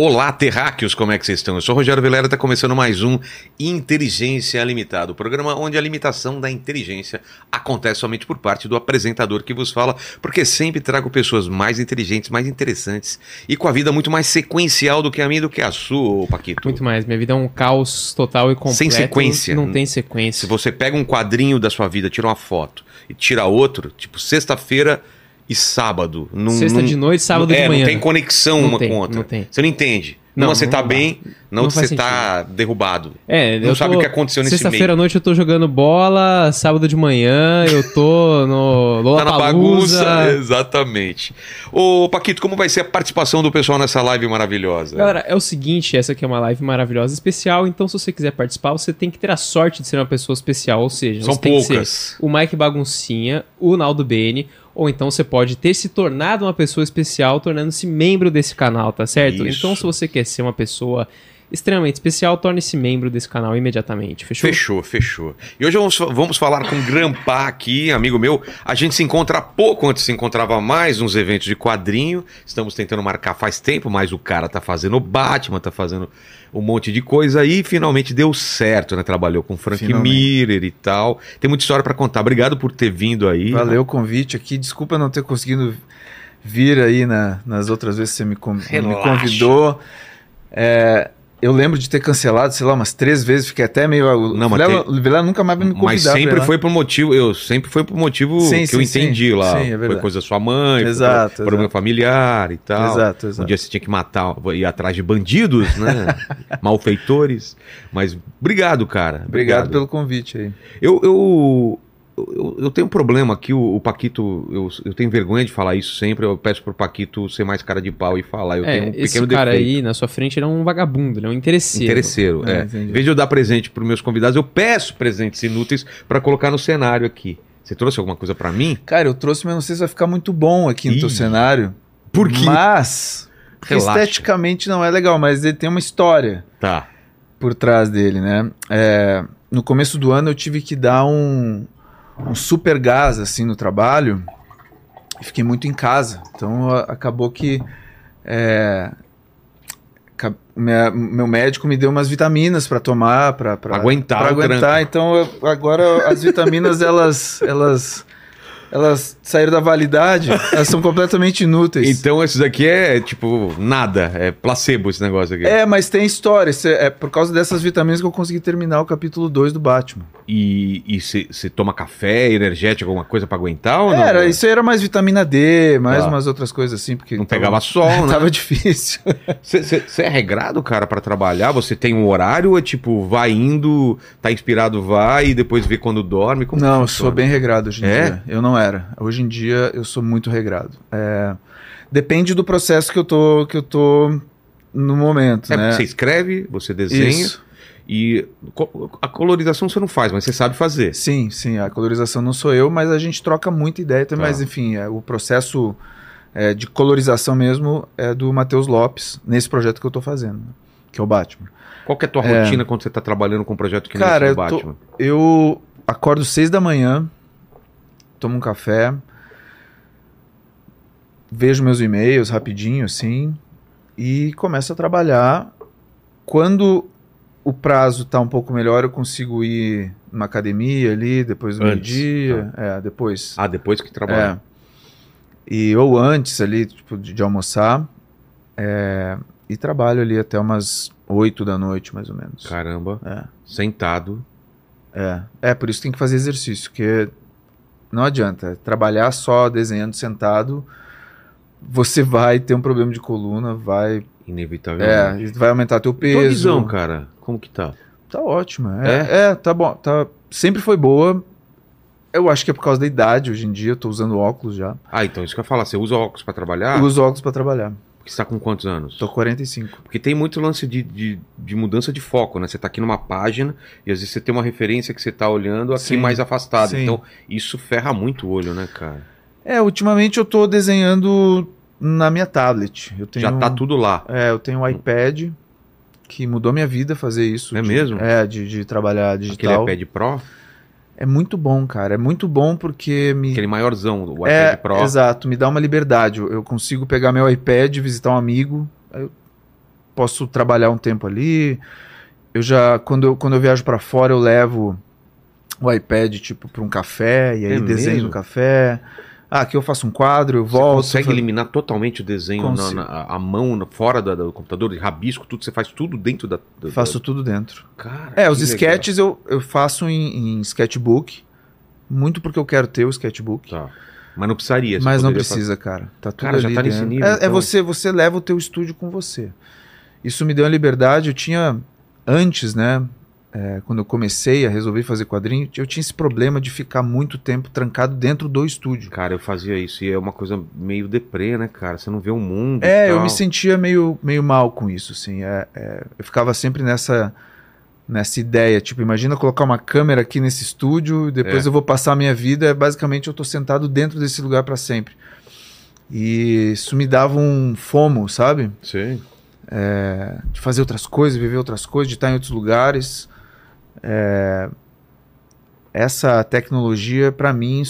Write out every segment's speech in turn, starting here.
Olá, terráqueos, como é que vocês estão? Eu sou o Rogério Velera, está começando mais um Inteligência Limitada, o programa onde a limitação da inteligência acontece somente por parte do apresentador que vos fala, porque sempre trago pessoas mais inteligentes, mais interessantes e com a vida muito mais sequencial do que a minha e do que a sua, Paquito. Muito mais, minha vida é um caos total e completo. Sem sequência. Não tem sequência. Se você pega um quadrinho da sua vida, tira uma foto e tira outro, tipo sexta-feira e sábado. Num, Sexta num- de noite, sábado é, de manhã. Não tem conexão Não uma tem, com outra. não tem. Você não entende. Não, Numa você tá bem, na Não outra você tá derrubado. É, Não sabe tô- o que aconteceu nesse Sexta-feira à meio. noite eu tô jogando bola, sábado de manhã eu tô no Tá na bagunça. Exatamente. Ô, Paquito, como vai ser a participação do pessoal nessa live maravilhosa? Galera, é o seguinte, essa aqui é uma live maravilhosa especial, então se você quiser participar, você tem que ter a sorte de ser uma pessoa especial, ou seja, São você tem que poucas. ser o Mike Baguncinha, o Naldo Bene, ou então você pode ter se tornado uma pessoa especial tornando-se membro desse canal, tá certo? Isso. Então se você quer ser uma pessoa extremamente especial, torne-se membro desse canal imediatamente, fechou? Fechou, fechou. E hoje vamos, vamos falar com o Grampá aqui, amigo meu. A gente se encontra há pouco, antes se encontrava mais nos eventos de quadrinho. Estamos tentando marcar faz tempo, mas o cara tá fazendo o Batman, tá fazendo um monte de coisa aí. E finalmente deu certo, né? Trabalhou com Frank Finalmente. Miller e tal. Tem muita história pra contar. Obrigado por ter vindo aí. Valeu o convite aqui. Desculpa não ter conseguido vir aí na- nas outras vezes que você me, me convidou. É, eu lembro de ter cancelado, sei lá, umas três vezes. Fiquei até meio. Não, Vilela, o Vilela nunca mais vai me convidar. Mas sempre foi por motivo, eu sempre foi por motivo Sim, que sim, eu entendi sim. lá. Sim, é foi coisa da sua mãe, foi Exato, pro- problema familiar e tal. Exato, Um exato. dia você tinha que matar, ir atrás de bandidos, né? Malfeitores. Mas obrigado, cara. Obrigado pelo convite aí. Eu, eu, eu, eu tenho um problema aqui, o, o Paquito, eu, eu tenho vergonha de falar isso sempre, eu peço pro Paquito ser mais cara de pau e falar. Eu É, tenho um esse pequeno cara defeito. aí na sua frente ele é um vagabundo, ele é um interesseiro. Interesseiro, Ah, é. entendi. Em vez de eu dar presente para meus convidados, eu peço presentes inúteis para colocar no cenário aqui. Você trouxe alguma coisa para mim? Cara, eu trouxe, mas não sei se vai ficar muito bom aqui no Ih. teu cenário. Por quê? Mas. Relaxa. Esteticamente não é legal, mas ele tem uma história. Tá. por trás dele, né? É, no começo do ano eu tive que dar um, um super gás assim no trabalho e fiquei muito em casa. Então a- acabou que é, minha- meu médico me deu umas vitaminas para tomar para Pra aguentar pra aguentar. tranco. Então eu- agora as vitaminas elas elas elas saíram da validade. Elas são completamente inúteis. Então esses aqui é tipo nada, é placebo esse negócio aqui. É, mas tem história. É por causa dessas vitaminas que eu consegui terminar o capítulo 2 do Batman. E você toma café, energético, alguma coisa pra aguentar ou não? Era, isso aí era mais vitamina D, mais Tá. umas outras coisas assim, porque Não tava- pegava sol, né? tava difícil. Você é regrado, cara, pra trabalhar? Você tem um horário ou é tipo, vai indo, tá inspirado, vai e depois vê quando dorme? Como não, eu sou bem regrado hoje em É? dia. Eu não era. Hoje em dia eu sou muito regrado. É, Depende do processo que eu tô, que eu tô no momento, É, né? você escreve, você desenha Isso. e a colorização você não faz, mas você sabe fazer. Sim, sim, a colorização não sou eu, mas a gente troca muita ideia. Tá. Mas enfim, é, o processo é, de colorização mesmo é do Matheus Lopes, nesse projeto que eu tô fazendo, que é o Batman. Qual que é a tua É. rotina quando você tá trabalhando com um projeto que Cara, esse do eu tô- Batman? Eu acordo seis da manhã, tomo um café, vejo meus e-mails rapidinho assim e começo a trabalhar. Quando o prazo tá um pouco melhor, eu consigo ir numa academia ali depois do meio-dia, é, depois. Ah, depois que trabalha. É. E ou antes ali, tipo, de, de almoçar. é, e trabalho ali até umas oito da noite, mais ou menos. Caramba, É. sentado. É, é, por isso tem que fazer exercício, porque não adianta trabalhar só desenhando sentado, você vai ter um problema de coluna, vai, Inevitavelmente. é, vai aumentar teu Tua peso. visão, cara, como que tá? Tá ótimo, é, é, tá bom, tá, sempre foi boa. Eu acho que é por causa da idade, hoje em dia eu tô usando óculos já. Ah, então isso que eu ia falar, você usa óculos pra trabalhar? Eu uso óculos pra trabalhar. Porque você tá com quantos anos? Tô com 45. Porque tem muito lance de, de, de mudança de foco, né? Você tá aqui numa página e às vezes você tem uma referência que você tá olhando aqui Sim, mais afastado. sim. Então, isso ferra muito o olho, né, cara? É, ultimamente eu tô desenhando na minha tablet. Eu tenho, Já tá tudo lá. É, eu tenho um iPad que mudou minha vida fazer isso. É de- mesmo? É, de, de trabalhar Aquele digital. iPad Pro, É muito bom, cara. É muito bom porque me. aquele maiorzão, o iPad é, Pro. Exato, me dá uma liberdade. Eu eu consigo pegar meu iPad, visitar um amigo, eu posso trabalhar um tempo ali. Eu já, quando eu, quando eu viajo para fora, eu levo o iPad, tipo, para um café, e aí É desenho mesmo? no café. Ah, aqui eu faço um quadro, eu Você volto. consegue fa- eliminar totalmente o desenho na, na- a mão, fora da- do computador, de rabisco, tudo, você faz tudo dentro da. da- Faço da- tudo dentro. Cara, É, os legal. sketches eu, eu faço em, em sketchbook, muito porque eu quero ter o sketchbook. Tá. Mas não precisaria. você Mas não poderia fazer- precisa, cara. Tá tudo Cara, já tá nesse nível, É, é então. você, você leva o teu estúdio com você. Isso me deu uma liberdade. Eu tinha antes, né? É, quando eu comecei a resolver fazer quadrinho, eu tinha esse problema de ficar muito tempo trancado dentro do estúdio. Cara, eu fazia isso e é uma coisa meio deprê, né, cara? Você não vê o mundo. É, eu me sentia meio, meio mal com isso, assim. É, é, eu ficava sempre nessa nessa ideia, tipo, imagina colocar uma câmera aqui nesse estúdio e depois É. eu vou passar a minha vida, é, basicamente eu tô sentado dentro desse lugar para sempre. E isso me dava um fomo, sabe? Sim. É, de fazer outras coisas, viver outras coisas, de estar em outros lugares. É, essa tecnologia, para mim,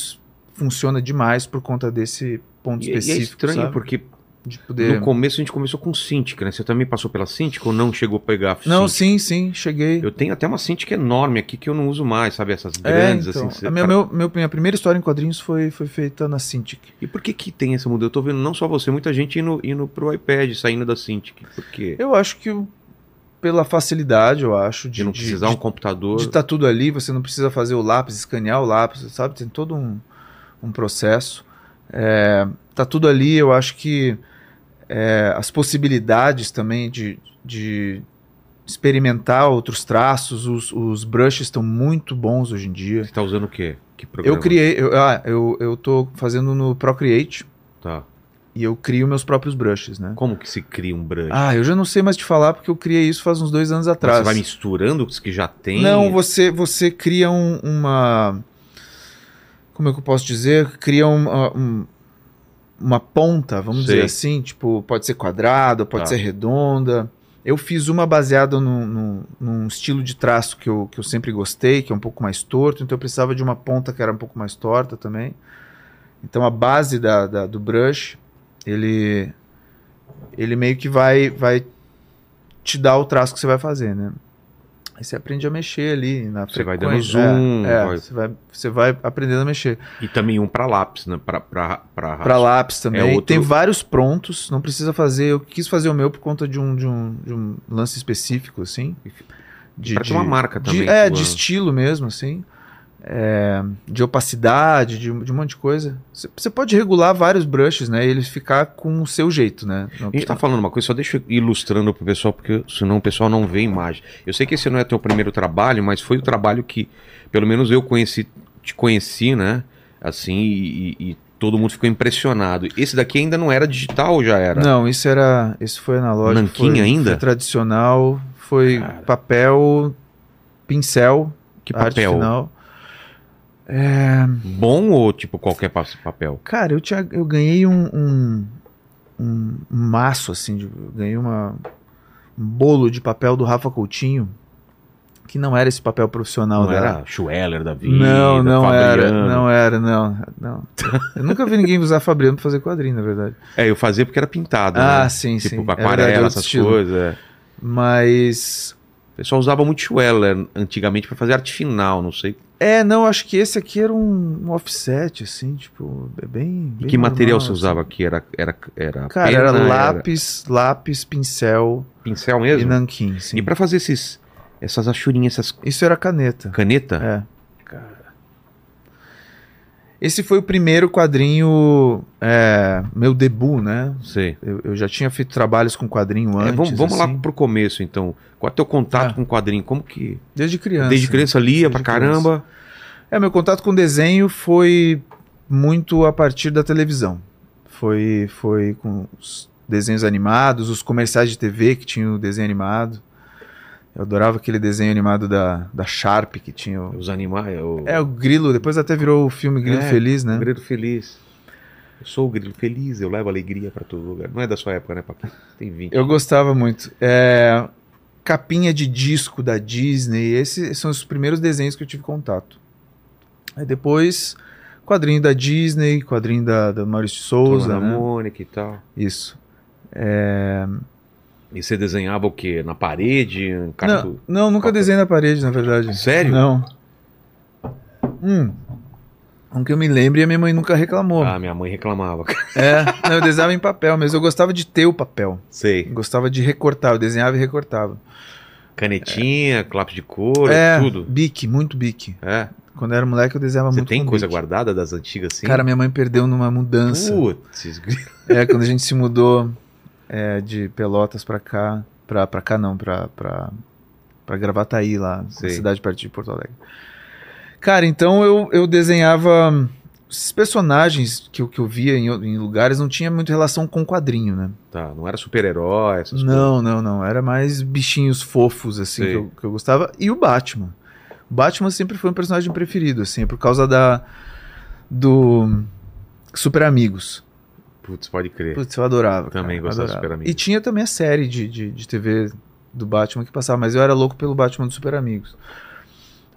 funciona demais por conta desse ponto E, e é específico. estranho sabe? porque De poder... no começo a gente começou com Cintiq, né? Você também passou pela Cintiq ou não chegou a pegar a Não, sim, sim, cheguei. Eu tenho até uma Cintiq enorme aqui que eu não uso mais, sabe? Essas É, grandes, então, assim. você- a minha, meu, meu- minha primeira história em quadrinhos foi, foi feita na Cintiq. E por que que tem essa mudança? Eu tô vendo não só você, muita gente indo, indo pro iPad, saindo da Cintiq. Por quê? Eu acho que o- pela facilidade, eu acho, De de não precisar de, um computador. de estar tudo ali, você não precisa fazer o lápis, escanear o lápis, sabe? Tem todo um, um processo. É, tá tudo ali, eu acho que é, as possibilidades também de, de experimentar outros traços, os, os brushes estão muito bons hoje em dia. Você tá usando o quê? Que programa? Eu criei, eu, ah, eu, eu tô fazendo no Procreate Tá. E eu crio meus próprios brushes, né? Como que se cria um brush? Ah, eu já não sei mais te falar porque eu criei isso faz uns dois anos atrás. Você vai misturando os que já tem? Não, você, você cria um- uma. Como é que eu posso dizer? Cria uma, um- uma ponta, vamos Sei. dizer assim. Tipo, pode ser quadrada, pode Tá. ser redonda. Eu fiz uma baseada num, num- num estilo de traço que eu, que eu sempre gostei, que é um pouco mais torto, então eu precisava de uma ponta que era um pouco mais torta também. Então a base da, da- do brush, ele, ele meio que vai, vai te dar o traço que você vai fazer, né? Aí você aprende a mexer ali na Você vai frequência. dando zoom, É, é, vai- Você, vai, você vai aprendendo a mexer. E também um pra lápis, né? Para lápis também. É outro- Tem vários prontos, não precisa fazer. Eu quis fazer o meu por conta de um, de um, de um lance específico, assim. De, Pra ter uma marca de- também, é, sua. de estilo mesmo, assim. É, de opacidade, de, de um monte de coisa. Você- pode regular vários brushes, né? E eles ficar com o seu jeito, né? Não- A gente tá falando uma coisa, só deixa eu ir ilustrando pro pessoal, porque senão o pessoal não vê imagem. Eu sei que esse não é teu primeiro trabalho, mas foi o trabalho que, pelo menos eu conheci, te conheci, né? Assim, e, e- todo mundo ficou impressionado. Esse daqui ainda não era digital ou já era? Não, isso era. Esse foi analógico. Nanquim foi, ainda? Foi tradicional. Foi Cara. papel, pincel, Que arte papel? final. É, Bom ou tipo qualquer pa- papel? cara, eu, tinha, eu ganhei um, um, um maço, assim, de, ganhei uma, um bolo de papel do Rafa Coutinho, que não era esse papel profissional Não da- era Schweller da vida? Não, não era, Fabriano. não era, não, não. Eu nunca vi ninguém usar Fabriano pra fazer quadrinho, na verdade. É, eu fazia porque era pintado, Ah, né? sim, Tipo, sim. É aquarela, verdade, outro essas coisas. é. Mas pessoal usava muito Schweller antigamente pra fazer arte final, não sei. É, não, acho que esse aqui era um, um offset, assim, tipo, é bem. E bem que normal, material você assim. usava aqui? Era, era, era Cara, pena, era lápis, lápis, pincel pincel e mesmo? nanquim, sim. E pra fazer esses, essas achurinhas, essas Isso era caneta. caneta? É. Esse foi o primeiro quadrinho, é, meu debut, né? Sei. Eu, eu já tinha feito trabalhos com quadrinho É, antes. vamos vamos assim, lá pro começo, então. Qual é o teu contato Ah. com o quadrinho? Como que. Desde criança. Desde criança lia Desde pra caramba. É, meu contato com desenho foi muito a partir da televisão. Foi, foi com os desenhos animados, os comerciais de TV que tinham desenho animado. Eu adorava aquele desenho animado da, da Sharp que tinha. O... Os animais. O... É, o Grilo, depois até virou o filme Grilo É, Feliz, né? Grilo Feliz. Eu sou o Grilo Feliz, eu levo alegria pra todo lugar. Não é da sua época, né, Paquinho? Tem 20. Eu gostava muito. É, capinha de disco da Disney, esses são os primeiros desenhos que eu tive contato. Aí depois, quadrinho da Disney, quadrinho da, da Maurício de Turma Souza, da né? Mônica e tal. Isso. É, E você desenhava o quê? Na parede? Um Não, não, nunca que- desenhei na parede, na verdade. Sério? Não. Hum. Um que eu me lembro e a minha mãe nunca reclamou. Ah, minha mãe reclamava. É, não, eu desenhava em papel, mas eu gostava de ter o papel. Sei. Eu gostava de recortar, eu desenhava e recortava. Canetinha, lápis de cor, é, tudo. bique, muito bique. É. Quando eu era moleque eu desenhava Você muito tem com coisa bique. guardada das antigas assim? Cara, minha mãe perdeu numa mudança. Putz, É, quando a gente se mudou é, de Pelotas pra cá, pra, pra cá não, pra, pra, pra Gravataí lá, cidade perto de Porto Alegre. Cara, então eu, eu desenhava esses personagens que eu, que eu via em, em lugares não tinha muito relação com quadrinho, né? tá, não era super-herói, essas coisas. Não, não, não. Era mais bichinhos fofos, assim, que eu, que eu gostava. E o Batman. O Batman sempre foi um personagem preferido, assim, por causa da. do. Super Amigos. Putz, pode crer. Putz, eu adorava. Também cara, gostava adorava. Super Amigos. E tinha também a série de, de, de TV do Batman que passava, mas eu era louco pelo Batman do Super Amigos.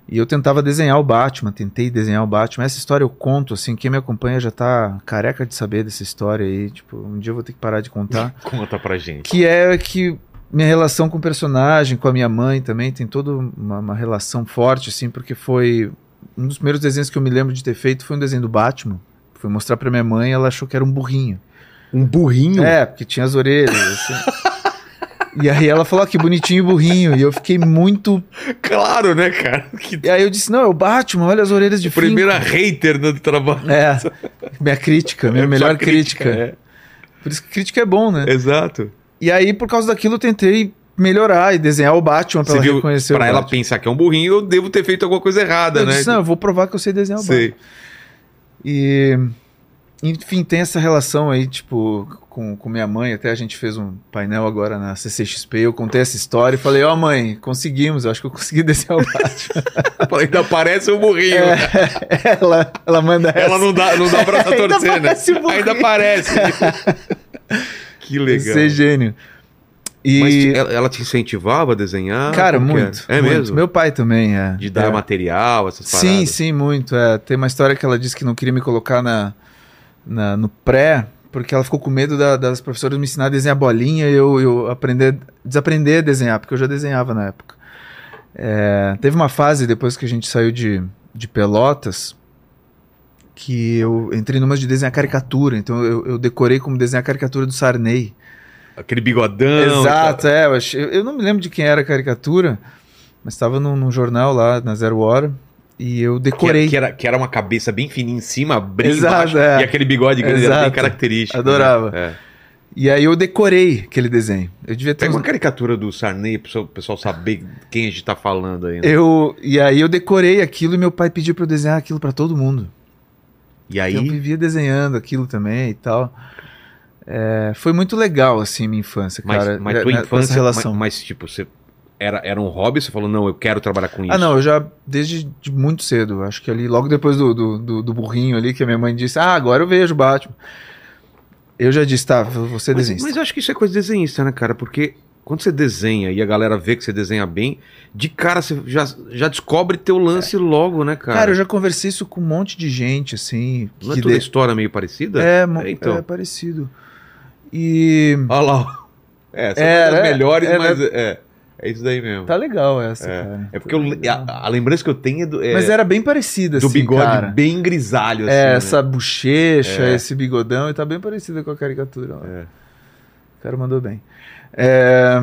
E eu tentava desenhar o Batman, tentei desenhar o Batman. Essa história eu conto, assim, quem me acompanha já tá careca de saber dessa história aí. Tipo, um dia eu vou ter que parar de contar. Conta pra gente. que é que minha relação com o personagem, com a minha mãe também, tem toda uma, uma relação forte, assim, porque foi. Um dos primeiros desenhos que eu me lembro de ter feito foi um desenho do Batman. Fui mostrar pra minha mãe ela achou que era um burrinho. Um burrinho? É, porque tinha as orelhas. assim. e aí ela falou: ah, que bonitinho o burrinho. E eu fiquei muito. Claro, né, cara? Que E aí eu disse: não, é o Batman, olha as orelhas de primeira finco." hater do trabalho. É, minha crítica, minha É, melhor sua crítica. é. Por isso que crítica é bom, né? Exato. E aí, por causa daquilo, eu tentei melhorar e desenhar o Batman pra Você ela viu, reconhecer pra o ela Batman. pensar que é um burrinho, eu devo ter feito alguma coisa errada, eu né? disse, não, eu vou provar que eu sei desenhar o Sei. Batman. E, enfim, tem essa relação aí, tipo, com, com minha mãe. Até a gente fez um painel agora na CCXP. Eu contei essa história e falei, ó, mãe, conseguimos. Eu acho que eu consegui desenhar o Batman. Ainda parece um burrinho. ela, ela manda essa. Ela não dá, não dá pra Ainda torcer, né? parece. Ainda parece. que legal. Ser gênio. E, Mas te- ela, ela te incentivava a desenhar? cara, que muito. É, é muito. mesmo? Meu pai também, é. De dar é. material, essas Sim, paradas? sim, muito. É, tem uma história que ela disse que não queria me colocar na, na- no pré, porque ela ficou com medo da- das professoras me ensinar a desenhar bolinha e eu, eu aprender, desaprender a desenhar, porque eu já desenhava na época. É, teve uma fase depois que a gente saiu de, de Pelotas que eu entrei numa de desenhar caricatura, então eu, eu decorei como desenhar a caricatura do Sarney. Aquele bigodão. Exato, é. Eu, achei- eu não me lembro de quem era a caricatura, mas estava num, num jornal lá, na Zero Hora, e eu Que decorei. que, era, que era uma cabeça bem fininha em cima, bem Exato, embaixo, é. e aquele bigode grande era bem característico. Adorava. né? É. E aí eu decorei aquele desenho. Eu devia ter Pega uns... uma caricatura do Sarney pro pessoal- pessoal saber quem a gente tá falando aí. né? eu E aí eu decorei aquilo e meu pai pediu pra eu desenhar aquilo pra todo mundo. E aí, Eu vivia desenhando aquilo também e tal. É, foi muito legal, assim, minha infância, mas, cara. mas né, tua né, infância, relação. Mas, mas, tipo, você era, era um hobby, você falou, não, eu quero trabalhar com isso. Ah, não, eu já, desde de muito cedo, acho que ali, logo depois do, do, do- do burrinho ali, que a minha mãe disse, ah, agora eu vejo o Batman. Eu já disse, tá, você Mas, desenhista. mas eu acho que isso é coisa de desenhista, né, cara? Porque quando você desenha e a galera vê que você desenha bem, de cara você já, já descobre teu lance logo, né, cara? Cara, eu já conversei isso com um monte de gente, assim. Não é que toda de- história meio parecida? É, É, então. é parecido. E Olha lá. É, são É, né? melhores, É, mas é, é isso daí mesmo. tá legal essa, É. cara. É porque eu le- a, a lembrança que eu tenho é do, é Mas era bem parecida, do assim, bigode cara. bem grisalho, assim. É, né? essa bochecha, É. esse bigodão, e tá bem parecida com a caricatura. ó. É. O cara mandou bem. É,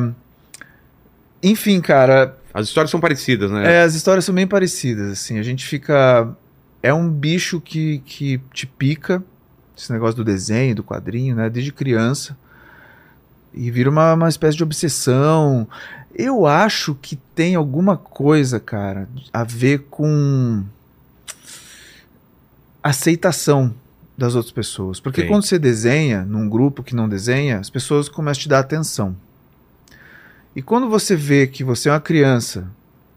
Enfim, cara, As histórias são parecidas, né? é, as histórias são bem parecidas, assim. A gente fica... É um bicho que, que te pica, esse negócio do desenho, do quadrinho, né? Desde criança. E vira uma, uma espécie de obsessão. Eu acho que tem alguma coisa, cara, a ver com aceitação das outras pessoas. Porque Sim. quando você desenha num grupo que não desenha, as pessoas começam a te dar atenção. E quando você vê que você é uma criança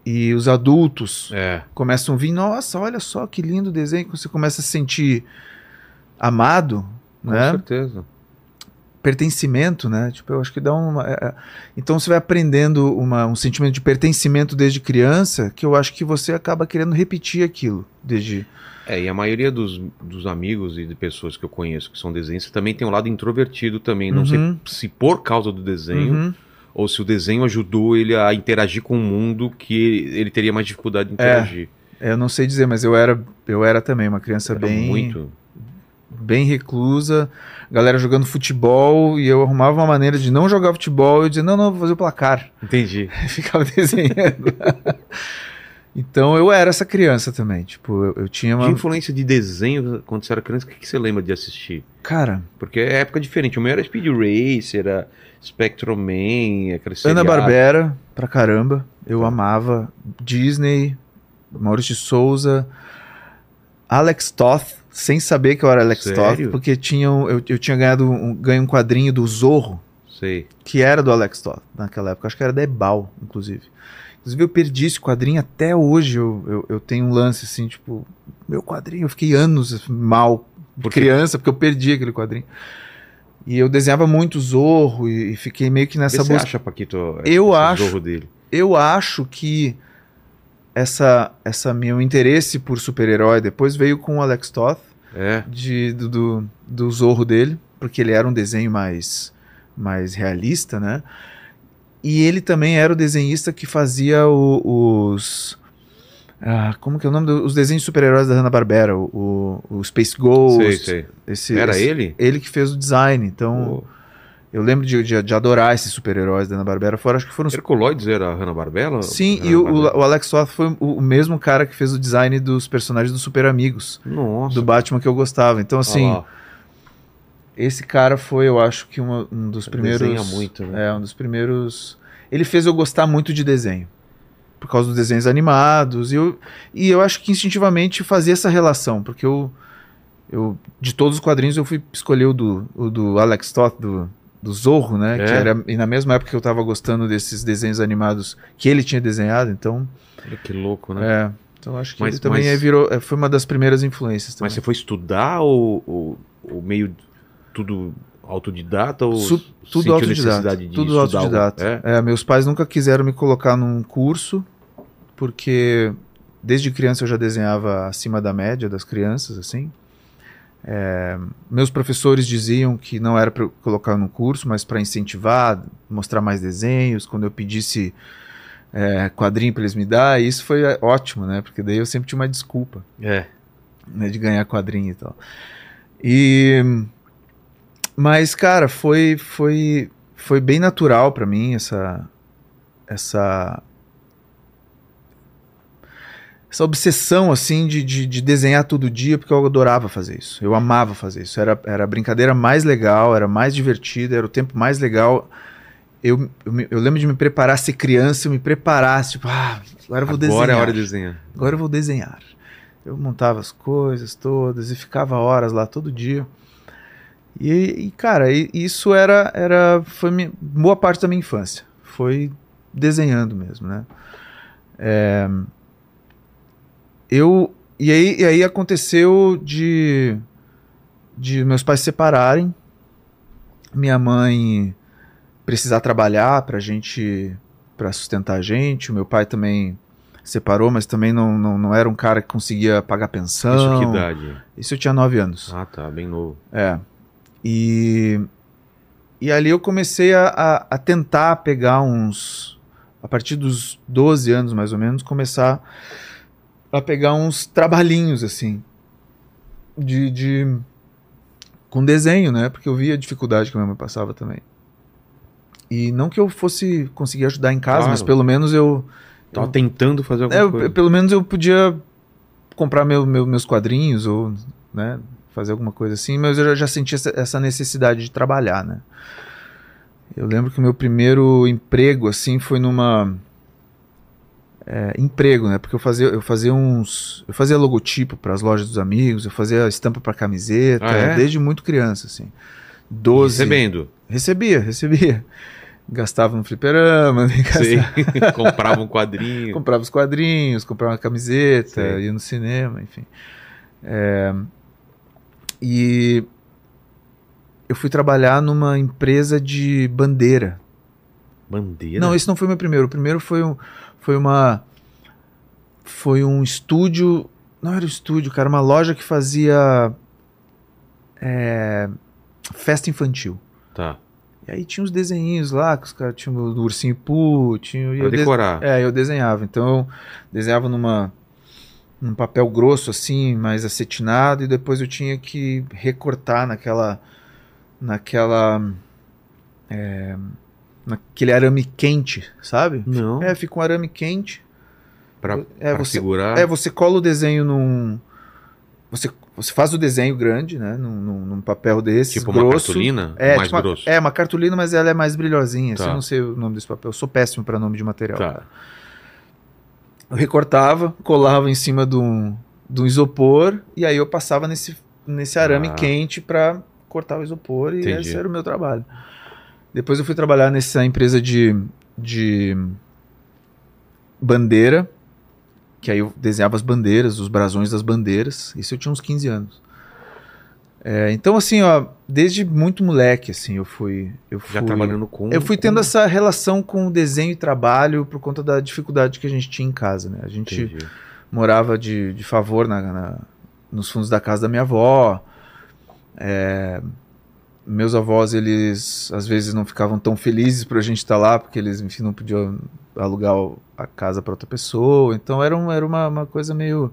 e os adultos É. começam a vir, nossa, olha só que lindo desenho, que você começa a se sentir amado, Com né? certeza. pertencimento, né? Tipo, eu acho que dá uma. é, é. Então você vai aprendendo uma- um sentimento de pertencimento desde criança, que eu acho que você acaba querendo repetir aquilo desde. É, e a maioria dos, dos amigos e de pessoas que eu conheço que são desenhistas também tem um lado introvertido também. Não sei Uhum. se por causa do desenho Uhum. ou se o desenho ajudou ele a interagir com o mundo que ele teria mais dificuldade de interagir. É, eu não sei dizer, mas eu era, eu era também uma criança Era bem, muito. Bem reclusa, galera jogando futebol e eu arrumava uma maneira de não jogar futebol e dizia, não, não, vou fazer o placar. Entendi. Ficava desenhando. então eu era essa criança também, tipo, eu, eu tinha uma... influência de desenho quando você era criança, o que, que você lembra de assistir? Cara, Porque é época diferente. O meu era Speed Racer, era Spectrum Man, aquele Ana seriado. Barbera, pra caramba. Eu amava. Disney, Maurício de Souza, Alex Toth, sem saber que eu era Alex Sério? Toth, porque tinham, eu, eu tinha ganhado um, ganho um quadrinho do Zorro, Sei. que era do Alex Toth naquela época. Acho que era da Ebal, inclusive. Inclusive, eu perdi esse quadrinho até hoje. Eu, eu, eu tenho um lance assim, tipo, meu quadrinho. Eu fiquei anos mal de Por criança, porque eu perdi aquele quadrinho. E eu desenhava muito Zorro e, e fiquei meio que Vê nessa se você busca. acha, Paquito, Eu acho. zorro dele. Eu acho que essa, essa meu interesse por super-herói depois veio com o Alex Toth, É. de, do, do, do Zorro dele, porque ele era um desenho mais, mais realista, né? E ele também era o desenhista que fazia o- os. ah, como que é o nome dos desenhos de super-heróis da Hanna-Barbera? O, o, o Space Ghost. sei, sei. Esse, Era esse- ele? Ele que fez o design. Então, O eu lembro de, de, de adorar esses super-heróis da Hanna-Barbera. Fora, acho que foram Herculoides era a Hanna-Barbera? Sim, Hanna e o, o- Barbera? Alex Toth foi o, o mesmo cara que fez o design dos personagens dos Super Amigos, Nossa. do Batman que eu gostava. Então, assim, esse cara foi, eu acho que uma- um dos primeiros. Desenha muito, né? É, um dos primeiros. Ele fez eu gostar muito de desenho. Por causa dos desenhos animados. E eu, e eu acho que instintivamente fazia essa relação, porque eu. eu de todos os quadrinhos, eu fui escolher o do, o do Alex Toth, do, do Zorro, né? É. Que era, e na mesma época que eu tava gostando desses desenhos animados que ele tinha desenhado, então. Olha Que louco, né? É, então acho que Mas- ele também mas- é, virou, é, foi uma das primeiras influências. Também. Mas você foi estudar ou, ou, ou meio tudo autodidata ou Su- tudo autodidata. de Tudo autodidata. algo? É? É, meus pais nunca quiseram me colocar num curso, porque desde criança eu já desenhava acima da média das crianças, assim. É, meus professores diziam que não era para colocar num curso, mas para incentivar, mostrar mais desenhos. Quando eu pedisse é, quadrinho para eles me dar, e isso foi é, ótimo, né? Porque daí eu sempre tinha uma desculpa. É. né, de ganhar quadrinho e tal. E mas cara, foi foi foi bem natural pra mim essa essa essa obsessão assim de, de, de desenhar todo dia porque eu adorava fazer isso. Eu amava fazer isso. Era, era a brincadeira mais legal, era mais divertida, era o tempo mais legal. Eu, eu, eu lembro de me preparar, ser criança, eu me preparasse, tipo, ah, agora eu vou desenhar. Agora é hora de desenhar. Agora eu vou desenhar. Eu montava as coisas todas e ficava horas lá todo dia. E, e, cara, e- isso era, era foi minha, boa parte da minha infância. Foi desenhando mesmo, né? É, eu e aí, e aí aconteceu de de meus pais se separarem, minha mãe precisar trabalhar pra gente para sustentar a gente, o meu pai também separou, mas também não, não, não era um cara que conseguia pagar pensão. Isso que idade? Isso eu tinha nove anos. Ah, tá, bem novo. É. E, e ali eu comecei a, a, a tentar pegar uns. A partir dos 12 anos, mais ou menos, começar a pegar uns trabalhinhos, assim. De. de com desenho, né? Porque eu via a dificuldade que a minha mãe passava também. E não que eu fosse conseguir ajudar em casa, Claro. mas pelo menos eu. Tava tentando fazer alguma É, eu- coisa. pelo menos eu podia comprar meu, meu- meus quadrinhos ou né, fazer alguma coisa assim, mas eu já, já sentia essa, essa necessidade de trabalhar, né? Eu lembro que o meu primeiro emprego assim foi numa é, emprego, né? Porque eu fazia eu fazia uns eu fazia logotipo para as lojas dos amigos, eu fazia estampa para camiseta, Ah, é? desde muito criança assim. 12 Recebendo. Recebia, recebia. Gastava no fliperama, né? Sei. Comprava um quadrinho. comprava os quadrinhos, comprava uma camiseta, Sei. ia no cinema, enfim. É, e eu fui trabalhar numa empresa de bandeira. Bandeira? Não, esse não foi meu primeiro. O primeiro foi um, foi uma, foi um estúdio. Não era um estúdio, cara, uma loja que fazia é, festa infantil. Tá. E aí tinha uns desenhinhos lá, que os caras tinham do ursinho Poo, tinha... Pra eu de- decorar. É, eu desenhava. Então eu desenhava numa num papel grosso assim, mais acetinado, e depois eu tinha que recortar naquela naquela é, naquele arame quente, sabe? Não. É, fica um arame quente. Pra, é, pra você- segurar. É, você cola o desenho num você, você faz o desenho grande, né? Num, num, num papel desse, tipo uma grosso. cartolina? É, mais tipo uma- grosso. é, uma cartolina, mas ela é mais brilhosinha. assim, Tá. eu não sei o nome desse papel. Eu sou péssimo para nome de material. Tá. Eu recortava, colava em cima de um, de um isopor e aí eu passava nesse, nesse arame Ah. quente para cortar o isopor e Entendi. esse era o meu trabalho. Depois eu fui trabalhar nessa empresa de, de bandeira, que aí eu desenhava as bandeiras, os brasões das bandeiras. Isso eu tinha uns 15 anos. É, então assim, ó, desde muito moleque assim, eu fui eu fui Já trabalhando com. eu fui tendo com- essa relação com desenho e trabalho por conta da dificuldade que a gente tinha em casa, né? A gente Entendi. morava de, de favor na, na- nos fundos da casa da minha avó. É, meus avós, eles às vezes não ficavam tão felizes por a gente estar lá, porque eles, enfim, não podiam alugar a casa para outra pessoa. Então era, um, era uma, uma coisa meio,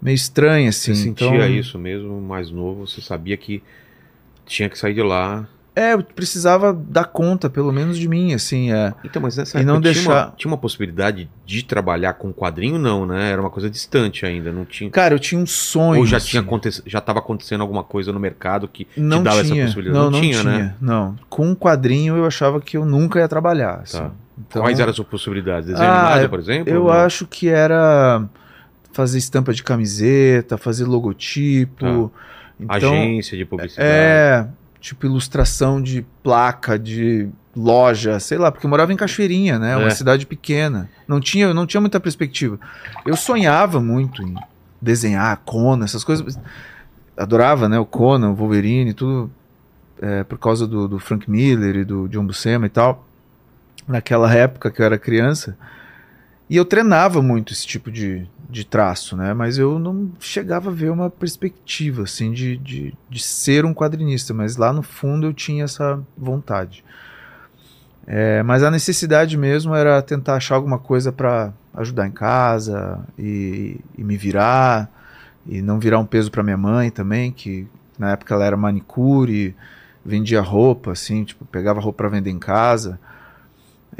meio estranha, assim. Você sentia então, isso mesmo, mais novo, você sabia que tinha que sair de lá. É, eu precisava dar conta, pelo menos de mim, assim. É. Então, mas nessa E não tinha, deixar- uma, tinha uma possibilidade de trabalhar com quadrinho, não, né? Era uma coisa distante ainda, não tinha. Cara, eu tinha um sonho. Ou já assim. tinha aconte- já estava acontecendo alguma coisa no mercado que não te dava tinha, essa possibilidade? Não, Não não tinha, tinha, né? Não. Com um quadrinho eu achava que eu nunca ia trabalhar. assim. Tá. Então, Quais eram as suas possibilidades? Desenho Ah, animado, por exemplo? Eu acho que era fazer estampa de camiseta, fazer logotipo. Então, Agência de publicidade. é, tipo ilustração de placa de loja, sei lá, porque eu morava em Cachoeirinha, né? Uma É. cidade pequena. Não tinha, não tinha muita perspectiva. Eu sonhava muito em desenhar Conan, essas coisas. Adorava, né? O Conan, o Wolverine, tudo é, por causa do, do Frank Miller e do John Buscema e tal. Naquela época que eu era criança. E eu treinava muito esse tipo de, de traço, né? Mas eu não chegava a ver uma perspectiva, assim, de, de, de ser um quadrinista. Mas lá no fundo eu tinha essa vontade. É, mas a necessidade mesmo era tentar achar alguma coisa para ajudar em casa e, e me virar. E não virar um peso para minha mãe também, que na época ela era manicure, vendia roupa, assim, tipo, pegava roupa para vender em casa.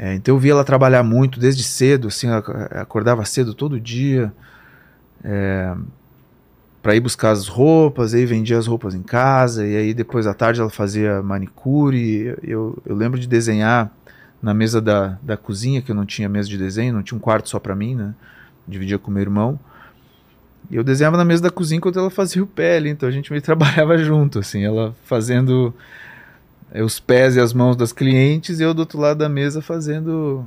É, então eu via ela trabalhar muito desde cedo, assim, acordava cedo todo dia é, para ir buscar as roupas, aí vendia as roupas em casa, e aí depois à tarde ela fazia manicure. Eu, eu lembro de desenhar na mesa da, da cozinha, que eu não tinha mesa de desenho, não tinha um quarto só para mim, né? Dividia com meu irmão. E eu desenhava na mesa da cozinha enquanto ela fazia o ali, então a gente meio trabalhava junto, assim, ela fazendo os pés e as mãos das clientes e eu do outro lado da mesa fazendo,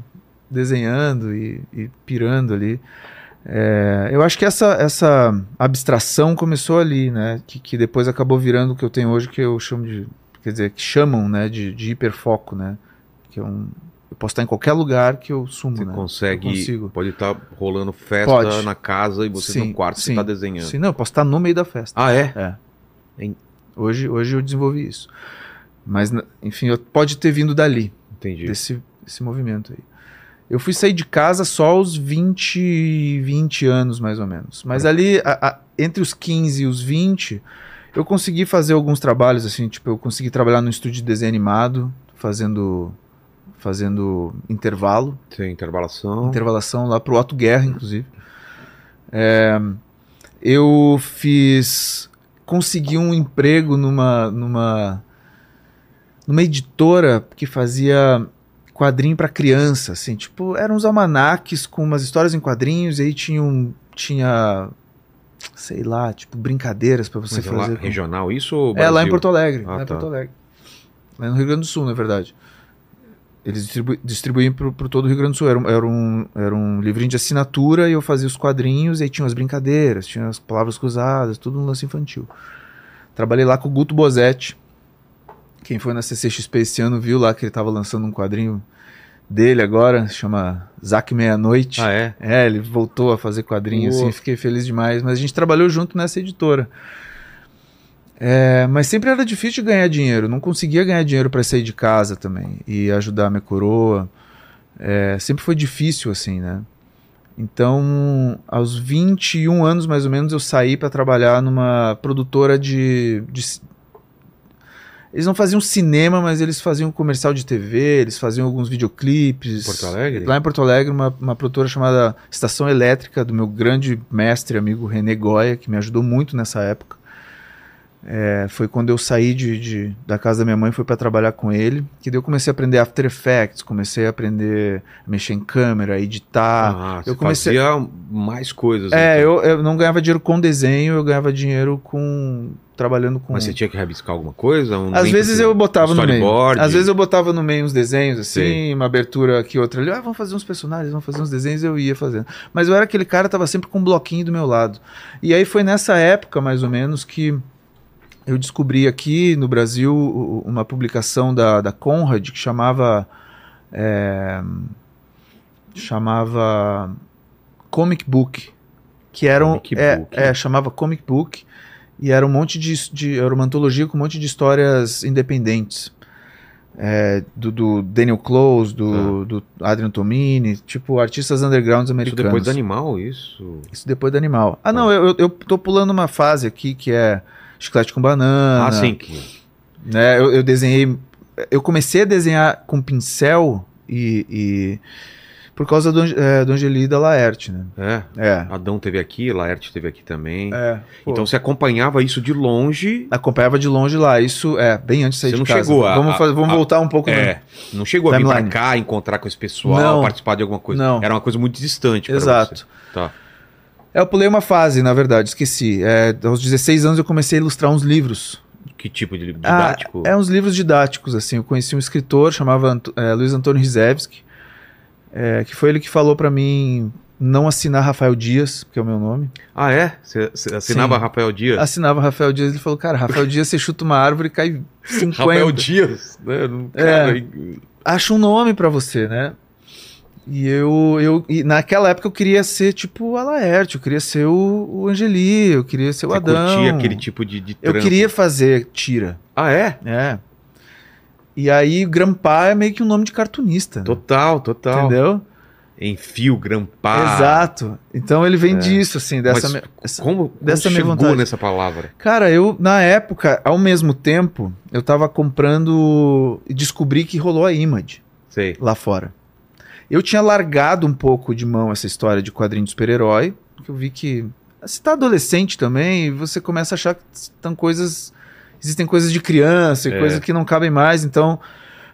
desenhando e, e pirando ali. É, eu acho que essa, essa abstração começou ali, né? Que, que depois acabou virando o que eu tenho hoje, que eu chamo de. Quer dizer, que chamam né, de, de hiperfoco, né? Que é um. Eu posso estar em qualquer lugar que eu sumo, Você né? Eu consegue. consigo. Pode estar rolando festa Pode. na casa e você Sim, no quarto sim, está desenhando. Sim, não, eu posso estar no meio da festa. Ah, é? É. Hoje, hoje eu desenvolvi isso. Mas, enfim, pode ter vindo dali, Entendi. desse, desse movimento aí. Eu fui sair de casa só aos 20, 20 anos, mais ou menos. Mas ali, a- a- entre os 15 e os 20, eu consegui fazer alguns trabalhos, assim, tipo, eu consegui trabalhar no estúdio de desenho animado, fazendo, fazendo intervalo, Tem intervalação. intervalação lá pro Otto Guerra, inclusive. É, eu fiz. Consegui um emprego numa, numa, numa editora que fazia quadrinho para criança, assim, tipo, eram uns almanaques com umas histórias em quadrinhos, e aí tinha um, tinha, sei lá, tipo, brincadeiras para você Mas é lá fazer. com- regional isso ou é, lá em Brasil? Porto Alegre. Ah, lá em tá. Porto Alegre. Lá no Rio Grande do Sul, na verdade. Eles distribu distribuíam pro todo o Rio Grande do Sul. Era um, era, um, era um livrinho de assinatura e eu fazia os quadrinhos e aí tinha as brincadeiras, tinha as palavras cruzadas, tudo um lance infantil. Trabalhei lá com o Guto Bozetti. Quem foi na CCXP esse ano viu lá que ele estava lançando um quadrinho dele agora, chama Zack Meia-Noite. Ah, é? É, ele voltou a fazer quadrinho, Pô. assim, fiquei feliz demais. Mas a gente trabalhou junto nessa editora. É, mas sempre era difícil ganhar dinheiro. Não conseguia ganhar dinheiro para sair de casa também e ajudar a minha coroa. É, sempre foi difícil assim, né? Então, aos 21 anos mais ou menos, eu saí para trabalhar numa produtora de, de, Eles não faziam cinema, mas eles faziam comercial de TV, eles faziam alguns videoclipes. Porto Alegre? Lá em Porto Alegre, uma, uma produtora chamada Estação Elétrica, do meu grande mestre, amigo René Goya, que me ajudou muito nessa época. É, foi quando eu saí de, de, da casa da minha mãe fui para trabalhar com ele que daí eu comecei a aprender After Effects comecei a aprender a mexer em câmera editar Ah, eu comecei fazia mais coisas. é então. eu, eu não ganhava dinheiro com desenho eu ganhava dinheiro com trabalhando com Mas você tinha que rabiscar alguma coisa? Um às vezes eu botava no meio. às vezes eu botava no meio uns desenhos assim Sei. uma abertura aqui outra ali. Ah, vamos fazer uns personagens vamos fazer uns desenhos eu ia fazendo. Mas eu era aquele cara que tava sempre com um bloquinho do meu lado. E aí foi nessa época mais ou menos que eu descobri aqui no Brasil uma publicação da, da Conrad que chamava é, chamava Comic Book que era um, é, é, chamava Comic Book e era um monte de, de era uma antologia com um monte de histórias independentes É, do, do Daniel Close, do, do Adrian Tomini, tipo artistas undergrounds Isso americanos. depois do animal, isso. Isso depois do animal. Ah, não, eu, eu- tô pulando uma fase aqui que é chiclete com banana. Ah, sim. Né? Eu, eu desenhei. Eu comecei a desenhar com pincel e. e- por causa do, é, do Laerte, né? É. É. Adão teve aqui, Laerte teve aqui também. é pô, Então você acompanhava isso de longe. acompanhava de longe lá. Isso é bem antes de sair Você de não casa. chegou a- Vamos, fazer- vamos a- voltar um pouco. É. Não chegou a vir pra cá, encontrar com esse pessoal, Não. participar de alguma coisa. Não. Era uma coisa muito distante Exato. você. Tá. É, eu pulei uma fase, na verdade, esqueci. É, aos 16 anos eu comecei a ilustrar uns livros. Que tipo de livro Ah, didático? é uns livros didáticos, assim. Eu conheci um escritor, chamava Ant- é, Luiz Antônio Rizevski, é, que foi ele que falou pra mim não assinar Rafael Dias, que é o meu nome. Ah, é? Você, assinava Sim. Rafael Dias? Assinava Rafael Dias, ele falou, cara, Rafael Dias, você chuta uma árvore e cai 50. Rafael Dias? Né? É. Cara, Acha um nome pra você, né? E eu, eu e naquela época eu queria ser tipo o Alaerte, eu queria ser o, o Angeli, eu queria ser o você Adão. curtia aquele tipo de, de Eu queria fazer tira, Ah, é? é. E aí Grampa é meio que um nome de cartunista. né? Total, total. Entendeu? Enfio, grampar. Exato. Então ele vem É. disso, assim, dessa. Mas me- essa- Como, como dessa minha chegou vontade. nessa palavra? Cara, eu, na época, ao mesmo tempo, eu tava comprando e descobri que rolou a Image Sei. lá fora. Eu tinha largado um pouco de mão essa história de quadrinho de super-herói, porque eu vi que. Você tá adolescente também, e você começa a achar que estão coisas. Existem coisas de criança e É. coisas que não cabem mais, então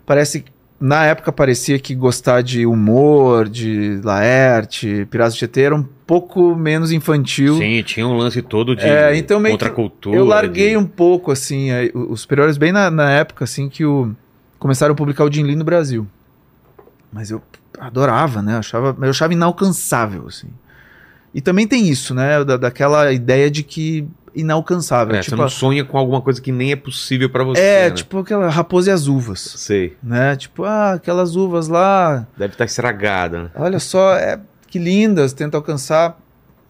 parece. Na época parecia que gostar de humor, de Laerte, Piratas do Tietê era um pouco menos infantil. Sim, tinha um lance todo de É, então meio que contracultura. Eu larguei de- um pouco, assim, aí, o- os superiores bem na, na época, assim, que o, começaram a publicar o Jim Lee no Brasil. Mas eu adorava, né? Eu achava, eu achava inalcançável, assim. E também tem isso, né? Da, daquela ideia de que inalcançável. É, tipo, você não sonha com alguma coisa que nem é possível pra você. é, né? tipo aquela raposa e as uvas, Sei. né? Tipo, ah, aquelas uvas lá, Deve estar estragada, né? olha só, é, que lindas, tenta alcançar.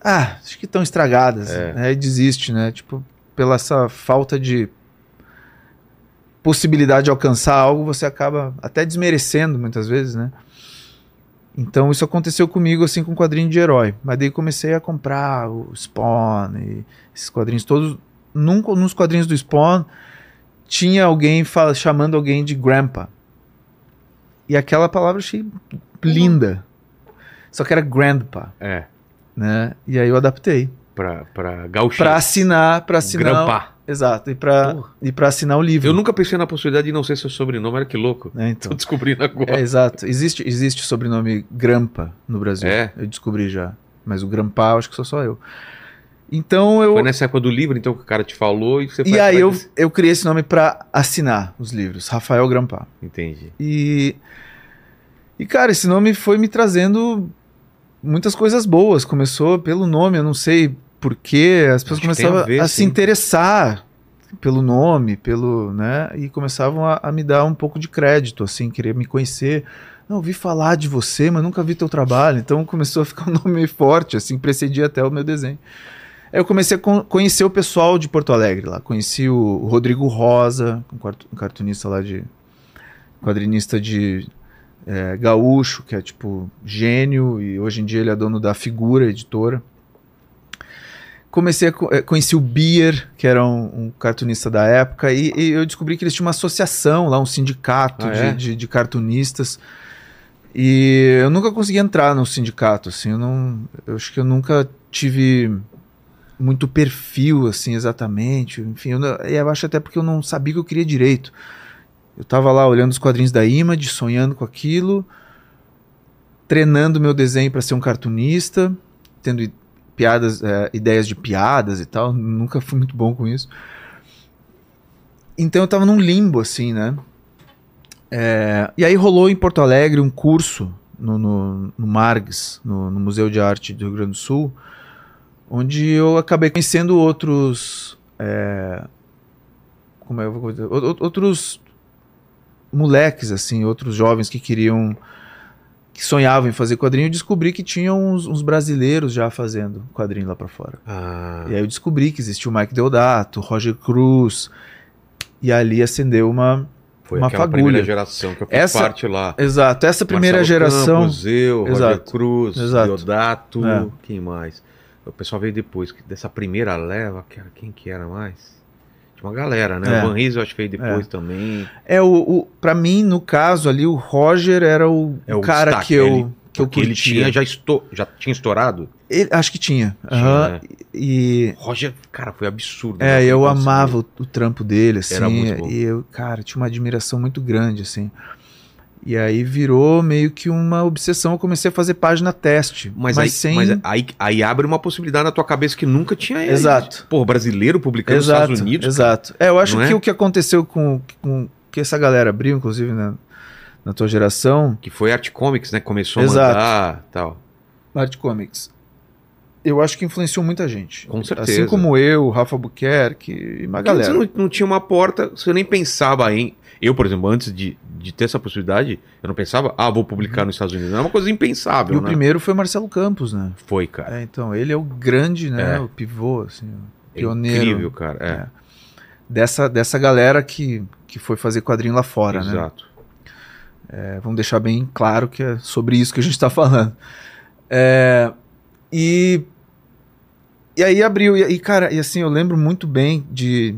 Ah, acho que estão estragadas. É. Né? E desiste, né? Tipo, pela essa falta de possibilidade de alcançar algo, você acaba até desmerecendo muitas vezes, né? Então isso aconteceu comigo assim com quadrinho de herói. Mas daí comecei a comprar o Spawn e esses quadrinhos todos. Num, nos quadrinhos do Spawn tinha alguém fala, chamando alguém de Grandpa. E aquela palavra eu achei linda. Só que era Grandpa, É. né? E aí eu adaptei. Pra, pra gauchir. Pra assinar, pra assinar. Grampar. Exato, e pra, Porra. e pra assinar o livro. Eu nunca pensei na possibilidade de não ser seu sobrenome, olha que louco. né, então. Tô descobrindo agora. É, exato. Existe, existe o sobrenome Grampa no Brasil. É? Eu descobri já. Mas o Grampa, eu acho que sou só eu. Então eu. Foi nessa época do livro, então, que o cara te falou e você E aí eu, eu criei esse nome pra assinar os livros. Rafael Grampa. Entendi. E. E, cara, esse nome foi me trazendo muitas coisas boas. Começou pelo nome, eu não sei porquê. As pessoas começavam a ver, a, se interessar pelo nome, pelo, né? E começavam a, a me dar um pouco de crédito, assim, querer me conhecer. Não, ouvi falar de você, mas nunca vi teu trabalho. Então começou a ficar um nome forte, assim, precedia até o meu desenho. Aí eu comecei a con- conhecer o pessoal de Porto Alegre lá. Conheci o Rodrigo Rosa, um, um cartunista lá de. quadrinista de é, gaúcho, que é tipo gênio, e hoje em dia ele é dono da Figura Editora. Comecei a eh, conheci o Beer, que era um, um cartunista da época, e, e eu descobri que eles tinham uma associação lá, um sindicato Ah, de, é? de, de cartunistas. E eu nunca consegui entrar no sindicato, assim, eu não. Eu acho que eu nunca tive muito perfil, assim, exatamente. Enfim, eu, eu acho até porque eu não sabia que eu queria direito. Eu tava lá olhando os quadrinhos da Image, sonhando com aquilo, treinando meu desenho para ser um cartunista, tendo piadas, eh, ideias de piadas e tal. Nunca fui muito bom com isso. Então eu tava num limbo, assim, né? É, e aí rolou em Porto Alegre um curso no, no, no Margs, no, no Museu de Arte do Rio Grande do Sul, onde eu acabei conhecendo outros. é, como é que eu vou dizer? Outros moleques, assim, outros jovens que queriam. Que sonhavam em fazer quadrinho. Eu descobri que tinham uns, uns brasileiros já fazendo quadrinho lá pra fora. Ah, E aí eu descobri que existia o Mike Deodato, Roger Cruz. E ali acendeu uma. foi uma aquela fagulha. primeira geração que eu fiz Essa- parte lá. Exato, essa primeira Marcelo geração. Campos, eu, Roger Exato. Cruz, Exato. Deodato, É. quem mais? O pessoal veio depois, dessa primeira leva, quem que era mais? Uma galera, né? É. O Van eu acho que veio depois também. É, o, o, pra mim, no caso ali, o Roger era o, É o cara destaque, que eu, ele- que eu ele tinha, já, estou, já tinha estourado. Ele- acho que tinha. Tinha, aham, né? E. Roger, cara, foi absurdo. É, né? eu amava o, o trampo dele, assim. Era muito bom. E eu, cara, tinha uma admiração muito grande, assim. E aí virou meio que uma obsessão. Eu comecei a fazer página teste. Mas, Mas, aí, sem. mas aí, aí abre uma possibilidade na tua cabeça que nunca tinha. Exato. Pô, brasileiro publicando nos Exato, Estados Unidos. exato. É, eu acho Não que é? o que aconteceu com, com que essa galera abriu, inclusive na, na tua geração, Que foi Art Comics, né? Começou Exato. a mandar tal. Art Comics, eu acho que influenciou muita gente. Com certeza. Assim como eu, o Rafa Buquerque e uma galera. não, não tinha uma porta, você nem pensava em. Eu, por exemplo, antes de, de ter essa possibilidade, eu não pensava, ah, vou publicar nos Estados Unidos. Não é uma coisa impensável, E o né? primeiro foi o Marcelo Campos, né? Foi, cara. É, então, ele é o grande, né? É. O pivô, assim, o É pioneiro. incrível, cara. É, É. Dessa, dessa galera que, que foi fazer quadrinho lá fora, né? exato. É, vamos deixar bem claro que é sobre isso que a gente está falando. É, e, e aí abriu, e, e, cara, e assim, eu lembro muito bem de.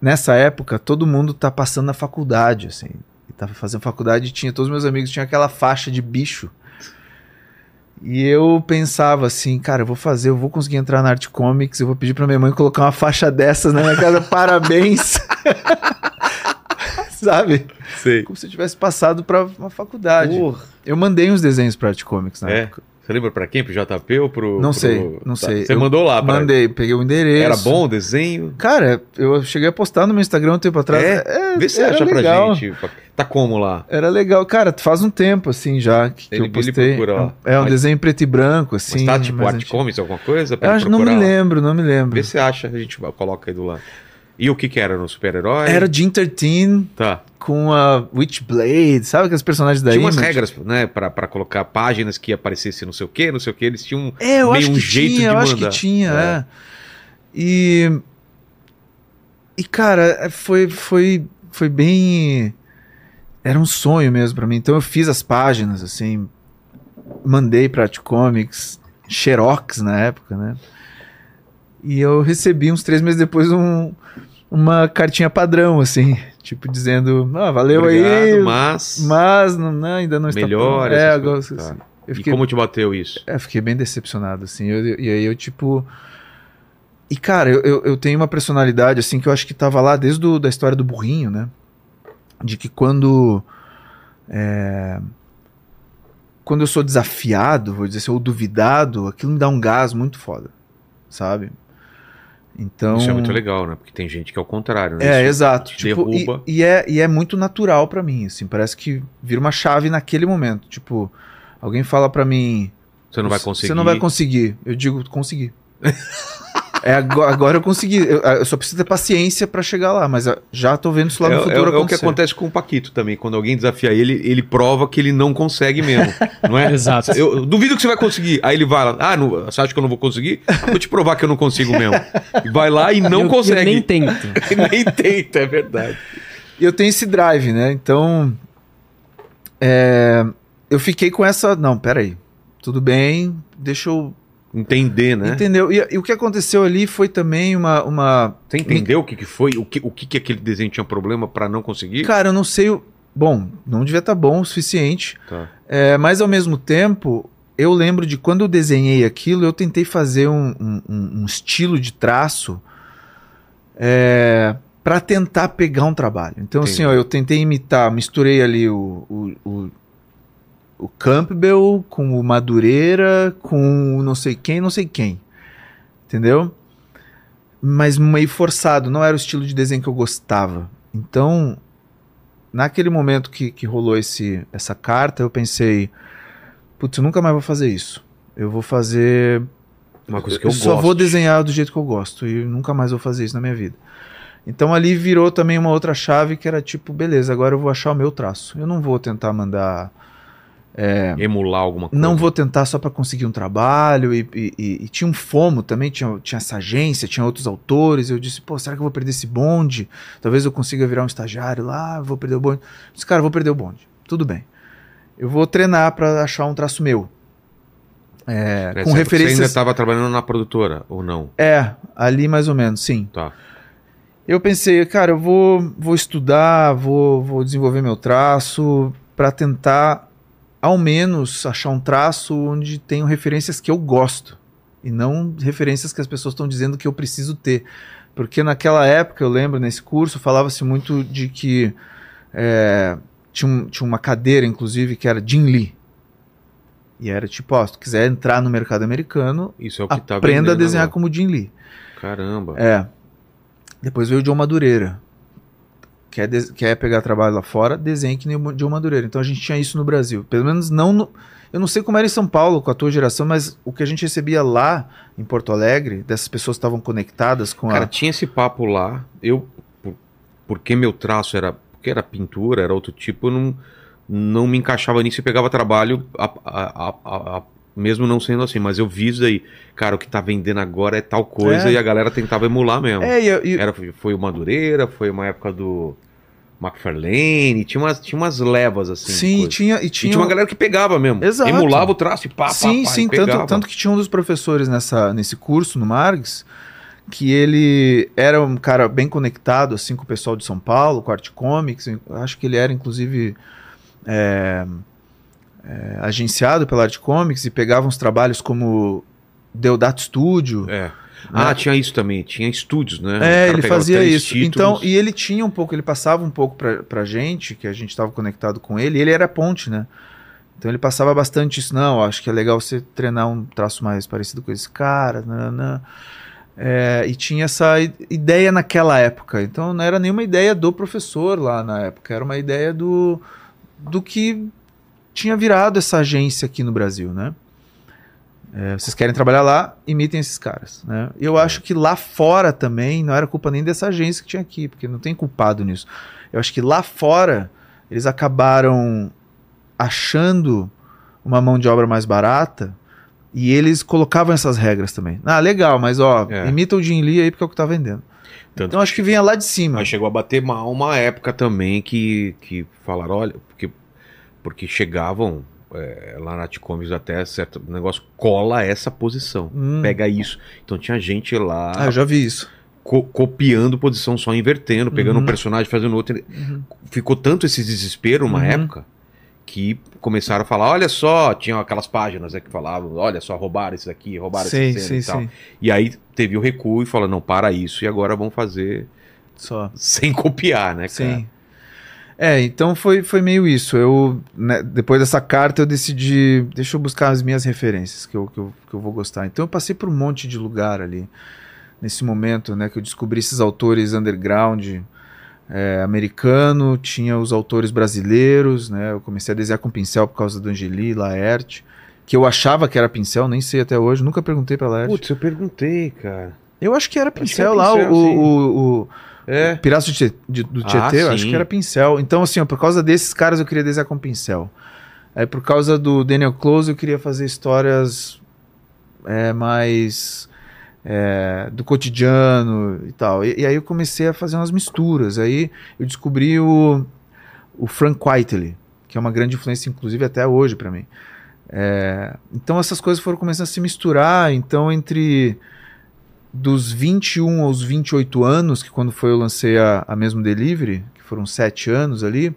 Nessa época, todo mundo tá passando na faculdade, assim. E tava fazendo faculdade e tinha, todos os meus amigos tinham aquela faixa de bicho. E eu pensava assim, cara, eu vou fazer, eu vou conseguir entrar na Art Comics, eu vou pedir pra minha mãe colocar uma faixa dessas na minha casa, parabéns. Sabe? Sei. Como se eu tivesse passado pra uma faculdade. Porra. Eu mandei uns desenhos pra Art Comics na É? época. Você lembra pra quem? Pro JP ou pro. Não pro- sei, não Tá. sei. Você Eu mandou lá, pra... Mandei, peguei o endereço. Era bom o desenho? Cara, eu cheguei a postar no meu Instagram um tempo atrás. É? Vê se acha legal. pra gente. Tá como lá? Era legal. Cara, faz um tempo, assim, já que, que Ele- eu ele postei. procura lá. É um Mas- desenho preto e branco, assim. Mas tá tipo Art antigo. Comics, alguma coisa? pra Eu acho, não me lembro, não me lembro. Vê se acha, a gente coloca aí do lado. E o que que era no super-herói? Era Jim 13 Tá. com a Witchblade, sabe aqueles personagens da Tinha umas regras, né, pra, pra colocar páginas que aparecesse não sei o que, não sei o que, eles tinham É, eu meio acho um que jeito tinha, de eu acho que tinha, É. é. E e cara, foi foi foi bem era um sonho mesmo pra mim. Então eu fiz as páginas assim, mandei pra Comics, Xerox na época, né? E eu recebi uns três meses depois um, uma cartinha padrão, assim, tipo dizendo, ah, valeu Obrigado, aí, mas... mas não, não, ainda não está Melhor. É, agora, tá. assim, eu E fiquei como te bateu isso? é, fiquei bem decepcionado, assim. Eu- e aí eu, tipo. E, cara, eu, eu, eu tenho uma personalidade, assim, que eu acho que tava lá desde o, da história do burrinho, né? De que quando. é, quando eu sou desafiado, vou dizer assim, ou duvidado, aquilo me dá um gás muito foda, sabe? Então. Isso é muito legal, né? Porque tem gente que é o contrário, né? É, Isso exato. Tipo, e, derruba. e é, e é muito natural pra mim, assim. Parece que vira uma chave naquele momento. Tipo, alguém fala pra mim. Você não vai conseguir. Você não vai conseguir. Eu digo, consegui. É, agora, agora eu consegui. Eu, eu só preciso ter paciência pra chegar lá, mas ah, já tô vendo isso lá É, no é- futuro é o que acontece com o Paquito também. Quando alguém desafia ele, ele prova que ele não consegue mesmo. não é? Exato. Eu, eu duvido que você vai conseguir. Aí ele vai lá, ah, não, você acha que eu não vou conseguir? Vou te provar que eu não consigo mesmo. E vai lá e não Eu- consegue. Eu nem tento. nem tenta, é verdade. E eu tenho esse drive, né? Então. é, eu fiquei com essa. Não, peraí. Tudo bem, deixa eu. Entender, né? Entendeu? E, e o que aconteceu ali foi também uma. uma... Você entendeu o que, que foi? O que, o que, que aquele desenho tinha problema pra não conseguir? Cara, eu não sei. o- Bom, não devia estar bom o suficiente. Tá. É, mas ao mesmo tempo, eu lembro de quando eu desenhei aquilo, eu tentei fazer um, um- um- estilo de traço é, para tentar pegar um trabalho. Então, assim, Entendi. ó, eu tentei imitar, misturei ali o, o, o, o Campbell com o Madureira, com o não sei quem, não sei quem. Entendeu? Mas meio forçado, não era o estilo de desenho que eu gostava. Então, naquele momento que, que rolou esse, essa carta, eu pensei, putz, eu nunca mais vou fazer isso. Eu vou fazer. Uma coisa que eu, só gosto. vou desenhar do jeito que eu gosto e nunca mais vou fazer isso na minha vida. Então ali virou também uma outra chave que era tipo, beleza, agora eu vou achar o meu traço. Eu não vou tentar mandar. Emular alguma coisa. Não vou tentar só para conseguir um trabalho. E, e- e- e tinha um FOMO também, tinha, tinha essa agência, tinha outros autores. Eu disse, pô, será que eu vou perder esse bonde? Talvez eu consiga virar um estagiário lá, vou perder o bonde. Eu disse, cara, vou perder o bonde. Tudo bem. Eu vou treinar para achar um traço meu. É, Nessa com época Você ainda referências. estava trabalhando na produtora, ou não? É, ali mais ou menos, sim. Tá. Eu pensei, cara, eu vou, vou estudar, vou, vou desenvolver meu traço para tentar, ao menos, achar um traço onde tenham referências que eu gosto e não referências que as pessoas estão dizendo que eu preciso ter. Porque naquela época, eu lembro, nesse curso, falava-se muito de que é, tinha, um- tinha uma cadeira, inclusive, que era Jim Lee. E era tipo, ó, se tu quiser entrar no mercado americano, Isso é o que tá aprenda a vendendo desenhar agora. como Jim Lee. Caramba. É. Depois veio o John Madureira. Quer, quer pegar trabalho lá fora, desenhe que nem o John Madureira. Então a gente tinha isso no Brasil. Pelo menos não no. Eu não sei como era em São Paulo com a tua geração, mas o que a gente recebia lá em Porto Alegre, dessas pessoas que estavam conectadas com Cara, a. tinha esse papo lá. Eu, por- porque meu traço era. Porque era pintura, era outro tipo, eu não, não me encaixava nisso e pegava trabalho, a- a- a- mesmo não sendo assim. Mas eu vi isso daí. Cara, o que tá vendendo agora é tal coisa É. e a galera tentava emular mesmo. É, e, e- Era, foi o Madureira, foi uma época do McFarlane, tinha umas, tinha umas levas assim. sim, tinha, e E tinha. tinha uma galera que pegava mesmo. Exato. Emulava o traço e pá, pá, sim, pá, sim, tanto, tanto que tinha um dos professores nessa, nesse curso, no Margs, que ele era um cara bem conectado assim com o pessoal de São Paulo, com a Art Comics, eu acho que ele era inclusive é, é, agenciado pela Art Comics e pegava uns trabalhos como Deodato Studio. É. Ah, tinha isso também, tinha estúdios, né? É, ele fazia isso. títulos. Então, e ele tinha um pouco, ele passava um pouco pra, pra gente, que a gente estava conectado com ele, e ele era ponte, né? Então ele passava bastante isso. Não, acho que é legal você treinar um traço mais parecido com esse cara. nananã. É, e tinha essa ideia naquela época. Então não era nenhuma ideia do professor lá na época, era uma ideia do, do que tinha virado essa agência aqui no Brasil, né? É, vocês querem trabalhar lá, imitem esses caras, né? Eu acho que lá fora também não era culpa nem dessa agência que tinha aqui, porque não tem culpado nisso. Eu acho que lá fora eles acabaram achando uma mão de obra mais barata e eles colocavam essas regras também. Ah, legal, mas ó, É. imita o Jim Lee aí porque é o que tá vendendo. Tanto Então acho que vinha lá de cima. Mas chegou a bater mal uma época também que, que falaram, olha, porque, porque chegavam é, lá na Tcomics até certo negócio, cola essa posição, Hum. pega isso. Então tinha gente lá Ah, eu já vi isso. co- copiando posição, só invertendo, pegando Uhum. um personagem, fazendo outro. Uhum. Ficou tanto esse desespero uma Uhum. época que começaram a falar, olha só, tinham aquelas páginas né, que falavam, olha só, roubaram isso aqui, roubaram Sim, sim, e tal. sim. E aí teve o recuo e falou, não, para isso, e agora vamos fazer Só. sem copiar, né, cara? Sim. É, então foi, foi meio isso. Eu, né, depois dessa carta, eu decidi, deixa eu buscar as minhas referências que eu, que, eu, que eu vou gostar. Então eu passei por um monte de lugar ali, nesse momento, né, que eu descobri esses autores underground é, americano, tinha os autores brasileiros, né, eu comecei a desenhar com pincel por causa do Angeli, Laerte, que eu achava que era pincel, nem sei até hoje, nunca perguntei pra Laerte. Putz, eu perguntei, cara. Eu acho que era Acho que pincel era lá, pincel, o, sim. o, o É. Piratas do Tietê, de- do Ah, Tietê, eu acho que era pincel. Então, assim, ó, por causa desses caras eu queria desenhar com pincel. Aí, por causa do Daniel Close, eu queria fazer histórias é, mais é, do cotidiano e tal. E, e aí eu comecei a fazer umas misturas. Aí eu descobri o, o Frank Whiteley, que é uma grande influência, inclusive, até hoje pra mim. É, então essas coisas foram começando a se misturar. Então, entre dos 21 aos 28 anos, que quando foi eu lancei a, a mesmo Delivery, que foram sete anos ali,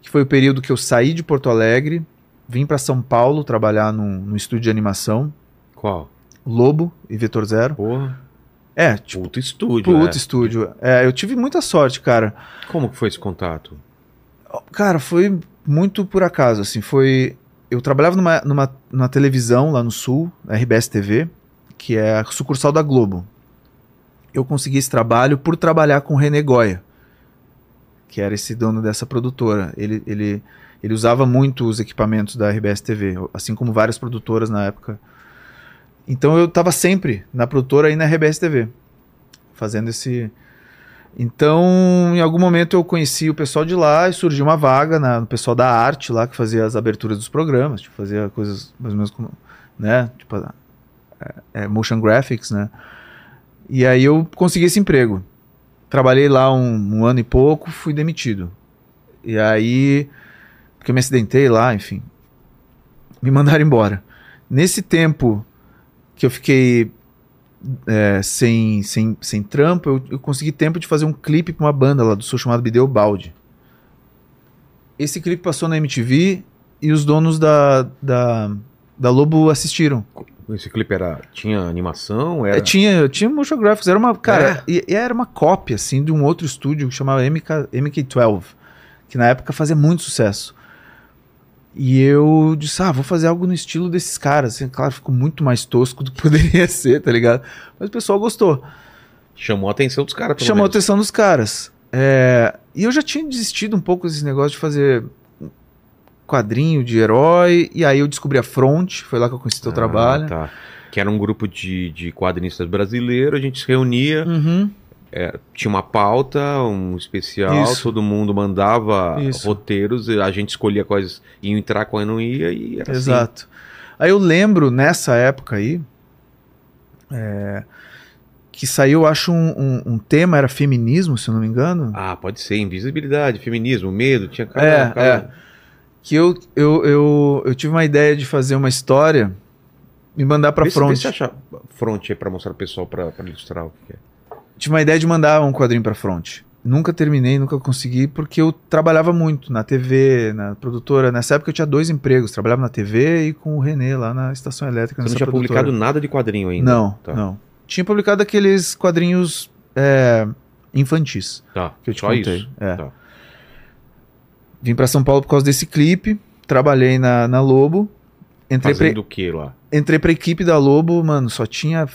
que foi o período que eu saí de Porto Alegre, vim para São Paulo trabalhar num, num estúdio de animação, Qual? Lobo e Vetor Zero. Porra. É, tipo, Puto estúdio. puto é. estúdio. É, eu tive muita sorte, cara. Como que foi esse contato? Cara, foi muito por acaso, assim, foi... Eu trabalhava numa, numa, numa televisão lá no Sul, na RBS TV, que é a sucursal da Globo. Eu consegui esse trabalho por trabalhar com o René Goya, que era esse dono dessa produtora. Ele, ele, ele usava muito os equipamentos da RBS TV, assim como várias produtoras na época. Então eu estava sempre na produtora e na RBS TV, fazendo esse... Então, em algum momento eu conheci o pessoal de lá e surgiu uma vaga na, no pessoal da arte lá, que fazia as aberturas dos programas, tipo, fazia coisas mais ou menos como, né, tipo, é, é, motion graphics, né. E aí eu consegui esse emprego. Trabalhei lá um, um ano e pouco, fui demitido. E aí, porque eu me acidentei lá, enfim, me mandaram embora. Nesse tempo que eu fiquei é, sem, sem, sem trampo, eu, eu consegui tempo de fazer um clipe pra uma banda lá do sul chamado Bideu Balde. Esse clipe passou na MTV e os donos da, da, da Lobo assistiram. Esse clipe era. Tinha animação? Era... É, tinha, tinha motion graphics, era uma, cara, e, e era uma cópia, assim, de um outro estúdio que chamava MK, MK12, que na época fazia muito sucesso. E eu disse, ah, vou fazer algo no estilo desses caras, assim, claro, ficou muito mais tosco do que poderia ser, tá ligado? Mas o pessoal gostou. Chamou a atenção dos caras, chamou a menos. atenção dos caras. É, e eu já tinha desistido um pouco desse negócio de fazer quadrinho de herói, e aí eu descobri a Front, foi lá que eu conheci teu Ah, trabalho. Tá. Que era um grupo de, de quadrinistas brasileiros, a gente se reunia, Uhum. tinha uma pauta, um especial, Isso. todo mundo mandava Isso. roteiros, a gente escolhia quais iam entrar, quais não ia, e era assim. Exato. Aí eu lembro, nessa época aí, é, que saiu, acho, um, um- um tema, era feminismo, se eu não me engano. Ah, pode ser, invisibilidade, feminismo, medo, tinha cara. É, cara- Que eu, eu, eu, eu tive uma ideia de fazer uma história e mandar pra Vê se- vê front. se acha front aí pra mostrar pro pessoal pra, pra ilustrar o que é. Tive uma ideia de mandar um quadrinho pra front. Nunca terminei, nunca consegui, porque eu trabalhava muito na TV, na produtora. Nessa época eu tinha dois empregos. Trabalhava na TV e com o Renê lá na estação elétrica. Você não tinha produtora. publicado nada de quadrinho ainda? Não, Tá. não. Tinha publicado aqueles quadrinhos é, infantis Tá, que eu te só contei. isso. É. Tá. Vim pra São Paulo por causa desse clipe. Trabalhei na, na Lobo. Entrei pra, Fazendo o que lá? entrei pra equipe da Lobo, mano, só tinha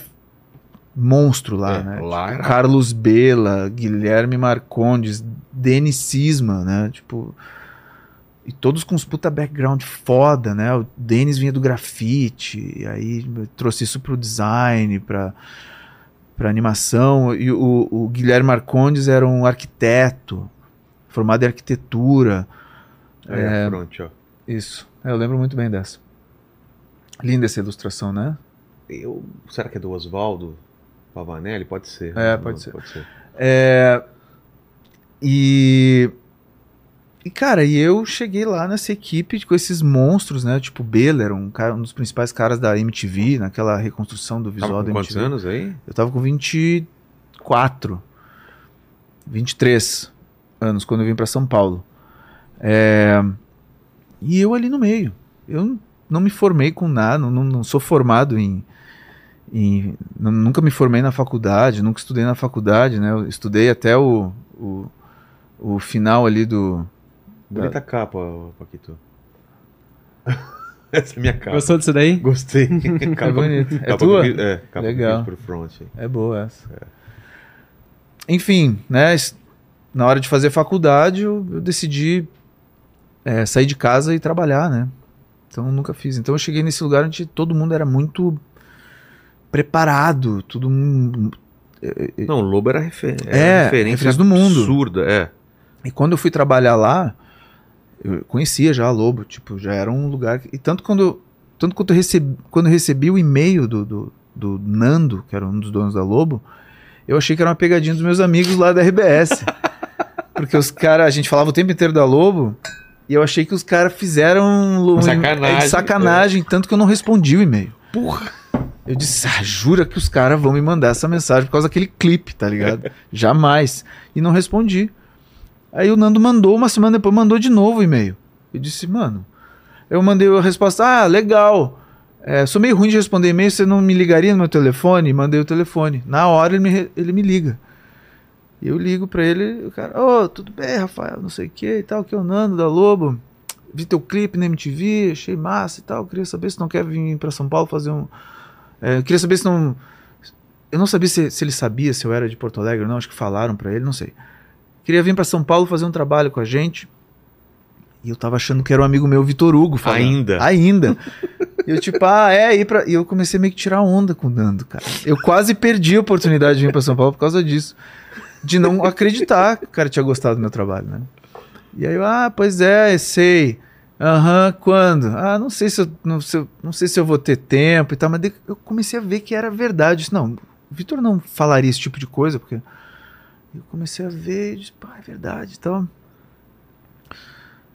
monstro lá, É, né? lá era- Carlos Bela, Guilherme Marcondes, Denis Cisma, né? Tipo. E todos com uns puta background foda, né? O Denis vinha do grafite, e aí trouxe isso pro design, pra, pra animação. E o, o Guilherme Marcondes era um arquiteto, formado em arquitetura. É. front, ó. Isso. É, eu lembro muito bem dessa. Linda essa ilustração, né? Eu, será que é do Oswaldo Pavanelli? Pode ser. É, Não, pode ser. Pode ser. É, e. E, cara, e eu cheguei lá nessa equipe com esses monstros, né? Tipo, Beller, um, cara, um dos principais caras da MTV, naquela reconstrução do visual Tava da com quantos MTV. anos aí? Eu tava com 24, 23 anos quando eu vim pra São Paulo. É, e eu ali no meio. Eu não me formei com nada, não, não sou formado em. em- nu- nunca me formei na faculdade, nunca estudei na faculdade, né? Eu estudei até o, o, o final ali do. Bonita capa, ô, Paquito. Essa é a minha capa. Gostou disso daí? Gostei. É bonito. É capa tua? do é, capa Legal. do front. É boa essa. Enfim, né? Na hora de fazer faculdade, eu, eu decidi é, sair de casa e trabalhar, né? Então nunca fiz. Então eu cheguei nesse lugar onde todo mundo era muito preparado, todo mundo Não, o Lobo era, refer era É, referência referência do mundo. absurda, é. E quando eu fui trabalhar lá, eu conhecia já a Lobo, tipo, já era um lugar. E tanto quando, tanto quando eu recebi, quando eu recebi o e-mail do, do, do Nando, que era um dos donos da Lobo, eu achei que era uma pegadinha dos meus amigos lá da RBS. Porque os caras, a gente falava o tempo inteiro da Lobo, e eu achei que os caras fizeram um, Sacanagem, é de sacanagem, tanto que eu não respondi o e-mail. Porra! Eu disse, ah, jura que os caras vão me mandar essa mensagem por causa daquele clipe, tá ligado? Jamais. E não respondi. Aí o Nando mandou, uma semana depois mandou de novo o e-mail. Eu disse, mano. Eu mandei a resposta, ah, legal. É, sou meio ruim de responder e-mail, você não me ligaria no meu telefone? Mandei o telefone. Na hora ele me, ele me liga. E eu ligo pra ele, o cara, ô, tudo bem, Rafael, não sei o que e tal, que é o Nando da Lobo. Vi teu clipe na MTV, achei massa e tal. Queria saber se não quer vir pra São Paulo fazer um. É, queria saber se não. Eu não sabia se, se ele sabia se eu era de Porto Alegre ou não, acho que falaram pra ele, não sei. Queria vir pra São Paulo fazer um trabalho com a gente. E eu tava achando que era um amigo meu, Vitor Hugo. falando. Ainda? Ainda. E eu, tipo, ah, é, ir pra... E eu comecei meio que tirar onda com o Nando, cara. Eu quase perdi a oportunidade de vir pra São Paulo por causa disso. De não acreditar que o cara tinha gostado do meu trabalho, né? E aí eu, ah, pois é, sei. Aham, quando? Ah, não sei se eu não, se eu não sei se eu vou ter tempo e tal, mas eu comecei a ver que era verdade. Disse, não, o Vitor não falaria esse tipo de coisa, porque eu comecei a ver disse, pá, é verdade e tal.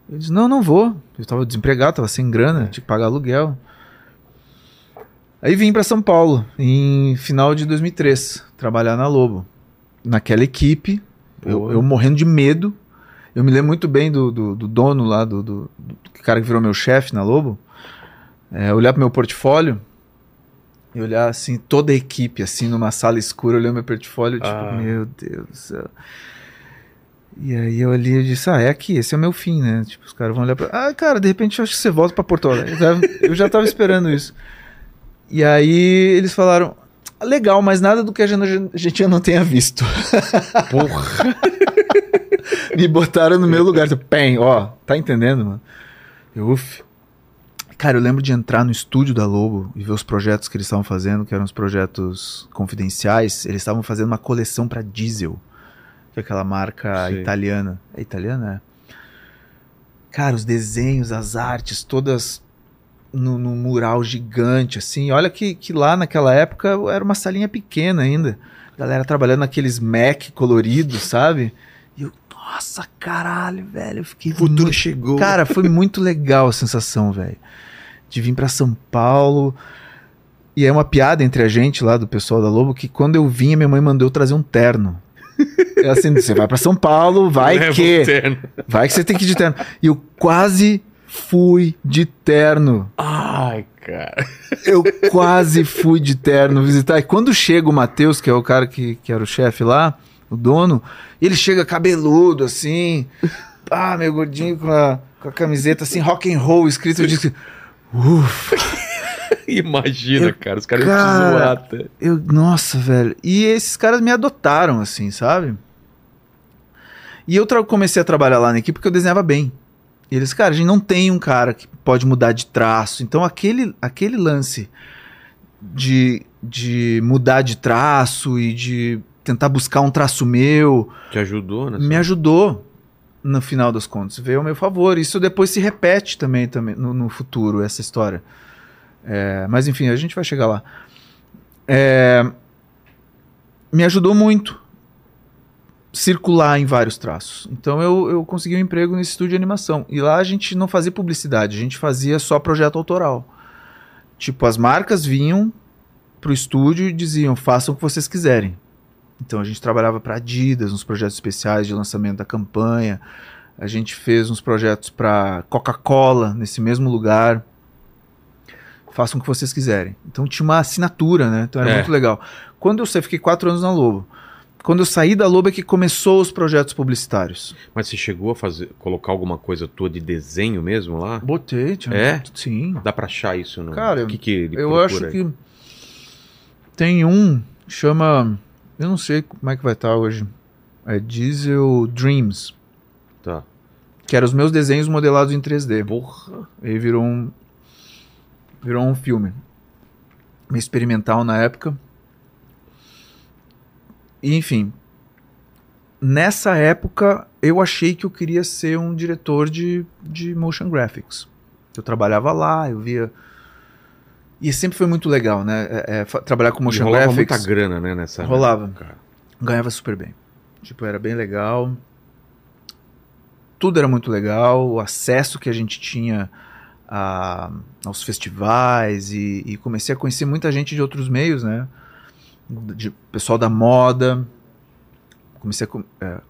Eu disse, não, não vou. Eu tava desempregado, tava sem grana, tinha que pagar aluguel. Aí vim pra São Paulo, em final de 2003, trabalhar na Lobo. Naquela equipe, eu, eu morrendo de medo. Eu me lembro muito bem do, do, do dono lá, do, do, cara que virou meu chefe na Lobo. É, olhar pro meu portfólio e olhar assim, toda a equipe, assim, numa sala escura, olhando meu portfólio, tipo, Ah. meu Deus do céu. E aí eu olhei e disse, ah, é aqui, esse é o meu fim, né? Tipo, os caras vão olhar pra. Ah, cara, de repente eu acho que você volta pra Porto Alegre. Eu já- Eu tava esperando isso. E aí eles falaram, "Ah, legal, mas nada do que a gente, não tenha visto. Porra! Me botaram no meu lugar. Pem, ó, tá entendendo, mano? Eu, uf. Cara, eu lembro de entrar no estúdio da Lobo e ver os projetos que eles estavam fazendo, que eram os projetos confidenciais. Eles estavam fazendo uma coleção pra Diesel, que é aquela marca Sei. italiana. É italiana? É. Cara, os desenhos, as artes, todas no, no mural gigante, assim. Olha que, que lá naquela época era uma salinha pequena ainda. Galera trabalhando naqueles Mac coloridos, sabe? E eu, nossa, caralho, velho. Eu fiquei muito... chegou. Cara, foi muito legal a sensação, velho. De vir pra São Paulo. E é uma piada entre a gente lá do pessoal da Lobo que quando eu vinha, minha mãe mandou eu trazer um terno. É assim, você vai pra São Paulo, vai Leva que. o terno. Vai que você tem que ir de terno. E eu quase fui de terno. Ai, cara. Eu quase fui de terno visitar. E quando chega o Matheus, que é o cara que, que era o chefe lá, o dono, ele chega cabeludo, assim, ah, meu gordinho com a, com a camiseta assim, rock and roll escrito, eu disse, ufa, Imagina, Eu- cara. Os caras iam te cara, zoar até. eu, nossa, velho. E esses caras me adotaram, assim, sabe? E eu comecei a trabalhar lá na equipe porque eu desenhava bem. E eles, cara, a gente não tem um cara que pode mudar de traço. Então aquele, aquele lance de, de mudar de traço e de tentar buscar um traço meu Te ajudou, né? me ajudou no final das contas, veio ao meu favor. Isso depois se repete também, também no, no futuro, essa história. É, mas enfim, a gente vai chegar lá. É, me ajudou muito circular em vários traços. Então eu, eu consegui um emprego nesse estúdio de animação. E lá a gente não fazia publicidade, a gente fazia só projeto autoral. Tipo, as marcas vinham pro estúdio e diziam: façam o que vocês quiserem. Então a gente trabalhava para Adidas, nos projetos especiais de lançamento da campanha. A gente fez uns projetos para Coca-Cola nesse mesmo lugar. Façam o que vocês quiserem. Então tinha uma assinatura, né? Então era É. muito legal. Quando eu saí, fiquei quatro anos na Lobo. Quando eu saí da Lobo é que começou os projetos publicitários. Mas você chegou a fazer, colocar alguma coisa tua de desenho mesmo lá? Botei, tinha. É? Sim. Dá pra achar isso no. Cara, o que, que ele Eu acho aí? que tem um chama, eu não sei como é que vai estar hoje. É Diesel Dreams, Tá. que eram os meus desenhos modelados em 3D. Porra. Aí virou um virou um filme. Experimental na época. E, enfim, nessa época eu achei que eu queria ser um diretor de, de motion graphics. Eu trabalhava lá, eu via. E sempre foi muito legal, né? É, é, trabalhar com E motion rolava graphics. muita grana, né, nessa Rolava. época. ganhava super bem. Tipo, era bem legal. Tudo era muito legal. O acesso que a gente tinha a- aos festivais e, e comecei a conhecer muita gente de outros meios, né? De pessoal da moda. Comecei a, é,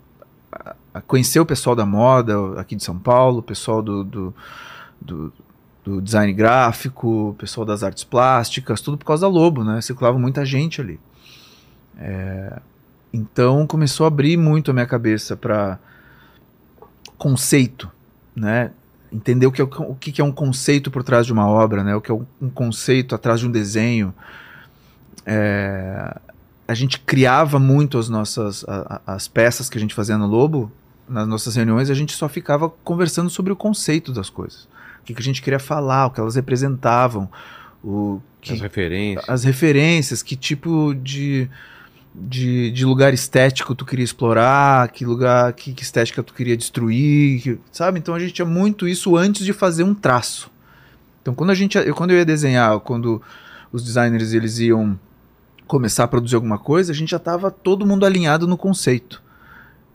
a- conhecer o pessoal da moda aqui de São Paulo, o pessoal do, do, do- do design gráfico, o pessoal das artes plásticas, tudo por causa da Lobo, né? Circulava muita gente ali. Então começou a abrir muito a minha cabeça para conceito, né? Entender o que, é, o que é um conceito por trás de uma obra, né? O que é um conceito atrás de um desenho. É, a gente criava muito as nossas a- as peças que a gente fazia no Lobo nas nossas reuniões. A gente só ficava conversando sobre o conceito das coisas, o que, que a gente queria falar, o que elas representavam, o que, As referências. as referências, que tipo de, de, de lugar estético tu queria explorar, que lugar, que, que estética tu queria destruir, que- sabe? Então a gente tinha muito isso antes de fazer um traço. Então quando a gente, eu, quando eu ia desenhar, quando os designers eles iam começar a produzir alguma coisa, a gente já estava todo mundo alinhado no conceito.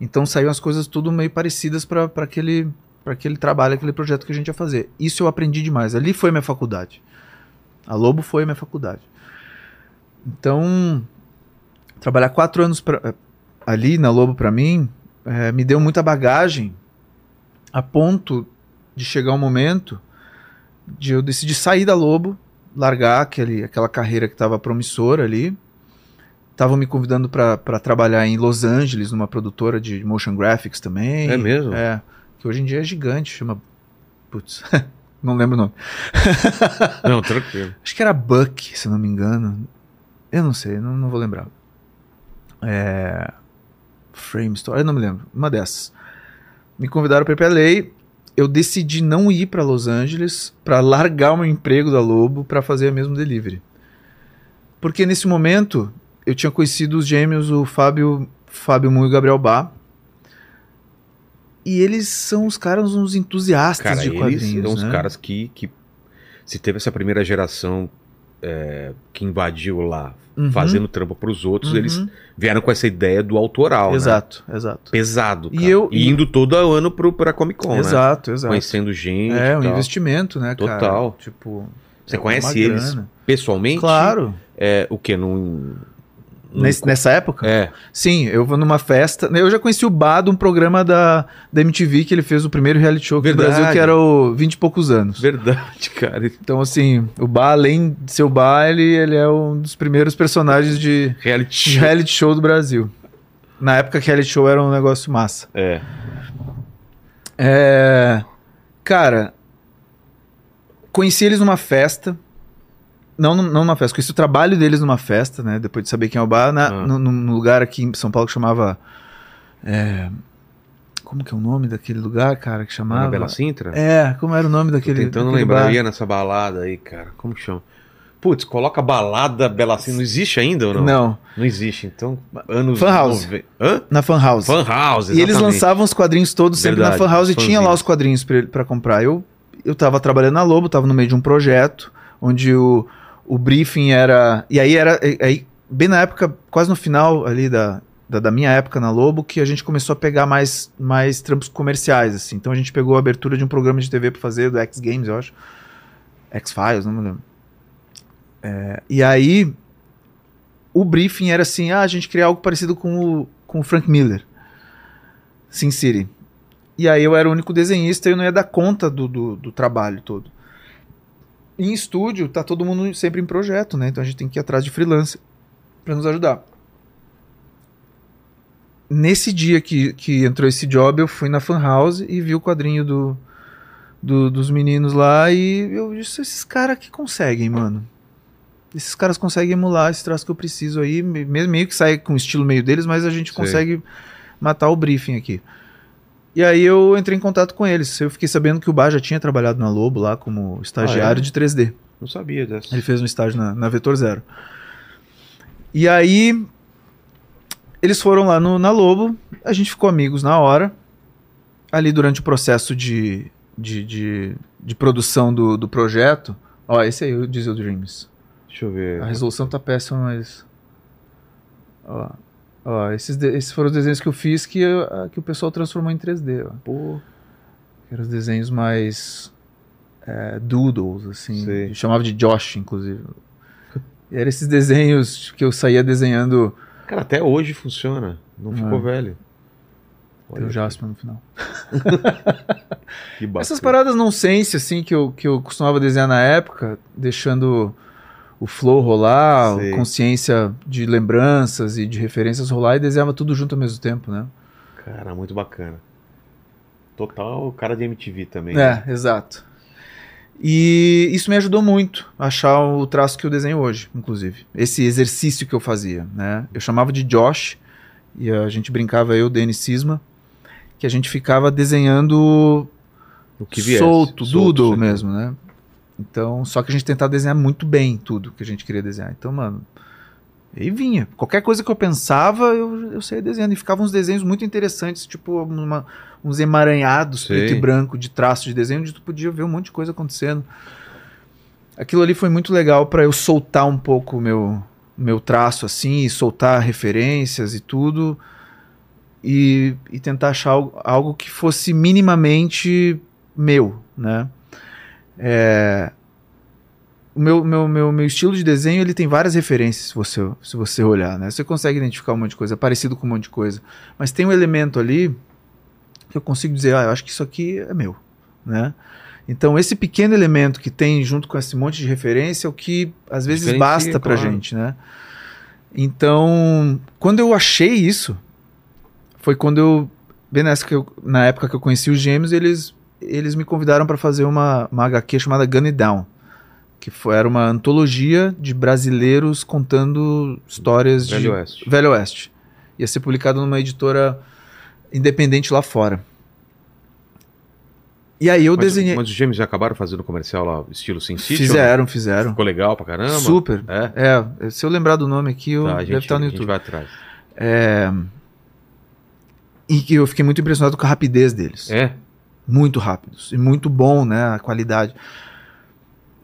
Então saíam as coisas tudo meio parecidas para aquele para aquele trabalho, aquele projeto que a gente ia fazer. Isso eu aprendi demais. Ali foi a minha faculdade. A Lobo foi a minha faculdade. Então, trabalhar quatro anos pra, eh, ali na Lobo para mim eh, me deu muita bagagem a ponto de chegar um momento de eu decidir sair da Lobo, largar aquele, aquela carreira que estava promissora ali. Estavam me convidando para trabalhar em Los Angeles, numa produtora de motion graphics também. É mesmo? É, que hoje em dia é gigante, chama. Putz, não lembro o nome. Não, tranquilo. Acho que era Buck, se eu não me engano. Eu não sei, não, não vou lembrar. É... Frame Store, eu não me lembro. Uma dessas. Me convidaram para ir pra LA. Eu decidi não ir para Los Angeles para largar o meu emprego da Lobo para fazer a mesmo delivery. Porque nesse momento eu tinha conhecido os gêmeos, o Fábio, Fábio Mu e o Gabriel Bá. E eles são os caras uns entusiastas Cara, de eles quadrinhos. são os né? caras que, que. Se teve essa primeira geração é, que invadiu lá, Uhum, fazendo trampa pros outros, uhum. eles vieram com essa ideia do autoral, né? Exato, exato. Pesado. E cara. eu- E indo todo ano pro, pra Comic Con, né? Exato, exato. Conhecendo gente. É, e um tal. investimento, né, cara? Total. Tipo, Você é conhece eles grana. pessoalmente? Claro. É, o quê? Num. Nesse- nessa época? É. Sim, eu vou numa festa. Eu já conheci o Bá de um programa da, da MTV que ele fez o primeiro reality show Verdade. Brasil, que era o 20 e poucos anos. Verdade, cara. Então, assim, o Bá, além de ser o Bá, ele, ele é um dos primeiros personagens de, Reality de show. reality show do Brasil. Na época, reality show era um negócio massa. É. É, cara, conheci eles numa festa. Não, não numa festa, conheci o trabalho deles numa festa, né? Depois de saber quem é o bar, na, Ah. no- num lugar aqui em São Paulo que chamava. é, como que é o nome daquele lugar, cara? Que chamava. Bela Sintra? É, como era o nome Tô daquele. tentando daquele lembrar. bar? Ia nessa balada aí, cara. Como que chama? Putz, coloca balada Bela Sintra. Não existe ainda ou não? Não, Não existe. Então, anos. Fan House. nove- Hã? na Fan House. Fan House, E eles exatamente. lançavam os quadrinhos todos sempre Verdade, na Fan House e tinha lá os quadrinhos pra comprar. Eu, eu tava trabalhando na Lobo, tava no meio de um projeto onde o, o briefing era. E aí era. Aí, bem na época, quase no final ali da, da, da minha época na Lobo, que a gente começou a pegar mais, mais trampos comerciais, assim. Então a gente pegou a abertura de um programa de TV pra fazer, do X Games, eu acho. X-Files, não me lembro. É, e aí. O briefing era assim: ah, a gente queria algo parecido com o, com o Frank Miller. Sin City. E aí eu era o único desenhista e eu não ia dar conta do, do, do trabalho todo. Em estúdio, tá todo mundo sempre em projeto, né? Então a gente tem que ir atrás de freelance para nos ajudar. Nesse dia que, que entrou esse job, eu fui na Fan House e vi o quadrinho do, do- dos meninos lá e eu disse, esses caras que conseguem, mano. Esses caras conseguem emular esse traço que eu preciso aí, meio que sai com o estilo meio deles, mas a gente Sei. consegue matar o briefing aqui. E aí eu entrei em contato com eles. Eu fiquei sabendo que o Bar já tinha trabalhado na Lobo lá como estagiário Ah, é? de 3D. Não sabia dessa. Ele fez um estágio na, na Vetor Zero. E aí eles foram lá no, na Lobo, a gente ficou amigos na hora. Ali durante o processo de, de, de, de produção do, do projeto. Ó, esse aí, o Diesel Dreams. Deixa eu ver. A resolução tá péssima, mas. Ó, ó esses, esses foram os desenhos que eu fiz que, eu- ah, que o pessoal transformou em 3D. Ó. Pô, Que eram os desenhos mais. é, doodles, assim. Sei. Chamava de Josh, inclusive. E eram esses desenhos que eu saía desenhando. cara, até hoje funciona. Não ficou É. velho. Tem o Olha Jasper no final. que bacana. Essas paradas nonsense, assim, que eu, que eu costumava desenhar na época, deixando o flow rolar, Sei. consciência de lembranças e de referências rolar e desenhava tudo junto ao mesmo tempo, né? Cara, muito bacana. Total cara de MTV também. né? É, exato. E isso me ajudou muito a achar o traço que eu desenho hoje, inclusive. Esse exercício que eu fazia, né? Eu chamava de Josh, e a gente brincava, eu, Denis Cisma, que a gente ficava desenhando O que viesse. solto, doodle sempre. mesmo, né? Então, só que a gente tentava desenhar muito bem tudo que a gente queria desenhar. Então, mano, e vinha. Qualquer coisa que eu pensava, eu, eu saía desenhando. E ficavam uns desenhos muito interessantes, tipo uma- uns emaranhados Sei. preto e branco de traço de desenho, onde tu podia ver um monte de coisa acontecendo. Aquilo ali foi muito legal para eu soltar um pouco o meu, meu traço, assim, e soltar referências e tudo. E, e tentar achar algo, algo que fosse minimamente meu, né? É, o meu, meu, meu, meu estilo de desenho ele tem várias referências se você, se você olhar, né? Você consegue identificar um monte de coisa, é parecido com um monte de coisa. Mas tem um elemento ali que eu consigo dizer, ah, eu acho que isso aqui é meu, né? Então esse pequeno elemento que tem junto com esse monte de referência é o que às vezes Diferencia, basta pra claro. gente, né? Então, quando eu achei isso, foi quando eu bem nessa que eu, na época que eu conheci os gêmeos, eles eles me convidaram para fazer uma, uma HQ chamada Gun It Down, que foi, era uma antologia de brasileiros contando histórias de Velho Oeste. Velho Oeste. Ia ser publicado numa editora independente lá fora. E aí eu mas, desenhei. Mas os gêmeos já acabaram fazendo comercial lá, estilo Sin City? fizeram, fizeram. Ficou legal pra caramba? Super. É? É, se eu lembrar do nome aqui, eu Tá, a deve gente, estar no a gente YouTube. vai atrás. É, E que eu fiquei muito impressionado com a rapidez deles. É? Muito rápidos e muito bom, né? A qualidade.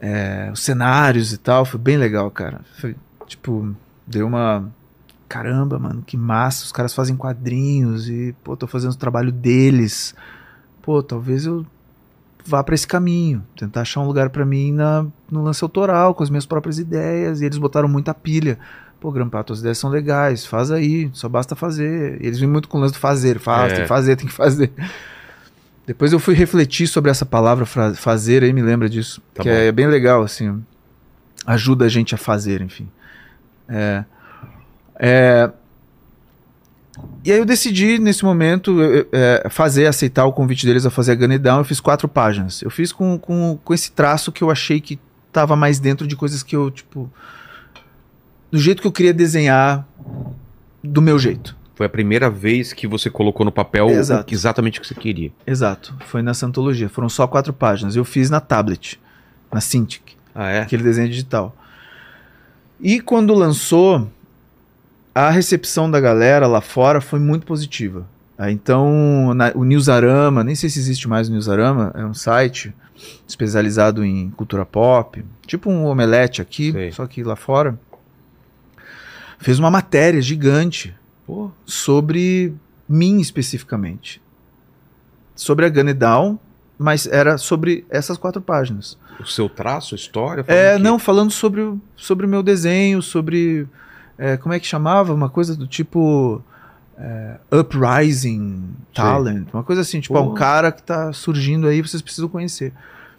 É, os cenários e tal, foi bem legal, cara. Foi, tipo, deu uma. Caramba, mano, que massa. Os caras fazem quadrinhos e, pô, tô fazendo o trabalho deles. Pô, talvez eu vá pra esse caminho. Tentar achar um lugar pra mim na, no lance autoral, com as minhas próprias ideias. E eles botaram muita pilha. Pô, Grampa, tuas ideias são legais, faz aí, só basta fazer. E eles vêm muito com o lance do fazer, faz, É. tem que fazer, tem que fazer. Depois eu fui refletir sobre essa palavra fazer, aí me lembra disso. Tá que bom. é bem legal, assim. Ajuda a gente a fazer, enfim. É, é, e aí eu decidi, nesse momento, eu- eu- é, fazer, aceitar o convite deles a fazer a Gun It Down. Eu fiz quatro páginas. Eu fiz com, com, com esse traço que eu achei que tava mais dentro de coisas que eu, tipo... Do jeito que eu queria desenhar, do meu jeito. Foi a primeira vez que você colocou no papel o- Exato. exatamente o que você queria. Exato. Foi nessa antologia. Foram só quatro páginas. Eu fiz na tablet, na Cintiq. Ah, é? aquele desenho digital. E quando lançou, a recepção da galera lá fora foi muito positiva. Ah, Então, na- o Newsarama, nem sei se existe mais o Newsarama, é um site especializado em cultura pop, tipo um omelete aqui, Sei. só que lá fora, fez uma matéria gigante Pô, sobre mim especificamente. Sobre a Gun It Down, mas era sobre essas quatro páginas. o seu traço, a história? É, não, falando sobre o sobre meu desenho, sobre. é, como é que chamava? Uma coisa do tipo. é, uprising Talent. Uma coisa assim, tipo, Pô. é um cara que tá surgindo aí, vocês precisam conhecer.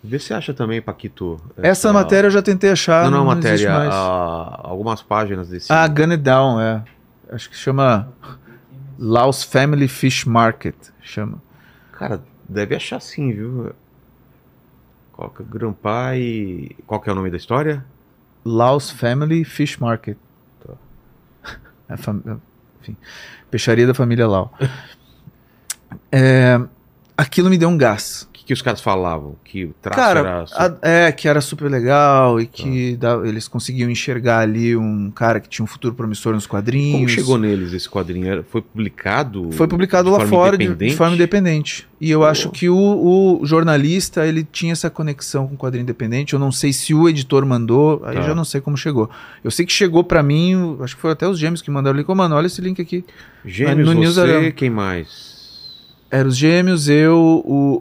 Vê se acha também, Paquito. Essa, matéria eu já tentei achar. Não, não, existe matéria. mais. ah, algumas páginas desse. Ah, Gun It Down, é. Acho que chama. Laos Family Fish Market. Chama. Cara, deve achar sim, viu? Coloca Grampai. e. Qual que é o nome da história? Laos Family Fish Market. Tá. É fam- Enfim, peixaria da família Lau. É, aquilo me deu um gás. Que, os caras falavam? Que o traço Cara, era. a- é, que era super legal e que dá- eles conseguiam enxergar ali um cara que tinha um futuro promissor nos quadrinhos. Como chegou neles esse quadrinho? Foi publicado? Foi publicado lá fora de, de forma independente. E eu acho que o, o jornalista ele tinha essa conexão com o quadrinho independente. Eu não sei se o editor mandou, aí Tá. eu já não sei como chegou. Eu sei que chegou pra mim, acho que foi até os gêmeos que mandaram. Ô, mano, olha esse link aqui. Gêmeos, No você, quem mais? Eram os gêmeos, eu, o,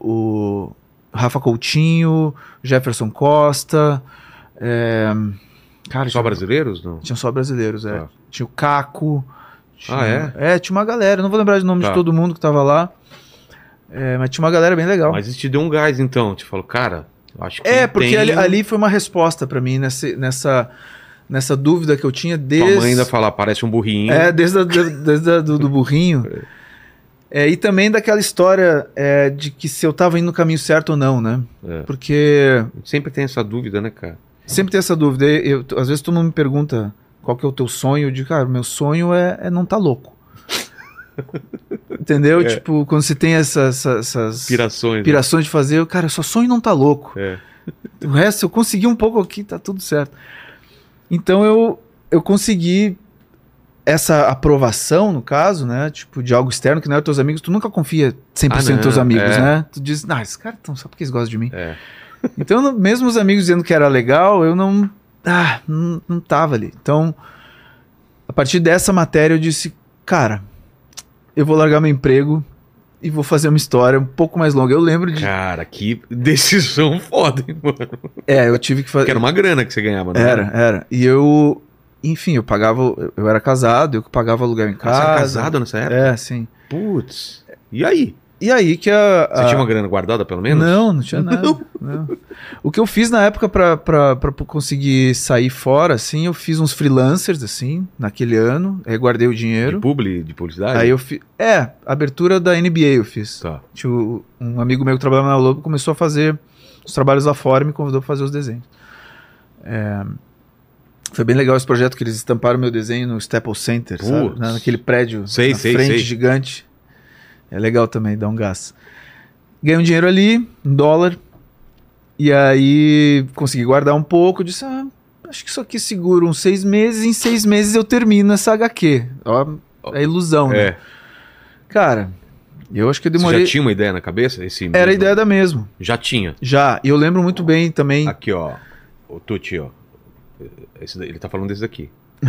o, o Rafa Coutinho, Jefferson Costa. é, Cara, Só tinha- brasileiros? Não? Tinham só brasileiros, é. Tá. Tinha o Caco. tinha- Ah, é? É, tinha uma galera. Não vou lembrar o nome Tá. de todo mundo que tava lá. É, mas tinha uma galera bem legal. Mas isso te deu um gás, então. Te falou, cara, acho que. é, porque tem ali, ali foi uma resposta pra mim nessa, nessa, nessa dúvida que eu tinha Tua desde. mãe ainda fala, parece um burrinho. É, desde, a, de- desde a, do, do burrinho. É, e também daquela história é, de que se eu tava indo no caminho certo ou não, né? É. Porque Sempre tem essa dúvida, né, cara? sempre tem essa dúvida. Eu, eu- às vezes todo mundo me pergunta qual que é o teu sonho. Eu digo, cara, o meu sonho é, é não tá louco. Entendeu? É. Tipo, quando você tem essa- essa- essas Pirações. né? pirações de fazer, eu, cara, eu só sonho não tá louco. É. O resto, eu consegui um pouco aqui, tá tudo certo. Então eu, eu consegui essa aprovação, no caso, né? Tipo, de algo externo que não é teus amigos. Tu nunca confia 100% Ah, nos teus amigos, é. né? Tu diz, não, esses caras estão só porque eles gostam de mim. É. Então, mesmo os amigos dizendo que era legal, eu não. Ah, não, não tava ali. Então, a partir dessa matéria, eu disse, cara, eu vou largar meu emprego e vou fazer uma história um pouco mais longa. Eu lembro de. Cara, que decisão foda, hein, mano? É, eu tive que fazer. Porque era uma grana que você ganhava, não Era, era. E eu, enfim, eu pagava. eu- era casado, eu que pagava aluguel em Ah, Você casa. era casado nessa época? É, sim. Putz. E aí? E aí que a. Você a- tinha uma grana guardada, pelo menos? Não, não tinha nada. não. O que eu fiz na época pra, pra, pra conseguir sair fora, assim, eu fiz uns freelancers, assim, naquele ano. Aí guardei o De dinheiro. publi, de publicidade? Aí eu fiz. É, abertura da NBA eu fiz. Tá. Um amigo meu que trabalhava na Lobo começou a fazer os trabalhos lá fora e me convidou para fazer os desenhos. É, foi bem legal esse projeto que eles estamparam meu desenho no Staples Center, sabe? Naquele prédio Sei, na sei, frente sei. gigante. É legal também, dá um gás. Ganhei um dinheiro ali, em dólar. E aí consegui guardar um pouco. Disse, ah, acho que isso aqui segura uns seis meses. Em seis meses eu termino essa HQ. Ó, é ilusão, né? É. Cara, eu acho que eu Você demorei. já tinha uma ideia na cabeça? Esse Era a mesmo? ideia da mesmo. Já tinha. Já. E eu lembro muito bem também. Aqui, ó. O Tuti, ó. Esse daí- ele tá falando desse daqui.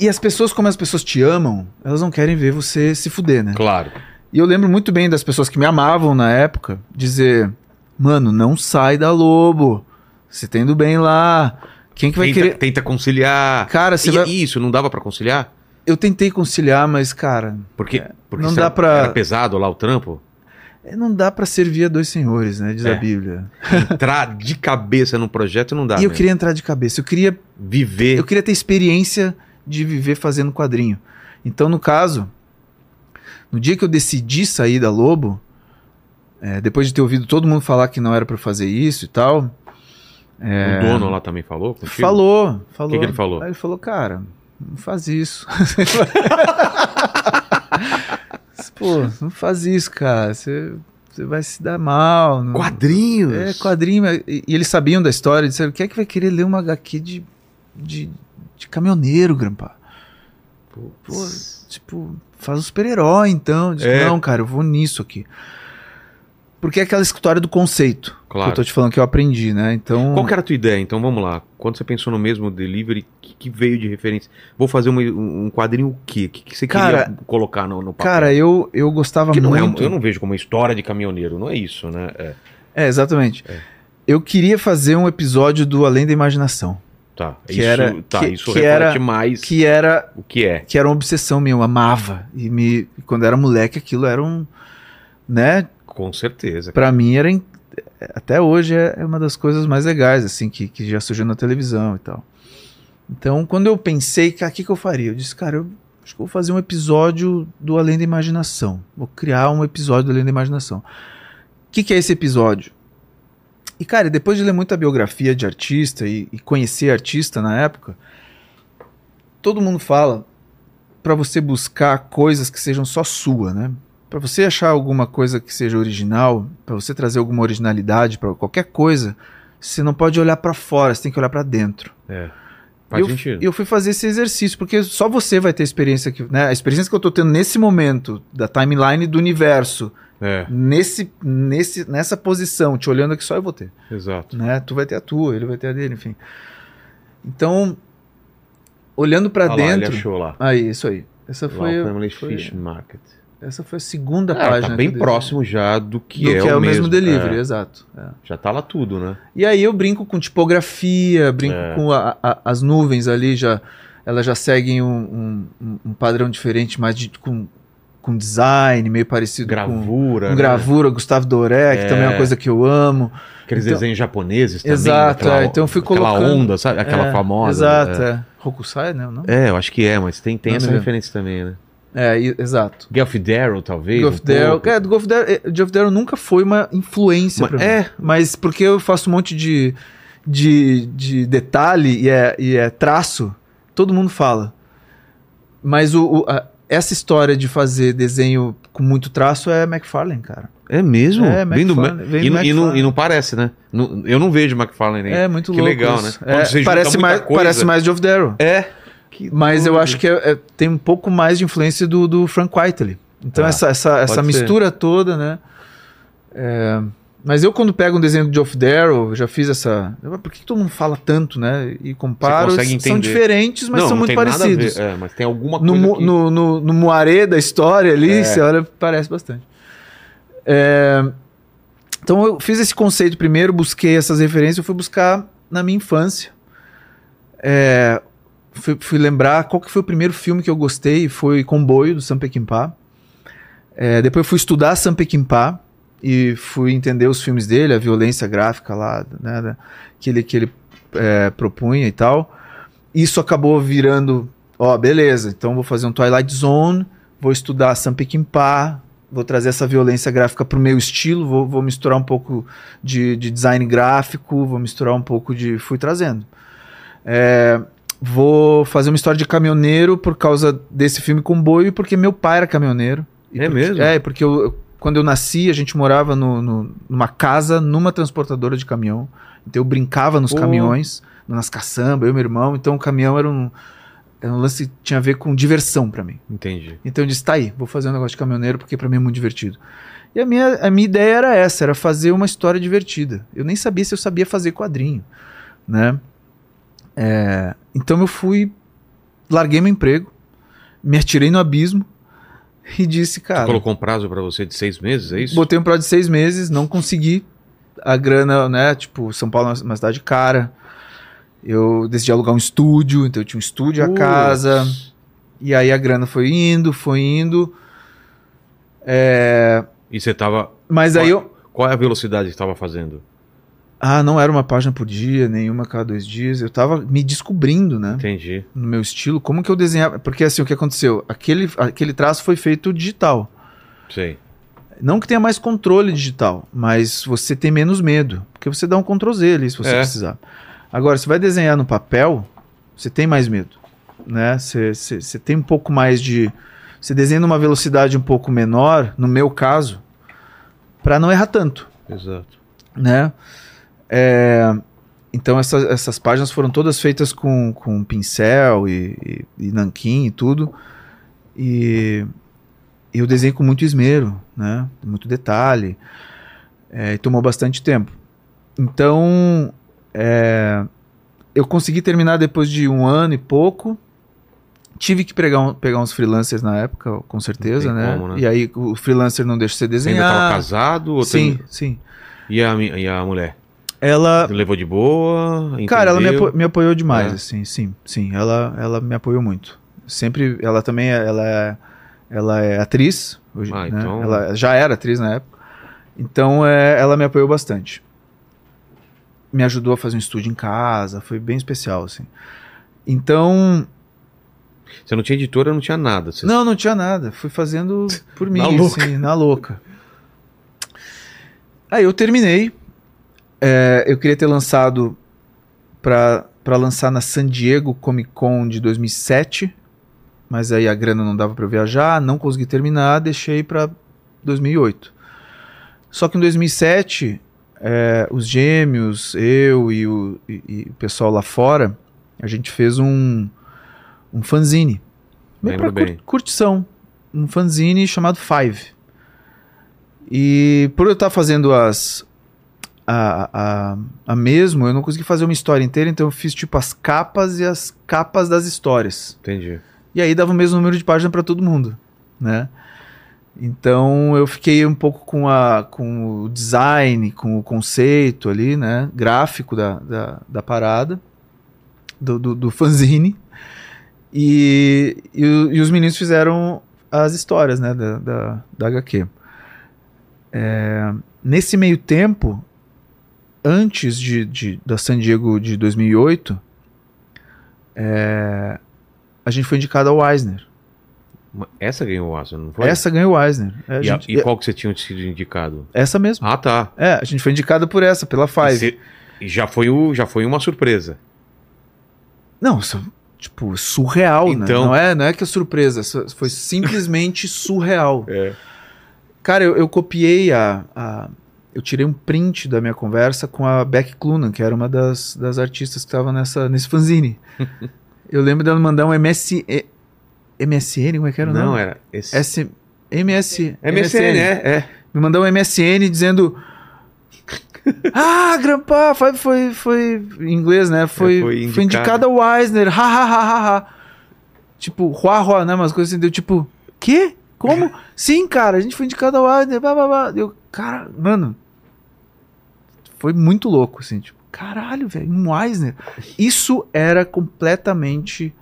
E as pessoas, como as pessoas te amam, elas não querem ver você se fuder, né? Claro. E eu lembro muito bem das pessoas que me amavam na época dizer: Mano, não sai da Lobo. Você tá indo bem lá. Quem que vai Tenta, querer. tenta conciliar. Cara, você E- vai. Isso, não dava pra conciliar? Eu tentei conciliar, mas, cara, Porque, porque não dá era, pra- era pesado lá o trampo. É, não dá pra servir a dois senhores, né? Diz É. a Bíblia. Entrar de cabeça no projeto não dá. e eu mesmo. queria entrar de cabeça. Eu queria Viver. eu queria ter experiência de viver fazendo quadrinho. Então, no caso, no dia que eu decidi sair da Lobo, é, depois de ter ouvido todo mundo falar que não era pra fazer isso e tal, é, O dono lá também falou contigo? falou, falou. que ele falou? Aí ele falou, cara, não faz isso. Pô, não faz isso, cara. Você, você vai se dar mal. Não... Quadrinhos. É, quadrinho. E, e eles sabiam da história, disseram, quem é que vai querer ler uma HQ de, de, de caminhoneiro, Grampa? Pô, tipo, faz um super-herói, então. É. Não, cara, eu vou nisso aqui. Porque é aquela história do conceito Claro. que eu tô te falando que eu aprendi, né? Então. Qual que era a tua ideia? Então vamos lá. Quando você pensou no mesmo delivery, o que, que veio de referência? Vou fazer uma- um, quadrinho o quê? O que, que você Cara- queria colocar no, no papel? Cara, eu, eu gostava Porque não é muito. eu não vejo como uma história de caminhoneiro, não é isso, né? É, É, exatamente. É. Eu queria fazer um episódio do Além da Imaginação. tá. Que isso, era- tá, que- isso que reflete era- mais Que era, o que é. que era uma obsessão minha, eu amava. E me, quando era moleque, aquilo era um. Né? Com certeza. Pra mim era. Até hoje é é uma das coisas mais legais, assim, que, que já surgiu na televisão e tal. Então, quando eu pensei, cara, o que, que eu faria? Eu disse, cara, eu acho que vou fazer um episódio do Além da Imaginação. Vou criar um episódio do Além da Imaginação. O que, que é esse episódio? E, cara, depois de ler muita biografia de artista e, e conhecer artista na época, todo mundo fala pra você buscar coisas que sejam só sua, né? Para você achar alguma coisa que seja original, para você trazer alguma originalidade para qualquer coisa, você não pode olhar para fora, você tem que olhar para dentro. É. Faz eu, sentido. e eu fui fazer esse exercício, porque só você vai ter experiência que, né, a experiência que eu tô tendo nesse momento da timeline do universo, É, nesse, nesse, nessa posição, te olhando aqui só eu vou ter, exato. né? Tu vai ter a tua, ele vai ter a dele, enfim. Então, olhando para Olha lá, ele dentro, achou lá. aí isso aí. Essa Lá foi, o Family foi- Fish Market. Essa foi a segunda É, página. tá bem próximo já do que, do é, que é, o o mesmo, delivery, É, exato. é. já tá lá tudo, né? E aí eu brinco com tipografia, brinco É. com a- a- as nuvens ali, já, elas já seguem um, um- um padrão diferente, mais de, com, com design, meio parecido com, Gravura. com né? gravura, Gustavo Doré, que É. também é uma coisa que eu amo. Aqueles Então- desenhos japoneses também. Exato, é, então eu fui aquela colocando- onda, sabe? Aquela É, famosa. Exato, É. é. Hokusai, né? Não? É, eu acho que é, mas tem, tem Vamos essa referência também, né? É, e- exato. Golf Darrow, talvez. Golf um Darrow, é, Golf Darrow, é, Golf Darrow nunca foi uma influência Mas- pra mim. é. Mas porque eu faço um monte de, de, de detalhe e é, e é traço, todo mundo fala. Mas o, o- a- essa história de fazer desenho com muito traço é McFarlane, cara. É mesmo? É, Vem do vem e, do não- e não, e não parece, né? Não- eu não vejo McFarlane nem. É muito que louco. legal, isso. né? É, parece, mais, coisa- parece mais Geoff Darrow. É. Mas eu acho que é- é- tem um pouco mais de influência do, do Frank Whiteley. Então Ah, essa, essa, essa ser. mistura toda, né? É, mas eu quando pego um desenho do Geoff Darrow, já fiz essa... Por que que todo mundo fala tanto, né? E comparo, Você consegue são diferentes, mas não, são não muito tem nada a ver, parecidos. É, mas tem alguma No, coisa mu- que... no, no, no moaré da história ali, É. você olha, parece bastante. É, então eu fiz esse conceito primeiro, busquei essas referências, eu fui buscar na minha infância. É, fui, fui lembrar qual que foi o primeiro filme que eu gostei, foi Comboio, do Sam Peckinpah. É, depois fui estudar Sam Peckinpah e fui entender os filmes dele, a violência gráfica lá, né, que ele, que ele é, propunha e tal. Isso acabou virando, ó, beleza, então vou fazer um Twilight Zone, vou estudar Sam Peckinpah, vou trazer essa violência gráfica pro meu estilo, vou, vou misturar um pouco de, de design gráfico, vou misturar um pouco de... fui trazendo. É, vou fazer uma história de caminhoneiro por causa desse filme Comboio, porque meu pai era caminhoneiro. E É porque- mesmo? É, porque eu, quando eu nasci, a gente morava no, no- numa casa, numa transportadora de caminhão. Então eu brincava nos Pô. caminhões, nas caçambas, eu e meu irmão. Então o caminhão era um, era um lance que tinha a ver com diversão pra mim. Entendi. Então eu disse, tá aí, vou fazer um negócio de caminhoneiro porque pra mim é muito divertido. E a minha, a minha ideia era essa, era fazer uma história divertida. Eu nem sabia se eu sabia fazer quadrinho, né? É, então eu fui, larguei meu emprego, me atirei no abismo e disse, Você cara, colocou um prazo pra você de seis meses, é isso? botei um prazo de seis meses, não consegui a grana, né? Tipo, São Paulo é uma- cidade cara. Eu decidi alugar um estúdio, então eu tinha um estúdio, a Putz. casa. E aí a grana foi indo, foi indo. É, E você tava... Mas aí eu. Qual é a velocidade que você tava fazendo? Ah, não era uma página por dia, nenhuma a cada dois dias. Eu tava me descobrindo, né? Entendi. No meu estilo. Como que eu desenhava. Porque assim, o que aconteceu? Aquele, aquele traço foi feito digital. Sei. Não que tenha mais controle digital, mas você tem menos medo. Porque você dá um Ctrl Z ali se você É. precisar. Agora, você vai desenhar no papel, você tem mais medo. Né? Você, você, você tem um pouco mais de. Você desenha numa velocidade um pouco menor, no meu caso, para não errar tanto. Exato. né? É, então essas, essas páginas foram todas feitas com, com pincel e, e, e nanquim e tudo. E eu desenhei com muito esmero, né? Muito detalhe. É, e tomou bastante tempo. Então é, eu consegui terminar depois de um ano e pouco. Tive que pegar, um- pegar uns freelancers na época, com certeza, né? como, né? E aí o freelancer não deixa você Você ainda tava desenhar. casado? Sim, tem- sim. E a, e a mulher? Ela, Levou de boa? Cara, ela me, entendeu? apo- me apoiou demais, É. assim, sim, sim. Ela, ela me apoiou muito. Sempre, ela também, é- ela é, ela é atriz, hoje, Ah, né? então- Ela já era atriz na época. Então, é, ela me apoiou bastante. Me ajudou a fazer um estúdio em casa, foi bem especial, assim. Então, Você não tinha editora, não tinha nada. Você... não, não tinha nada. Fui fazendo por mim, Na louca. assim, na louca. Aí eu terminei. É, eu queria ter lançado pra lançar na San Diego Comic Con de 2007, mas aí a grana não dava pra eu viajar, não consegui terminar, deixei pra 2008. Só que em 2007, é, os gêmeos, eu e o, e, e o pessoal lá fora, a gente fez um, um fanzine. Meio pra cur- bem. curtição. Um fanzine chamado Five. E por eu estar fazendo as. A, a, a mesmo, eu não consegui fazer uma história inteira, então eu fiz tipo as capas e as capas das histórias. Entendi. E aí dava o mesmo número de página para todo mundo, né? Então eu fiquei um pouco com, a, com o design, com o conceito ali, né? Gráfico da, da, da parada, do, do, do fanzine. E, e, e os meninos fizeram as histórias, né? Da, da, da HQ. É, nesse meio tempo, antes de, de, da San Diego de 2008, é, a gente foi indicado ao Eisner. Essa ganhou o Asa, não foi? Essa ganhou o Eisner. É, a E, a- gente- e qual que você tinha sido indicado? Essa mesmo. Ah, tá. É, a gente foi indicado por essa, pela Five. E já foi, o, já foi uma surpresa. Não, tipo, surreal, né? Então- Não é, não é que é surpresa, foi simplesmente surreal. É. Cara, eu, eu copiei a, a- Eu tirei um print da minha conversa com a Beck Clunan, que era uma das, das artistas que estava nesse fanzine. eu lembro dela mandar um MS, eh, MSN, como é que era o Não, nome? era. Esse... S, MS, MSN, é, é. me mandou um MSN dizendo. ah, Grampa, foi, foi, foi. Em inglês, né? Foi, É, foi foi, indicado. indicado ao Eisner. Ha, ha, ha, ha, ha. Tipo, ruá, ruá, né? Umas coisas assim. Deu tipo, quê? Como? Sim, cara, a gente foi indicado ao Eisner. Blá, blá, blá. Deu, cara, mano. Foi muito louco, assim. Tipo, caralho, velho, um Eisner. Isso era completamente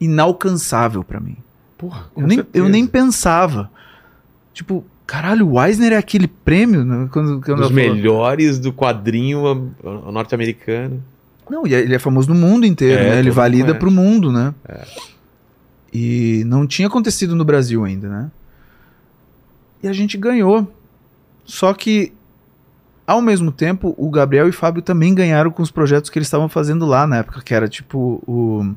inalcançável pra mim. Porra, Eu nem, eu nem pensava. Tipo, caralho, o Eisner é aquele prêmio? né? Quando, quando Dos melhores do quadrinho norte-americano. Não, e ele é famoso no mundo inteiro, É, né? Ele valida conhece. pro mundo, né? E não tinha acontecido no Brasil ainda, né? E a gente ganhou. Só que, ao mesmo tempo, o Gabriel e o Fábio também ganharam com os projetos que eles estavam fazendo lá na época, que era tipo o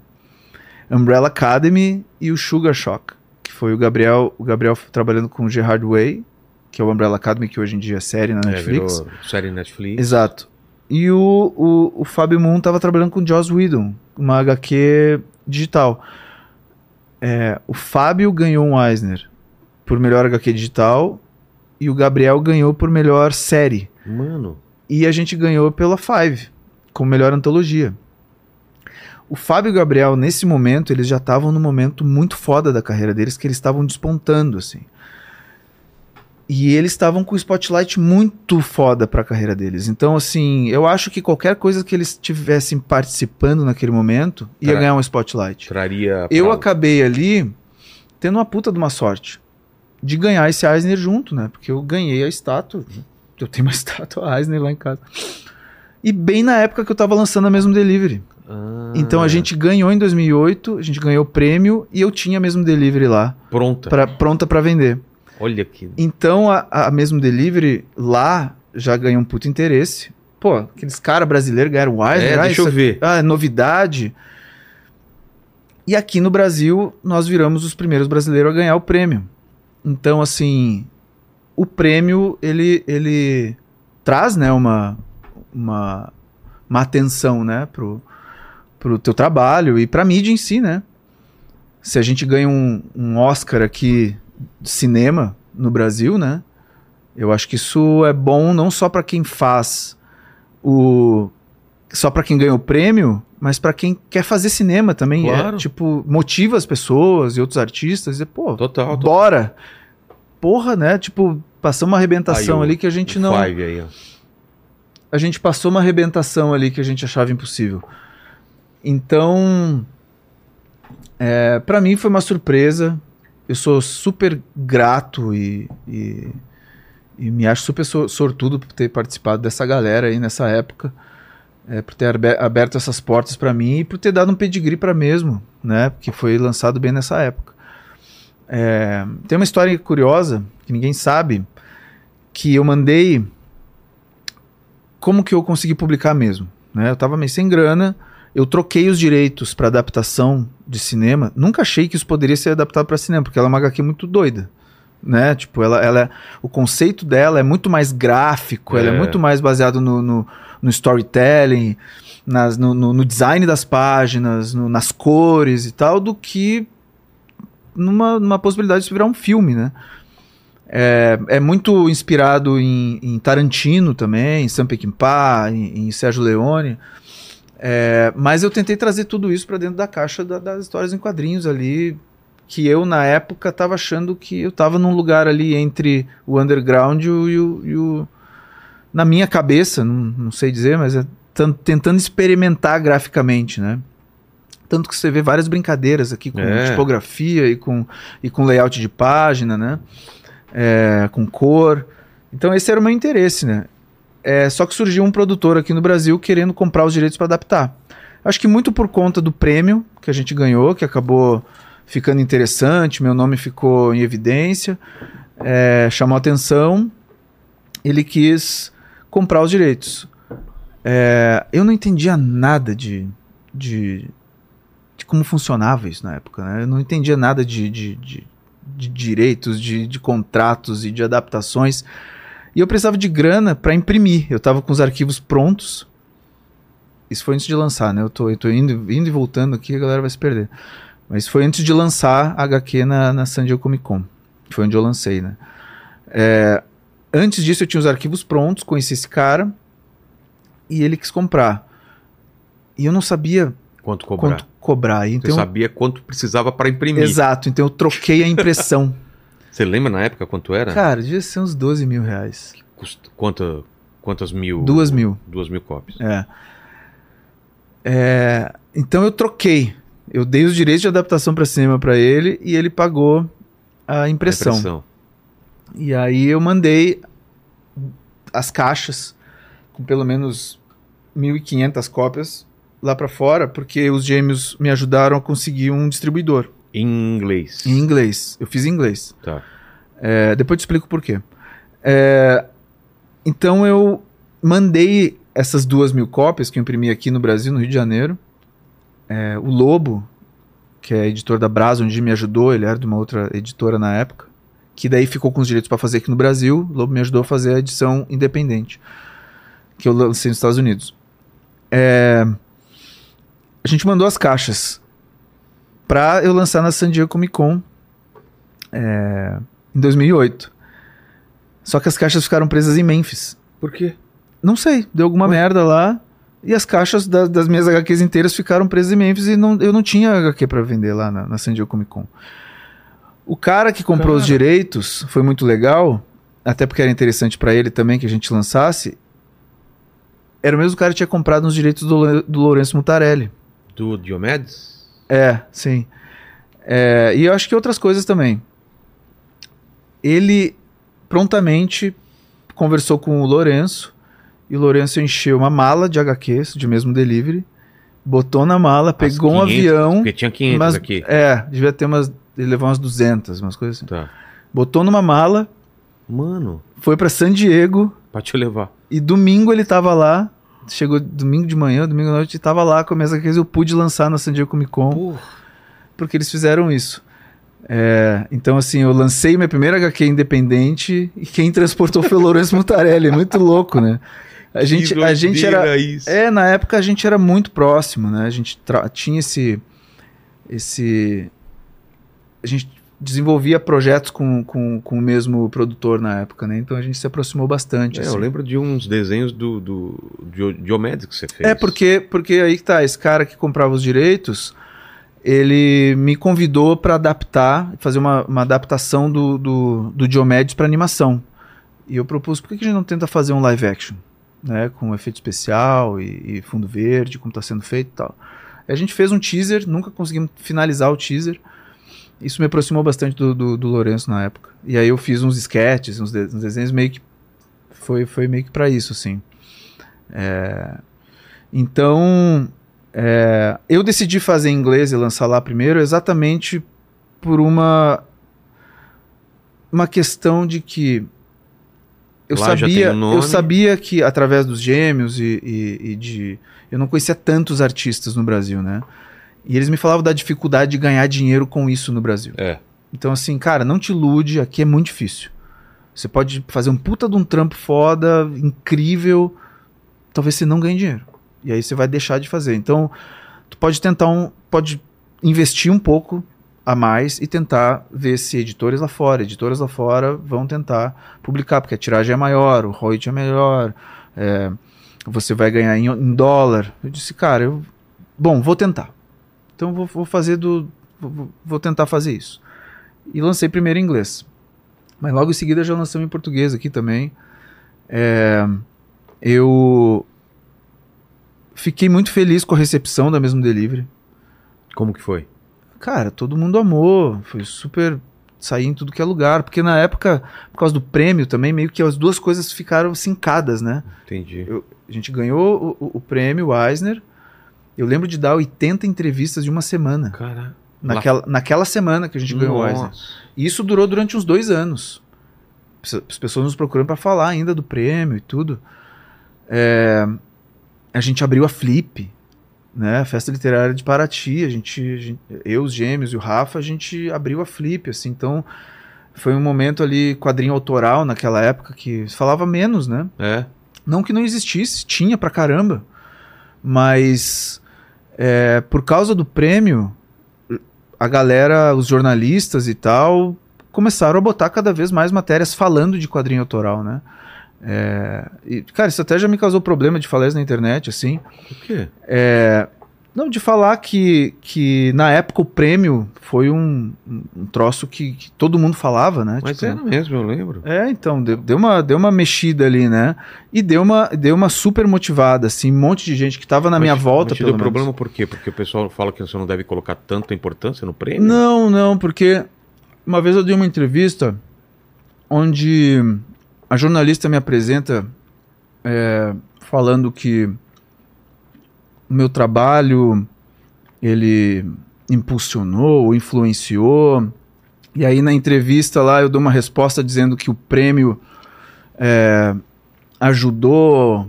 Umbrella Academy e o Sugar Shock. Que foi o Gabriel, o Gabriel trabalhando com o Gerard Way, que é o Umbrella Academy, que hoje em dia é série na É, Netflix. virou série Netflix. Exato. E o, o, o Fábio Moon tava trabalhando com o Joss Whedon, uma HQ digital. É, o Fábio ganhou um Eisner por melhor HQ digital e o Gabriel ganhou por melhor série. Mano, E a gente ganhou pela Five, como melhor antologia. O Fábio e o Gabriel, nesse momento, eles já estavam num momento muito foda da carreira deles, que eles estavam despontando, assim. E eles estavam com o spotlight muito foda pra carreira deles. Então, assim, eu acho que qualquer coisa que eles tivessem participando naquele momento ia Tra- ganhar um spotlight. traria. Eu acabei ali tendo uma puta de uma sorte de ganhar esse Eisner junto, né? Porque eu ganhei a estátua. Eu tenho uma estátua Eisner lá em casa. E bem na época que eu tava lançando a mesmo delivery. Ah, Então a gente ganhou em 2008, a gente ganhou o prêmio e eu tinha a mesmo delivery lá, Pronta. pra, pronta pra vender. Olha que. Então a, a mesmo delivery lá já ganhou um puto interesse. Pô, aqueles caras brasileiros ganharam o Eisner. É, ah, deixa eu ver. ah, é novidade. E aqui no Brasil, nós viramos os primeiros brasileiros a ganhar o prêmio. Então, assim, o prêmio, ele, ele traz, né, uma, uma, uma atenção, né, pro, pro teu trabalho e pra mídia em si, né. Se a gente ganha um, um Oscar aqui de cinema no Brasil, né, eu acho que isso é bom não só pra quem faz o só pra quem ganha o prêmio, mas pra quem quer fazer cinema também. Claro. É, tipo, motiva as pessoas e outros artistas. E, pô, Total, total. Porra, né? Tipo, passou uma arrebentação Aí, ali que a gente não. Five aí, ó. A gente passou uma arrebentação ali que a gente achava impossível. Então, é, para mim foi uma surpresa. Eu sou super grato e, e, e me acho super so- sortudo por ter participado dessa galera aí nessa época, é, por ter abe- aberto essas portas para mim e por ter dado um pedigree para mesmo, né? Porque foi lançado bem nessa época. É, tem uma história curiosa que ninguém sabe que eu mandei como que eu consegui publicar mesmo? Né? Eu tava meio sem grana, eu troquei os direitos para adaptação de cinema. Nunca achei que isso poderia ser adaptado para cinema, porque ela é uma HQ muito doida. né? Tipo, ela, ela é- o conceito dela é muito mais gráfico, ela é É. muito mais baseado no, no, no storytelling, nas, no, no- no design das páginas, nas cores e tal, do que numa, numa possibilidade de virar um filme, né? É, é muito inspirado em, em Tarantino também, em Sam Peckinpah, em, em Sérgio Leone. É, mas eu tentei trazer tudo isso para dentro da caixa da- das histórias em quadrinhos ali, que eu na época estava achando que eu estava num lugar ali entre o underground e o, e o- e o- na minha cabeça, não, não sei dizer, mas é tan- tentando experimentar graficamente, né? Tanto que você vê várias brincadeiras aqui com É. tipografia e com, e com layout de página, né? É, com cor. Então esse era o meu interesse, né? É, só que surgiu um produtor aqui no Brasil querendo comprar os direitos para adaptar. Acho que muito por conta do prêmio que a gente ganhou, que acabou ficando interessante, meu nome ficou em evidência, é, chamou atenção, ele quis comprar os direitos. É, eu não entendia nada de, de, de como funcionava isso na época, né? Eu não entendia nada de, de, de, de direitos, de, de contratos e de adaptações. E eu precisava de grana para imprimir. Eu tava com os arquivos prontos. Isso foi antes de lançar, né? Eu tô, eu tô indo, indo e voltando aqui, a galera vai se perder. Mas foi antes de lançar a HQ na, na San Diego Comic Con. Foi onde eu lancei, né? É, antes disso eu tinha os arquivos prontos, conheci esse cara e ele quis comprar. E eu não sabia Quanto cobrar? quanto cobrar. Você Então, sabia quanto precisava para imprimir. exato, então eu troquei a impressão. Você lembra na época quanto era? cara, devia ser uns 12 mil reais. Custa- quanta- quantas mil? Duas mil. Duas mil cópias. É. É, então eu troquei. Eu dei os direitos de adaptação para cinema para ele e ele pagou a impressão. A impressão. E aí eu mandei as caixas com pelo menos 1.500 cópias lá para fora, porque os gêmeos me ajudaram a conseguir um distribuidor Em inglês. em inglês. Eu fiz em inglês. Tá. É, depois eu te explico por quê. É, então eu mandei essas duas mil cópias que eu imprimi aqui no Brasil, no Rio de Janeiro. É, o Lobo, que é editor da Brasa, onde me ajudou, ele era de uma outra editora na época, que daí ficou com os direitos para fazer aqui no Brasil. O Lobo me ajudou a fazer a edição independente, que eu lancei nos Estados Unidos. É, a gente mandou as caixas para eu lançar na San Diego Comic Con é, em 2008. Só que as caixas ficaram presas em Memphis. Por quê? Não sei, deu alguma merda lá. E as caixas da- das minhas HQs inteiras ficaram presas em Memphis e não, eu não tinha HQ pra vender lá na, na San Diego Comic Con. O cara que comprou os Cara. direitos foi muito legal, até porque era interessante pra ele também que a gente lançasse. Era o mesmo cara que tinha comprado os direitos do, do Lourenço Mutarelli. Do Diomedes? É, sim. É, e eu acho que outras coisas também. Ele prontamente conversou com o Lourenço e o Lourenço encheu uma mala de HQs de mesmo delivery, botou na mala, pegou um 500, avião, Porque tinha 500 mas aqui. é, devia ter umas, ele levou umas 200, umas coisas assim. Tá. Botou numa mala, Mano, foi pra San Diego pra te levar. e domingo ele tava lá, chegou domingo de manhã, domingo à noite, e tava lá com as minhas HQs, eu pude lançar na San Diego Comic Con Porra. porque eles fizeram isso. É, então, assim, eu lancei minha primeira HQ independente e quem transportou foi o Lourenço Mutarelli. É muito louco, né? A gente, Que a gente era. isso. É, na época a gente era muito próximo, né? A gente tinha esse. esse a gente desenvolvia projetos com, com, com o mesmo produtor na época, né? Então a gente se aproximou bastante. É, assim. eu lembro de uns desenhos do, do Dio- Diomedes que você fez. É porque, porque aí que tá, esse cara que comprava os direitos, ele me convidou para adaptar, fazer uma, uma adaptação do, do, do Diomedes para animação. E eu propus, por que a gente não tenta fazer um live action? Né, com efeito especial e, e fundo verde, como está sendo feito e tal. A gente fez um teaser, nunca conseguimos finalizar o teaser. Isso me aproximou bastante do, do, do Lourenço na época. E aí eu fiz uns sketches, uns, de- uns desenhos meio que. Foi, foi meio que para isso, assim. É, então, é, eu decidi fazer em inglês e lançar lá primeiro exatamente por uma uma questão de que eu Lá sabia eu sabia que através dos gêmeos e, e- e de eu não conhecia tantos artistas no Brasil, né? E eles me falavam da dificuldade de ganhar dinheiro com isso no Brasil É. Então, assim, cara, não te ilude, aqui é muito difícil. Você pode fazer um puta de um trampo foda, incrível, talvez você não ganhe dinheiro. E aí você vai deixar de fazer. Então, tu pode tentar um. Pode investir um pouco a mais e tentar ver se editores lá fora, editoras lá fora vão tentar publicar, porque a tiragem é maior, o royalty é melhor, é, você vai ganhar em, em, dólar. Eu disse, cara, eu, bom, vou tentar. Então vou, vou fazer do. Vou, vou, tentar fazer isso. E lancei primeiro em inglês. Mas logo em seguida já lancei em português aqui também. É, eu fiquei muito feliz com a recepção da mesmo delivery. Como que foi? Cara, todo mundo amou. Foi super. Saí em tudo que é lugar. Porque na época, por causa do prêmio também, meio que as duas coisas ficaram sincadas, né? Entendi. Eu, a gente ganhou o, o, o prêmio, o Eisner. Eu lembro de dar 80 entrevistas de uma semana. Cara. Naquela, naquela semana que a gente Nossa. ganhou o Eisner. E isso durou durante uns dois anos. As pessoas nos procurando para falar ainda do prêmio e tudo. É, a gente abriu a Flip né? A festa literária de Paraty, a gente, a gente, eu, os gêmeos e o Rafa, a gente abriu a Flip, assim, então foi um momento ali quadrinho autoral naquela época que falava menos, né? É. Não que não existisse, tinha pra caramba, mas é, por causa do prêmio, a galera, os jornalistas e tal, começaram a botar cada vez mais matérias falando de quadrinho autoral, né? É, e, cara, isso até já me causou problema de falar isso na internet, assim. O quê? É, não, de falar que, que na época o prêmio foi um, um troço que, que todo mundo falava, né? Mas tipo, era mesmo, eu lembro. É, então, deu, deu, uma, deu uma mexida ali, né? E deu uma, deu uma super motivada, assim, um monte de gente que tava na mas, minha volta. Mas te deu problema por quê? Porque o pessoal fala que você não deve colocar tanta importância no prêmio? Não, não, porque uma vez eu dei uma entrevista onde a jornalista me apresenta é, falando que o meu trabalho ele impulsionou, influenciou. E aí na entrevista lá eu dou uma resposta dizendo que o prêmio é, ajudou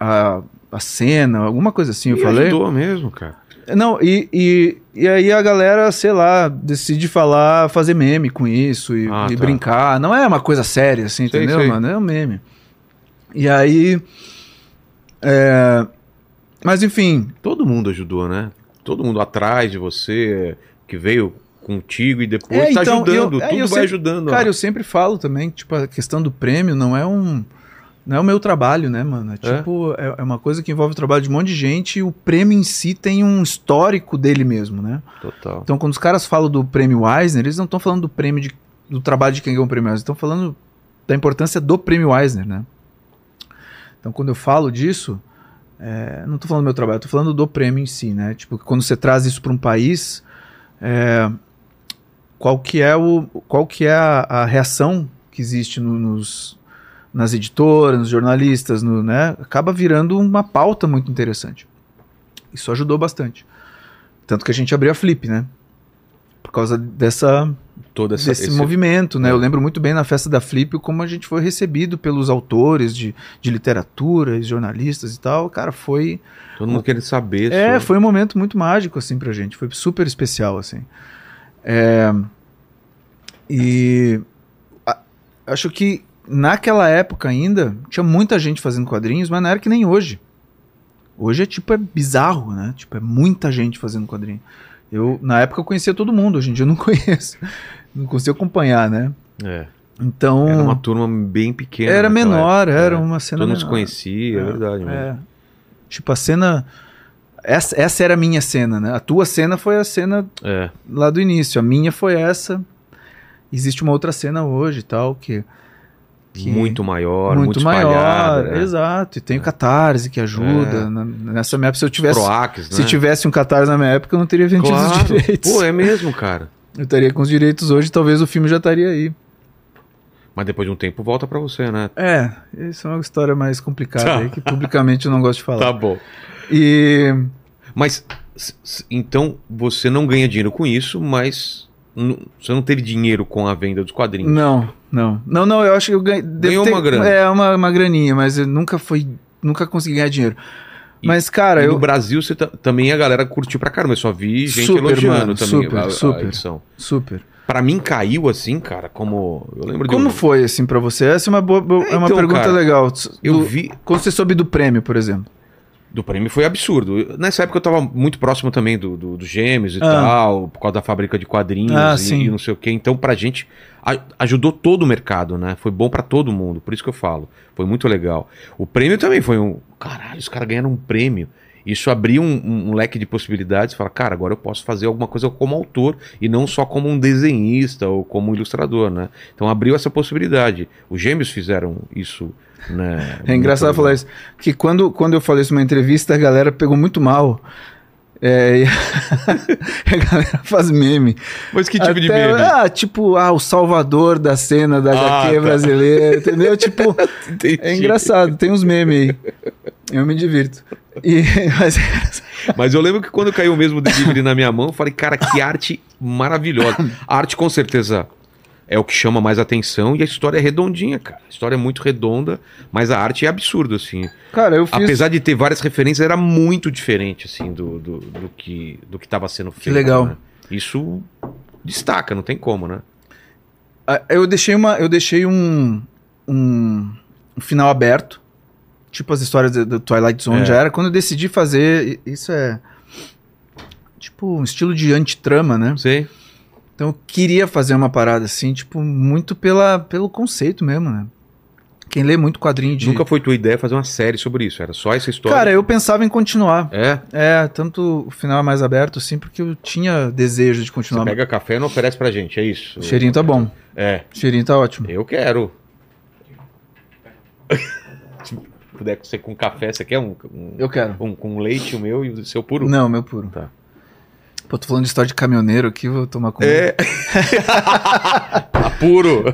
a, a cena, alguma coisa assim, eu e falei. Ajudou mesmo, cara. Não, e, e, e aí a galera, sei lá, decide falar, fazer meme com isso e, ah, e tá. brincar. Não é uma coisa séria, assim, sei, entendeu, sei. mano? É um meme. E aí. É... Mas enfim. Todo mundo ajudou, né? Todo mundo atrás de você, que veio contigo e depois é, tá então, ajudando. Eu, é, tudo vai sempre, ajudando. Cara, ó. eu sempre falo também, tipo, a questão do prêmio não é um não é o meu trabalho, né, mano? É, é? tipo, é? é, uma coisa que envolve o trabalho de um monte de gente e o prêmio em si tem um histórico dele mesmo, né? Total. Então, quando os caras falam do prêmio Eisner, eles não estão falando do prêmio de, do trabalho de quem ganhou o prêmio Eisner, estão falando da importância do prêmio Eisner, né? Então, quando eu falo disso, é, não estou falando do meu trabalho, estou falando do prêmio em si, né? Tipo, quando você traz isso para um país, é, qual que é, o, qual que é a, a reação que existe no, nos nas editoras, nos jornalistas, no, né, acaba virando uma pauta muito interessante. Isso ajudou bastante. Tanto que a gente abriu a Flip, né? Por causa dessa Todo essa, desse esse... movimento, né? É. Eu lembro muito bem na festa da Flip como a gente foi recebido pelos autores de, de literatura, jornalistas e tal. Cara, foi todo mundo querendo saber. É, sobre... foi um momento muito mágico assim pra gente, foi super especial assim. É... E a... acho que naquela época ainda, tinha muita gente fazendo quadrinhos, mas não era que nem hoje. Hoje é tipo, é bizarro, né? Tipo, é muita gente fazendo quadrinho. Eu, na época, eu conhecia todo mundo, hoje em dia eu não conheço. Não consigo acompanhar, né? É. Então. Era uma turma bem pequena. Era menor, época. era é. uma cena. Todo mundo se conhecia, é, é verdade. Mesmo. É. Tipo, a cena. Essa, essa era a minha cena, né? A tua cena foi a cena é. lá do início. A minha foi essa. Existe uma outra cena hoje e tal, que que muito maior, muito, muito maior, né? exato. E tem o Catarse que ajuda. É. Nessa minha época, se eu tivesse, Proax, se né? tivesse um Catarse na minha época, eu não teria vendido claro. os direitos. Pô, é mesmo, cara. Eu estaria com os direitos hoje, talvez o filme já estaria aí. Mas depois de um tempo volta para você, né? É, isso é uma história mais complicada tá. aí, que publicamente eu não gosto de falar. Tá bom. E... Mas, então, você não ganha dinheiro com isso, mas você não teve dinheiro com a venda dos quadrinhos? Não, não. Não, não, eu acho que eu ganhei. Ganhou ter, uma grana. É, uma, uma graninha, mas eu nunca foi. Nunca consegui ganhar dinheiro. E, mas, cara, eu. No Brasil você também a galera curtiu pra caramba. Eu só vi gente super, elogiando mano, também super, a, super, a edição. Super. Pra mim caiu assim, cara, como. Eu lembro de Como um- foi, assim, pra você? Essa é uma, boa, boa- é uma Então, pergunta cara, legal. Eu Do- vi. Quando você soube do prêmio, por exemplo. Do prêmio foi absurdo. Nessa época eu tava muito próximo também do, do, do Gêmeos e Ah. tal, por causa da fábrica de quadrinhos Ah, e, e não sei o quê. Então, pra gente, a- ajudou todo o mercado, né? Foi bom pra todo mundo, por isso que eu falo. Foi muito legal. O prêmio também foi um. Caralho, os caras ganharam um prêmio. Isso abriu um, um- um leque de possibilidades. Fala, cara, agora eu posso fazer alguma coisa como autor e não só como um desenhista ou como ilustrador, né? Então abriu essa possibilidade. Os gêmeos fizeram isso, né? É engraçado Muito falar isso. Que quando, quando eu falei isso numa entrevista, a galera pegou muito mal. É, a galera faz meme. Mas que tipo de Até- meme? Ah, tipo, ah, o salvador da cena da Ah, HQ tá. brasileira, entendeu? Tipo, Entendi. é engraçado, tem uns memes aí. Eu me divirto. E, mas, Mas eu lembro que quando caiu o mesmo delivery na minha mão, eu falei, cara, que arte maravilhosa. A arte com certeza é o que chama mais atenção e a história é redondinha, cara. A história é muito redonda, mas a arte é absurdo, assim. cara, eu fiz. Apesar de ter várias referências, era muito diferente, assim, do, do, do que do que estava sendo feito. legal. né? Isso destaca, não tem como, né? Ah, Eu deixei uma, eu deixei um, um, um final aberto, tipo as histórias do, Twilight Zone É. já era. Quando eu decidi fazer, isso é tipo um estilo de antitrama, né? Não sei. Então eu queria fazer uma parada assim, tipo muito pela, pelo conceito mesmo, né? Quem lê muito quadrinho de Nunca foi tua ideia fazer uma série sobre isso, era só essa história. Cara, eu pensava em continuar. É, É, tanto o final mais aberto assim, porque eu tinha desejo de você continuar. pega café e não oferece pra gente, é isso. O cheirinho tá bom. É. O cheirinho tá ótimo. Eu quero. Se puder ser com café, você quer um, um, Eu quero. um com leite, o meu e o seu puro? Não, meu puro. Tá. Pô, tô falando de história de caminhoneiro aqui, vou tomar conta. É. Tá puro.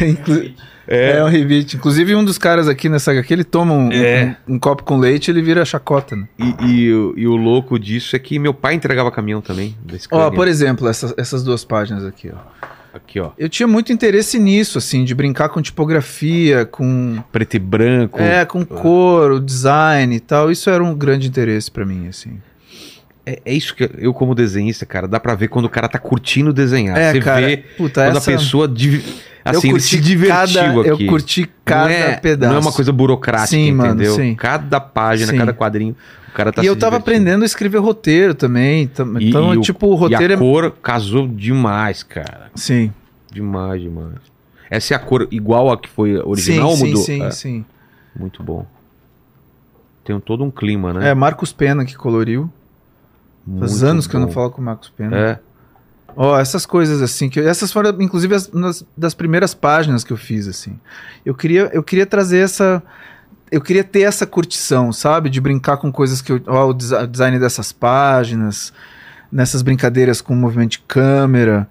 Inclu- é. um rebite. Inclusive, um dos caras aqui nessa HQ, ele toma um, É. um- um copo com leite ele vira chacota, né? E, e o- e o louco disso é que meu pai entregava caminhão também. Desse Ó, por exemplo, essas, essas duas páginas aqui, ó. Aqui, ó. Eu tinha muito interesse nisso, assim, de brincar com tipografia, com... Preto e branco. É, com cor, o design e tal. Isso era um grande interesse pra mim, assim. É, é isso que eu, como desenhista, cara, dá pra ver quando o cara tá curtindo desenhar. É, Você cara, vê puta, quando essa... a pessoa. div- eu Assim, ele se divertiu cada, aqui. Eu curti cada não é, pedaço. Não é uma coisa burocrática, Sim, mano, entendeu? sim. Cada página, Sim. cada quadrinho, o cara tá e eu tava divertindo. aprendendo a escrever roteiro também. tam- E- Então, e tipo, o E roteiro a é... cor casou demais, cara. Sim. Demais, demais. Essa é a cor igual a que foi original sim, ou mudou? Sim, sim, É, sim. Muito bom. Tem um- todo um clima, né? É, Marcos Pena que coloriu. Faz anos que eu não bom. falo com o Marcos Pena. É. Ó, essas coisas assim, que essas foram inclusive as nas- das primeiras páginas que eu fiz assim. Eu queria eu queria trazer essa eu queria ter essa curtição, sabe, de brincar com coisas que eu, ó, o desi- o design dessas páginas, nessas brincadeiras com movimento de câmera.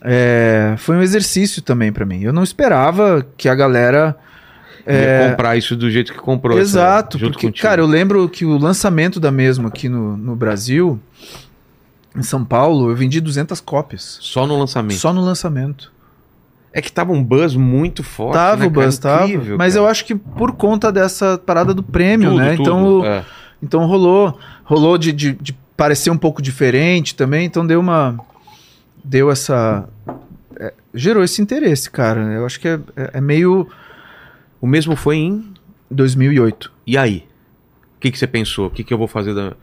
É, foi um exercício também pra mim. Eu não esperava que a galera Ia comprar isso do jeito que comprou. essa- É. Exato, junto porque, contigo. cara, eu lembro que o lançamento da mesma aqui no, no Brasil, em São Paulo, eu vendi 200 cópias. Só no lançamento. Só no lançamento. É que tava um buzz muito forte. tava né, o buzz, cara? tava. Incrível, Mas cara. eu acho que por conta dessa parada do prêmio, Tudo, né? tudo, Então, é. então rolou, rolou de, de, de parecer um pouco diferente também, então deu uma. Deu essa. é, gerou esse interesse, cara. Eu acho que é, é- é meio O mesmo foi em. 2008. E aí? O que, que você pensou? O que, que eu vou fazer da.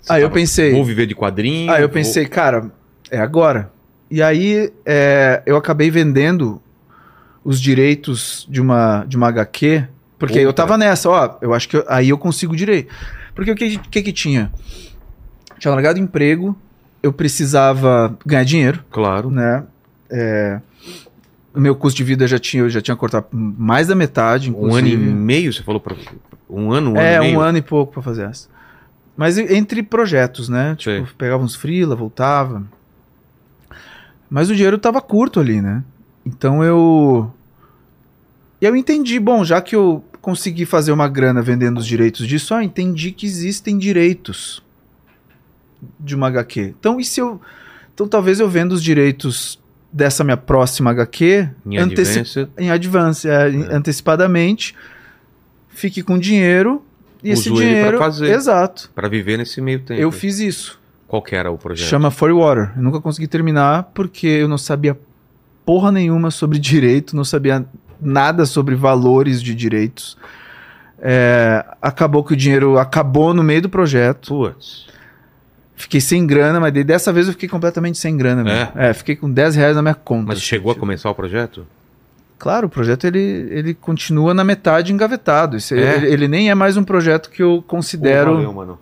Você Aí eu tava- pensei. Vou viver de quadrinho? Aí eu vou- pensei, cara, é agora. E aí é, eu acabei vendendo os direitos de uma, de uma HQ, porque Puta. eu tava nessa, ó, eu acho que eu- aí eu consigo direito. Porque o que, que que tinha? Tinha largado emprego, eu precisava ganhar dinheiro, Claro. né? É, o meu custo de vida já tinha, eu já tinha cortado mais da metade, Um ano e inclusive. meio, você falou pra. Um ano, um é, ano e meio? um ano e pouco pra fazer essa. Mas entre projetos, né? Sei. Tipo, pegava uns freela, voltava. Mas o dinheiro tava curto ali, né? Então eu. E eu entendi, bom, já que eu consegui fazer uma grana vendendo os direitos disso, ah, entendi que existem direitos de uma HQ. Então, e se eu. Então talvez eu venda os direitos dessa minha próxima HQ Em anteci- advance. em advance, é, em- antecipadamente, fique com dinheiro e esse Uso pra dinheiro. fazer. Exato. Pra viver nesse meio tempo. Eu fiz isso. Qual que era o projeto? Chama Furry Water. Eu nunca consegui terminar porque eu não sabia porra nenhuma sobre direito, não sabia nada sobre valores de direitos. É, acabou que o dinheiro acabou no meio do projeto. Putz. Fiquei sem grana, mas dessa vez eu fiquei completamente sem grana. mesmo. É, fiquei com 10 reais na minha conta. Mas chegou a começar o projeto? Claro, o projeto ele, ele continua na metade engavetado. Isso- É? ele, ele nem é mais um projeto que eu considero. Pô, valeu, mano.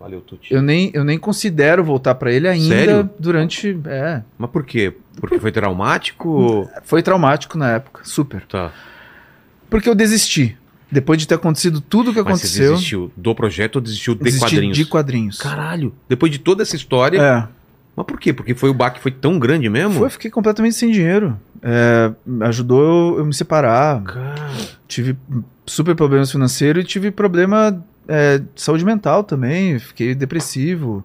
Valeu, Tuti. eu, nem, eu nem considero voltar pra ele ainda Sério? durante. É. Mas por quê? Porque foi traumático? Foi traumático na época, super. Tá. Porque eu desisti. Depois de ter acontecido tudo o que Mas você aconteceu. desistiu do projeto ou desistiu de desisti quadrinhos? de quadrinhos. Caralho. Depois de toda essa história. É. Mas por quê? Porque foi o baque foi tão grande mesmo? Foi, eu fiquei completamente sem dinheiro. É, ajudou eu, eu me separar. Cara. Tive super problemas financeiros e tive problema é, de saúde mental também. Fiquei depressivo.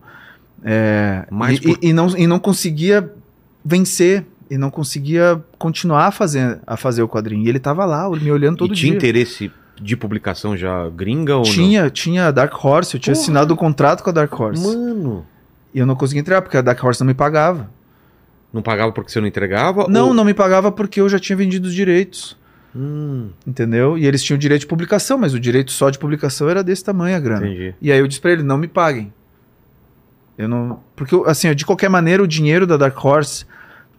É, Mas e, por- e, e não, e não conseguia vencer. E não conseguia continuar a fazer, a fazer o quadrinho. E ele tava lá, me olhando todo e tinha dia. interesse de publicação já gringa ou Tinha, tinha a Dark Horse, eu tinha Porra. assinado o contrato com a Dark Horse. não? Mano. E eu não conseguia entregar, porque a Dark Horse não me pagava. Não pagava porque você não entregava? Não, ou... não me pagava porque eu já tinha vendido os direitos. Hum, Entendeu? E eles tinham direito de publicação, mas o direito só de publicação era desse tamanho a grana. entendi. E aí eu disse pra ele, não me paguem. Eu não. Porque, assim, de qualquer maneira, o dinheiro da Dark Horse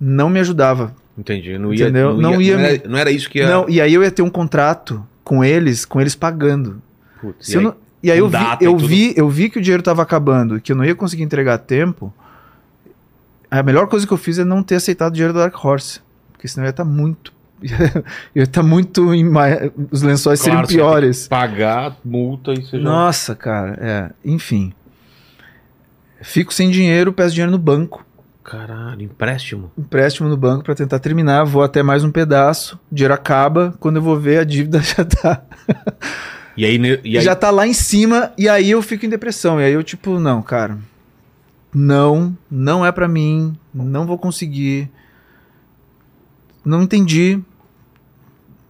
não me ajudava. Entendi. Não ia, Entendeu? Não, Não ia, ia não, me- era, não era isso que ia. Não, e aí eu ia ter um contrato com eles, com eles pagando. Putz, e eu aí? não- e aí eu, vi, eu, vi, eu vi que o dinheiro tava acabando, que eu não ia conseguir entregar a tempo. A melhor coisa que eu fiz é não ter aceitado o dinheiro da Dark Horse. Porque senão ia estar muito. eu ia estar muito. Em ma- Os lençóis Claro, seriam piores. Pagar multa e já. Nossa, cara, é. Enfim. Fico sem dinheiro, peço dinheiro no banco. Caralho, empréstimo. Empréstimo no banco pra tentar terminar. Vou até mais um pedaço. O dinheiro acaba. Quando eu vou ver, a dívida já tá. E aí, e aí já tá lá em cima. E aí eu fico em depressão. E aí eu, tipo, não, cara. Não, não é pra mim. Não vou conseguir. Não entendi.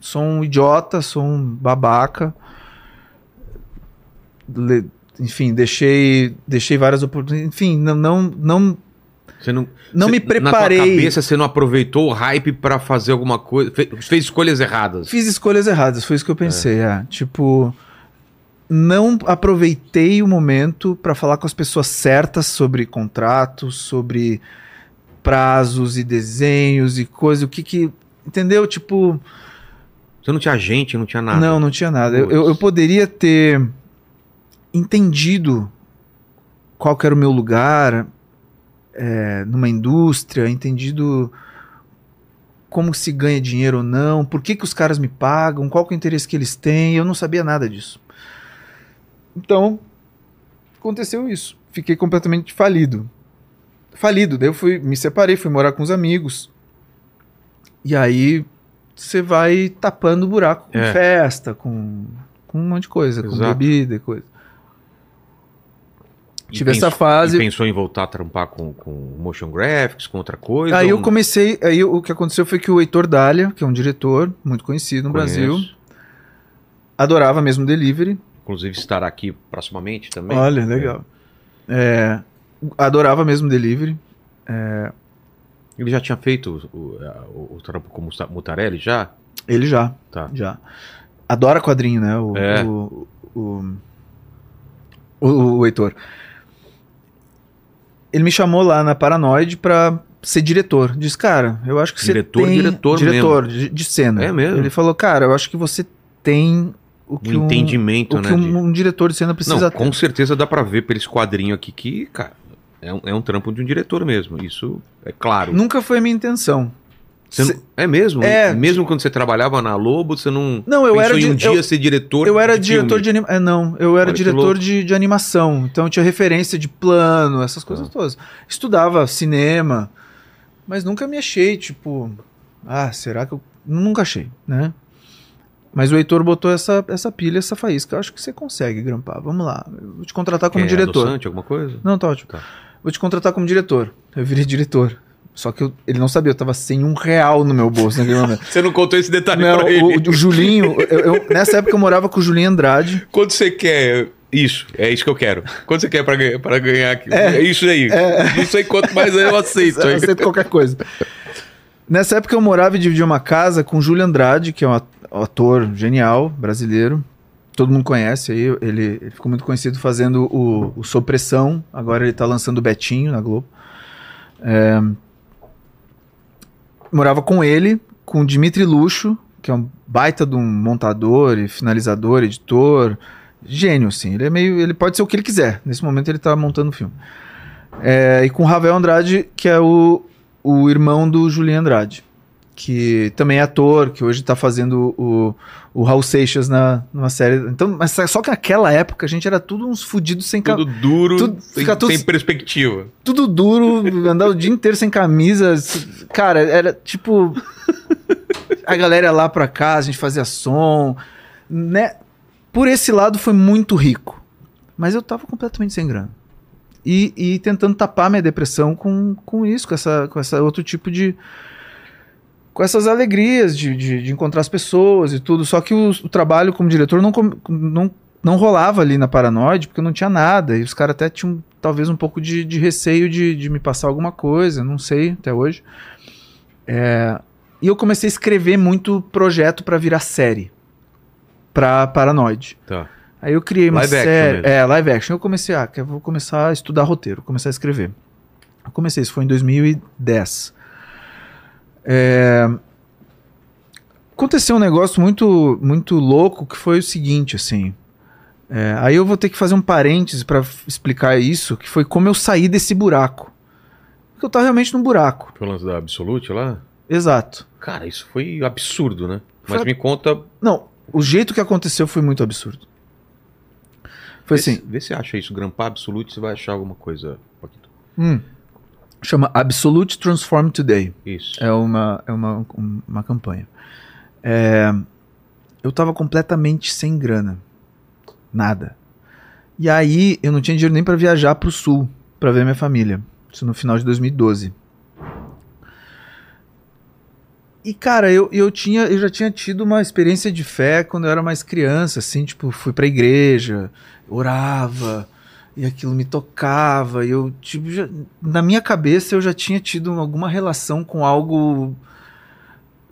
Sou um idiota, sou um babaca. Le- Enfim, deixei, deixei várias oportunidades. Enfim, não, não, não, você não, não você- me Na preparei. tua cabeça você não aproveitou o hype pra fazer alguma coisa. fe- Fez, escolhas erradas. Fiz escolhas erradas, foi isso que eu pensei. É. Tipo, não aproveitei o momento pra falar com as pessoas certas sobre contratos, sobre prazos e desenhos e coisas. O que que. Entendeu? Tipo, Você não tinha gente, não tinha nada. não, não tinha nada. Eu, eu, eu poderia ter entendido qual que era o meu lugar é, numa indústria, entendido como se ganha dinheiro ou não, por que, que os caras me pagam, qual que é o interesse que eles têm, eu não sabia nada disso. Então, aconteceu isso. Fiquei completamente falido. Falido, daí eu fui, me separei, fui morar com os amigos. E aí você vai tapando o buraco com É. festa, com, com um monte de coisa, com Exato. bebida e coisa. Tive essa pensou- fase. E pensou em voltar a trampar com, com motion graphics, com outra coisa? Aí eu comecei, aí o que aconteceu foi que o Heitor Dália, que é um diretor muito conhecido no Conheço. Brasil, adorava mesmo delivery. Inclusive estará aqui proximamente também. Olha, legal. É, adorava mesmo delivery. Ele já tinha feito o, o, o- trampo com o Mutarelli já? Ele já, Tá. já. Adora quadrinho, né? O, É. o, o, o, o Heitor. Ele me chamou lá na Paranoide pra ser diretor. Diz, cara, eu acho que Diretor, você tem... diretor Diretor de, de cena. É mesmo? Ele falou, cara, eu acho que você tem o que Um entendimento, o né? que um, de- um diretor de cena precisa Não, ter. com certeza dá pra ver por esse quadrinho aqui que, cara, é um, é um trampo de um diretor mesmo. Isso é claro. Nunca foi a minha intenção. Você não- é mesmo? É. Mesmo quando você trabalhava na Lobo, você não. Não, eu era em um di- dia eu- ser diretor. Eu era de diretor filme? de animação. É, não, eu era Olha diretor de, de animação. Então eu tinha referência de plano, essas coisas Ah. todas. Estudava cinema, mas nunca me achei, tipo, ah, será que eu. Nunca achei, né? Mas o Heitor botou essa, essa pilha, essa faísca. Eu acho que você consegue grampar. Vamos lá. Eu vou te contratar como Quer diretor. adoçante, alguma coisa? Não, tá ótimo. Tá. Vou te contratar como diretor. Eu virei diretor. Só que eu- ele não sabia, eu tava sem um real no meu bolso naquele momento. Você não contou esse detalhe Não, pra ele. o, o Julinho, eu- eu- nessa época eu morava com o Julinho Andrade. Quando você quer Isso, é isso que eu quero. Quanto você quer pra ganhar, pra ganhar aqui? É, isso aí. É. Isso aí, quanto mais eu aceito. eu aceito qualquer coisa. Nessa época eu morava e dividia uma casa com Júlio Andrade, que é um ator genial, brasileiro. Todo mundo conhece aí, ele, ele ficou muito conhecido fazendo o, o Sopressão, agora ele tá lançando o Betinho na Globo. É, morava com ele, com o Dimitri Luxo, que é um baita de um montador e finalizador, editor, gênio, assim. Ele é meio. Ele pode ser o que ele quiser. Nesse momento ele tá montando o filme. É, e com o Ravel Andrade, que é o, o irmão do Julian Andrade. Que também é ator, que hoje tá fazendo o, o Raul Seixas na, numa série. Então, mas só que naquela época a gente era tudo uns fudidos sem Tudo duro, tudo, sem, tudo, sem perspectiva. Tudo duro, andar o dia inteiro sem camisa. Cara, era tipo. a galera ia lá pra cá, a gente fazia som. Né? Por esse lado foi muito rico. Mas eu tava completamente sem grana. E, e tentando tapar minha depressão com, com isso, com essa, com essa outro tipo de. Com essas alegrias de, de, de encontrar as pessoas e tudo. Só que o, o trabalho como diretor não, não, não rolava ali na Paranoide, porque não tinha nada. E os caras até tinham talvez um pouco de, de receio de, de me passar alguma coisa, não sei até hoje. É, e eu comecei a escrever muito projeto para virar série. Pra Paranoid. Tá. Aí eu criei uma live série. Action é, live action. Eu comecei, ah, vou começar a estudar roteiro, começar a escrever. Eu comecei, isso foi em 2010. É... Aconteceu um negócio muito, muito louco que foi o seguinte, assim. É, aí eu vou ter que fazer um parêntese para explicar isso, que foi como eu saí desse buraco. Porque eu tava realmente num buraco. Foi o lance da Absolute lá? Exato. Cara, isso foi absurdo, né? Mas foi... me conta. Não, o jeito que aconteceu foi muito absurdo. Foi vê assim. Se, vê se acha isso, Grampar Absolute, você vai achar alguma coisa. Hum. Chama Absolute Transform Today. Isso. É uma, é uma, uma campanha. É, eu tava completamente sem grana. Nada. E aí eu não tinha dinheiro nem para viajar pro sul para ver minha família. Isso no final de 2012. E, cara, eu, eu, tinha, eu já tinha tido uma experiência de fé quando eu era mais criança, assim, tipo, fui pra igreja, orava, e aquilo me tocava, e eu, tipo, já, na minha cabeça eu já tinha tido alguma relação com algo...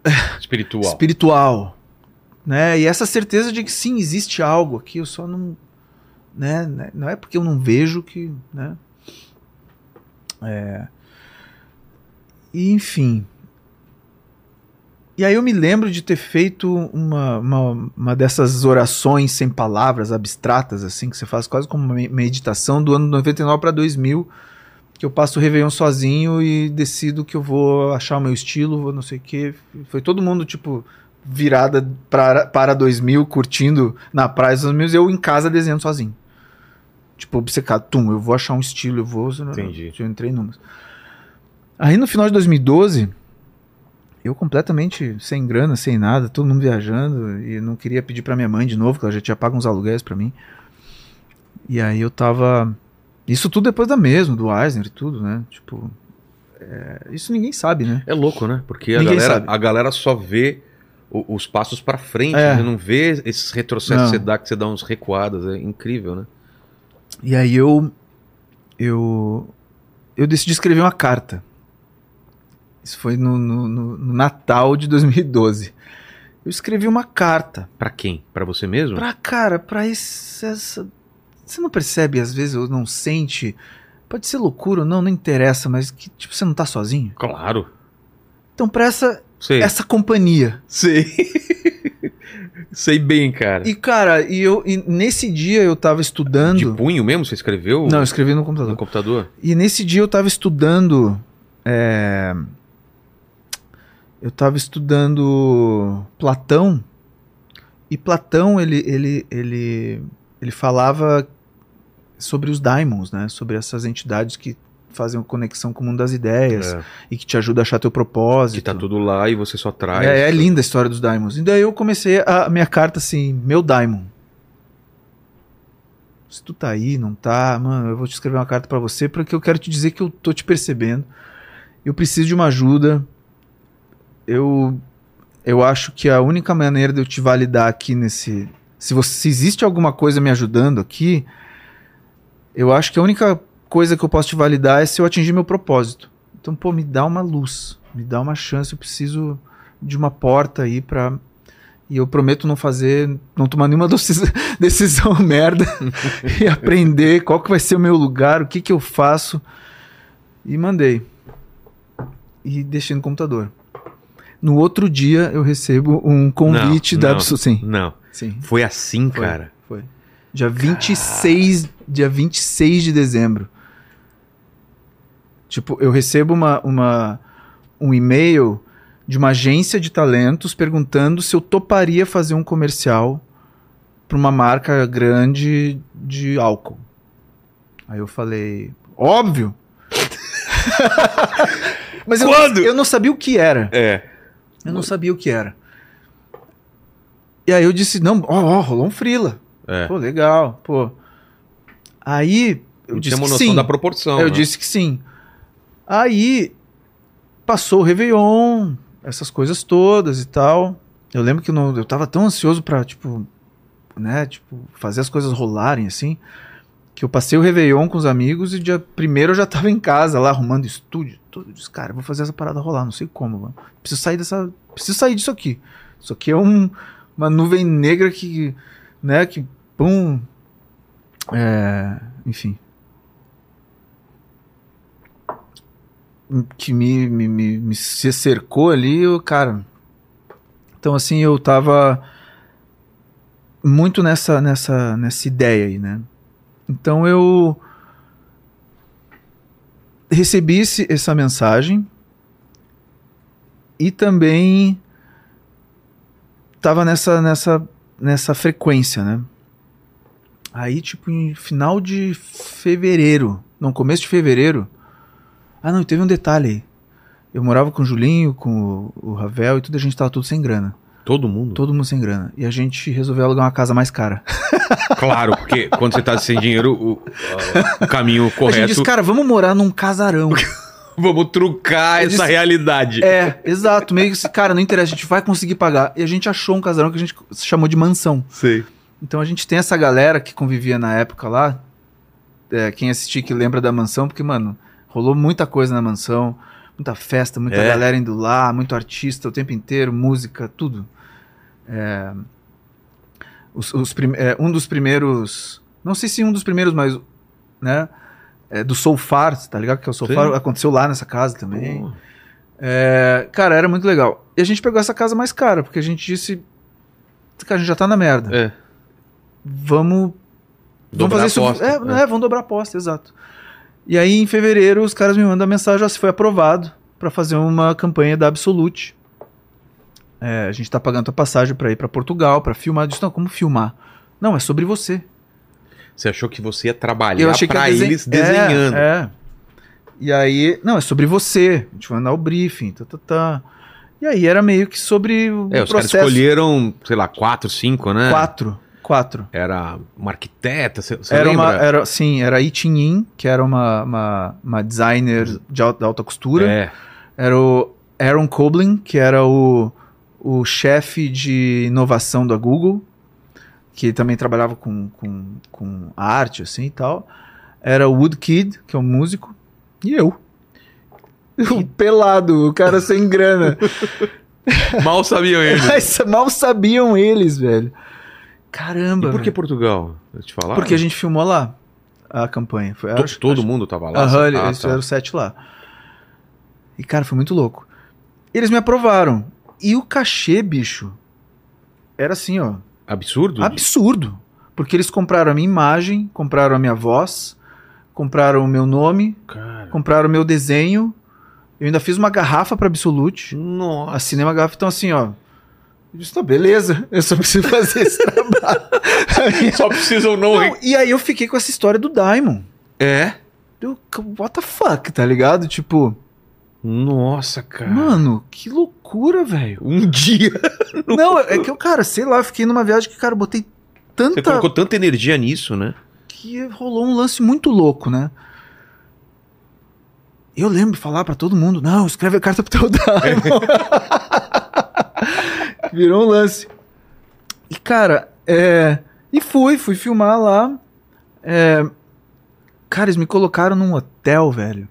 Espiritual. Espiritual, né? E essa certeza de que sim, existe algo aqui, eu só não... Né, né? Não é porque eu não vejo que, né? É... E, enfim, e aí eu me lembro de ter feito uma, uma, uma, dessas orações sem palavras, abstratas, assim, que você faz quase como uma meditação do ano 99 para 2000, que eu passo o Réveillon sozinho e decido que eu vou achar o meu estilo, vou não sei o quê. Foi todo mundo, tipo, virada pra, para 2000, curtindo na praia dos meus, eu em casa desenhando sozinho. Tipo, obcecado, tum, eu vou achar um estilo, eu vou... Entendi. Eu entrei numas. Aí no final de 2012 eu completamente sem grana, sem nada, todo mundo viajando e não queria pedir para minha mãe de novo, que ela já tinha pago uns aluguéis para mim. E aí eu tava isso tudo depois da mesma, do Eisner e tudo, né? Tipo, é... isso ninguém sabe, né? É louco, né? Porque a galera, a galera só vê o, os passos para frente, é. né? não vê esses retrocessos que você dá, que você dá uns recuadas, é incrível, né? E aí eu eu eu decidi escrever uma carta isso foi no, no, no Natal de 2012. Eu escrevi uma carta. Para quem? Para você mesmo? Pra cara, pra esse, essa. Você não percebe, às vezes, ou não sente. Pode ser loucura ou não, não interessa, mas que tipo, você não tá sozinho? Claro. Então, pra essa, essa companhia. Sei. Sei bem, cara. E, cara, e eu, e nesse dia eu tava estudando. De punho mesmo? Você escreveu? Não, eu escrevi no computador. No computador? E nesse dia eu tava estudando. É eu estava estudando Platão e Platão ele, ele, ele, ele falava sobre os daimons, né? Sobre essas entidades que fazem uma conexão com o mundo das ideias é. e que te ajuda a achar teu propósito. Que tá tudo lá e você só traz. É, é linda a história dos daimons. E daí eu comecei a, minha carta assim, meu daimon. Se tu tá aí, não tá, mano, eu vou te escrever uma carta para você porque eu quero te dizer que eu tô te percebendo. Eu preciso de uma ajuda eu eu acho que a única maneira de eu te validar aqui nesse Se, você, se existe alguma coisa me ajudando aqui, eu acho que a única coisa que eu posso te validar é se eu atingir meu propósito. Então, pô, me dá uma luz, me dá uma chance, eu preciso de uma porta aí pra. E eu prometo não fazer, não tomar nenhuma decisão, decisão merda e aprender qual que vai ser o meu lugar, o que que eu faço. E mandei. E deixei no computador. No outro dia eu recebo um convite Não, da não. Absol- Sim, Não. sim. Foi assim, Foi, cara. Foi. Dia 26, dia 26 de dezembro. Tipo, eu recebo uma, uma, um e-mail de uma agência de talentos perguntando se eu toparia fazer um comercial para uma marca grande de álcool. Aí eu falei, óbvio. Mas eu, Quando? eu não sabia o que era. É. Eu não sabia o que era. E aí eu disse, não, ó, ó, rolou um frila. É. Pô, legal, pô. Aí eu Não disse que noção sim. da proporção. eu né? disse que sim. Aí passou o Réveillon, essas coisas todas e tal. Eu lembro que eu, não, eu tava tão ansioso pra, tipo, né, tipo, fazer as coisas rolarem assim, que eu passei o Réveillon com os amigos e dia primeiro eu já tava em casa lá arrumando estúdio, tudo. Eu disse, cara, vou fazer essa parada rolar, não sei como, mano. Preciso sair dessa, preciso sair disso aqui. Isso aqui é um, uma nuvem negra que, né, que, pum, é, enfim. Que me, me, me, me se cercou ali, eu, cara. Então, assim, eu tava muito nessa, nessa, nessa ideia aí, né? Então eu recebi esse- essa mensagem e também tava nessa, nessa, nessa frequência, né? Aí, tipo, em final de fevereiro, não, começo de fevereiro. Ah, não, teve um detalhe aí. Eu morava com o Julinho, com o, o Ravel e tudo, a gente tava tudo sem grana. Todo mundo? Todo mundo sem grana. E a gente resolveu alugar uma casa mais cara. Claro, porque quando você tá sem dinheiro, o, o caminho A gente correto. disse, cara, vamos morar num casarão. Vamos trucar Eu essa disse- realidade. é, exato. Meio que, esse, cara, não interessa, a gente vai conseguir pagar. E a gente achou um casarão que a gente chamou de mansão. Sei. Então a gente tem essa galera que convivia na época lá. é, quem assistir que lembra da mansão, porque, mano, rolou muita coisa na mansão. Muita festa, muita É. galera indo lá, muito artista o tempo inteiro, música, tudo. É, os- os é, um dos primeiros. Não sei se um dos primeiros, mas. Né? É, do Soulfar, tá ligado? Que é o Soulfar Sim. aconteceu lá nessa casa também. É, cara, era muito legal. E a gente pegou essa casa mais cara, porque a gente disse. Cara, a gente já tá na merda. É. Vamos. Dobrar vamos fazer isso. É, é. é, vamos dobrar a aposta, exato. E aí, em fevereiro, os caras me mandam a mensagem: ó, se foi aprovado pra fazer uma campanha da Absolute. É, a gente tá pagando a passagem pra ir pra Portugal, pra filmar. Eu disse: não, como filmar? Não, é sobre você. Você achou que você ia trabalhar ia desen- eles desenhando. É, é. E aí, não, é sobre você. A gente vai mandar o briefing, tá, tá, tá. E aí era meio que sobre o É, os caras processo. escolheram, sei lá, quatro, cinco, né? Quatro. Quatro. Era uma arquiteta, você Era lembra? uma, era, sim, era a Yi Chin Yin, que era uma, uma, uma designer de alta, alta costura. É, Era o Aaron Koblin, que era o, o chefe de inovação da Google, que também trabalhava com, com, com arte, assim, e tal. Era o Wood Kid, que é um músico. E eu. O pelado, o cara sem grana. mal sabiam eles. Mal sabiam eles, velho. E Caramba. por que velho. Portugal? Eu te falar? Porque a gente filmou lá a campanha. Foi, acho- todo acho- mundo tava lá? Aham, Ah, eles tá. fizeram o set lá. E, cara, foi muito louco. Eles me aprovaram. E o cachê, bicho, era assim, ó, Absurdo? absurdo. Porque eles compraram a minha imagem, compraram a minha voz, compraram o meu nome, Cara. compraram o meu desenho. Eu ainda fiz uma garrafa pra Absolute. Nossa. Assinei uma garrafa. Então, assim, ó. Eu disse, tá, beleza. Eu só preciso fazer esse trabalho. Só precisam não... Não, e aí eu fiquei com essa história do Diamond. É? Eu, what the fuck, tá ligado? Tipo, Nossa, cara. mano, que loucura, velho. Um dia Não, é que eu, cara, sei lá, fiquei numa viagem que, cara, botei você tanta. colocou tanta energia nisso, né? que rolou um lance muito louco, né? Eu lembro de falar pra todo mundo, não, escreve a carta pro teu Diamond. Virou um lance. E, cara, É, e fui, fui filmar lá. É, cara, eles me colocaram num hotel, velho.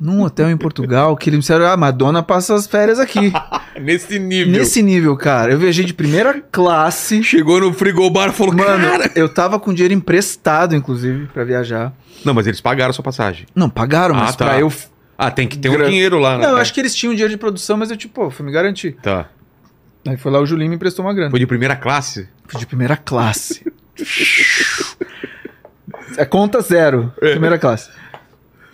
Num hotel em Portugal, que eles me disseram, ah, Madonna passa as férias aqui. Nesse nível. Nesse nível, cara. Eu viajei de primeira classe. Chegou no frigobar e falou, Mano, cara... eu tava com dinheiro emprestado, inclusive, pra viajar. Não, mas eles pagaram a sua passagem. Não, pagaram, Ah, mas tá. pra eu. Ah, tem que ter um Gra- dinheiro lá, né? Não, eu acho que eles tinham dinheiro de produção, mas eu, tipo, pô, fui me garantir. Tá. Aí foi lá o Julinho me emprestou uma grana. Foi de primeira classe? Fui de primeira classe. é conta zero, primeira classe.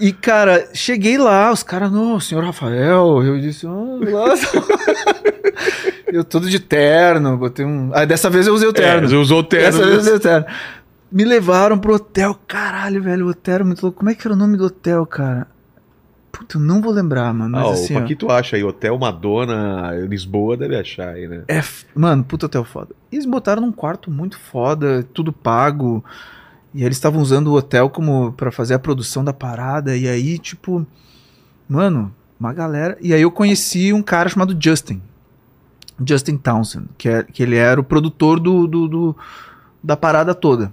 E, cara, cheguei lá, os caras, não, senhor Rafael, eu disse, oh, eu todo de terno, botei um. Ah, dessa vez eu usei o terno. É, você usou o terno. Dessa vez eu usei o terno. Me levaram pro hotel, caralho, velho, o hotel muito louco. Como é que era o nome do hotel, cara? Puta, eu não vou lembrar, mano. Mas Ah, assim, o ó, Paquito acha aí, Hotel Madonna, Lisboa, deve achar aí, né? É, f- mano, puta hotel foda. Eles botaram num quarto muito foda, tudo pago. E eles estavam usando o hotel como pra fazer a produção da parada. E aí, tipo, mano, uma galera. E aí eu conheci um cara chamado Justin. Justin Townsend, que, é, que ele era o produtor do, do, do- da parada toda.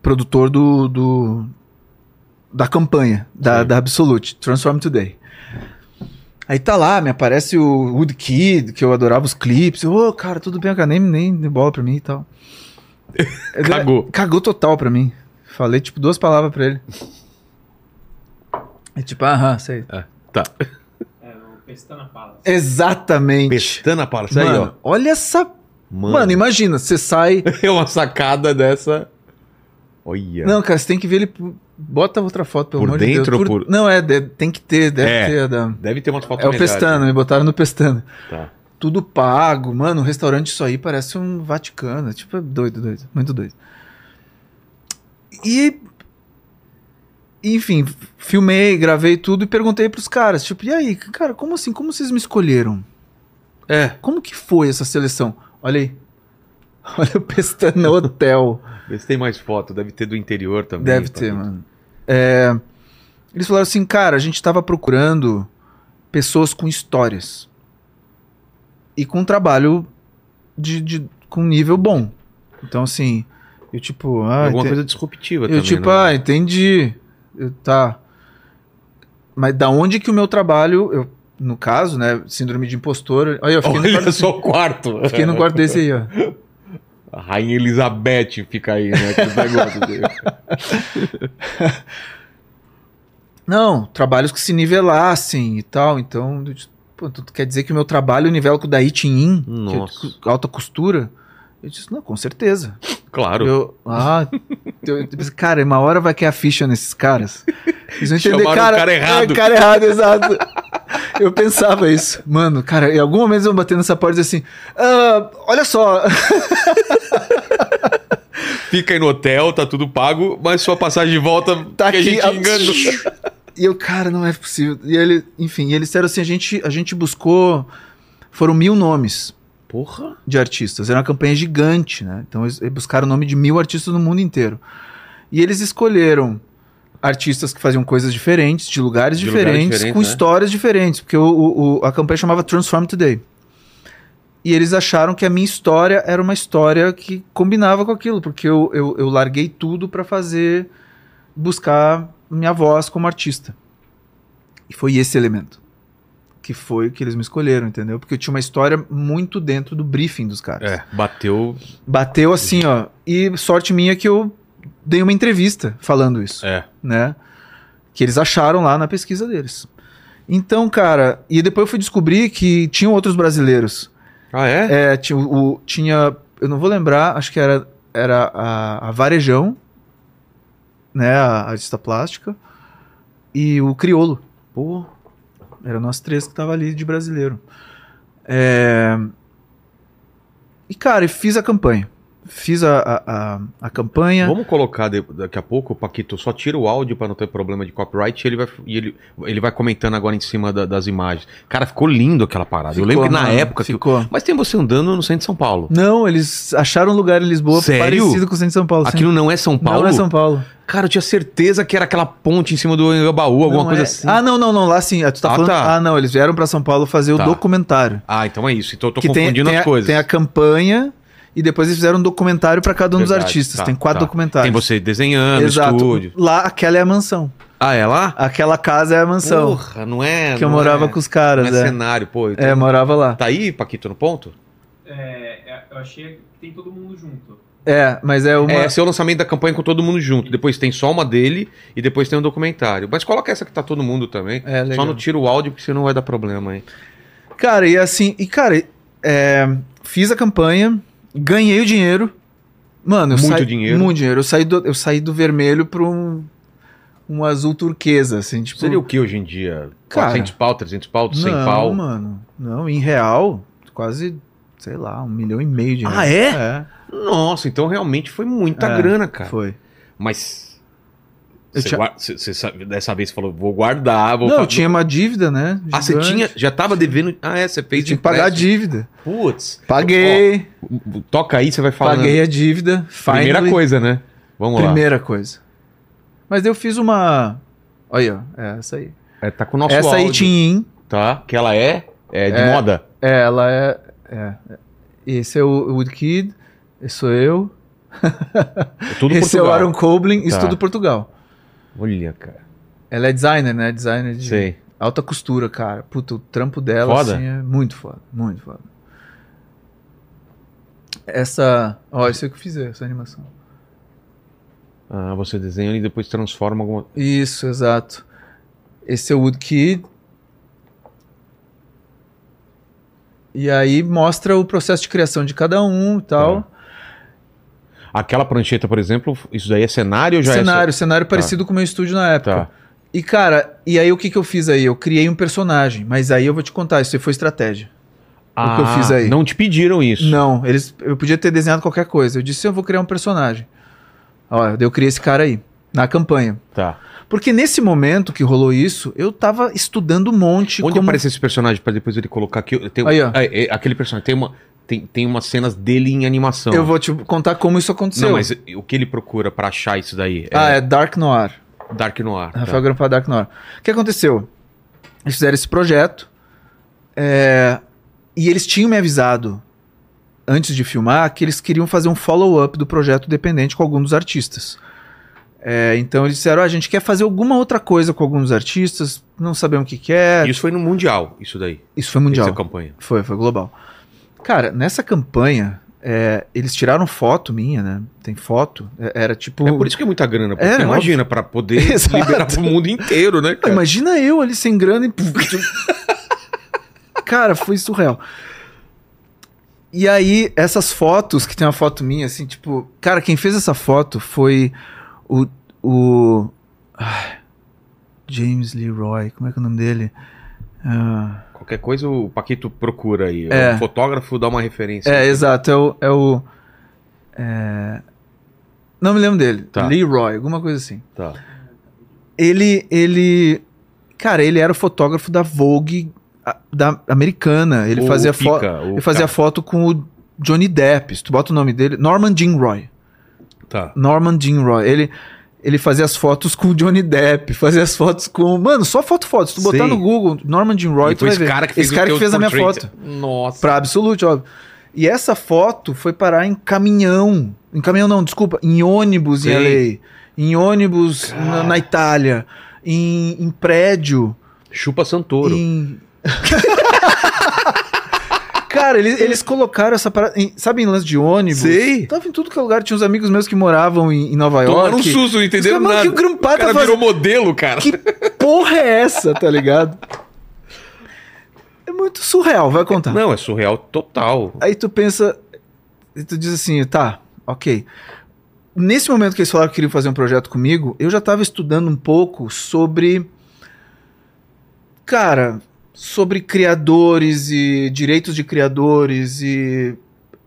Produtor do, do da campanha da, Sim. da Absolute, Transform Today. Aí tá lá, me aparece o Woodkid, que eu adorava os clipes. Ô, cara, tudo bem, cara, nem, nem deu bola pra mim e tal. Ele- Cagou. Cagou total pra mim. Falei, tipo, duas palavras pra ele. É tipo, aham, sei. Tá. É, o Pestana Palace. Exatamente. Pestana para isso aí, Mano, ó. olha essa. Mano, Mano, imagina, você sai. é uma sacada dessa. Olha. Não, cara, você tem que ver ele. Bota outra foto, pelo Por amor de Deus. dentro ou por- Não, é, de- tem que ter, deve É. ter. Da... Deve ter umas fotos É o melhores. Pestana, me botaram no Pestana. Tá. Tudo pago. Mano, o restaurante isso aí parece um Vaticano. Tipo, é doido, doido. Muito doido. E. Enfim, filmei, gravei tudo e perguntei pros caras, tipo, e aí, cara, como assim? Como vocês me escolheram? É, Como que foi essa seleção? Olha aí. Olha o Pestana Hotel. Vê se tem mais foto. Deve ter do interior também. Deve ter, mano. É, eles falaram assim, cara, a gente tava procurando pessoas com histórias. E com um trabalho de, de- com nível bom. Então, assim, eu tipo... Ah, Alguma ente- coisa disruptiva eu também, tipo, né? ah, entendi. Eu, tá. Mas da onde que o meu trabalho... Eu, no caso, né, síndrome de impostor... Olha, eu fiquei no Olha quarto, só o quarto. fiquei no quarto desse aí, ó. A Rainha Elizabeth fica aí, né? Não, trabalhos que se nivelassem e tal. Então, eu disse, pô, tu quer dizer que o meu trabalho nivela com o da Itin é alta costura? Eu disse, não, com certeza. Claro. Eu, ah, eu, eu pensei, cara, uma hora vai cair a ficha nesses caras. Eles vão entender, Chamaram o cara, cara errado. É, cara errado, exato. Eu pensava isso. Mano, cara, em algum momento eles vão bater nessa porta e dizer assim, "Ah, olha só, Fica aí no hotel, tá tudo pago, mas sua passagem de volta tá que aqui. a gente enganou. E eu, cara, não é possível. E ele, enfim, e eles disseram assim, a gente, a gente buscou, foram mil nomes. Porra. de artistas. Era uma campanha gigante, né? Então eles buscaram o nome de mil artistas no mundo inteiro. E eles escolheram artistas que faziam coisas diferentes, de lugares De lugares diferentes, diferentes, com né? histórias diferentes, porque o, o- o- a campanha chamava Transform Today. E eles acharam que a minha história era uma história que combinava com aquilo, porque eu, eu, eu larguei tudo para fazer, buscar minha voz como artista. E foi esse elemento que foi o que eles me escolheram, entendeu? Porque eu tinha uma história muito dentro do briefing dos caras. É, bateu. Bateu assim, ó. E sorte minha que eu dei uma entrevista falando isso, É. né? Que eles acharam lá na pesquisa deles. Então, cara, e depois eu fui descobrir que tinham outros brasileiros. Ah, é? É, tinha, o, tinha eu não vou lembrar, acho que era, era a, a Varejão, né, a artista plástica, e o Criolo. Pô. Eram nós três que tava ali de brasileiro. É... E, cara, eu fiz a campanha. Fiz a, a, a, campanha. Vamos colocar de- daqui a pouco, Paquito, só tira o áudio pra não ter problema de copyright e ele vai, e ele, ele vai comentando agora em cima da- das imagens. Cara, ficou lindo aquela parada. eu Ficou, lembro que na mano, época. que- Ficou. Mas tem você andando no centro de São Paulo. Não, eles acharam um lugar em Lisboa Sério? parecido com o centro de São Paulo. sim. Aquilo não é São Paulo? Não é São Paulo. Cara, eu tinha certeza que era aquela ponte em cima do Anhangabaú, alguma Não coisa é. assim. Ah, não, não, não. Lá sim. Ah, Tu tá Ah, falando. tá. Ah, não. Eles vieram pra São Paulo fazer Tá. o documentário. Ah, então é isso. Então eu tô que tem, confundindo tem as a, coisas. tem a campanha E depois eles fizeram um documentário pra cada um dos Verdade, artistas. tá, Tem quatro tá. documentários. Tem você desenhando, Exato. estúdio. Lá, aquela é a mansão. Ah, é lá? Aquela casa é a mansão. Porra, não é. que eu morava é- com os caras, Não é é. cenário, pô. então- É, morava lá. Tá aí, Paquito, no ponto? É, eu achei que tem todo mundo junto. É, mas é uma. É, esse é o lançamento da campanha com todo mundo junto. Depois tem só uma dele e depois tem um documentário. Mas coloca essa que tá todo mundo também. É, legal. Só não tira o áudio porque senão vai dar problema aí. Cara, e assim, e cara, é, fiz a campanha, ganhei o dinheiro. Mano, eu Muito saí, dinheiro. Muito dinheiro. Eu saí do, eu saí do vermelho para um, um azul turquesa, assim, tipo. Seria o que hoje em dia? Cara, 400 pau, 300 pau, 100 não, pau? mano. Não, em real, quase, sei lá, um milhão e meio de Ah, reais. é? É, Nossa, então realmente foi muita É, grana, cara. foi. Mas. Você tinha- você- você dessa vez falou, vou guardar, vou Não, eu tinha uma dívida, né? Ah, você gigante. tinha. Já tava devendo. Ah, é, você fez Eu tinha que pagar a dívida. Putz. Paguei, Ó, toca aí, você vai falar. paguei a dívida. Primeira finally. coisa, né? Vamos lá. Primeira coisa. Mas eu fiz uma. Olha, ó, é essa aí. É, tá com o nosso essa aí áudio, tinha. tá? Que ela é, é de É. moda. É, ela é, é. Esse é o Woodkid, esse sou eu. É tudo esse é o Portugal. Aaron Coblin, isso Tá. tudo Portugal. Olha, cara. Ela é designer, né? Designer de Sei. alta costura, cara. Puta, o trampo dela Foda. assim, é muito foda, muito foda. Essa, ó, isso é o que eu fiz, essa animação. Ah, você desenha e depois transforma alguma. Isso, exato. Esse é o Woodkid. E aí mostra o processo de criação de cada um e tal. Aquela prancheta, por exemplo, isso daí é cenário ou já cenário, cenário parecido com o meu estúdio na é. época. Tá. E cara, e aí o que, que eu fiz aí? Eu criei um personagem, mas aí eu vou te contar, isso aí foi estratégia. Ah, o que eu fiz aí. Não te pediram isso. Não, eles, eu podia ter desenhado qualquer coisa. Eu disse, eu vou criar um personagem. Ó, eu criei esse cara aí, na campanha. Tá. Porque nesse momento que rolou isso, eu tava estudando um monte. Onde como... aparece esse personagem pra depois ele colocar aqui? Tem, Aí, ó. é, é, aquele personagem tem uma tem, tem umas cenas dele em animação. Eu vou te contar como isso aconteceu. Não, mas o que ele procura pra achar isso daí? Ah, é Dark Noir. Dark Noir. tá. Rafael Grampa Dark Noir. O que aconteceu? Eles fizeram esse projeto é, e eles tinham me avisado antes de filmar que eles queriam fazer um follow-up do projeto dependente com algum dos artistas. É, então eles disseram: "Ah, a gente quer fazer alguma outra coisa com alguns artistas, não sabemos o que, que é. Isso foi no Mundial, isso daí. Isso foi mundial. Essa campanha. Foi, foi global. Cara, nessa campanha, é, eles tiraram foto minha, né? Tem foto. É, Era tipo. É por isso que é muita grana. Porque É, imagina, pra poder Exato. liberar pro mundo inteiro, né, cara? imagina eu ali sem grana e. Cara, foi surreal. E aí, essas fotos, que tem uma foto minha, assim, tipo. Cara, quem fez essa foto foi o. o ai, James Leroy, como é que é o nome dele? Ah, Qualquer coisa o Paquito procura aí. É. O fotógrafo dá uma referência. é, exato, é o. É o é, Não me lembro dele. Tá. Leroy, alguma coisa assim. Tá. Ele, ele, cara, ele era o fotógrafo da Vogue a- da americana. Ele O fazia foto, ele fazia cara. foto com o Johnny Depp. Se tu bota o nome dele, Norman Jean Roy. Tá. Norman Jean Roy. Ele ele fazia as fotos com o Johnny Depp, fazia as fotos com, mano, só foto foto. Se tu botar Sim. no Google Norman Jean Roy, E tu vai esse ver. cara que fez esse o cara que fez a minha foto. Nossa. Pra Absolute, óbvio. E essa foto foi parar em caminhão. Em caminhão não, desculpa. Em ônibus em Sei. LA. Em ônibus na, na Itália. Em, em prédio. Chupa Santoro. Em... Cara, eles, eles colocaram essa parada. em- sabe em lance de ônibus? Sei. Tava em tudo que é lugar. Tinha uns amigos meus que moravam em, em Nova Tomaram um York. susto, não entenderam nada. que o Grampar o cara tá virou fazendo- modelo, cara. Que porra é essa, tá ligado? É muito surreal, vai contar. Não, é surreal total. Aí tu pensa, e tu diz assim, tá, ok. Nesse momento que eles falaram que queriam fazer um projeto comigo, eu já tava estudando um pouco sobre. Cara, sobre criadores e direitos de criadores e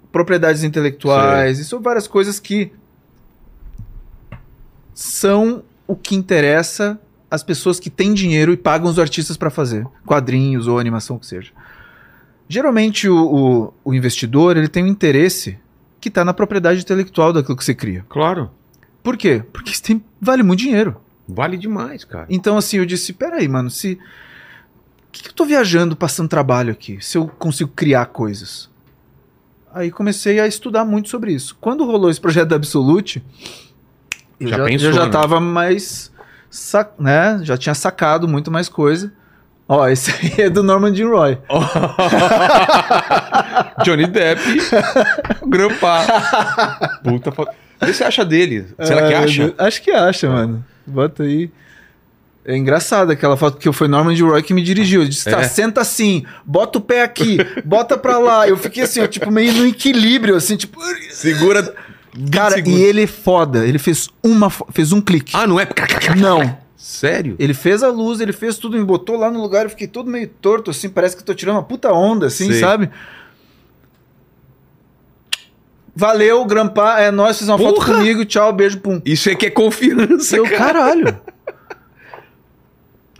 propriedades intelectuais e sobre várias coisas que são o que interessa às pessoas que têm dinheiro e pagam os artistas para fazer quadrinhos ou animação que seja. Geralmente o, o, o investidor ele tem um interesse que está na propriedade intelectual daquilo que você cria. Claro. Por quê? Porque isso tem, vale muito dinheiro. Vale demais, cara. Então assim, eu disse, peraí, mano, se... Que, que eu tô viajando, passando trabalho aqui, se eu consigo criar coisas? Aí comecei a estudar muito sobre isso. Quando rolou esse projeto da Absolute, eu Já já, pensou, eu já né? tava mais. né? Já tinha sacado muito mais coisa. Ó, esse aí é do Norman Jean Roy. Johnny Depp, Grandpa. Puta. Vê se você acha dele. Será que Ah, acha? Acho que acha, mano. Bota aí. É engraçado aquela foto, porque foi Norman Jean Roy que me dirigiu. Ele disse, tá, É. senta assim, bota o pé aqui, bota pra lá. Eu fiquei assim, ó, tipo, meio no equilíbrio, assim, tipo... Segura. Cara, segundos. e ele é foda. Ele fez uma, fez um clique. Ah, não é? Não. Sério? Ele fez a luz, ele fez tudo, me botou lá no lugar, eu fiquei todo meio torto, assim, parece que eu tô tirando uma puta onda, assim, Sei. sabe? Valeu, Grampa, é nóis, fez uma foto Porra! comigo, tchau, beijo, pum. Isso é que é confiança, Eu, cara. caralho.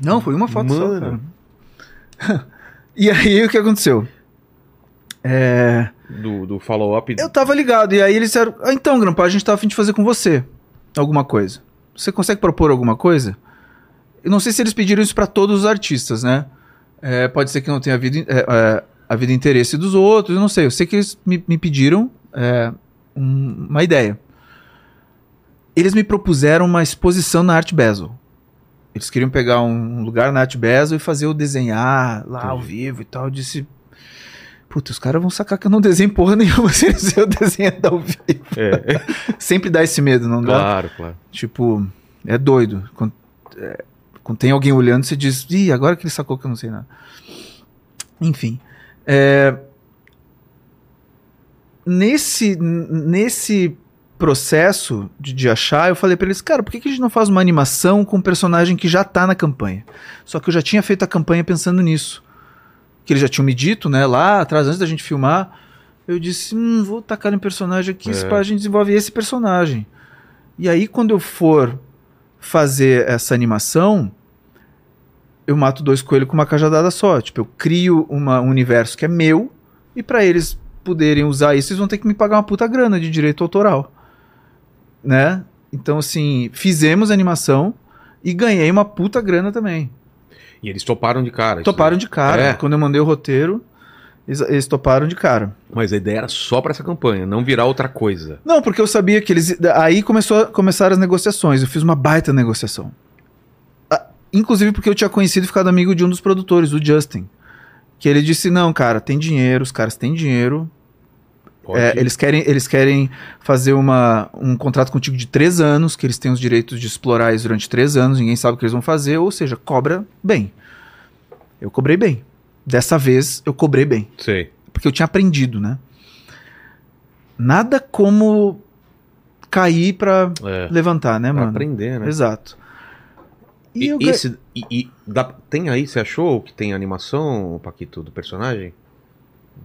Não, foi uma foto só, Mano. cara. E aí, o que aconteceu? É... Do, do follow-up. Eu tava ligado, e aí eles disseram, ah, então, Grampa, a gente tá a fim de fazer com você alguma coisa. Você consegue propor alguma coisa? Eu não sei se eles pediram isso pra todos os artistas, né? É, pode ser que não tenha havido, é, é, havido interesse dos outros, eu não sei. Eu sei que eles me, me pediram é, um- uma ideia. Eles me propuseram uma exposição na Art Basel. Eles queriam pegar um lugar na Art Basel e fazer eu desenhar lá ao Entendi. vivo e tal. Eu disse, puta, os caras vão sacar que eu não desenho porra nenhuma se eles eu desenhando ao vivo. É, Sempre dá esse medo, não dá? claro, claro. Tipo, é doido. Quando, é, quando tem alguém olhando, você diz, ih, agora que ele sacou que eu não sei nada. Enfim. é, nesse, nesse processo de, de achar, eu falei pra eles, cara, por que, que a gente não faz uma animação com um personagem que já tá na campanha? Só que eu já tinha feito a campanha pensando nisso. Que eles já tinham me dito, né, lá atrás, antes da gente filmar. Eu disse, hum, vou tacar um personagem aqui, É. a gente desenvolve esse personagem. E aí, quando eu for fazer essa animação, eu mato dois coelhos com uma cajadada só. Tipo, eu crio uma, um universo que é meu, e pra eles poderem usar isso, eles vão ter que me pagar uma puta grana de direito autoral. Né? Então, assim, fizemos animação e ganhei uma puta grana também. E eles toparam de cara. Toparam de cara. É. Quando eu mandei o roteiro, eles, eles toparam de cara. Mas a ideia era só pra essa campanha, não virar outra coisa. Não, porque eu sabia que eles. Aí começou, começaram as negociações. Eu fiz uma baita negociação. Ah, Inclusive porque eu tinha conhecido e ficado amigo de um dos produtores, o Justin. Que ele disse: não, cara, tem dinheiro, os caras têm dinheiro. É, eles, querem, eles querem fazer uma, um contrato contigo de três anos, que eles têm os direitos de explorar isso durante três anos, ninguém sabe o que eles vão fazer, ou seja, cobra bem. Eu cobrei bem. Dessa vez eu cobrei bem Sei. porque eu tinha aprendido, né? Nada como cair pra É. levantar, né, Pra mano? aprender, né? Exato. E, E, esse, e, e dá- tem aí, você achou que tem animação, Paquito, do personagem?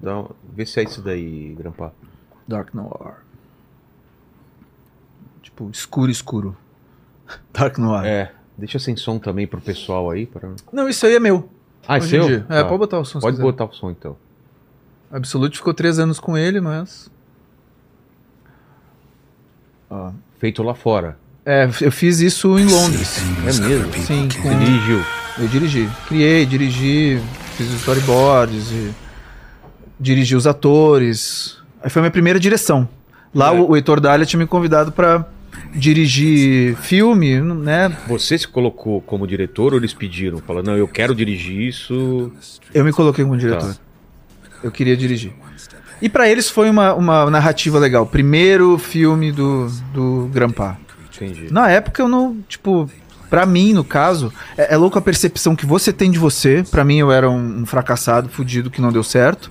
Dá, um- vê se é isso daí, Grampa. Dark Noir. Tipo, escuro, escuro. Dark Noir. É. Deixa sem som também pro pessoal aí. Pra... Não, isso aí é meu. Ah, é seu? dia. É, Ah, pode botar o som. Pode botar o som então. Absolute ficou três anos com ele, mas. Ó. Feito lá fora. É, eu fiz isso em Londres. É mesmo? Sim, com... Dirigiu. Eu dirigi. Criei, dirigi, fiz os storyboards, e dirigi os atores. Aí foi a minha primeira direção. Lá É. o, o Heitor Dália tinha me convidado pra dirigir filme, né? Você se colocou como diretor ou eles pediram? Falando, não, eu quero dirigir isso. Eu me coloquei como diretor. Eu queria dirigir. E pra eles foi uma, uma narrativa legal. Primeiro filme do, do Grampa. Entendi. Na época eu não, tipo, pra mim, no caso, é, é louco a percepção que você tem de você. Pra mim eu era um, um fracassado, fudido, que não deu certo.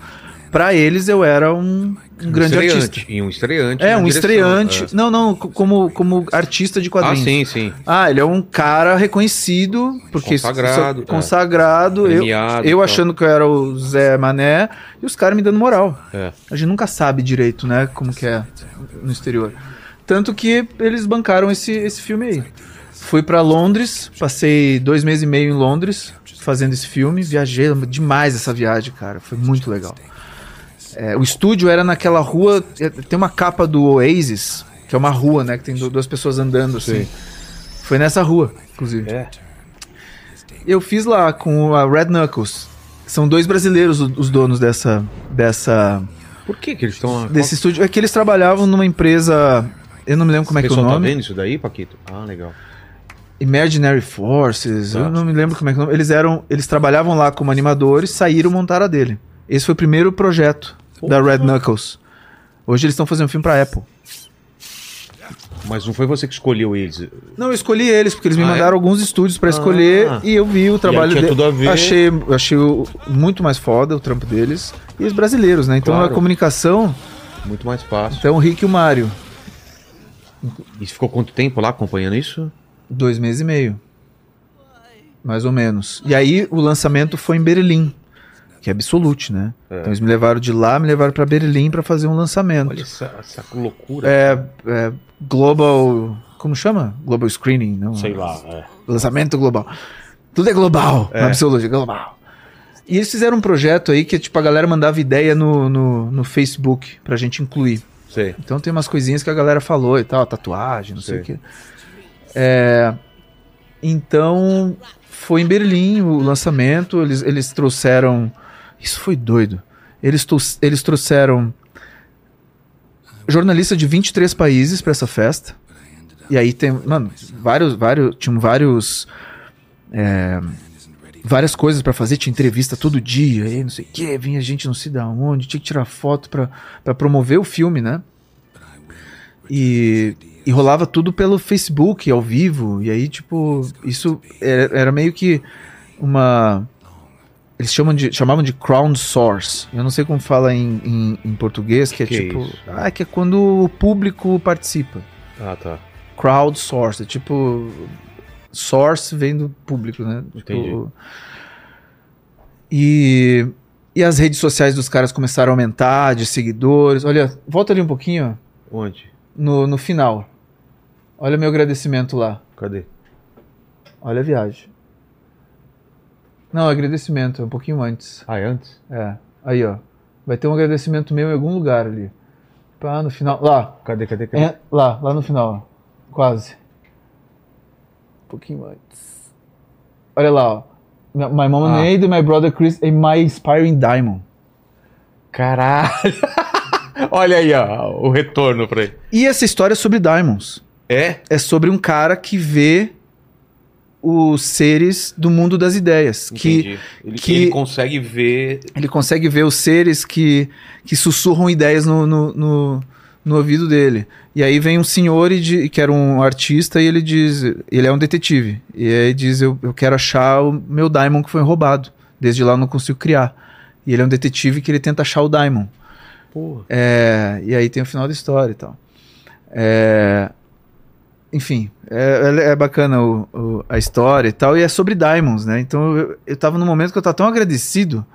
Pra eles eu era um, um grande estreante. artista. E um estreante. É, um direção, estreante. é. Não, não, co- como, como artista de Ah, quadrinhos. sim, sim. Ah, ele é um cara reconhecido, porque Consagrado, isso- consagrado. é. eu Premiado eu achando que eu era o Zé Mané e os caras me dando moral. É. A gente nunca sabe direito, né, como que é no exterior. Tanto que eles bancaram esse, esse filme aí. Fui pra Londres, passei dois meses e meio em Londres fazendo esse filme, viajei demais essa viagem, cara, foi muito legal. É, o estúdio era naquela rua, é, tem uma capa do Oasis, que é uma rua, né, que tem du- duas pessoas andando assim. Sim. Foi nessa rua, inclusive. É. Eu fiz lá com a Red Knuckles. São dois brasileiros os donos dessa, dessa, Por que, que eles estão. desse estúdio. É que eles trabalhavam numa empresa. Eu não me lembro como é que é o pessoal tá nome. vendo isso daí, Paquito? Ah, legal. Imaginary Forces, Tá. eu não me lembro como é que é o nome. Eles eram, eles trabalhavam lá como animadores, saíram montaram a dele. Esse foi o primeiro projeto da Red Knuckles. Hoje eles estão fazendo um filme pra Apple. Mas não foi você que escolheu eles. Não, eu escolhi eles porque eles me Ah, é? mandaram alguns estúdios pra escolher Ah. e eu vi o trabalho deles. Achei, achei muito mais foda o trampo deles e os brasileiros, né? Então Claro. a comunicação, Muito mais fácil. então o Rick e o Mário, E ficou quanto tempo lá acompanhando isso? dois meses e meio, mais ou menos. E aí o lançamento foi em Berlim, que é Absolute, né? É. Então eles me levaram de lá, me levaram pra Berlim pra fazer um lançamento. Olha essa, essa loucura. É, é Global, como chama? Global Screening, não? Sei lá. É. Lançamento global. Tudo é global, É. Absolute, é global. E eles fizeram um projeto aí que tipo, a galera mandava ideia no, no, no Facebook pra gente incluir. Sei. Então tem umas coisinhas que a galera falou e tal, tatuagem, não sei Sei. o quê. É, então foi em Berlim o lançamento, eles, eles trouxeram. Isso foi doido. Eles, eles trouxeram jornalista de 23 países pra essa festa. E aí tem, mano, vários, vários, tinham vários é, várias coisas pra fazer, tinha entrevista todo dia, e não sei o que, vinha gente não sei da onde, tinha que tirar foto pra promover o filme, né? E, e rolava tudo pelo Facebook, ao vivo, e aí, tipo, isso era, era meio que uma. Eles chamam de, chamavam de crowdsource. Eu não sei como fala em, em, em português, que é Que é tipo. isso? ah, que é quando o público participa. Ah, tá. Crowdsource, é tipo. Source vem do público, né? Entendi. Tipo, e, e as redes sociais dos caras começaram a aumentar de seguidores. Olha, volta ali um pouquinho, ó, Onde? no, no final. Olha meu agradecimento lá. Cadê? Olha a viagem. Não, agradecimento, é um pouquinho antes. Ah, é antes? É. Aí, ó. Vai ter um agradecimento meu em algum lugar ali. Pá, no final. Lá. Cadê, cadê, cadê? É, lá, lá no final. Quase. Um pouquinho antes. Olha lá, ó. My mom Ah. Nade, my brother Chris and my inspiring diamond. Caralho! Olha aí, ó, o retorno pra ele. E essa história é sobre diamonds. É? É sobre um cara que vê os seres do mundo das ideias. Que Entendi. Ele, que- ele consegue ver. ele consegue ver os seres que, que sussurram ideias no, no, no, no ouvido dele. E aí vem um senhor e di- que era um artista e ele diz, ele é um detetive. E aí diz, eu, eu quero achar o meu diamond que foi roubado. Desde lá eu não consigo criar. E ele é um detetive que ele tenta achar o diamond. Porra. É, e aí tem o final da história e tal. É, enfim, é, é- é bacana o- o- a história e tal, e é sobre Diamonds, né? Então eu, eu tava num momento que eu tava tão agradecido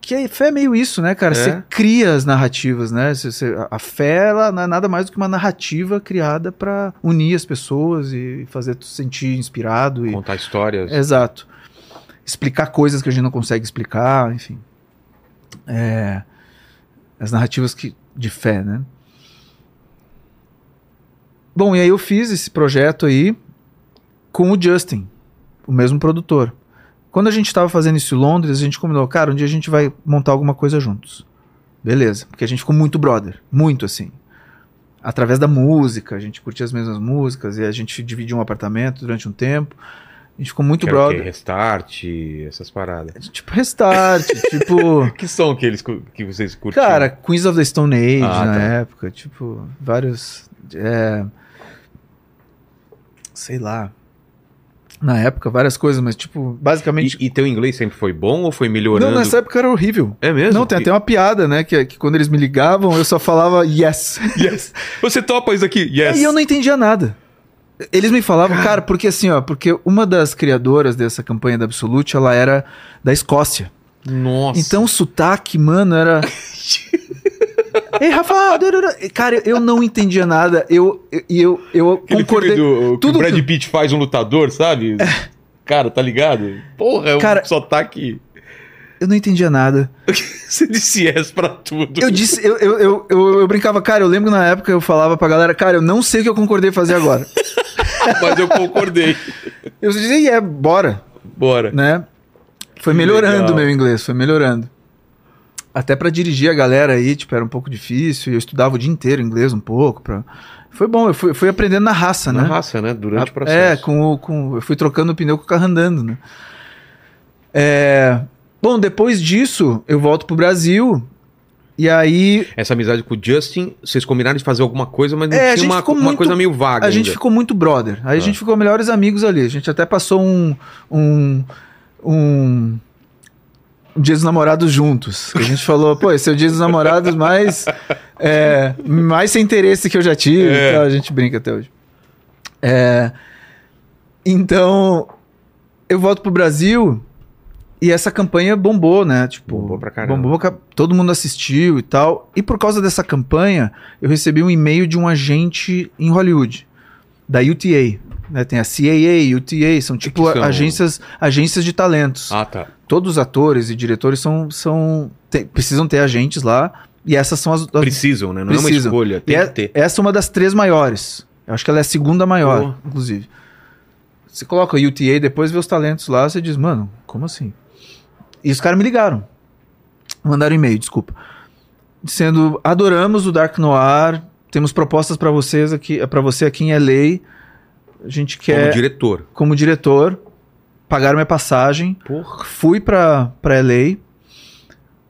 que a fé é meio isso, né, cara? É. Você cria as narrativas, né? Você- você- a- fé, ela não é nada mais do que uma narrativa criada pra unir as pessoas e fazer tu se sentir inspirado. E, Contar histórias. Exato. Explicar coisas que a gente não consegue explicar, enfim. É, as narrativas que, de fé, né? Bom, e aí eu fiz esse projeto aí com o Justin, o mesmo produtor. Quando a gente estava fazendo isso em Londres, a gente combinou, cara, um dia a gente vai montar alguma coisa juntos. Beleza, porque a gente ficou muito brother, muito assim. Através da música, a gente curtia as mesmas músicas e a gente dividia um apartamento durante um tempo. A gente ficou muito Que quê? brother. Restart, essas paradas. Tipo Restart, tipo. Que som que, eles, que vocês curtiam? Cara, Queens of the Stone Age Ah, na tá. época, tipo, vários. é, sei lá. Na época, várias coisas, mas, tipo, basicamente. E, e teu inglês sempre foi bom ou foi melhorando? não, nessa época era horrível. É mesmo? Não, tem até uma piada, né? Que, que quando eles me ligavam, eu só falava yes. Yes. Você topa isso aqui? Yes. E eu não entendia nada. Eles me falavam, cara, porque assim, ó, porque uma das criadoras dessa campanha da Absolute, ela era da Escócia. Nossa. Então o sotaque, mano, era. Ei, Rafa! Cara, eu não entendia nada. Eu eu, eu, Aquele concordei. do, que tudo o Brad que- Pitt faz um lutador, sabe? Cara, tá ligado? Porra, é um Cara- sotaque... Eu não entendia nada. Você disse yes pra tudo. Eu disse, eu, eu, eu, eu, brincava, cara, eu lembro na época eu falava pra galera, cara, eu não sei o que eu concordei fazer agora. Mas eu concordei. Eu dizia, e é, bora, Bora. né? Foi Que melhorando legal. o meu inglês, foi melhorando. Até pra dirigir a galera aí, tipo, era um pouco difícil. Eu estudava o dia inteiro inglês um pouco. Pra... Foi bom, eu fui, fui aprendendo na raça, Na né? raça, né? Durante o É, processo. com, o- com, eu fui trocando o pneu com o carro andando, né? É, bom, depois disso, eu volto pro Brasil. E aí, Essa amizade com o Justin, vocês combinaram de fazer alguma coisa, mas não É, a tinha gente uma, uma muito- coisa meio vaga a gente ainda. ficou muito brother. Aí a Ah. gente ficou melhores amigos ali. A gente até passou um, um um dia dos namorados juntos. A gente falou, pô, esse é o dia dos namorados mais, é, mais sem interesse que eu já tive. É. tal. A gente brinca até hoje. É, então, eu volto pro Brasil e essa campanha bombou, né? Tipo, Bombou pra caramba. bombou, todo mundo assistiu e tal. E por causa dessa campanha, eu recebi um e-mail de um agente em Hollywood, da UTA. Né? Tem a CAA, UTA, são tipo que são? agências, agências de talentos. Ah, tá. Todos os atores e diretores são, são tem- precisam ter agentes lá. E essas são as, as Precisam, né? Não é uma Precisam. escolha, tem é- que ter. Essa é uma das três maiores. Eu acho que ela é a segunda maior, inclusive. Você coloca o UTA, depois vê os talentos lá, você diz, mano, como assim? E os caras me ligaram. Mandaram e-mail, desculpa. Dizendo, adoramos o Dark Noir, temos propostas pra vocês aqui, para você aqui em LA. A gente Como quer, diretor. como diretor, pagaram minha passagem, Porra. fui pra, pra LA,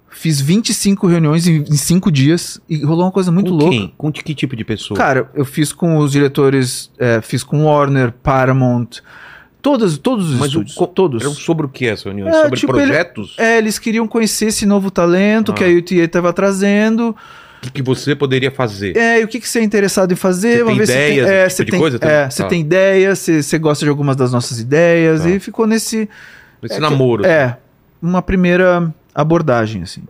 fiz 25 reuniões em 5 dias e rolou uma coisa muito com louca. quem? Com que tipo de pessoa? Cara, eu fiz com os diretores, é, fiz com Warner, Paramount, todas, todos os Mas o estúdios, co- todos. Era sobre o que essa reunião? É, sobre tipo, ele- projetos? É, eles queriam conhecer esse novo talento Ah. que a UTA estava trazendo. O que, que você poderia fazer? É, e o que, que você é interessado em fazer? Você Vamos tem ver se ideias, tem, é, esse você tipo de tem, coisa é, você Tá. tem ideia, você, você gosta de algumas das nossas ideias Tá. e ficou nesse Esse é que- namoro. é uma primeira abordagem assim.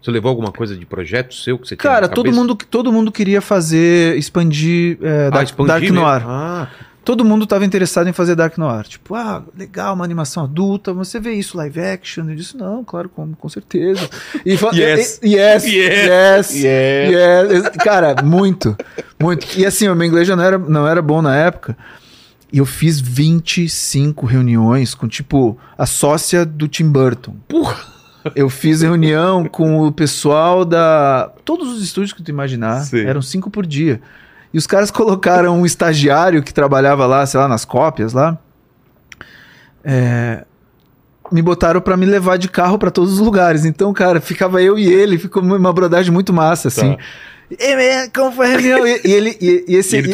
Você levou alguma coisa de projeto seu que você tinha Cara, todo mundo todo mundo queria fazer expandir é, ah, Dark, expandir Dark? Noir. Ah, todo mundo estava interessado em fazer Dark Noir. Tipo, ah, legal, uma animação adulta, você vê isso live action? Eu disse, não, claro, com, com certeza. E Yes. yes, Yes. yes, Yeah. yes. Cara, muito, muito. E assim, o meu inglês já não era, não era bom na época. E eu fiz 25 reuniões com, tipo, a sócia do Tim Burton. Porra! Eu fiz reunião com o pessoal da. Todos os estúdios que tu imaginar. Sim. Eram cinco por dia. E os caras colocaram um estagiário que trabalhava lá, sei lá, nas cópias lá. É, Me botaram pra me levar de carro pra todos os lugares. Então, cara, ficava eu e ele, ficou uma brodagem muito massa, assim. Tá. E, man, como foi a reunião? E, e ele, e, e esse, E ele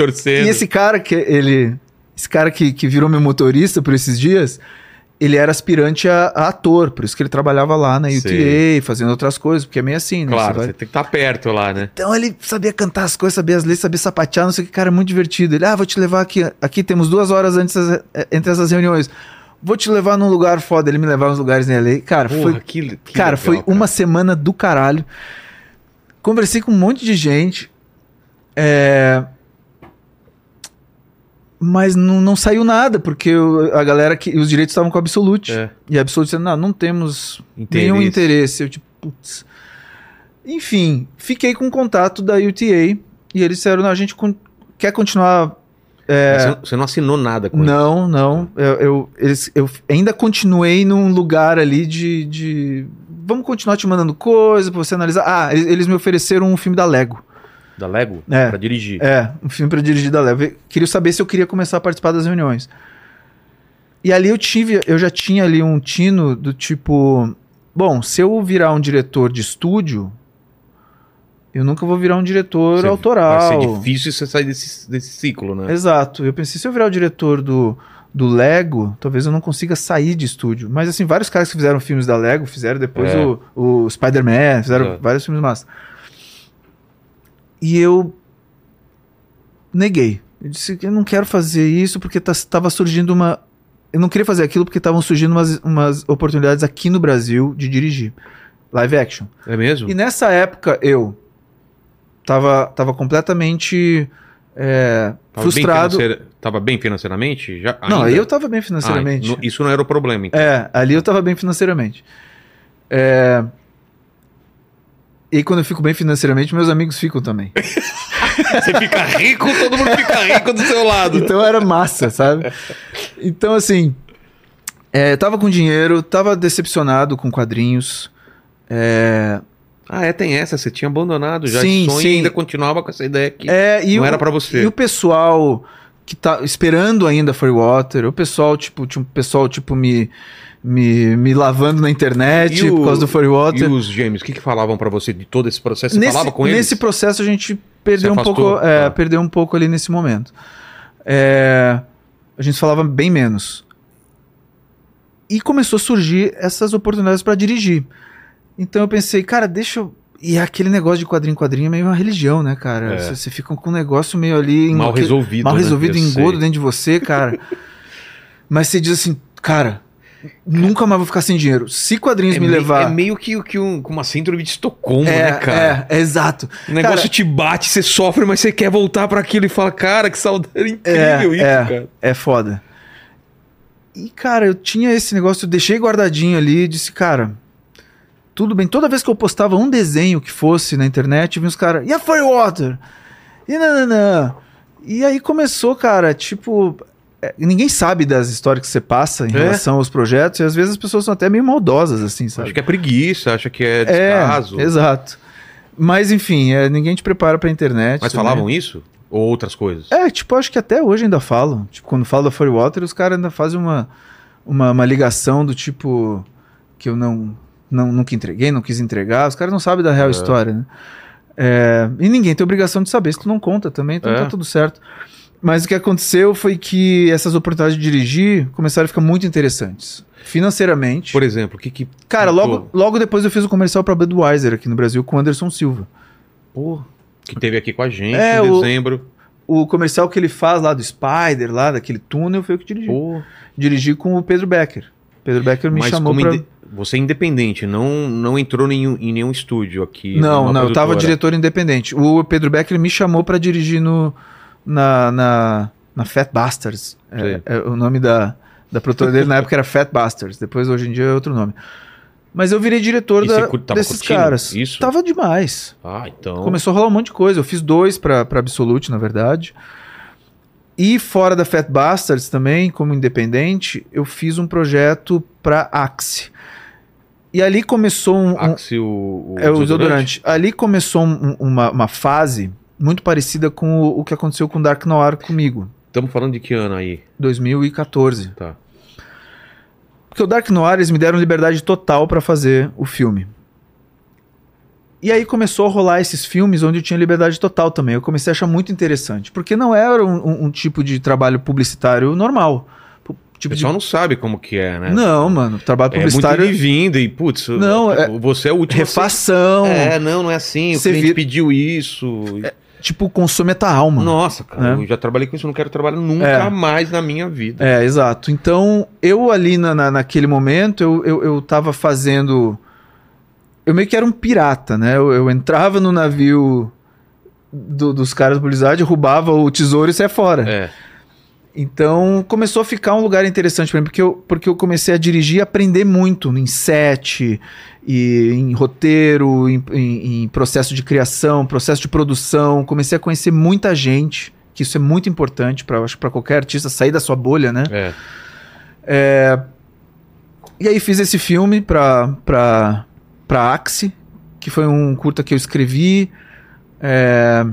e esse cara que ele. Esse cara que, que virou meu motorista por esses dias, ele era aspirante a, a ator, por isso que ele trabalhava lá na UTA, Sei. fazendo outras coisas, porque é meio assim, né? Claro, Você vai- você tem que estar perto lá, né? Então ele sabia cantar as coisas, sabia as letras, sabia sapatear, não sei o que, cara, é muito divertido. Ele, ah, vou te levar aqui, aqui temos duas horas antes eh, entre essas reuniões. Vou te levar num lugar foda, ele me levava nos lugares LA. Cara, Porra, foi, que, que cara, legal, foi cara. uma semana do caralho. Conversei com um monte de gente. É... Mas não, não saiu nada, porque a galera que. Os direitos estavam com a Absolute. É. E a Absolute dizendo, não, não temos Interesse. nenhum interesse. Eu, tipo, putz. Enfim, fiquei com contato da UTA e eles disseram, não, a gente con- quer continuar. é, Você, não assinou nada com não, não. Eu, eu, eles, eu ainda continuei num lugar ali de, de. Vamos continuar te mandando coisa pra você analisar. Ah, eles, eles me ofereceram um filme da Lego. Da Lego? É. Pra dirigir. É, um filme pra dirigir da Lego. Eu Queria saber se eu queria começar a participar das reuniões. E ali eu tive, eu já tinha ali um tino do tipo, bom, se eu virar um diretor de estúdio, eu nunca vou virar um diretor Você- autoral. Vai ser difícil você sair desse, desse ciclo, né? Exato. Eu pensei, se eu virar o diretor do, do Lego, talvez eu não consiga sair de estúdio. Mas, assim, vários caras que fizeram filmes da Lego fizeram depois É. o, o Spider-Man, fizeram Exato. vários filmes massa. E eu neguei. Eu disse que eu não quero fazer isso porque estava surgindo uma. Eu não queria fazer aquilo porque estavam surgindo umas, umas oportunidades aqui no Brasil de dirigir live action. É mesmo? E nessa época eu tava, tava completamente é, Tava bem frustrado. financeira- Tava bem financeiramente? Já, Não, ainda? aí eu tava bem financeiramente. Ah, isso não era o problema, então. É, ali eu tava bem financeiramente. É... E quando eu fico bem financeiramente, meus amigos ficam também. Você fica rico, todo mundo fica rico do seu lado. Então era massa, sabe? Então, assim, é, tava com dinheiro, tava decepcionado com quadrinhos. é, Ah, é, tem essa. Você tinha abandonado já Sim, sonho sim. e ainda continuava com essa ideia aqui. É, não o- era pra você. E o pessoal que tá esperando ainda Free Water, o pessoal, tipo, tinha um pessoal, tipo, me, me, me lavando na internet E o- por causa do Free E os gêmeos, o que, que falavam pra você de todo esse processo? Você nesse, falava com eles? nesse processo a gente perdeu um pouco, é, Ah. perdeu um pouco ali nesse momento. É, a gente falava bem menos. E começou a surgir essas oportunidades para dirigir. Então eu pensei, cara, deixa eu. E aquele negócio de quadrinho em quadrinho é meio uma religião, né, cara? É. Você, você fica com um negócio meio ali. Mal que- resolvido. mal né? resolvido, engodo dentro de você, cara. Mas você diz assim, cara, nunca mais vou ficar sem dinheiro. Se quadrinhos É me meio- levar. É meio que, que um, uma síndrome de Estocolmo, é, né, cara? é, é exato. O negócio Cara, te bate, você sofre, mas você quer voltar pra aquilo e fala, cara, que saudade É, incrível isso, é. cara. É foda. E, cara, eu tinha esse negócio, eu deixei guardadinho ali e disse, cara, tudo bem. Toda vez que eu postava um desenho que fosse na internet, vinha os caras, e a Firewater? E nananã. E aí começou, cara, tipo. É, Ninguém sabe das histórias que você passa em É. relação aos projetos, e às vezes as pessoas são até meio maldosas, assim, sabe? Acho que é preguiça, acha que é é, descaso. exato. Mas enfim, é, ninguém te prepara pra internet. Mas também. falavam isso? Ou outras coisas? É, tipo, acho que até hoje ainda falam. Tipo, quando falo da Fire Water, os caras ainda fazem uma, uma, uma ligação do tipo que eu não, não nunca entreguei, não quis entregar. Os caras não sabem da real É. história, né? É, e ninguém tem obrigação de saber, se tu não conta também, então É. tá tudo certo. Mas o que aconteceu foi que essas oportunidades de dirigir começaram a ficar muito interessantes. Financeiramente. Por exemplo, o que que... Cara, pintou? logo, logo depois eu fiz o comercial pra Budweiser aqui no Brasil com o Anderson Silva. Pô, que teve aqui com a gente É, em o- dezembro. O comercial que ele faz lá do Spider, lá daquele túnel, foi eu que dirigi. Pô, dirigi com o Pedro Becker. Pedro Becker me mas chamou pra... inde- você é independente, não, não entrou em, nenhum- em nenhum estúdio aqui. Não, não, eu tava produtora. diretor independente. O Pedro Becker me chamou pra dirigir no, na, na, na Fat Bastards. É, é o nome da, da produtora dele na época era Fat Bastards. Depois, hoje em dia, é outro nome. Mas eu virei diretor da- desses curtindo caras. isso? Tava demais. Ah, então... Começou a rolar um monte de coisa. Eu fiz dois pra, pra Absolute, na verdade. E fora da Fat Bastards também, como independente, eu fiz um projeto pra Axe. E ali começou um, um- Axe, o, o é o desodorante. Ali começou um- uma, uma fase muito parecida com o, o que aconteceu com Dark Noir comigo, Estamos falando de que ano aí? 2014. Tá. Porque o Dark Noir eles me deram liberdade total pra fazer o filme. E aí começou a rolar esses filmes onde eu tinha liberdade total também. Eu comecei a achar muito interessante, porque não era um, um- um tipo de trabalho publicitário normal. Pu- O Tipo de... pessoal não sabe como que é, né? Não, mano, trabalho É muito publicitário ir e vindo e, putz, Não, é- você é o último... refação, É, não, não é assim, o Você cliente pediu isso. Tipo consome a tua alma. Nossa, cara, É. eu já trabalhei com isso, não quero trabalhar nunca É. mais na minha vida. É, exato. Então, eu ali na, na- naquele momento, eu, eu, eu tava fazendo. Eu meio que era um pirata, né? Eu, eu entrava no navio do- dos caras da Blizzard, roubava o tesouro e saia fora. É. Então, começou a ficar um lugar interessante pra mim, porque eu, porque eu comecei a dirigir e aprender muito em set, e em roteiro, em, em- em processo de criação, processo de produção. Comecei a conhecer muita gente, que isso é muito importante para para qualquer artista sair da sua bolha, né? É. E aí fiz esse filme pra, pra Axe, que foi um curta que eu escrevi. é,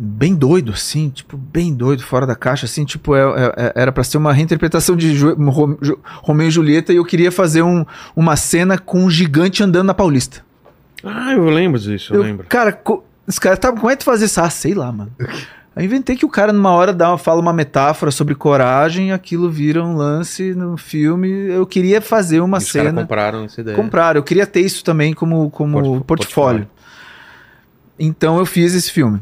bem doido, assim, tipo, bem doido, fora da caixa, assim, tipo, é- é- é- era pra ser uma reinterpretação de Ju- Ro- Ju- Romeu e Julieta e eu queria fazer um- uma cena com um gigante andando na Paulista. Ah, eu lembro disso, eu, Eu, lembro. Cara, co- os caras, tá, como é que tu fazer isso? Ah, sei lá, mano. Aí inventei que o cara, numa hora, dá uma, fala uma metáfora sobre coragem, aquilo vira um lance no filme. Eu queria fazer uma E os caras cena. compraram essa ideia. Compraram, eu queria ter isso também como, como Portfó- portfólio. portfólio. Então eu fiz esse filme.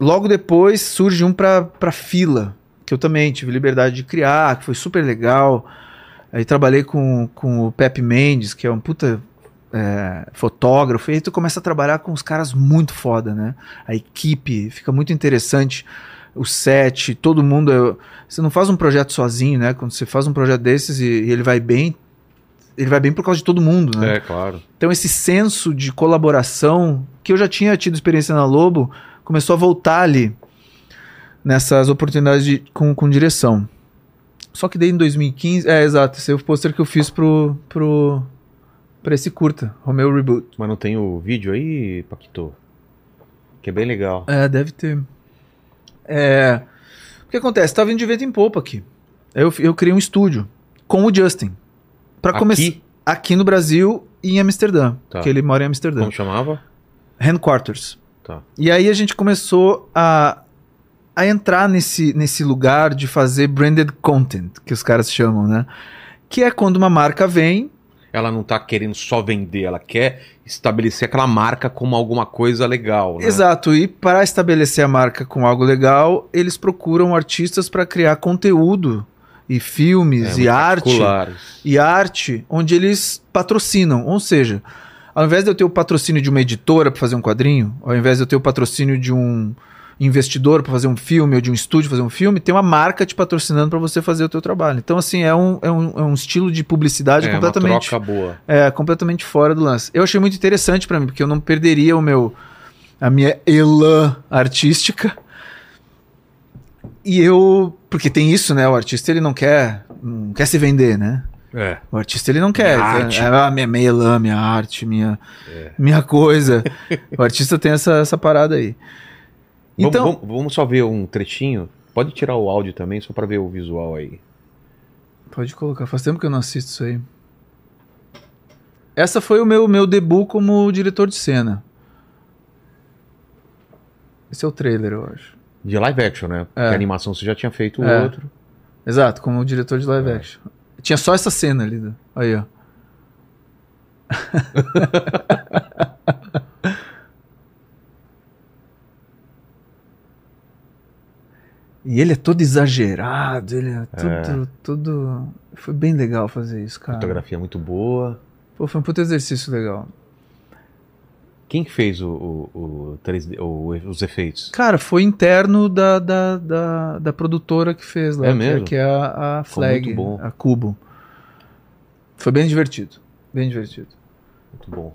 Logo depois surge um pra, pra fila, que eu também tive liberdade de criar, que foi super legal. Aí trabalhei com, com o Pepe Mendes, que é um puta é, fotógrafo, e aí tu começa a trabalhar com os caras muito foda, né? A equipe, fica muito interessante. O set, todo mundo. Você não faz um projeto sozinho, né? Quando você faz um projeto desses e, e ele vai bem, ele vai bem por causa de todo mundo, né? É, claro. Então esse senso de colaboração que eu já tinha tido experiência na Lobo começou a voltar ali nessas oportunidades de- com, com direção. Só que daí em 2015, é exato, esse é o pôster que eu fiz pro pro Pra esse curta, Romeo Reboot. Mas não tem o vídeo aí, Paquito? Que é bem legal. É, deve ter. É. O que acontece? Tava indo de vento em popa aqui. Eu, eu criei um estúdio com o Justin. Aqui? começar. Aqui no Brasil e em Amsterdã. Tá. Porque ele mora em Amsterdã. Como chamava? Handquarters. Tá. E aí a gente começou a, a entrar nesse, nesse lugar de fazer branded content, que os caras chamam, né? Que é quando uma marca vem. Ela não tá querendo só vender, ela quer estabelecer aquela marca como alguma coisa legal, né? Exato, e para estabelecer a marca com algo legal, eles procuram artistas para criar conteúdo e filmes É, e arte. e arte onde eles patrocinam. Ou seja, ao invés de eu ter o patrocínio de uma editora para fazer um quadrinho, ao invés de eu ter o patrocínio de um investidor para fazer um filme ou de um estúdio fazer um filme, tem uma marca te patrocinando para você fazer o teu trabalho. Então, assim, é um, é um, é um estilo de publicidade É, uma completamente, troca boa. é, completamente fora do lance. Eu achei muito interessante para mim, porque eu não perderia o meu a minha elan artística. E eu, porque tem isso, né? O artista ele não quer, não quer se vender, né? É. O artista ele não quer. Minha arte. É, a minha, elan, minha arte, minha, É. minha coisa. o artista tem essa, essa parada aí. Vamos- Então, vamos, vamos só ver um trechinho. Pode tirar o áudio também, só pra ver o visual aí. pode colocar. Faz tempo que eu não assisto isso aí. Essa foi o meu, meu debut como diretor de cena. Esse é o trailer, eu acho. De live action, né? Porque É. a animação você já tinha feito o É. outro. Exato, como diretor de live É. action. Tinha só essa cena ali. do- Aí, ó. E ele é todo exagerado, ele é tudo, tudo. Foi bem legal fazer isso, cara. Fotografia muito boa. Pô, foi um puto exercício legal. Quem que fez o, o, o 3D, o- os efeitos? Cara, foi interno da, da, da, da produtora que fez lá, É que mesmo? que é a, a Flag, muito bom. a Cubo. Foi bem divertido. Bem divertido. Muito bom.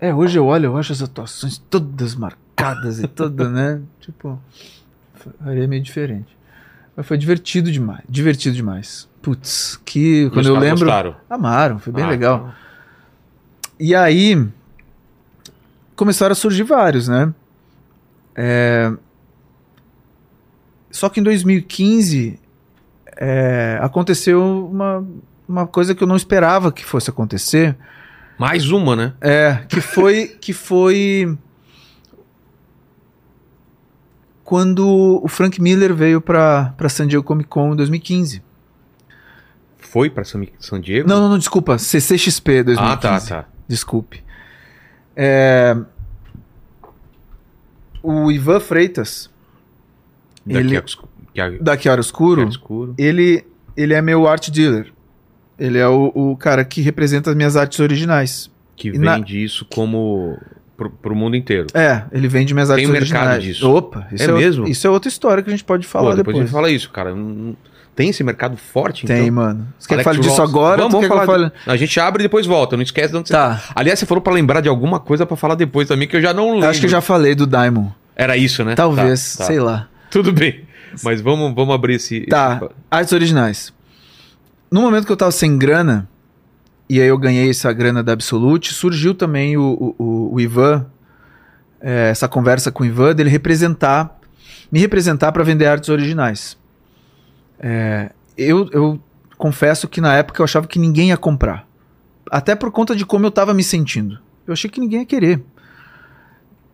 É, hoje eu olho, eu acho as atuações todas marcadas e todas, né? Tipo, faria meio diferente. Mas foi divertido demais, divertido demais. Putz, que quando eu lembro, gostaram? amaram, foi bem Ah, legal. então. E aí começaram a surgir vários, né? É, Só que em 2015 é, aconteceu uma, uma coisa que eu não esperava que fosse acontecer. Mais uma, né? É, que foi que foi quando o Frank Miller veio pra para San Diego Comic Con em 2015. Foi pra San San Diego? Não, não, não, desculpa, CCXP 2015. Ah, tá, tá. Desculpe. É, O Ivan Freitas, Daqui Ele- da Chiara Escuro, escuro. ele, ele é meu art dealer. Ele é o, o cara que representa as minhas artes originais. Que e na- vende isso como pro, pro mundo inteiro. É, ele vende minhas Tem artes mercado originais. disso. Opa, isso É é, outra- mesmo? isso é outra história que a gente pode falar Pô, depois, depois. a gente fala isso, cara. Não- Tem esse mercado forte, Tem, então? mano. Você quer que fale disso agora? Vamos, falar. eu. A gente abre e depois volta. Não esquece de onde você Tá, Aliás, você falou pra lembrar de alguma coisa pra falar depois também, que eu já não lembro. acho que eu já falei do Diamond. Era isso, né? Talvez, Tá, tá. sei lá. Tudo bem. Mas vamos, vamos abrir esse. Tá, esse- artes originais. No momento que eu tava sem grana, e aí eu ganhei essa grana da Absolute, surgiu também o, o, o- o Ivan, é, essa conversa com o Ivan, dele representar, me representar para vender artes originais. É, eu, eu confesso que na época eu achava que ninguém ia comprar. Até por conta de como eu tava me sentindo. Eu achei que ninguém ia querer.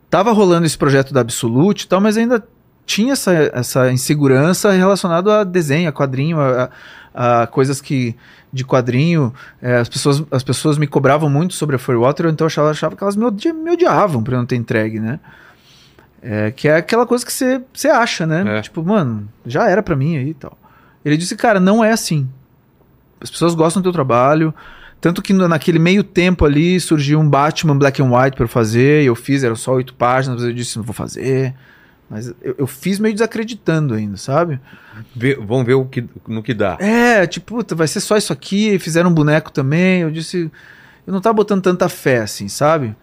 Tava rolando esse projeto da Absolute e tal, mas ainda tinha essa, essa insegurança relacionada a desenho, a quadrinho, a, a- coisas que de quadrinho. é, as, pessoas, as pessoas me cobravam muito sobre a Firewater, então eu achava, achava que elas me, odi- me odiavam por eu não ter entregue, né? É, que é aquela coisa que você você acha, né? É. Tipo, mano, já era pra mim aí e tal. Ele disse, cara, não é assim. As pessoas gostam do teu trabalho. Tanto que naquele meio tempo ali surgiu um Batman Black and White pra eu fazer, e eu fiz, eram só oito páginas, mas eu disse, não vou fazer. Mas eu, eu fiz meio desacreditando ainda, sabe? Vê- vamos ver o que, no que dá. É, tipo, puta, vai ser só isso aqui, e fizeram um boneco também. Eu disse, eu não tava botando tanta fé assim, sabe?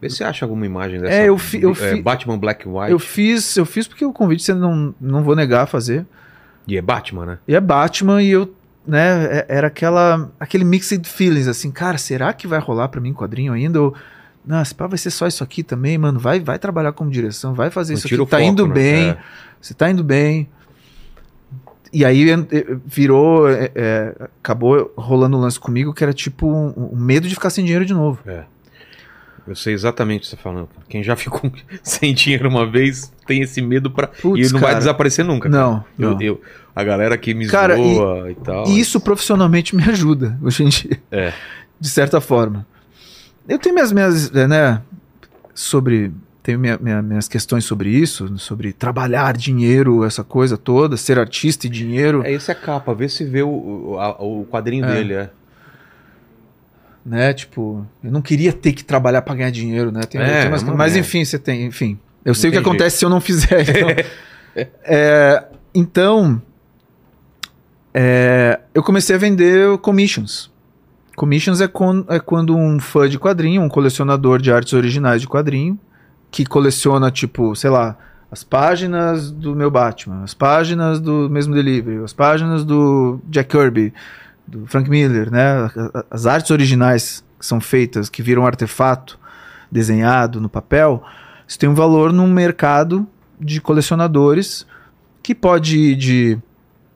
Vê se você acha alguma imagem dessa. É, eu fi- eu é, fi- Batman Black and White. Eu fiz, eu fiz porque o convite você não, não vou negar a fazer. E é Batman, né? E é Batman, e eu né, é- era aquela, aquele mixed feelings, assim, cara, será que vai rolar pra mim quadrinho ainda? Ou, não, esse pá vai ser só isso aqui também, mano, vai, vai trabalhar como direção, vai fazer Não isso aqui, tá foco, indo né? bem, É. você tá indo bem. E aí en- eh, virou, é, é, acabou rolando um lance comigo que era tipo um, um medo de ficar sem dinheiro de novo. É. Eu sei exatamente o que você tá falando. Quem já ficou sem dinheiro uma vez tem esse medo pra. Putz, e não vai cara. desaparecer nunca. Não, cara. Eu, não. eu- a galera que me Cara, e- zoa e, tal. E isso profissionalmente me ajuda hoje em dia. É. De certa forma. Eu tenho minhas, minhas eh, né, sobre. Tenho minha- minha- minhas questões sobre isso, sobre trabalhar dinheiro, essa coisa toda, ser artista e dinheiro, É, esse é a capa. Vê se vê o, o, a- o quadrinho É. dele. É. né? Tipo, eu não queria ter que trabalhar pra ganhar dinheiro, né? Tem, É, tem umas- é uma mas merda. enfim, você tem, enfim. Eu sei o que acontece se eu não fizer. Então, É, então, é, eu comecei a vender commissions. Commissions é, quan- é quando um fã de quadrinho, um colecionador de artes originais de quadrinho, que coleciona, tipo, sei lá, as páginas do meu Batman, as páginas do mesmo Delivery, as páginas do Jack Kirby, do Frank Miller, né? As artes originais que são feitas, que viram artefato desenhado no papel, isso tem um valor num mercado de colecionadores que pode ir de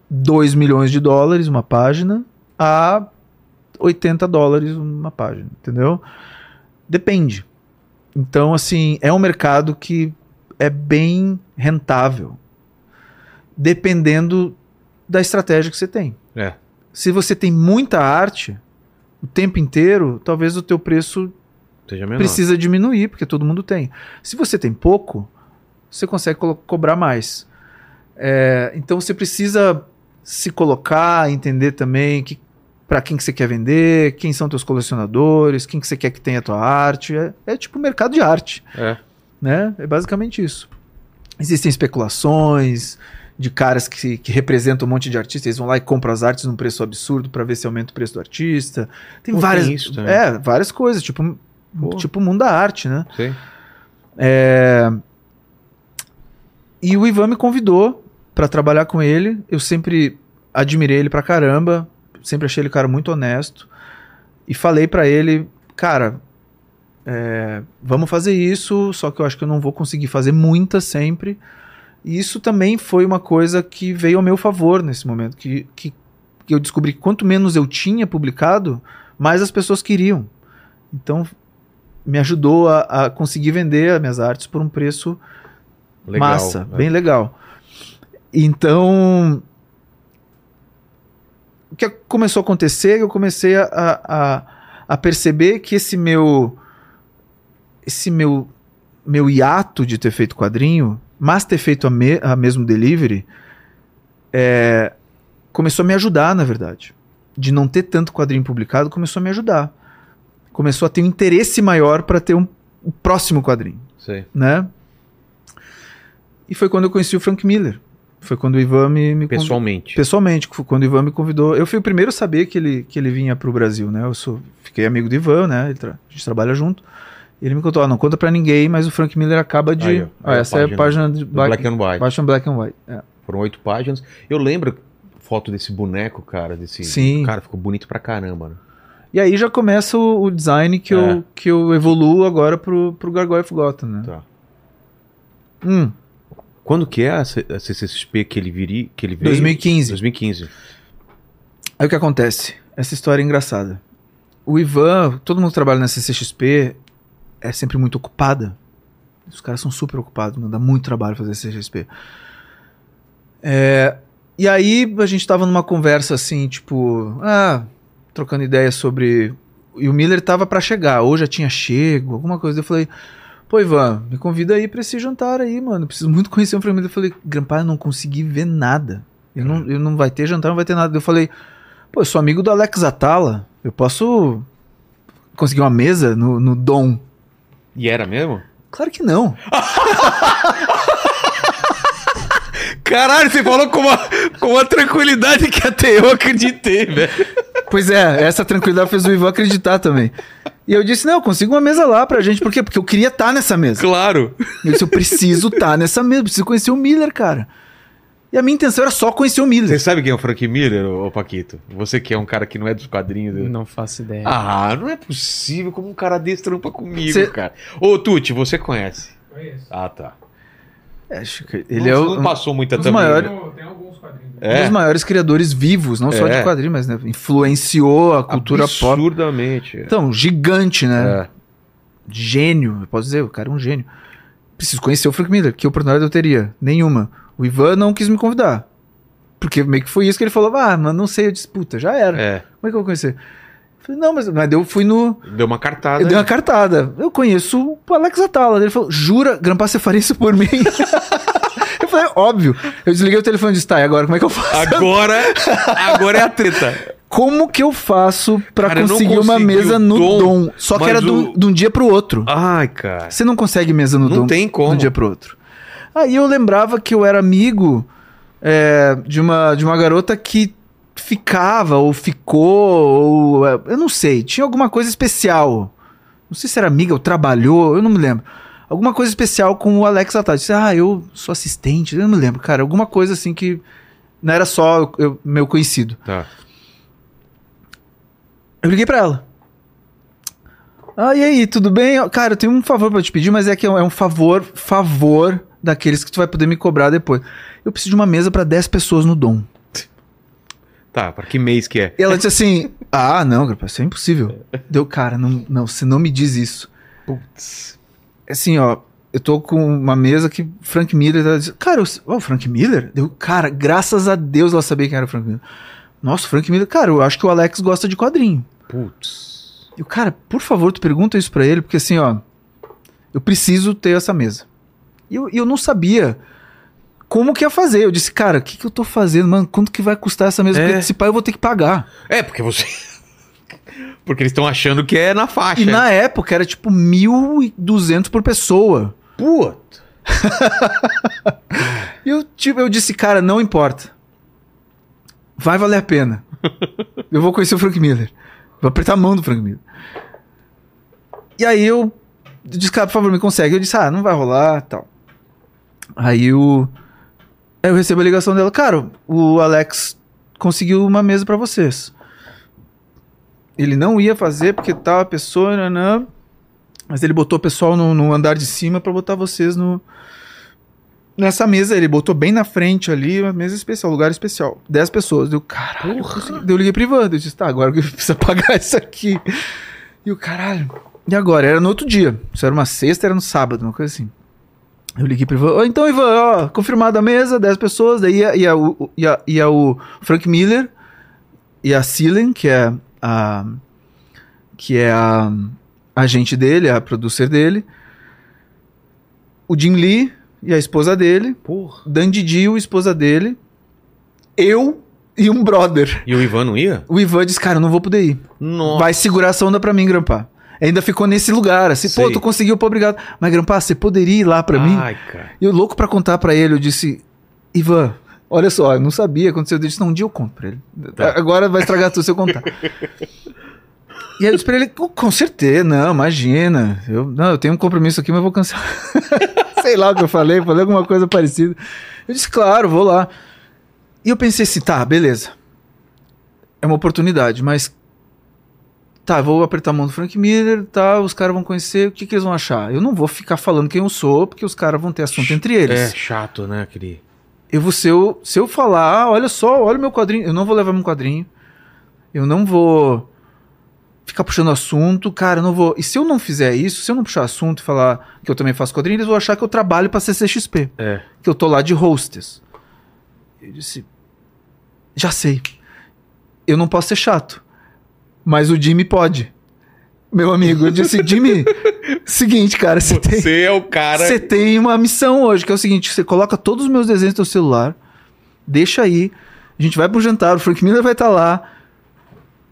2 milhões de dólares uma página a 80 dólares uma página, entendeu? Depende. Então, assim, é um mercado que é bem rentável, dependendo da estratégia que você tem. É. Se você tem muita arte o tempo inteiro, talvez o teu preço precisa diminuir, porque todo mundo tem. Se você tem pouco, você consegue colo- cobrar mais. É, então você precisa se colocar, entender também que para quem que você quer vender, quem são teus colecionadores, quem que você quer que tenha a tua arte. É, é tipo mercado de arte, É. né? É basicamente isso. Existem especulações de caras que, que representam um monte de artistas, eles vão lá e compram as artes num preço absurdo para ver se aumenta o preço do artista. Tem Pô, várias, tem isso também. é, várias coisas, tipo, Pô. tipo o mundo da arte, né? Sei. É, E o Ivan me convidou pra trabalhar com ele. Eu sempre admirei ele pra caramba, sempre achei ele cara muito honesto. E falei pra ele, cara, é, vamos fazer isso, só que eu acho que eu não vou conseguir fazer muita sempre. E isso também foi uma coisa que veio ao meu favor nesse momento, que, que, que eu descobri que quanto menos eu tinha publicado, mais as pessoas queriam. Então me ajudou a, a conseguir vender as minhas artes por um preço Legal. massa, É. bem legal. Então, o que começou a acontecer, eu comecei a, a, a perceber que esse meu esse meu meu hiato de ter feito quadrinho, mas ter feito a, me, a mesmo delivery, é, começou a me ajudar, na verdade. De não ter tanto quadrinho publicado, começou a me ajudar. Começou a ter um interesse maior para ter um, o próximo quadrinho Sei. né? E foi quando eu conheci o Frank Miller. Foi quando o Ivan me, me convidou. Pessoalmente. Pessoalmente, foi quando o Ivan me convidou. Eu fui o primeiro a saber que ele, que ele vinha pro Brasil, né? Eu sou, fiquei amigo do Ivan, né? Ele tra- a gente trabalha junto. Ele me contou, ó, não conta pra ninguém, mas o Frank Miller acaba de... Aí, ó, Ó, aí a essa é a página de Black, Black and White. página Black and White. É. Foram oito páginas. Eu lembro foto desse boneco, cara. Desse... Sim. Cara, ficou bonito pra caramba. Né? E aí já começa o, o design que, É. eu, que eu evoluo agora pro, pro Gargoyle Gotham, né? Tá. Hum, Quando que é a CCXP que ele, viri, que ele veio? 2015. 2015. Aí o que acontece? Essa história é engraçada. O Ivan, todo mundo trabalha na CCXP é sempre muito ocupada. Os caras são super ocupados, dá muito trabalho fazer CCXP. É, e aí a gente tava numa conversa assim, tipo, ah, trocando ideias sobre. E o Miller tava pra chegar, ou já tinha chego, alguma coisa. Eu falei, pô, Ivan, me convida aí pra esse jantar aí, mano. Preciso muito conhecer Frank Miller. Eu falei, Grampa, eu não consegui ver nada. Eu não, eu não vai ter jantar, não vai ter nada. Eu falei, pô, eu sou amigo do Alex Atala. Eu posso conseguir uma mesa no, no Dom? E era mesmo? Claro que não. Caralho, você falou com uma, com uma tranquilidade que até eu acreditei, velho. Pois é, essa tranquilidade fez o Ivan acreditar também. E eu disse, não, eu consigo uma mesa lá pra gente. Por quê? Porque eu queria estar nessa mesa. Claro. Eu disse, eu preciso estar nessa mesa, preciso conhecer o Miller, cara. E a minha intenção era só conhecer o Miller. Você sabe quem é o Frank Miller, ô, Paquito? Você que é um cara que não é dos quadrinhos. né? Não faço ideia. Ah, não é possível como um cara desse trampa comigo, Cê- cara. Ô, Tuti, você conhece? Conheço. Ah, tá. É, acho que ele não, é você o, não passou muita dos também. maiores- né? Tem alguns quadrinhos. um É. dos maiores criadores vivos, não só É. de quadrinhos, mas né, influenciou a cultura pop. Absurdamente. Então, gigante, né? É. Gênio, eu posso dizer, o cara é um gênio. Preciso conhecer o Frank Miller, que oportunidade eu teria? Nenhuma. O Ivan não quis me convidar. Porque meio que foi isso que ele falou, ah, mas não sei, eu disse, puta, já era. É. Como é que eu vou conhecer? Eu falei, não, mas, mas eu fui no. Deu uma cartada. Eu dei uma cartada. Eu conheço o Alex Atala. Ele falou, jura, Grampa, você faria isso por mim? eu falei, óbvio. Eu desliguei o telefone e disse, tá, e agora como é que eu faço? Agora, agora é a treta. Como que eu faço não conseguir uma mesa no dom, dom? Só que era de um- o- de um dia pro outro. Ai, cara. Você não consegue mesa no Não dom tem como. de um dia pro outro. Aí eu lembrava que eu era amigo é, de, uma, de uma garota que ficava ou ficou, ou é, eu não sei, tinha alguma coisa especial. Não sei se era amiga ou trabalhou, eu não me lembro. Alguma coisa especial com o Alex. Disse, ah, eu sou assistente, eu não me lembro, cara. Alguma coisa assim que não era só eu- eu- meu conhecido. Tá. Eu liguei pra ela. Ah, e aí, tudo bem? Cara, eu tenho um favor pra te pedir, mas é que é um favor, favor daqueles que tu vai poder me cobrar depois. Eu preciso de uma mesa pra 10 pessoas no Dom. Tá, pra que mês que é? E ela disse assim: Ah, não, isso é impossível. Deu, cara, não, não, você não me diz isso. Putz. Assim, ó, eu tô com uma mesa que Frank Miller ela disse, Cara, o oh, Frank Miller? Deu, cara, graças a Deus ela sabia quem era o Frank Miller. Nossa, Frank Miller, cara, eu acho que o Alex gosta de quadrinho. Putz. Eu, cara, por favor, tu pergunta isso pra ele, porque assim, ó, eu preciso ter essa mesa. E eu, eu não sabia como que ia fazer. Eu disse, cara, o que, que eu tô fazendo, mano? Quanto que vai custar essa mesa? É. Porque esse pai eu vou ter que pagar. É, porque você. porque eles estão achando que é na faixa. E na época era tipo 1.200 por pessoa. Puta. E eu, tipo, eu disse, cara, não importa. Vai valer a pena. eu vou conhecer o Frank Miller. Vou apertar a mão do Frank Miller. E aí eu disse, cara, por favor, me consegue. Eu disse, ah, não vai rolar tal. Aí o. Eu recebo a ligação dela, cara, o Alex conseguiu uma mesa pra vocês. Ele não ia fazer porque tal a pessoa, nanã, mas ele botou o pessoal no, no andar de cima pra botar vocês no, nessa mesa, ele botou bem na frente ali, uma mesa especial, lugar especial. 10 pessoas. Deu, caralho, eu consegui. Daí eu liguei pro Ivan, eu disse, tá, agora que precisa pagar isso aqui. E o caralho. E agora? Era no outro dia. Isso era uma sexta, era no sábado, uma coisa assim. Eu liguei pro Ivan, "Ô, então Ivan, ó, confirmada a mesa, 10 pessoas, daí ia, ia, o, ia, ia o Frank Miller e a Silen, que é a que é a agente dele, a producer dele, o Jim Lee e a esposa dele, Porra. Dan Didi, a esposa dele, eu e um brother. E o Ivan não ia? O Ivan disse, cara, eu não vou poder ir. Nossa. Vai segurar essa onda pra mim, Grampá. Ainda ficou nesse lugar, assim, pô, Sei. tu conseguiu, pô, obrigado. Mas, Grampá, você poderia ir lá pra mim? Ai, cara. E eu louco pra contar pra ele, eu disse, Ivan, olha só, eu não sabia, aconteceu. Eu disse, não, um dia eu conto pra ele. Tá. Agora vai estragar tudo se eu contar. e aí eu disse pra ele, "Com- com certeza, não, imagina. Eu, não, eu tenho um compromisso aqui, mas vou cancelar. Sei lá o que eu falei, falei alguma coisa parecida. Eu disse, claro, vou lá. E eu pensei assim, tá, beleza. É uma oportunidade, mas. Tá, vou apertar a mão do Frank Miller, tá, os caras vão conhecer, o que, que eles vão achar? Eu não vou ficar falando quem eu sou, porque os caras vão ter assunto entre eles. É chato, né, aquele. Eu vou, se eu, se eu falar, ah, olha só, olha o meu quadrinho, eu não vou levar meu quadrinho. Eu não vou ficar puxando assunto, cara, eu não vou. E se eu não fizer isso, se eu não puxar assunto e falar que eu também faço quadrinho, eles vão achar que eu trabalho pra CCXP, É. que eu tô lá de hostess. Eu disse, já sei. Eu não posso ser chato, mas o Jimmy pode. Meu amigo, eu disse, Jimmy, seguinte, cara, você tem Você é o cara. você tem uma missão hoje, que é o seguinte: você coloca todos os meus desenhos no teu celular, deixa aí, a gente vai pro jantar, o Frank Miller vai estar lá.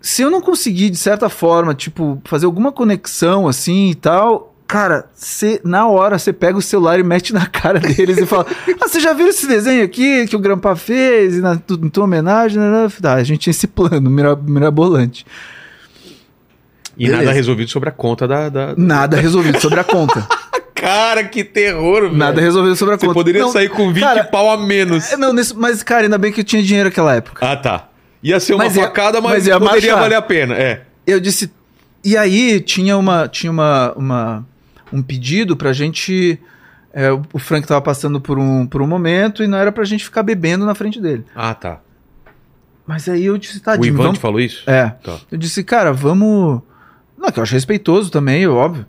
Se eu não conseguir, de certa forma, tipo, fazer alguma conexão assim e tal, cara, você, na hora, você pega o celular e mete na cara deles e fala: Ah, você já viu esse desenho aqui que o Grampa fez e na em tua homenagem? Tá, a gente tinha esse plano mira- mirabolante. E nada Beleza. resolvido sobre a conta da. da... Nada resolvido sobre a conta. Cara, que terror, velho. Nada resolvido sobre a Você conta. poderia Não, sair com 20 cara, pau a menos. é, Não, nesse- mas, cara, ainda bem que eu tinha dinheiro naquela época. Ah, tá. Ia ser uma Mas ia- facada, mas, mas ia poderia valer a pena. É. Eu disse. E aí tinha uma. Tinha uma, uma- um pedido pra gente. é, o o Frank tava passando por um, por um momento e não era pra gente ficar bebendo na frente dele. Ah, tá. Mas aí eu disse, o tadinho, Ivan vamos. te falou isso? É. Tá. Eu disse, cara, vamos. Não, que eu acho respeitoso também, óbvio.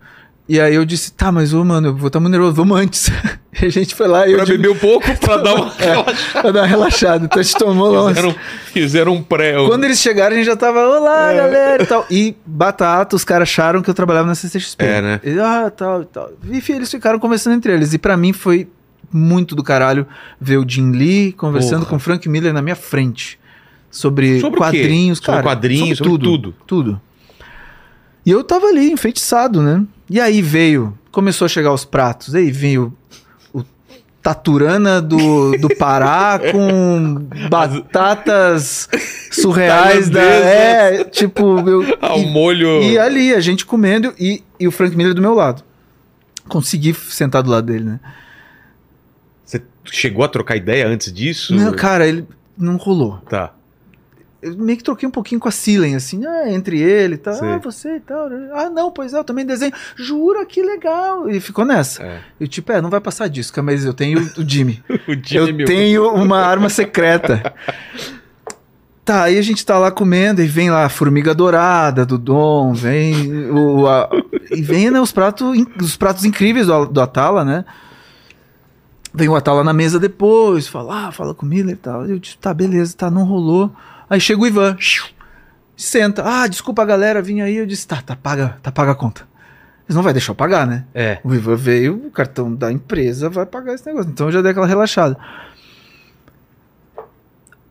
E aí eu disse, tá, mas ô, mano, eu vou estar muito nervoso, vamos antes. e a gente foi lá e eu Pra beber um pouco, pra dar uma pra dar uma relaxada. Então a gente tomou lá. Fizeram, fizeram um pré. Quando eles chegaram, a gente já tava, olá, galera, e tal. E batata, os caras acharam que eu trabalhava na CCXP. É, né? E, ah, tal, e tal. Enfim, eles ficaram conversando entre eles. E pra mim foi muito do caralho ver o Jim Lee conversando Porra. com o Frank Miller na minha frente. Sobre, Sobre o quê? quadrinhos, Sobre cara. quadrinhos, sobre tudo, tudo. Tudo. E eu tava ali, enfeitiçado, né? E aí veio, começou a chegar os pratos. Aí veio o Taturana do, do Pará com batatas surreais da. É, tipo. Eu, Ah, o e, molho. e ali, a gente comendo e, e o Frank Miller do meu lado. Consegui sentar do lado dele, né? Você chegou a trocar ideia antes disso? Não, cara, ele não rolou. Tá. Eu meio que troquei um pouquinho com a Silen, assim, ah, entre ele e tal. Sei. Ah, você e tal. Ah, não, pois é, eu também desenho. Jura que legal. E ficou nessa. É. Eu, tipo, é, não vai passar disso, mas eu tenho o Jimmy. O Jimmy, eu meu. tenho uma arma secreta. Tá, aí a gente tá lá comendo e vem lá a formiga dourada do Dom, vem o. a- e vem né, os, pratos, os pratos incríveis do, do Atala, né? Vem o Atala na mesa depois, fala, ah, fala com o Miller e tal. Eu disse, tá, beleza, tá, não rolou. Aí chega o Ivan, senta, ah, desculpa galera, vim aí. Eu disse, tá, tá, paga, tá, paga a conta. Eles não vai deixar eu pagar, né? É. O Ivan veio, o cartão da empresa vai pagar esse negócio. Então eu já dei aquela relaxada.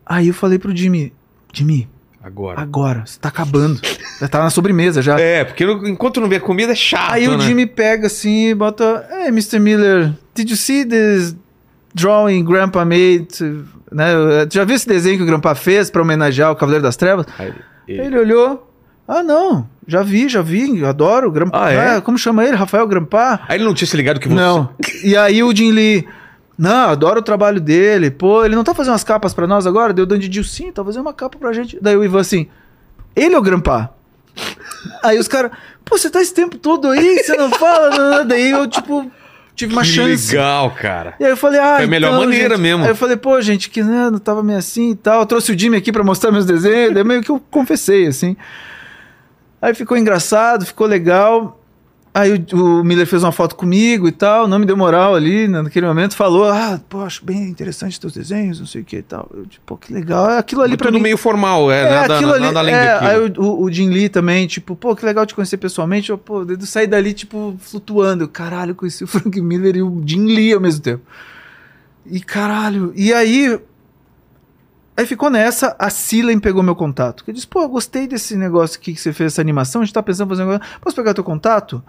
Aí eu falei pro Jimmy, Jimmy, Agora. agora, você tá acabando. Já tá na sobremesa já. É, porque enquanto não vê comida é chato. Aí o né? Jimmy pega assim e bota, hey, Mr. Miller, did you see this drawing Grandpa made? Né? Já viu esse desenho que o Grandpa fez pra homenagear o Cavaleiro das Trevas? Aí ele- Ele olhou, ah não, já vi, já vi, adoro o Grandpa. Ah, é? como chama ele? Rafael Grandpa? Aí ele não tinha se ligado que você. Não. E aí o Jim Lee, não, adoro o trabalho dele. Pô, ele não tá fazendo umas capas pra nós agora? Deu Dandy Jill, sim, tá fazendo uma capa pra gente. Daí o Ivan assim, ele é o Grampa. Aí os caras, pô, você tá esse tempo todo aí, você não fala. Daí eu, tipo, tive uma que chance. legal, cara. E aí eu falei, ah, Foi a melhor então, maneira gente. mesmo. Aí eu falei, pô, gente, que né, não tava meio assim e tal. Eu trouxe o Jimmy aqui pra mostrar meus desenhos. Daí meio que eu confessei, assim. Aí ficou engraçado, ficou legal. Aí o, o Miller fez uma foto comigo e tal, não me deu moral ali né, naquele momento, falou, ah, pô, acho bem interessante teus desenhos, não sei o que e tal. Eu, tipo, que legal. Aquilo ali tudo mim... meio formal, é, É, nada, aquilo ali, nada além é, daquilo. Aí o, o, Lee também, tipo, pô, que legal te conhecer pessoalmente. Eu, pô, eu saí dali, tipo, flutuando. Eu, Caralho, conheci o Frank Miller e o Jim Lee ao mesmo tempo. E caralho. E aí. Aí ficou nessa, a Silen pegou meu contato. Eu disse, pô, gostei desse negócio aqui que você fez, essa animação. A gente tá pensando em fazer um negócio. Posso pegar teu contato?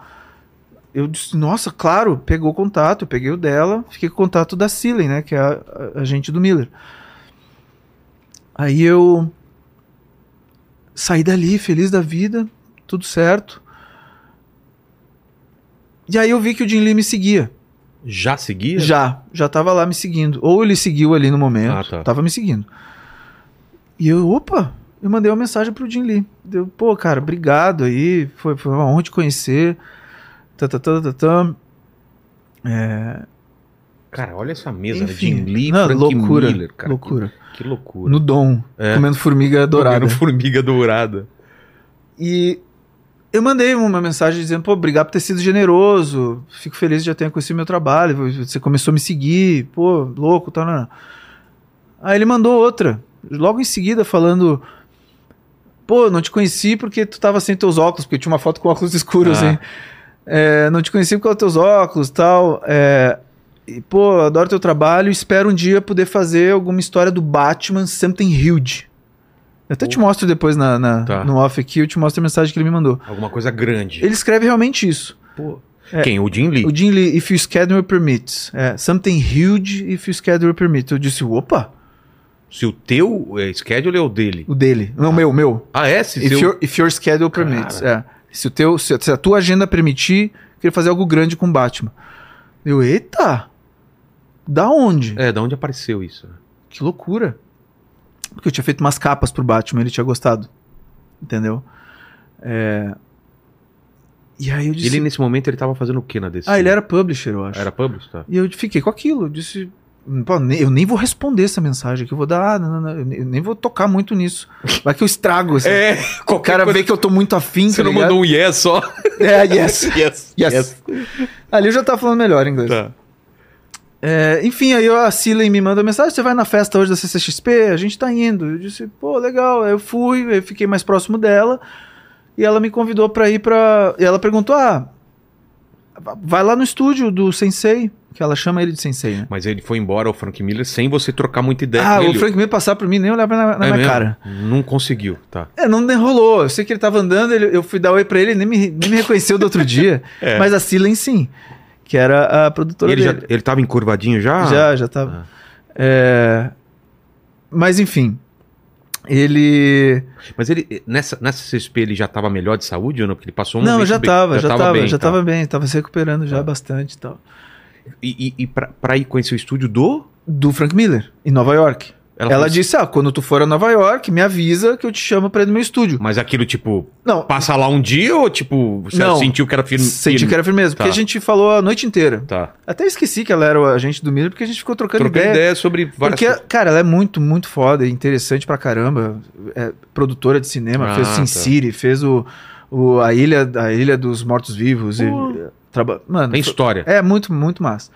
Eu disse, nossa, claro, pegou o contato, eu peguei o dela, fiquei com o contato da Silen, né, que é a, a, do Miller. Aí eu saí dali, feliz da vida, tudo certo. E aí eu vi que o Jim Lee me seguia. Já seguia? Já, já tava lá me seguindo. Ou ele seguiu ali no momento, Ah, tá. tava me seguindo. E eu, opa, eu mandei uma mensagem pro Jim Lee. Deu, pô, cara, obrigado aí, foi, foi uma honra te conhecer. Tá, tá, tá, tá, tá. É, Cara, olha essa mesa, né? Jim Lee, não, Frank loucura, Miller, cara. loucura. Que, que loucura. No Dom, É. comendo formiga dourada. Comendo formiga dourada. E eu mandei uma mensagem dizendo, pô, obrigado por ter sido generoso. Fico feliz de já ter conhecido meu trabalho. Você começou a me seguir, pô, louco, tal, não, não. Aí ele mandou outra, logo em seguida, falando. Pô, não te conheci porque tu tava sem teus óculos, porque tinha uma foto com óculos escuros, Ah. assim. É, não te conheci por causa dos teus óculos tal. É, e, pô, adoro teu trabalho. Espero um dia poder fazer alguma história do Batman Something Huge. Eu até te mostro depois na, na- Tá. no off aqui, eu te mostro a mensagem que ele me mandou. Alguma coisa grande. Ele escreve realmente isso. Pô. É. Quem? O Jim Lee? O Jim Lee, if your schedule permits. É, something huge if your schedule permits. Eu disse, opa, Se o teu é, schedule é o dele. o dele. Não, o meu, o meu. Ah, é? Se If, seu... your, if your schedule permits. É. Se, o teu, se, se a tua agenda permitir, queria fazer algo grande com o Batman. Eu, eita! Da onde? É, da onde apareceu isso? Que loucura. Porque eu tinha feito umas capas pro Batman, ele tinha gostado. Entendeu? É... E aí eu disse. Ele, nesse momento, ele tava fazendo o que na DC? Ah, ele era publisher, eu acho. Era publisher? Tá. E eu fiquei com aquilo. Eu disse. "Pô, eu nem vou responder essa mensagem aqui. Eu vou dar. Não, não, não, eu nem- vou tocar muito nisso. Vai que eu estrago. Assim. É, o cara coisa- vê que eu tô muito afim. Você tá não ligado? mandou um yes só? É, yes. yes. Yes. Ali eu já tava falando melhor inglês. Tá. É, enfim, aí a Silen me manda mensagem: você vai na festa hoje da CCXP? A gente tá indo. Eu disse, pô, legal. Eu fui, eu fiquei mais próximo dela. E ela me convidou pra ir pra. E ela perguntou: ah, vai lá no estúdio do Sensei. Que ela chama ele de Sensei, né? Mas ele foi embora, o Frank Miller, sem você trocar muita ideia ah, com ele. o Frank Miller passar por mim nem olhava na, na É minha mesmo? cara. Não conseguiu, tá. É, não rolou. Eu sei que ele tava andando, ele- eu fui dar oi pra ele, ele nem me, nem me reconheceu do outro dia. É. Mas a Silen sim, que era a E produtora ele, já, dele. ele tava encurvadinho já? Já, já tava. É, Mas enfim, ele. Mas ele, nessa, nessa CSP, ele já tava melhor de saúde ou não? Porque ele passou um não, já bem- tava, já, tava, bem, já tá. tava bem, tava se recuperando já Tá. bastante e tal. E, e, e pra, pra ir conhecer o estúdio do... Do Frank Miller, em Nova York. Ela, falou- disse: Ah, quando tu for a Nova York, me avisa que eu te chamo pra ir no meu estúdio. Mas aquilo, tipo, Não, passa lá um dia ou, tipo, você Não. sentiu que era firme? senti que era firmeza, porque Tá. a gente falou a noite inteira. Tá. Até esqueci que ela era o agente do Miller, porque a gente ficou trocando Trocando ideia. ideia sobre várias Porque, coisas. cara, ela é muito, muito foda, e interessante pra caramba. É produtora de cinema, Ah, fez Sin tá. City, fez o, o, a, ilha, a Ilha dos Mortos Vivos. e-. traba- Mano, Tem história. é muito, muito massa.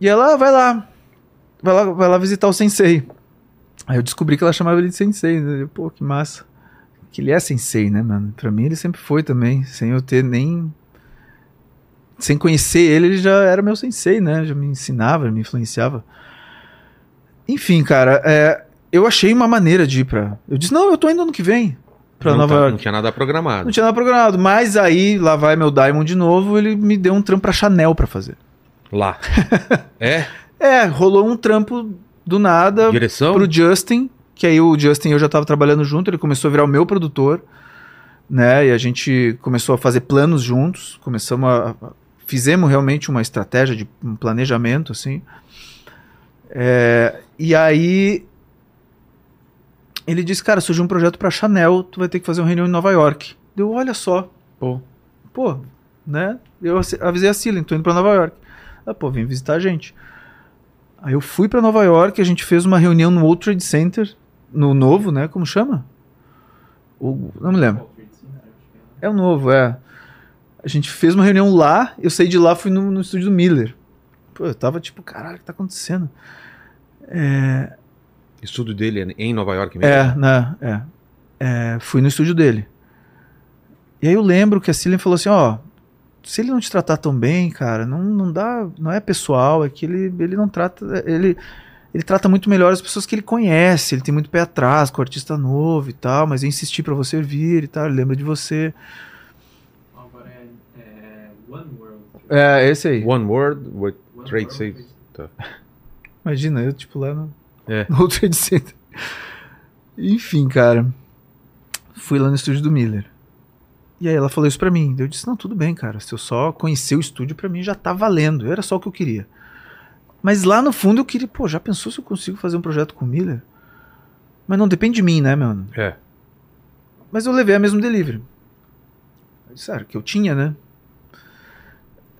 E ela "Ah, vai lá, vai lá, vai lá visitar o Sensei. Aí eu descobri que ela chamava ele de Sensei. Né? Pô, que massa. Que ele é Sensei, né, mano? Pra mim ele sempre foi também, sem eu ter nem. Sem conhecer ele, ele já era meu Sensei, né? Já me ensinava, me influenciava. Enfim, cara, é, eu achei uma maneira de ir pra. Eu disse, não, eu tô indo ano que vem não, Nova tá- York. não tinha nada programado. Não tinha nada programado. Mas aí, lá vai meu Diamond de novo, ele me deu um trampo pra Chanel pra fazer. Lá. é? É, rolou um trampo do nada Direção? pro Justin, que aí o Justin e eu já tava trabalhando junto, ele começou a virar o meu produtor, né? E a gente começou a fazer planos juntos, começamos a. a- Fizemos realmente uma estratégia de um planejamento, assim. É, e aí. Ele disse, cara, surgiu um projeto pra Chanel, tu vai ter que fazer uma reunião em Nova York. Deu, olha só. Pô. Pô, né? Eu avisei a Silen, tô indo pra Nova York. Ah, pô, vem visitar a gente. Aí eu fui pra Nova York, a gente fez uma reunião no World Trade Center, no novo, né? Como chama? O, não me lembro. É o novo, é. A gente fez uma reunião lá, eu saí de lá, fui no, no estúdio do Miller. Pô, eu tava tipo, caralho, o que tá acontecendo? É, Estudo dele é em Nova York mesmo? é, né? É. É, fui no estúdio dele. E aí eu lembro que a Cillian falou assim, ó, se ele não te tratar tão bem, cara, não, não dá, não é pessoal, é que ele, ele não trata, ele, ele trata muito melhor as pessoas que ele conhece, ele tem muito pé atrás com o artista novo e tal, mas eu insisti pra você vir e tal, ele lembra de você. Agora é, é One World. É, esse aí. One Word with One Trade World Saves. Tá. Imagina, eu tipo lá no, É. no World Trade Center. Enfim, cara. Fui lá no estúdio do Miller. E aí ela falou isso pra mim. Eu disse, não, tudo bem, cara. Se eu só conhecer o estúdio, pra mim já tá valendo. Era só o que eu queria. Mas lá no fundo eu queria, pô, já pensou se eu consigo fazer um projeto com o Miller? Mas não depende de mim, né, mano? É. Mas eu levei a mesmo delivery. Sério, que eu tinha, né?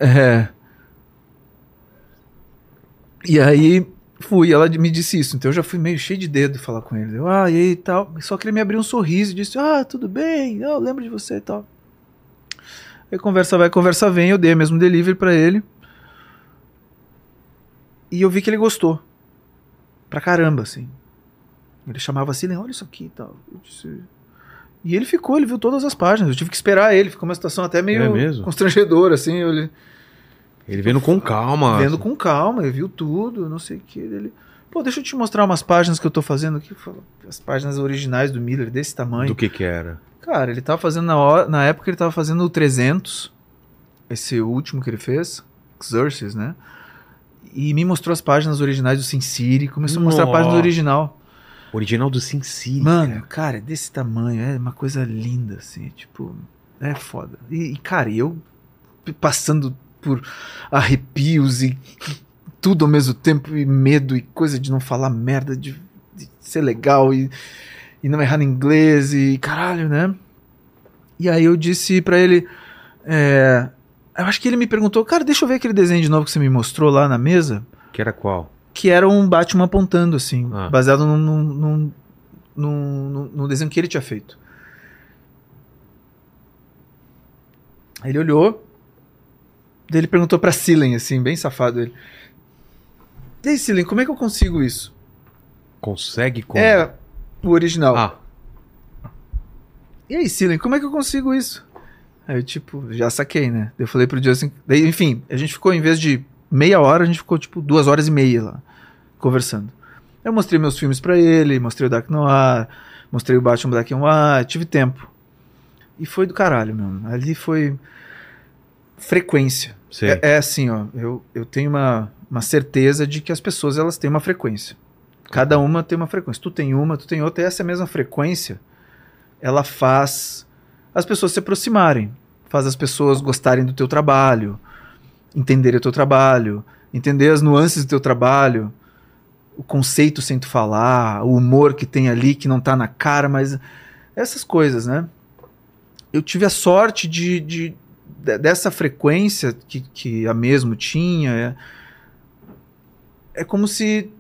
É. E aí fui, ela me disse isso. Então eu já fui meio cheio de dedo falar com ele. Eu, ah, e aí tal. Só que ele me abriu um sorriso e disse: Ah, tudo bem, eu lembro de você e tal. Aí conversa vai, conversa vem. Eu dei o mesmo delivery pra ele. E eu vi que ele gostou. Pra caramba, assim. Ele chamava assim, olha isso aqui e tal. Eu disse, e ele ficou, ele viu todas as páginas. Eu tive que esperar ele. Ficou uma situação até meio É constrangedora, assim. Ele Ele vendo com calma. vendo com calma, ele viu tudo, não sei o que. Ele, pô, deixa eu te mostrar umas páginas que eu tô fazendo aqui. As páginas originais do Miller, desse tamanho. Do que que era. Cara, ele tava fazendo na hora, na época ele tava fazendo o 300, esse último que ele fez, Xerxes, né? E me mostrou as páginas originais do Sin City, começou a mostrar a página Nossa. original. Original do Sin City. Mano, cara, é desse tamanho, é uma coisa linda, assim, tipo, é foda. E, e, cara, eu passando por arrepios e tudo ao mesmo tempo, e medo, e coisa de não falar merda, de, de ser legal e, e não errar no inglês, e caralho, né? E aí eu disse pra ele. é, eu acho que ele me perguntou, cara, deixa eu ver aquele desenho de novo que você me mostrou lá na mesa. Que era qual? Que era um Batman apontando, assim, Ah. baseado num, num, num, num, desenho que ele tinha feito. Aí ele olhou, ele perguntou pra Silen, assim, bem safado ele. E aí, Silen, como é que eu consigo isso? Consegue como? É, o original. Ah, E aí, Silen, como é que eu consigo isso? Aí eu, tipo, já saquei, né? Eu falei pro Justin. Daí, enfim, a gente ficou, em vez de meia hora, a gente ficou, tipo, duas horas e meia lá, conversando. Eu mostrei meus filmes pra ele, mostrei o Dark Noir, mostrei o Batman Black and White, tive tempo. E foi do caralho, mesmo. Ali foi frequência. É, é assim, ó, eu, eu tenho uma, uma certeza de que as pessoas elas têm uma frequência. Cada uma tem uma frequência. Tu tem uma, tu tem outra, e essa mesma frequência, ela faz as pessoas se aproximarem, faz as pessoas gostarem do teu trabalho, entenderem o teu trabalho, entender as nuances do teu trabalho, o conceito sem tu falar, o humor que tem ali que não tá na cara, mas essas coisas, né? Eu tive a sorte de, de- dessa frequência que, que a mesmo tinha. É, é como se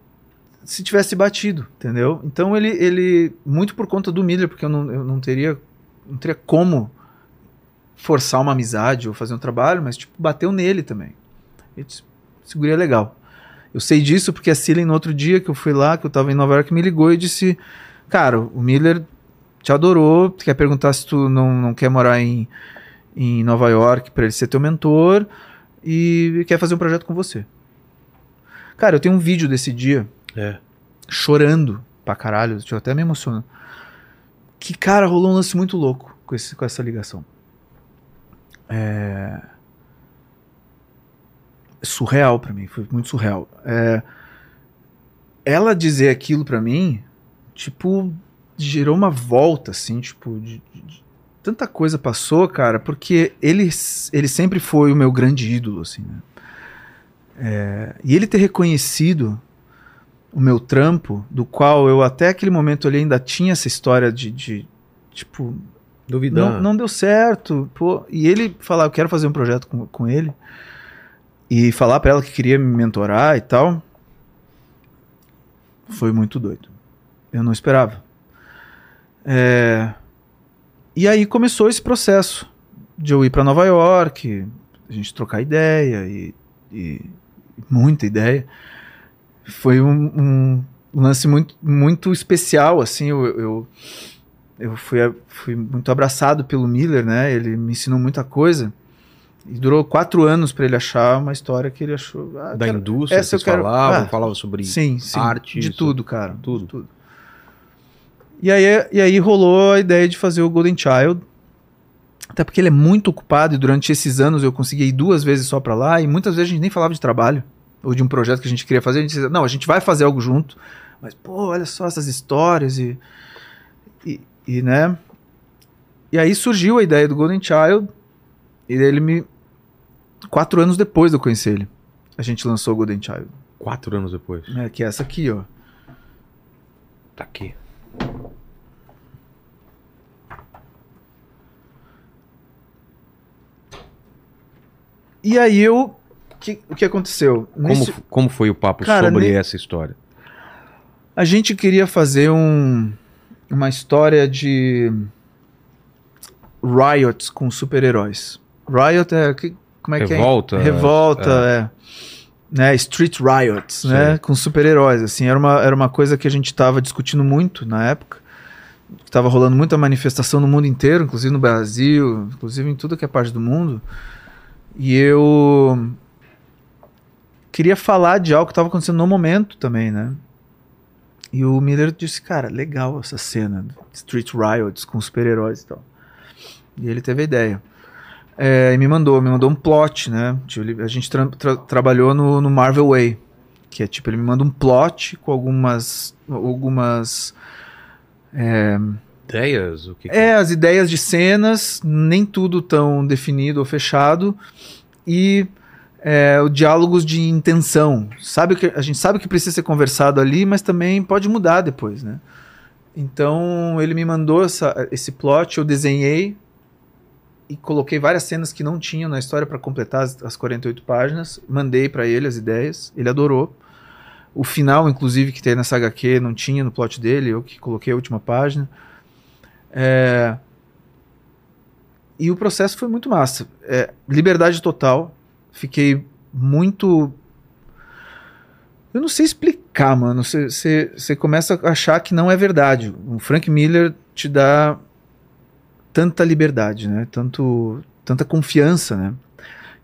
se tivesse batido, entendeu? Então ele, ele muito por conta do Miller, porque eu não, eu não teria não teria como forçar uma amizade ou fazer um trabalho, mas tipo bateu nele também. Guri é legal. Eu sei disso porque a Cillian, no outro dia que eu fui lá, que eu tava em Nova York, me ligou e disse: Cara, o Miller te adorou, quer perguntar se tu não, não quer morar em, em Nova York para ele ser teu mentor e quer fazer um projeto com você. Cara, eu tenho um vídeo desse dia É. chorando pra caralho, eu até me emociono. Que, cara, rolou um lance muito louco com, esse, com essa ligação. É... Surreal pra mim, foi muito surreal. É... Ela dizer aquilo pra mim, tipo, gerou uma volta, assim, tipo, de- de- tanta coisa passou, cara, porque ele, ele sempre foi o meu grande ídolo, assim, né? É, E ele ter reconhecido o meu trampo, do qual eu até aquele momento ali ainda tinha essa história de, de tipo, Duvidando. não, não deu certo. Pô. E ele falar, eu quero fazer um projeto com, com ele. E falar pra ela que queria me mentorar e tal. Foi muito doido. Eu não esperava. É, E aí começou esse processo de eu ir pra Nova York, a gente trocar ideia e, e muita ideia. Foi um, um lance muito, muito especial, assim, eu, eu, eu fui, fui muito abraçado pelo Miller, né? Ele me ensinou muita coisa. E durou quatro anos para ele achar uma história que ele achou. ah, Da quero- indústria, essa eu quero- falavam, ah, falavam sobre Sim, sim. arte, de isso- tudo, cara. tudo. De tudo. E aí, e aí rolou a ideia de fazer o Golden Child. Até porque ele é muito ocupado e durante esses anos eu consegui ir duas vezes só pra lá e muitas vezes a gente nem falava de trabalho ou de um projeto que a gente queria fazer. A gente dizia, não, a gente vai fazer algo junto. Mas, pô, olha só essas histórias e, e, e, né? E aí surgiu a ideia do Golden Child e ele me... Quatro anos depois de eu conhecer ele, a gente lançou o Golden Child. Quatro anos depois. né, que é essa aqui, ó. Tá aqui. E aí eu. que- o que aconteceu? Como, Nesse- como foi o papo Cara, sobre nem- essa história? a gente queria fazer um, uma história de riots com super-heróis. Riot é. que- como é Revolta, que é? Revolta, é. Né, street riots, né? Com super-heróis. Assim, era uma, era uma coisa que a gente estava discutindo muito na época. Estava rolando muita manifestação no mundo inteiro, inclusive no Brasil, inclusive em tudo que é parte do mundo. E eu queria falar de algo que estava acontecendo no momento também, né? E o Miller disse, cara, legal essa cena, Street Riots com super-heróis e tal. E ele teve a ideia. É, e me mandou, me mandou um plot, né? Tipo, a gente tra- tra- trabalhou no, no Marvel Way, que é tipo, ele me manda um plot com algumas, algumas Ideias? O que que- é, as ideias de cenas, nem tudo tão definido ou fechado. E é, o diálogos de intenção. Sabe que a gente sabe que precisa ser conversado ali, mas também pode mudar depois, né? Então ele me mandou essa, esse plot, eu desenhei e coloquei várias cenas que não tinham na história para completar as, as 48 páginas. Mandei para ele as ideias, ele adorou. O final, inclusive, que tem nessa HQ, não tinha no plot dele, eu que coloquei a última página. É... E o processo foi muito massa. É, liberdade total. Fiquei muito. Eu não sei explicar, mano. Você começa a achar que não é verdade. O Frank Miller te dá tanta liberdade, né? Tanto, tanta confiança, né?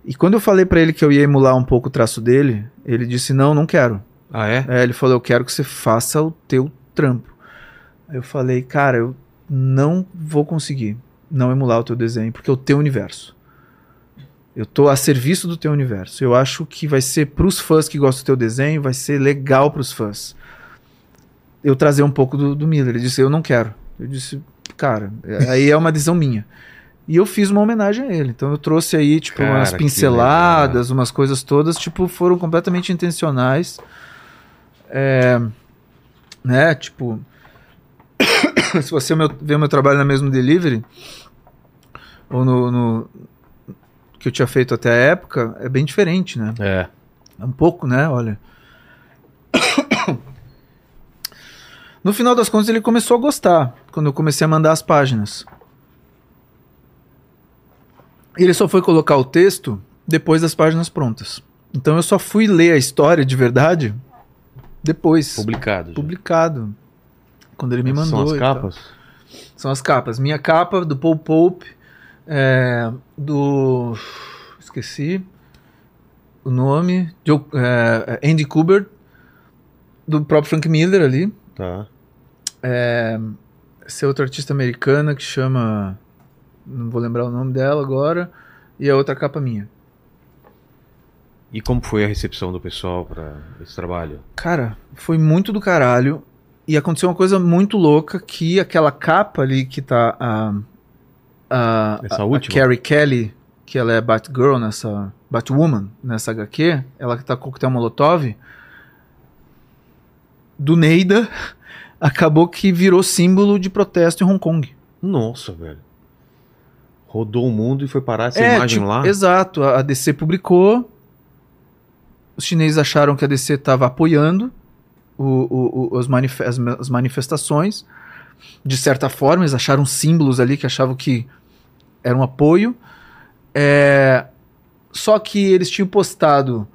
E quando eu falei para ele que eu ia emular um pouco o traço dele, ele disse: Não, não quero. Ah, é? é? Ele falou: Eu quero que você faça o teu trampo. Aí eu falei: Cara, eu não vou conseguir não emular o teu desenho, porque é o teu universo. Eu tô a serviço do teu universo. Eu acho que vai ser pros fãs que gostam do teu desenho, vai ser legal pros fãs. Eu trazer um pouco do, do Miller. Ele disse: Eu não quero. Eu disse: cara, aí é uma decisão minha. E eu fiz uma homenagem a ele. Então eu trouxe aí, tipo, cara, umas pinceladas, umas coisas todas, tipo, foram completamente intencionais. É, né, tipo. se você ver meu trabalho na mesmo delivery, ou no, no, que eu tinha feito até a época, é bem diferente, né? É. É um pouco, né? Olha. No final das contas, ele começou a gostar quando eu comecei a mandar as páginas. Ele só foi colocar o texto depois das páginas prontas. Então eu só fui ler a história de verdade depois. Publicado. Publicado. Quando ele me mandou. São as capas? São as capas. Minha capa do Paul Pope, é, do. Esqueci o nome. Joe, é, Andy Kubert, do próprio Frank Miller ali. Tá. É, essa é outra artista americana que chama. Não vou lembrar o nome dela agora. E a outra capa minha. E como foi a recepção do pessoal para esse trabalho? Cara, foi muito do caralho. E aconteceu uma coisa muito louca que aquela capa ali que tá a. A, Essa a, última? a Carrie Kelly, que ela é Batgirl nessa. Batwoman nessa HQ, ela que tá com o coquetel Molotov. Do Neida acabou que virou símbolo de protesto em Hong Kong. Nossa, velho. Rodou o mundo e foi parar essa É, imagem tipo, lá. Exato, a DC publicou. Os chineses acharam que a DC estava apoiando o- o- o- as, ma- as manifestações. De certa forma, eles acharam símbolos ali que achavam que era um apoio. É, só que eles tinham postado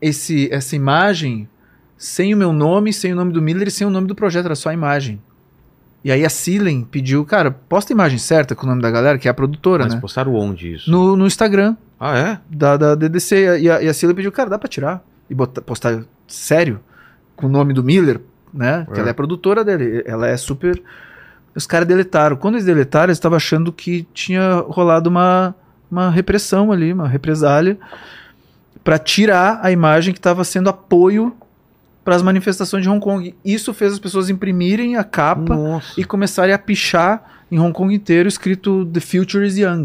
esse, essa imagem sem o meu nome, sem o nome do Miller e sem o nome do projeto, era só a imagem. E aí a Silen pediu, cara, posta a imagem certa com o nome da galera, que é a produtora, Mas né? postaram onde isso? No, no Instagram Ah, é? da, da DDC. E a, e a Silen pediu, cara, dá pra tirar? E botar, postar sério? Com o nome do Miller, né? Que É. ela é produtora dele. Ela é super. Os caras deletaram. Quando eles deletaram, eles estavam achando que tinha rolado uma, uma repressão ali, uma represália, pra tirar a imagem que estava sendo apoio para as manifestações de Hong Kong. Isso fez as pessoas imprimirem a capa Nossa. e começarem a pichar em Hong Kong inteiro escrito The Future is Young.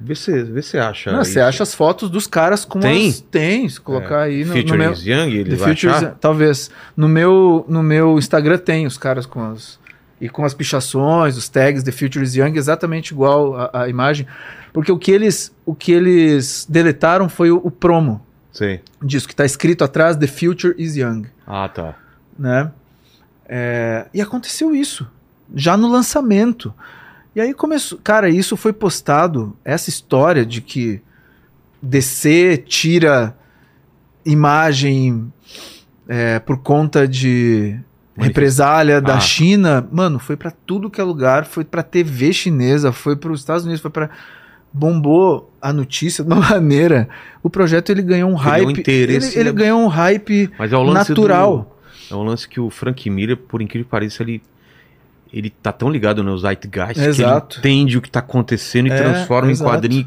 Vê se vê se acha. Não, você acha as fotos dos caras com Tem? as... Tem, se colocar aí no, no Future meu... is Young, ele The vai Future is achar? Young, talvez. No meu, no meu Instagram tem os caras com as... E com as pichações, os tags The Future is Young, exatamente igual a, a imagem. Porque o que eles, o que eles deletaram foi o, o promo Sei. disso, que tá escrito atrás The Future is Young Ah, tá. né? É, e aconteceu isso, já no lançamento. E aí começou. Cara, isso foi postado, essa história de que DC tira imagem é, por conta de represália da Ah. China, mano, foi pra tudo que é lugar, foi pra TV chinesa, foi para os Estados Unidos, foi pra bombou a notícia de uma maneira. O projeto ele ganhou um hype, interesse ele, ele abs- ganhou um hype Mas é o lance natural. do- é um lance que o Frank Miller, por incrível que pareça, ele ele tá tão ligado no Zeitgeist Exato. que ele entende o que tá acontecendo e É, transforma exato. em quadrinho.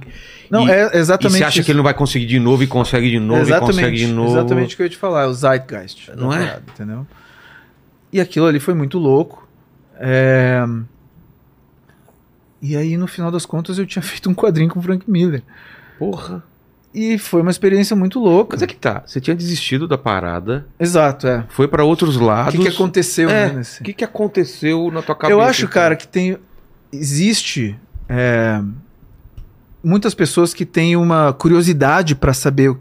Não, e, é e exatamente você acha isso. que ele não vai conseguir de novo e consegue de novo e consegue de novo. Exatamente o que eu ia te falar, é o Zeitgeist. Não é? parada, entendeu? E aquilo ali foi muito louco. É, E aí, no final das contas, eu tinha feito um quadrinho com o Frank Miller. Porra. E foi uma experiência muito louca. Mas é que tá, você tinha desistido da parada, Exato, é. foi pra outros O lados. que, que aconteceu, É, né? O que, que aconteceu na tua cabeça? Eu acho, então? cara, que tem. Existe. é, muitas pessoas que têm uma curiosidade pra saber o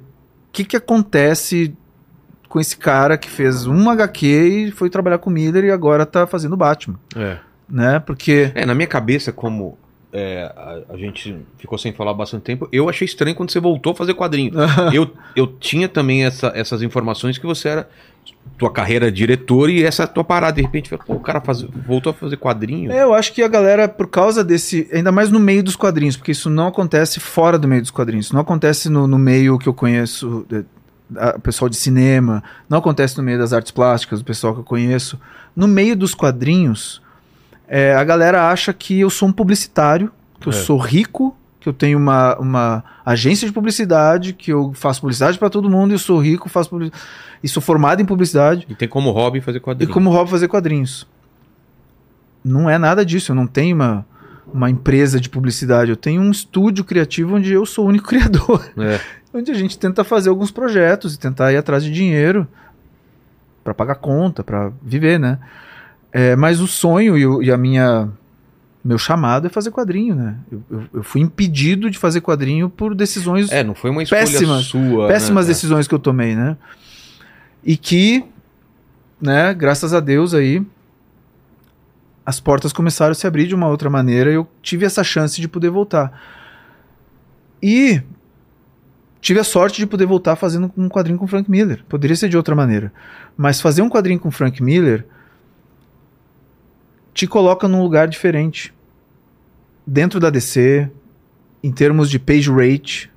que, que acontece com esse cara que fez um HQ e foi trabalhar com o Miller e agora tá fazendo Batman, É. né? Porque. É, na minha cabeça, como é, a, a gente ficou sem falar há bastante tempo, eu achei estranho quando você voltou a fazer quadrinho. eu, eu tinha também essa- essas informações que você era tua carreira diretor e essa tua parada. De repente, pô, o cara faz- voltou a fazer quadrinho. É, eu acho que a galera, por causa desse. Ainda mais no meio dos quadrinhos, porque isso não acontece fora do meio dos quadrinhos. Isso não acontece no, no meio que eu conheço, de- a- o pessoal de cinema, não acontece no meio das artes plásticas, o pessoal que eu conheço. No meio dos quadrinhos, é, a galera acha que eu sou um publicitário, que eu É. sou rico, que eu tenho uma, uma agência de publicidade, que eu faço publicidade pra todo mundo, eu sou rico, faço publi- e sou formado em publicidade. E tem como hobby fazer E quadrinho. como hobby fazer quadrinhos. Não é nada disso. Eu não tenho uma, uma empresa de publicidade. Eu tenho um estúdio criativo onde eu sou o único criador. É. Onde a gente tenta fazer alguns projetos e tentar ir atrás de dinheiro para pagar conta, para viver, né? É, mas o sonho e, o- e a minha meu chamado é fazer quadrinho, né? Eu, eu- eu fui impedido de fazer quadrinho por decisões É, não foi uma escolha Péssimas. sua. péssimas né? decisões que eu tomei, né? E que, né, graças a Deus aí, as portas começaram a se abrir de uma outra maneira eu tive essa chance de poder voltar. E tive a sorte de poder voltar fazendo um quadrinho com Frank Miller. Poderia ser de outra maneira. Mas fazer um quadrinho com Frank Miller te coloca num lugar diferente. Dentro da DC, em termos de page rate,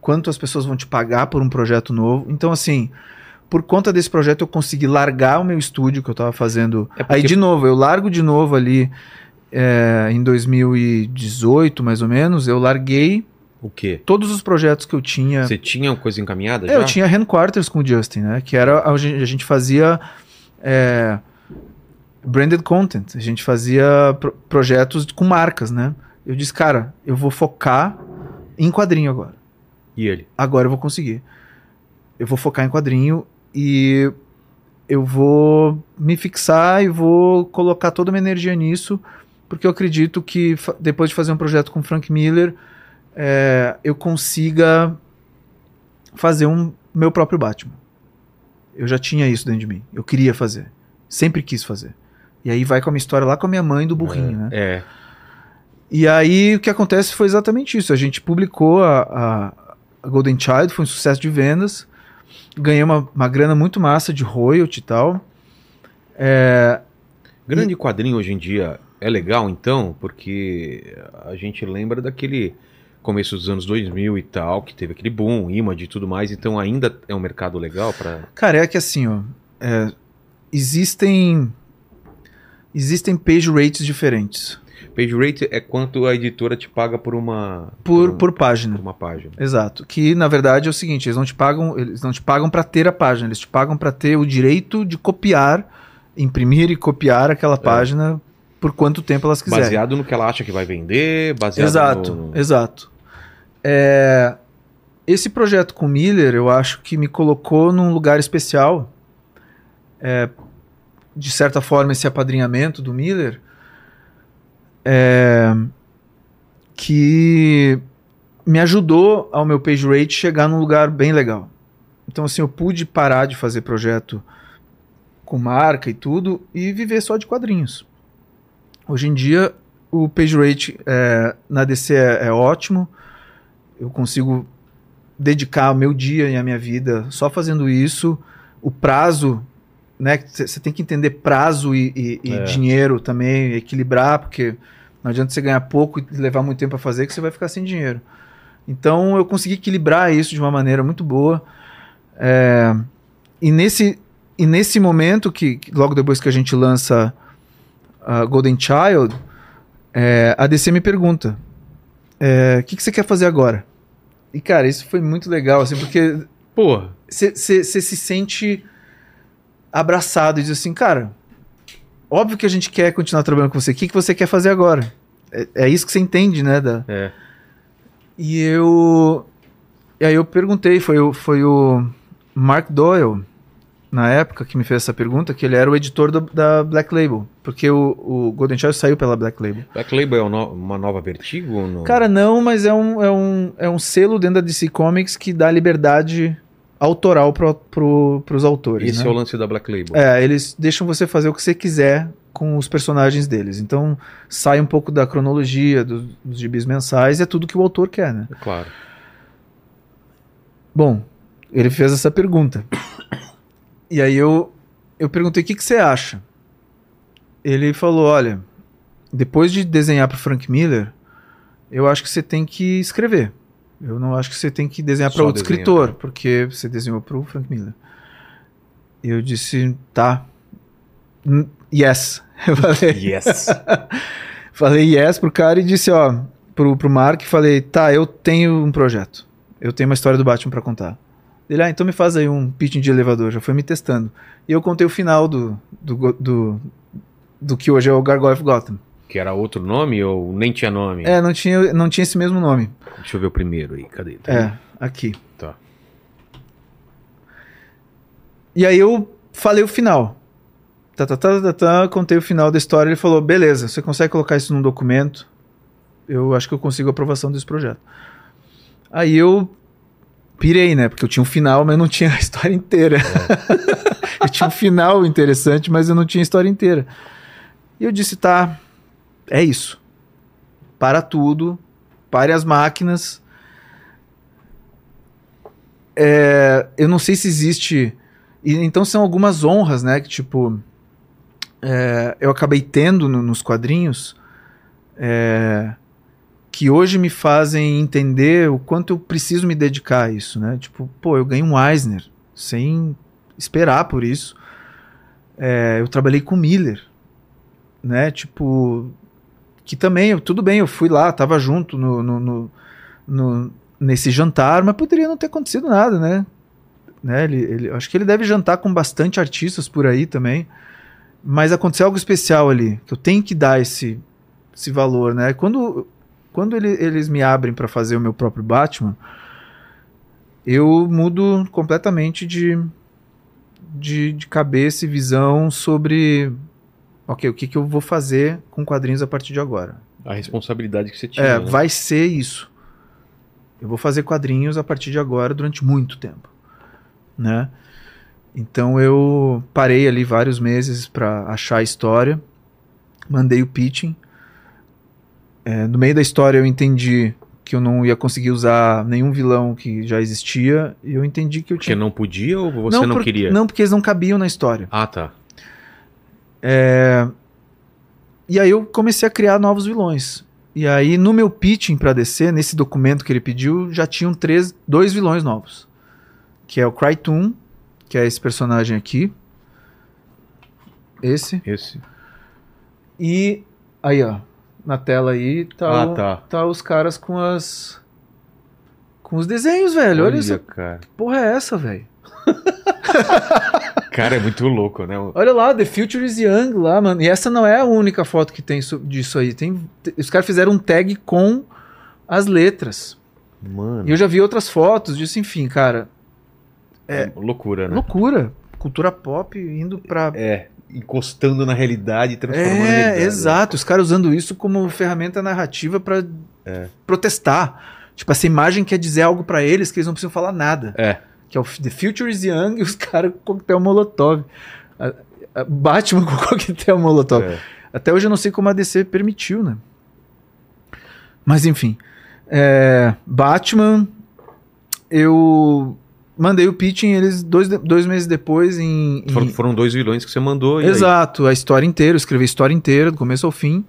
quanto as pessoas vão te pagar por um projeto novo. Então, assim, por conta desse projeto, eu consegui largar o meu estúdio que eu tava fazendo. É porque- Aí, de novo, eu largo de novo ali é, em 2018, mais ou menos. Eu larguei O quê? todos os projetos que eu tinha. Você tinha uma coisa encaminhada É, já? eu tinha Handquarters com o Justin, né? Que era a gente, a gente fazia é, branded content, a gente fazia pro- projetos com marcas, né? Eu disse, cara, eu vou focar em quadrinho agora. E ele? Agora eu vou conseguir. Eu vou focar em quadrinho e eu vou me fixar e vou colocar toda a minha energia nisso, porque eu acredito que depois de fazer um projeto com Frank Miller, é, eu consiga fazer um meu próprio Batman. Eu já tinha isso dentro de mim. Eu queria fazer. Sempre quis fazer. E aí vai com a minha história lá com a minha mãe do burrinho, né? É. E aí o que acontece foi exatamente isso. A gente publicou a, a- Golden Child, foi um sucesso de vendas. Ganhei uma, uma grana muito massa de royalty e tal. É, Grande quadrinho hoje em dia é legal, então, porque a gente lembra daquele começo dos anos 2000 e tal, que teve aquele boom, Image e tudo mais, então ainda é um mercado legal para cara, é que assim, ó, é, existem existem page rates diferentes Page rate é quanto a editora te paga por uma por, um- por página. por uma página. Exato. Que na verdade é o seguinte, eles não te pagam, eles não te pagam para ter a página, eles te pagam para ter o direito de copiar, imprimir e copiar aquela página por quanto tempo elas quiserem. Baseado no que ela acha que vai vender, baseado Exato, no... exato. É, esse projeto com o Miller, eu acho que me colocou num lugar especial. É, de certa forma, esse apadrinhamento do Miller, é, que me ajudou ao meu page rate chegar num lugar bem legal. Então, assim, eu pude parar de fazer projeto com marca e tudo e viver só de quadrinhos. Hoje em dia, o page rate é, na DC é, é ótimo. Eu consigo dedicar o meu dia e a minha vida só fazendo isso. O prazo, né? Você tem que entender prazo e, e- e É. dinheiro também, equilibrar, porque não adianta você ganhar pouco e levar muito tempo para fazer que você vai ficar sem dinheiro. Então eu consegui equilibrar isso de uma maneira muito boa. É, e, nesse, e nesse momento que, que logo depois que a gente lança a Golden Child, é, a DC me pergunta: é, o que, que você quer fazer agora? E cara, isso foi muito legal, assim, porque Porra, você se sente abraçado e diz assim, cara, óbvio que a gente quer continuar trabalhando com você, o que, que você quer fazer agora? É, é isso que você entende, né? Da... é. E eu E aí eu perguntei, foi o, foi o Mark Doyle, na época, que me fez essa pergunta, que ele era o editor do- da Black Label. Porque o, o Golden Child saiu pela Black Label. Black Label é um uma nova Vertigo não? Cara, não, mas é um, é um, é um selo dentro da DC Comics que dá liberdade autoral pro, pro, pros autores. esse né? é o lance da Black Label. É, eles deixam você fazer o que você quiser com os personagens deles. Então, sai um pouco da cronologia dos, dos gibis mensais, é tudo que o autor quer, né? Claro. Bom, ele fez essa pergunta. E aí eu, eu perguntei, o que, que você acha? Ele falou, olha, depois de desenhar para Frank Miller, eu acho que você tem que escrever. Eu não acho que você tem que desenhar para outro desenhar, escritor, né? porque você desenhou para o Frank Miller. Eu disse, tá. Yes. Eu falei, Yes. falei yes pro cara e disse, ó, pro, pro Mark, falei, tá, eu tenho um projeto. Eu tenho uma história do Batman pra contar. Ele, ah, então me faz aí um pitching de elevador. Já foi me testando. E eu contei o final do, do, do, do que hoje é o Gargoyle of Gotham. Que era outro nome ou nem tinha nome? É, não tinha, não tinha esse mesmo nome. Deixa eu ver o primeiro aí. Cadê? Tá É, aqui. Tá. E aí eu falei o final. Tá, tá, tá, tá, tá, contei o final da história. Ele falou: beleza, você consegue colocar isso num documento? Eu acho que eu consigo a aprovação desse projeto. Aí eu pirei, né? Porque eu tinha um final, mas não tinha a história inteira. eu tinha um final interessante, mas eu não tinha a história inteira. E eu disse: tá, é isso. Para tudo, pare as máquinas. É, eu não sei se existe. E, então são algumas honras, né? Que tipo. é, eu acabei tendo no- nos quadrinhos. é, que hoje me fazem entender o quanto eu preciso me dedicar a isso, né? Tipo, pô, eu ganhei um Eisner sem esperar por isso. É, eu trabalhei com Miller, né? Tipo, que também, tudo bem, eu fui lá, tava junto no, no- no- no- nesse jantar, mas poderia não ter acontecido nada, né? né? Ele, ele, acho que ele deve jantar com bastante artistas por aí também, mas aconteceu algo especial ali, que eu tenho que dar esse, esse valor, né? Quando, quando ele- eles me abrem para fazer o meu próprio Batman, eu mudo completamente de, de, de cabeça e visão sobre ok, o que, que eu vou fazer com quadrinhos a partir de agora. A responsabilidade que você tinha. É, né? vai ser isso. Eu vou fazer quadrinhos a partir de agora durante muito tempo, né? Então eu parei ali vários meses para achar a história, mandei o pitching. É, no meio da história eu entendi que eu não ia conseguir usar nenhum vilão que já existia e eu entendi que eu Porque tinha não podia ou você não, por- queria? Não, porque eles não cabiam na história. Ah, tá. E aí eu comecei a criar novos vilões. E aí no meu pitching para DC, nesse documento que ele pediu, já tinham três, dois vilões novos. Que é o Crytoon, que é esse personagem aqui. Esse. Esse. E aí, ó, na tela aí tá, Ah, o- tá. tá os caras com as com os desenhos, velho. Olha, essa cara. porra é essa, velho. Cara, é muito louco, né? Olha lá, The Future is Young lá, mano. E essa não é a única foto que tem so- disso aí. Tem, te- os caras fizeram um tag com as letras. Mano. E eu já vi outras fotos disso, enfim, cara. É loucura, né? Loucura. Cultura pop indo pra. É, encostando na realidade e transformando É, realidade. exato. Os caras usando isso como ferramenta narrativa pra É. protestar. Tipo, essa imagem quer dizer algo pra eles que eles não precisam falar nada. É. Que é o The Future is Young e os caras com coquetel Molotov. A- a Batman com coquetel Molotov. É. Até hoje eu não sei como a DC permitiu, né? Mas enfim. É, Batman, eu mandei o pitching, eles dois, dois meses depois em. em- Foram, dois vilões que você mandou. e aí? Exato, a história inteira, eu escrevi a história inteira, do começo ao fim.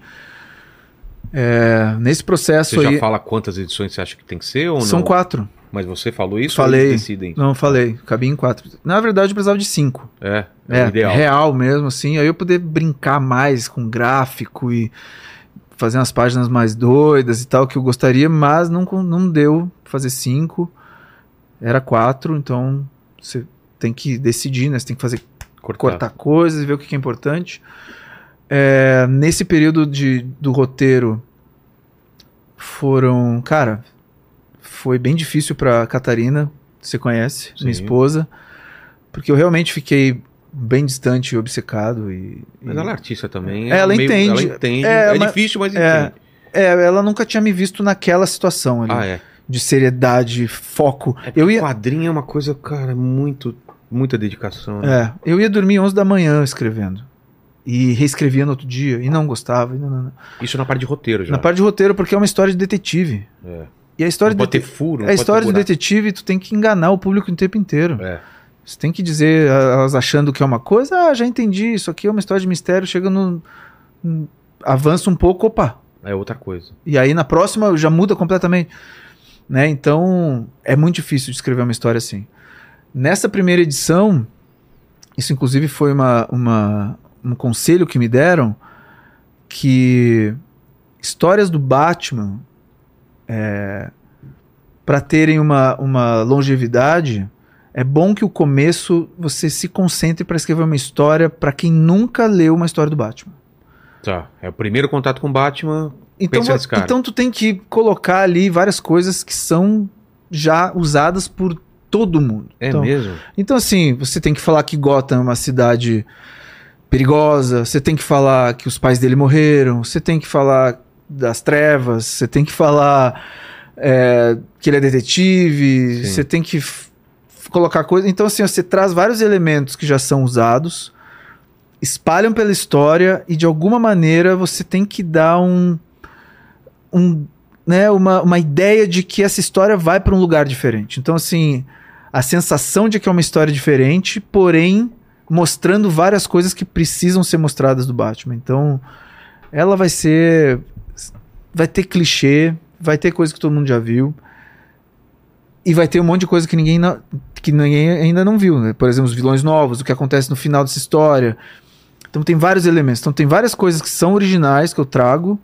É, nesse processo Você aí. já fala quantas edições você acha que tem que ser ou São não? quatro. Mas você falou isso ou Falei. eles decidem? Não, falei, cabia em quatro. Na verdade, eu precisava de cinco. É, é, É, ideal. real mesmo, assim. Aí eu poder brincar mais com gráfico e fazer umas páginas mais doidas e tal, que eu gostaria, mas não, não deu fazer cinco. Era quatro, então você tem que decidir, né? Você tem que fazer Cortar. cortar coisas e ver o que que é importante. É, nesse período de, do roteiro foram, cara, foi bem difícil pra Catarina, você conhece, minha Sim. esposa, porque eu realmente fiquei bem distante e obcecado e, Mas e- ela é artista também. Ela meio- entende. Ela entende. É, É, mas- difícil, mas é, entende. É, ela nunca tinha me visto naquela situação ali, Ah, é. de seriedade, foco. É eu ia, Quadrinho é uma coisa, cara, muito. Muita dedicação. né? é, eu ia dormir 11 da manhã escrevendo. E reescrevia no outro dia, e não gostava. E não, não, não. Isso na parte de roteiro já. Na parte de roteiro, porque é uma história de detetive. É. E a história Não pode ter furo. a história do detetive, tu tem que enganar o público o tempo inteiro. É. Você tem que dizer, elas achando que é uma coisa, ah, já entendi, isso aqui é uma história de mistério, chega no. no- avança um pouco, opa. É outra coisa. E aí na próxima já muda completamente. Né? Então é muito difícil de escrever uma história assim. Nessa primeira edição, isso inclusive foi uma, uma- um conselho que me deram, que histórias do Batman, para terem uma, uma longevidade, é bom que o começo você se concentre para escrever uma história para quem nunca leu uma história do Batman. Tá. É o primeiro contato com Batman. Então, cara. então tu tem que colocar ali várias coisas que são já usadas por todo mundo. É então, mesmo? então, assim, você tem que falar que Gotham é uma cidade perigosa, você tem que falar que os pais dele morreram, você tem que falar das trevas, você tem que falar é, que ele é detetive, Sim. você tem que colocar coisas. Então, assim, você traz vários elementos que já são usados, espalham pela história e de alguma maneira você tem que dar um. um né, uma, uma ideia de que essa história vai para um lugar diferente. Então, assim, a sensação de que é uma história diferente, porém mostrando várias coisas que precisam ser mostradas do Batman. Então, ela vai ser. Vai ter clichê, vai ter coisa que todo mundo já viu. E vai ter um monte de coisa que ninguém, não- que ninguém ainda não viu. Né? Por exemplo, os vilões novos, o que acontece no final dessa história. Então tem vários elementos. Então tem várias coisas que são originais que eu trago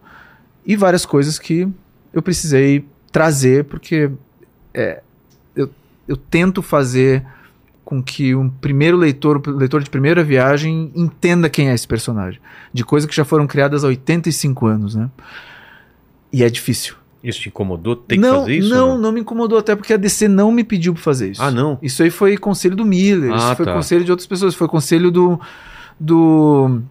e várias coisas que eu precisei trazer porque é, eu, eu tento fazer com que um primeiro leitor, leitor de primeira viagem, entenda quem é esse personagem. De coisas que já foram criadas há 85 anos, né? E é difícil. Isso te incomodou? Tem que não, fazer isso? Não, não me incomodou, até porque a DC não me pediu pra fazer isso. Ah, não? Isso aí foi conselho do Miller, Ah, isso foi tá. conselho de outras pessoas, foi conselho do. do.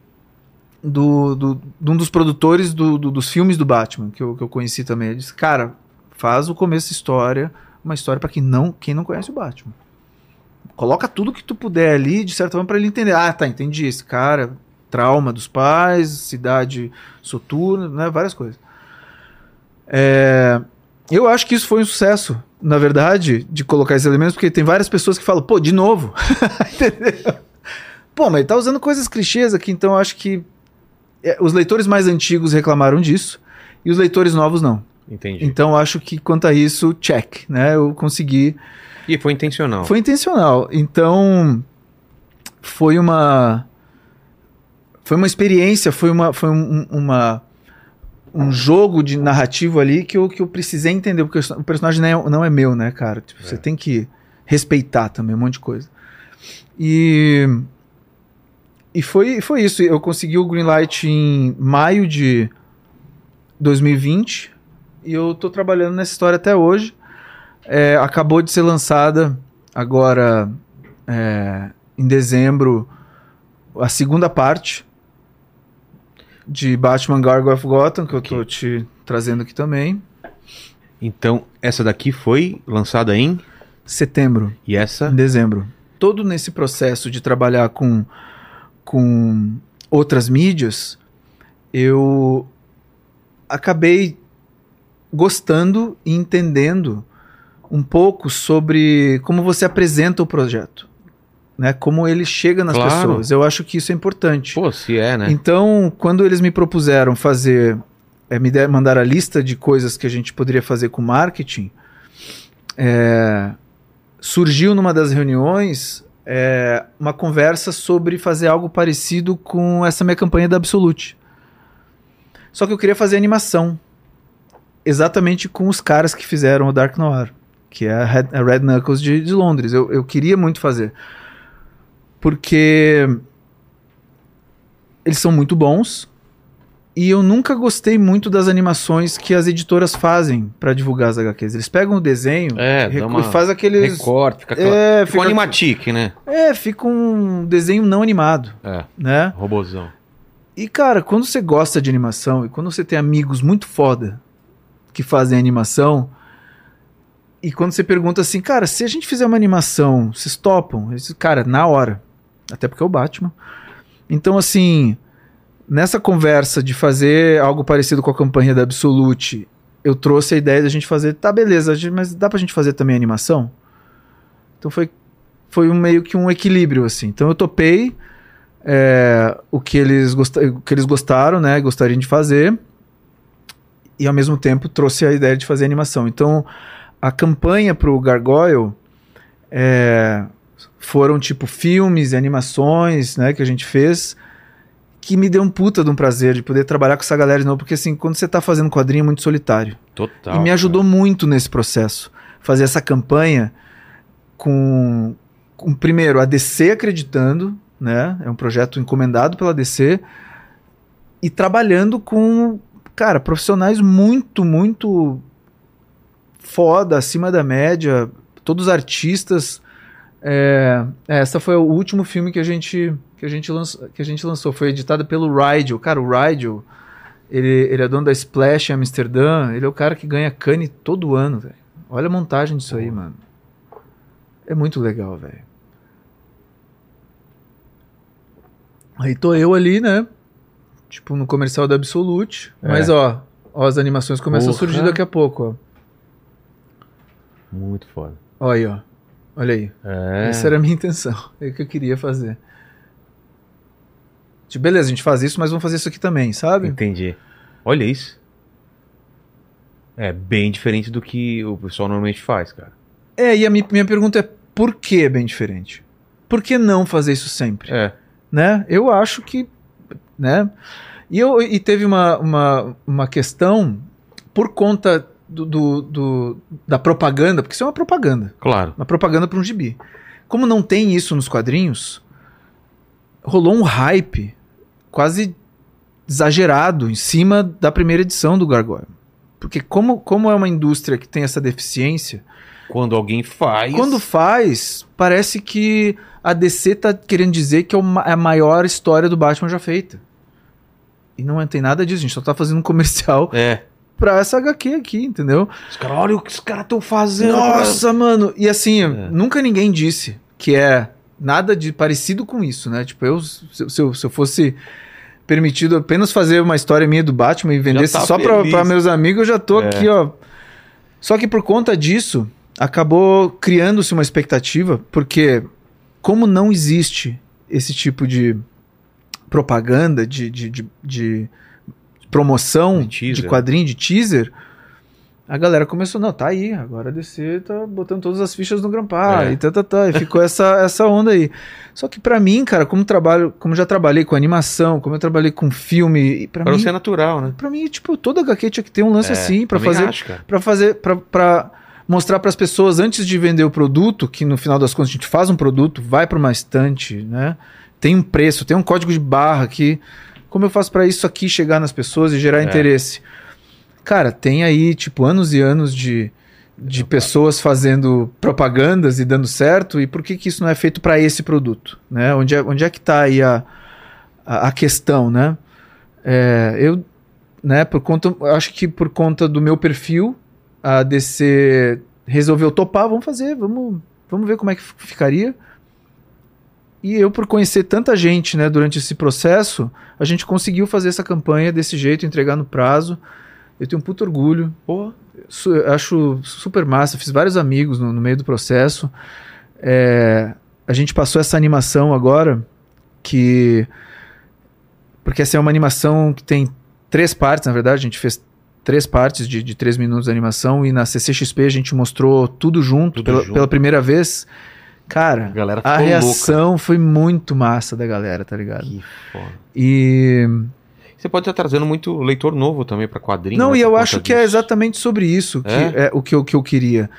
do, do- de um dos produtores do- do- dos filmes do Batman, que eu, que eu conheci também. Ele disse, cara, faz o começo da história, uma história pra quem não, quem não conhece o Batman. Coloca tudo que tu puder ali, de certa forma, pra ele entender. Ah, tá, entendi. Esse cara, trauma dos pais, cidade soturna, né? Várias coisas. É, eu acho que isso foi um sucesso, na verdade, de colocar esses elementos, porque tem várias pessoas que falam, pô, de novo. Entendeu? Pô, mas ele tá usando coisas clichês aqui, então eu acho que é, os leitores mais antigos reclamaram disso e os leitores novos não. Entendi. Então eu acho que quanto a isso, check, né? Eu consegui E foi intencional. foi intencional. Então, foi uma. Foi uma experiência, foi, uma, foi um, uma, um jogo de narrativo ali que eu, que eu precisei entender, porque o personagem não é, não é meu, né, cara? Tipo, Você É. tem que respeitar também um monte de coisa. E. E foi, foi isso. Eu consegui o Greenlight em maio de 2020 e eu tô trabalhando nessa história até hoje. É, acabou de ser lançada agora é, em dezembro a segunda parte de Batman Gargoyle of Gotham, que eu tô te trazendo aqui também. Então, essa daqui foi lançada em. Setembro, E essa. em dezembro. Todo nesse processo de trabalhar com, com outras mídias, eu acabei gostando e entendendo um pouco sobre como você apresenta o projeto, né? Como ele chega nas Claro. pessoas. Eu acho que isso é importante. Pô, se é, né? Então, quando eles me propuseram fazer, é, me der, mandar a lista de coisas que a gente poderia fazer com marketing, é, surgiu numa das reuniões é, uma conversa sobre fazer algo parecido com essa minha campanha da Absolute. Só que eu queria fazer animação, exatamente com os caras que fizeram o Dark Noir, que é a Red, a Red Knuckles de, de Londres. Eu, eu queria muito fazer. Porque eles são muito bons E eu nunca gostei muito das animações que as editoras fazem pra divulgar as HQs. Eles pegam o desenho É, e faz aqueles. Recorte, fica, aquela- É, fica fica- animatic, né? É, fica um desenho não animado, É, né? robozão. E, cara, quando você gosta de animação e quando você tem amigos muito foda que fazem animação, e quando você pergunta assim, cara, se a gente fizer uma animação, vocês topam? Eles cara, na hora. Até porque é o Batman. Então, assim, nessa conversa de fazer algo parecido com a campanha da Absolute, eu trouxe a ideia da gente fazer, tá, beleza, mas dá pra gente fazer também animação? Então foi, foi um, meio que um equilíbrio, assim. Então eu topei é, o, que eles o que eles gostaram, né? Gostariam de fazer. E ao mesmo tempo trouxe a ideia de fazer animação. Então a campanha pro Gargoyle é, foram tipo filmes e animações, né? Que a gente fez. Que me deu um puta de um prazer de poder trabalhar com essa galera de novo. Porque assim, quando você tá fazendo quadrinho é muito solitário. Total. E me ajudou muito nesse processo. Fazer essa campanha com, com, primeiro, a DC acreditando, né? É um projeto encomendado pela DC. E trabalhando com, cara, profissionais muito, muito foda, acima da média. Todos artistas. É, essa foi o último filme que a gente que a gente lançou, que a gente lançou. Foi editado pelo Rigel. Cara, o Rigel, ele, ele é dono da Splash em Amsterdã. Ele é o cara que ganha Cannes todo ano, velho. Olha a montagem disso aí, mano. É muito legal, velho. Aí tô eu ali, né? Tipo, no comercial da Absolute. É. Mas, ó, ó, as animações começam a surgir Porra. daqui a pouco, Muito foda. ó. Ó aí, ó. Olha aí. É. Essa era a minha intenção. É o que eu queria fazer. Tipo, beleza, a gente faz isso, mas vamos fazer isso aqui também, sabe? Entendi. Olha isso. É bem diferente do que o pessoal normalmente faz, cara. É, e a mi- minha pergunta é por que é bem diferente? Por que não fazer isso sempre? É. Né? Eu acho que, né? E, eu, e teve uma, uma, uma questão por conta do, do- do- da propaganda, porque isso é uma propaganda, Claro. uma propaganda para um gibi. Como não tem isso nos quadrinhos, rolou um hype quase exagerado em cima da primeira edição do Gargoyle. Porque como, como é uma indústria que tem essa deficiência, Quando alguém faz. quando faz, parece que a DC tá querendo dizer que é é a maior história do Batman já feita. E não tem nada disso, a gente só tá fazendo um comercial É. pra essa HQ aqui, entendeu? Os caras, olha o que os caras estão fazendo. Nossa, mano! E assim, É. nunca ninguém disse que é nada de parecido com isso, né? Tipo, eu, se, se eu, se eu fosse permitido apenas fazer uma história minha do Batman e vendesse tá só pra, pra meus amigos, eu já tô É. aqui, ó. Só que por conta disso, acabou criando-se uma expectativa, porque como não existe esse tipo de propaganda, de, de, de, de promoção De quadrinho, de teaser, a galera começou, não, tá aí, agora a DC tá botando todas as fichas no Grampar, É. e tá, tá, tá, e ficou essa, essa onda aí. Só que pra mim, cara, como trabalho, como já trabalhei com animação, como eu trabalhei com filme, pra Pra mim, é natural, né? pra mim, tipo, toda HQ tinha que ter um lance É, assim, pra também fazer, para fazer, pra- pra mostrar pras pessoas antes de vender o produto, que no final das contas a gente faz um produto, vai pra uma estante, né? Tem um preço, tem um código de barra aqui. Como eu faço pra isso aqui chegar nas pessoas e gerar É. interesse? Cara, tem aí, tipo, anos e anos de, de pessoas fazendo propagandas e dando certo, e por que, que isso não é feito pra esse produto? Né? Onde, é, onde é que tá aí a, a, a questão, né? É, eu, né, por conta, acho que por conta do meu perfil, a DC resolveu topar, vamos fazer, vamos, vamos ver como é que ficaria. E eu, por conhecer tanta gente, né, durante esse processo, a gente conseguiu fazer essa campanha desse jeito, entregar no prazo. Eu tenho um puto orgulho. Pô, Su- acho super massa. Fiz vários amigos no, no meio do processo. É, a gente passou essa animação agora, que. Porque essa é uma animação que tem três partes, na verdade. A gente fez três partes de, de três minutos de animação. E na CCXP a gente mostrou tudo junto, Tudo pela, junto. pela primeira vez. A Cara, a ficou reação foi muito massa da galera, tá ligado? louca. Que foda. E. Você pode estar trazendo muito leitor novo também pra quadrinho. Não, né, e eu acho que é disso. exatamente sobre isso que É? é, o que eu, que eu queria.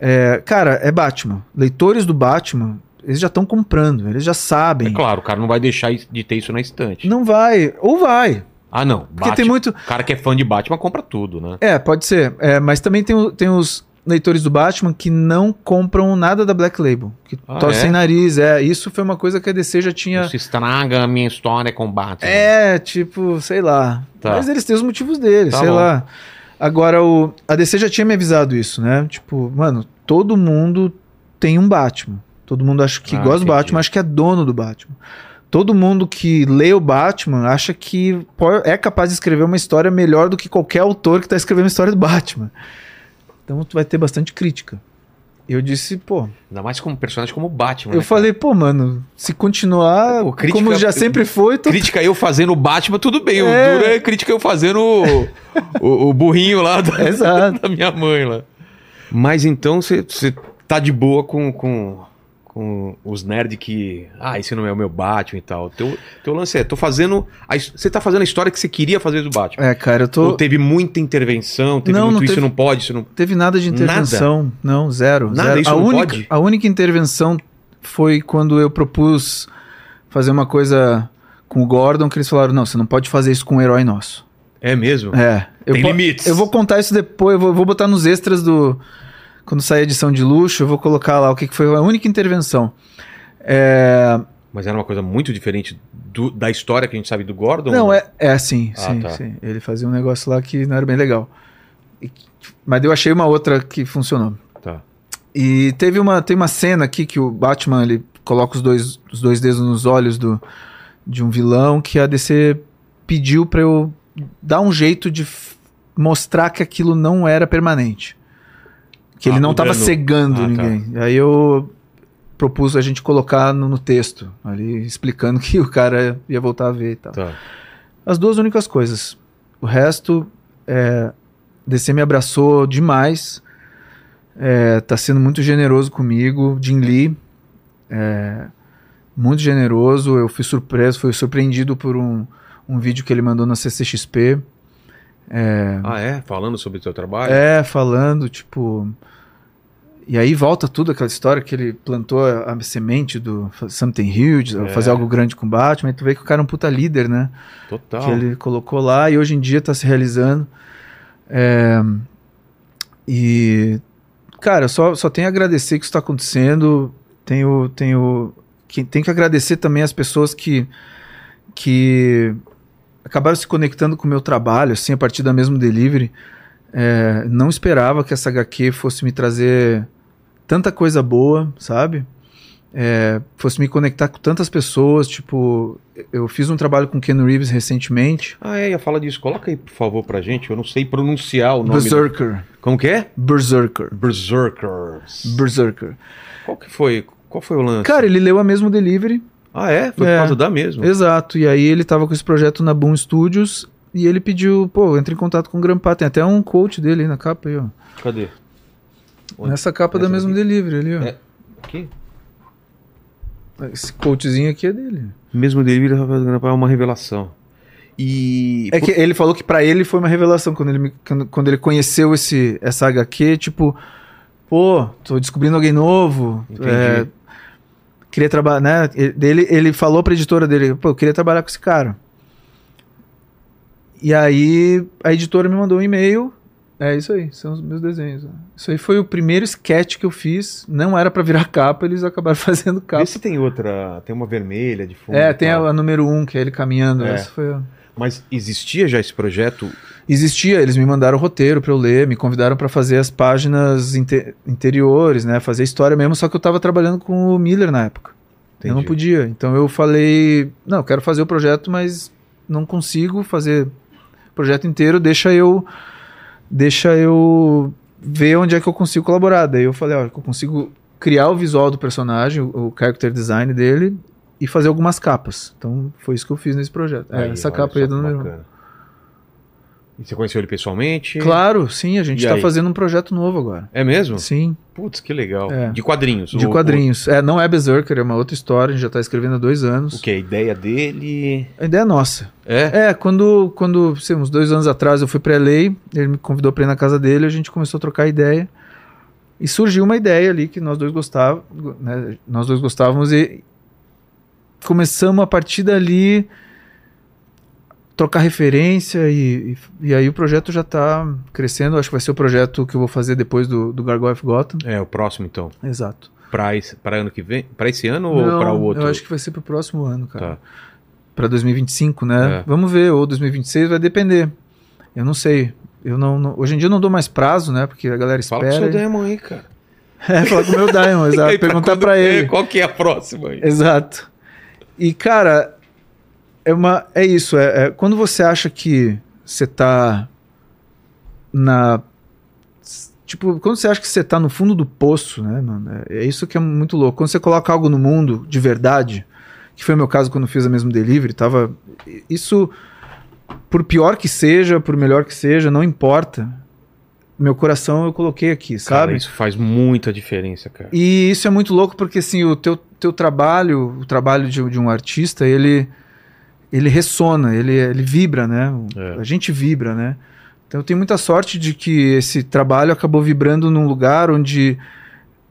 É, cara, é Batman. Leitores do Batman, eles já estão comprando, eles já É sabem. claro, o cara não vai deixar de ter isso na estante. Não vai, ou vai. Ah, não. Porque Batman- tem muito. O cara que é fã de Batman compra tudo, né? É, pode ser. É, mas também tem, tem os leitores do Batman que não compram nada da Black Label. Que Ah, torcem é? nariz. É, isso foi uma coisa que a DC já tinha. Isso estraga a minha história com Batman. É, tipo, sei lá. Tá. Mas eles têm os motivos deles, Tá sei bom. lá. Agora, o, a DC já tinha me avisado isso, né? Tipo, mano, todo mundo tem um Batman. Todo mundo acha que Ah, gosta do entendi. Batman, acha que é dono do Batman. Todo mundo que lê o Batman acha que é capaz de escrever uma história melhor do que qualquer autor que tá escrevendo a história do Batman. Então tu vai ter bastante crítica. Eu disse, pô, Ainda mais como personagem como Batman. eu né, falei, pô, mano, se continuar Pô, crítica- como já sempre foi, tô? Crítica eu fazendo o Batman, tudo bem. É. O duro é crítica eu fazendo o, o, o burrinho lá da, da minha mãe lá. Mas então você tá de boa com, com, com os nerds que. Ah, esse não é o meu Batman e tal. Teu, teu lance é, tô fazendo. a Você tá fazendo a história que você queria fazer do Batman. É, cara, eu tô. Teve muita intervenção, teve Não, muito não isso, teve- não pode, isso não. teve nada de intervenção. Não, zero. Nada, zero. isso a, não única, pode? a única intervenção foi quando eu propus fazer uma coisa com o Gordon, que eles falaram: não, você não pode fazer isso com um herói nosso. É mesmo? É. Eu Tem po- limites. Eu vou contar isso depois, eu vou, vou botar nos extras do. Quando sair a edição de luxo, eu vou colocar lá o que, foi a única intervenção. É, Mas era uma coisa muito diferente do- da história que a gente sabe do Gordon? Não, é, é sim, Ah, sim, tá. sim. Ele fazia um negócio lá que não era bem legal. E- mas eu achei uma outra que funcionou. Tá. E teve uma, tem uma cena aqui que o Batman ele coloca os dois, os dois dedos nos olhos do, de um vilão que a DC pediu pra eu dar um jeito de mostrar que aquilo não era permanente. Que Ah, ele não tava mudando. cegando Ah, tá. ninguém. Aí eu propus a gente colocar no, no texto, ali explicando que o cara ia voltar a ver e tal. Tá. As duas únicas coisas. O resto, é, DC me abraçou demais. É, tá sendo muito generoso comigo. Jim Lee, é, muito generoso. Eu fui surpreso, fui surpreendido por um, um vídeo que ele mandou na CCXP. Ah, é? Falando sobre o seu trabalho? É, falando, tipo. E aí volta tudo aquela história que ele plantou a, a semente do Something Huge, É. fazer algo grande com o Batman. E tu vê que o cara é um puta líder, né? Total. que ele colocou lá e hoje em dia está se realizando. É, e, cara, só, só tenho a agradecer que isso está acontecendo. Tenho, tenho, que, tenho que agradecer também as pessoas que, que acabaram se conectando com o meu trabalho, assim, a partir da mesmo delivery. É, não esperava que essa HQ fosse me trazer tanta coisa boa, sabe? É, fosse me conectar com tantas pessoas, tipo, eu fiz um trabalho com Ken Reeves recentemente, Ah, é, ia falar disso. Coloca aí, por favor, pra gente. Eu não sei pronunciar o nome. do- Berserker, Como que é? Berserker, Berserkers. Berserker. Qual que foi? Qual foi o lance? Cara, ele leu a mesmo delivery, Ah, é? Foi É. por causa da mesma. exato, e aí ele tava com esse projeto na Boom Studios e ele pediu, pô, entre em contato com o Grampa, tem até um quote dele aí na capa aí, ó. Cadê? Onde? Nessa capa da Essa mesmo aqui? delivery ali, ó. É. Aqui? Esse quotezinho aqui é dele. Mesmo dele é uma revelação. E. É que ele falou que pra ele foi uma revelação quando ele, me- quando, quando ele conheceu esse, essa HQ, tipo, pô, tô descobrindo alguém novo. Entendi. é, queria trabalhar, né? Ele, ele, ele falou pra editora dele, pô, eu queria trabalhar com esse cara. E aí a editora me mandou um e-mail. É isso aí, são os meus desenhos. Isso aí foi o primeiro sketch que eu fiz. Não era pra virar capa, eles acabaram fazendo capa. Vê se tem outra. Tem uma vermelha de fundo. É, tem a, a número um, que é ele caminhando. É. Essa foi a... Mas existia já esse projeto? Existia, eles me mandaram o roteiro pra eu ler, me convidaram pra fazer as páginas inte- interiores, né, fazer história mesmo, só que eu tava trabalhando com o Miller na época. Eu não Entendi. podia. Então eu falei, não, eu quero fazer o projeto, mas não consigo fazer projeto inteiro, deixa eu deixa eu ver onde é que eu consigo colaborar. Daí eu falei, ó, eu consigo criar o visual do personagem, o, o character design dele e fazer algumas capas. Então foi isso que eu fiz nesse projeto. É, Aí, essa capa aí do número. E você conheceu ele pessoalmente? Claro, sim, a gente E tá aí? fazendo um projeto novo agora. É mesmo? Sim, Putz, que legal. É. De quadrinhos. de o- quadrinhos. É, não é Berserker, é uma outra história, a gente já tá escrevendo há dois O, anos. o que? A ideia dele. A ideia é nossa. É? É, quando, quando sei, uns dois anos atrás eu fui pra LA, ele me convidou pra ir na casa dele, a gente começou a trocar ideia. E surgiu uma ideia ali que nós dois gostávamos, né, nós dois gostávamos e começamos a partir dali trocar referência e, e, e aí o projeto já tá crescendo. Acho que vai ser o projeto que eu vou fazer depois do, do Gargoyle of Gotham. É, o próximo então. Exato. Pra ano que vem? Pra esse ano ou Não, pra o outro? Eu acho que vai ser pro próximo ano, cara. Tá. Pra 2025, né? É. Vamos ver, ou 2026 vai depender. Eu não sei. Eu não, não- hoje em dia eu não dou mais prazo, né? Porque a galera Fala espera. com o seu demo aí, cara. É, falar com o meu Diamond, exato. aí, Perguntar pra é, ele. Qual que é a próxima aí? Exato. E, cara, é, uma, é isso. É, é quando você acha que você tá na. Tipo, quando você acha que você tá no fundo do poço, né? mano, É é isso que é muito louco. Quando você coloca algo no mundo de verdade, que foi o meu caso quando eu fiz a mesmo delivery, tava. Isso, por pior que seja, por melhor que seja, não importa. Meu coração eu coloquei aqui, Cara, sabe? isso faz muita diferença, cara. E isso é muito louco porque assim, o teu, teu trabalho, o trabalho de, de um artista, ele ele ressona, ele, ele vibra, né? O- É. A gente vibra, né? Então eu tenho muita sorte de que esse trabalho acabou vibrando num lugar onde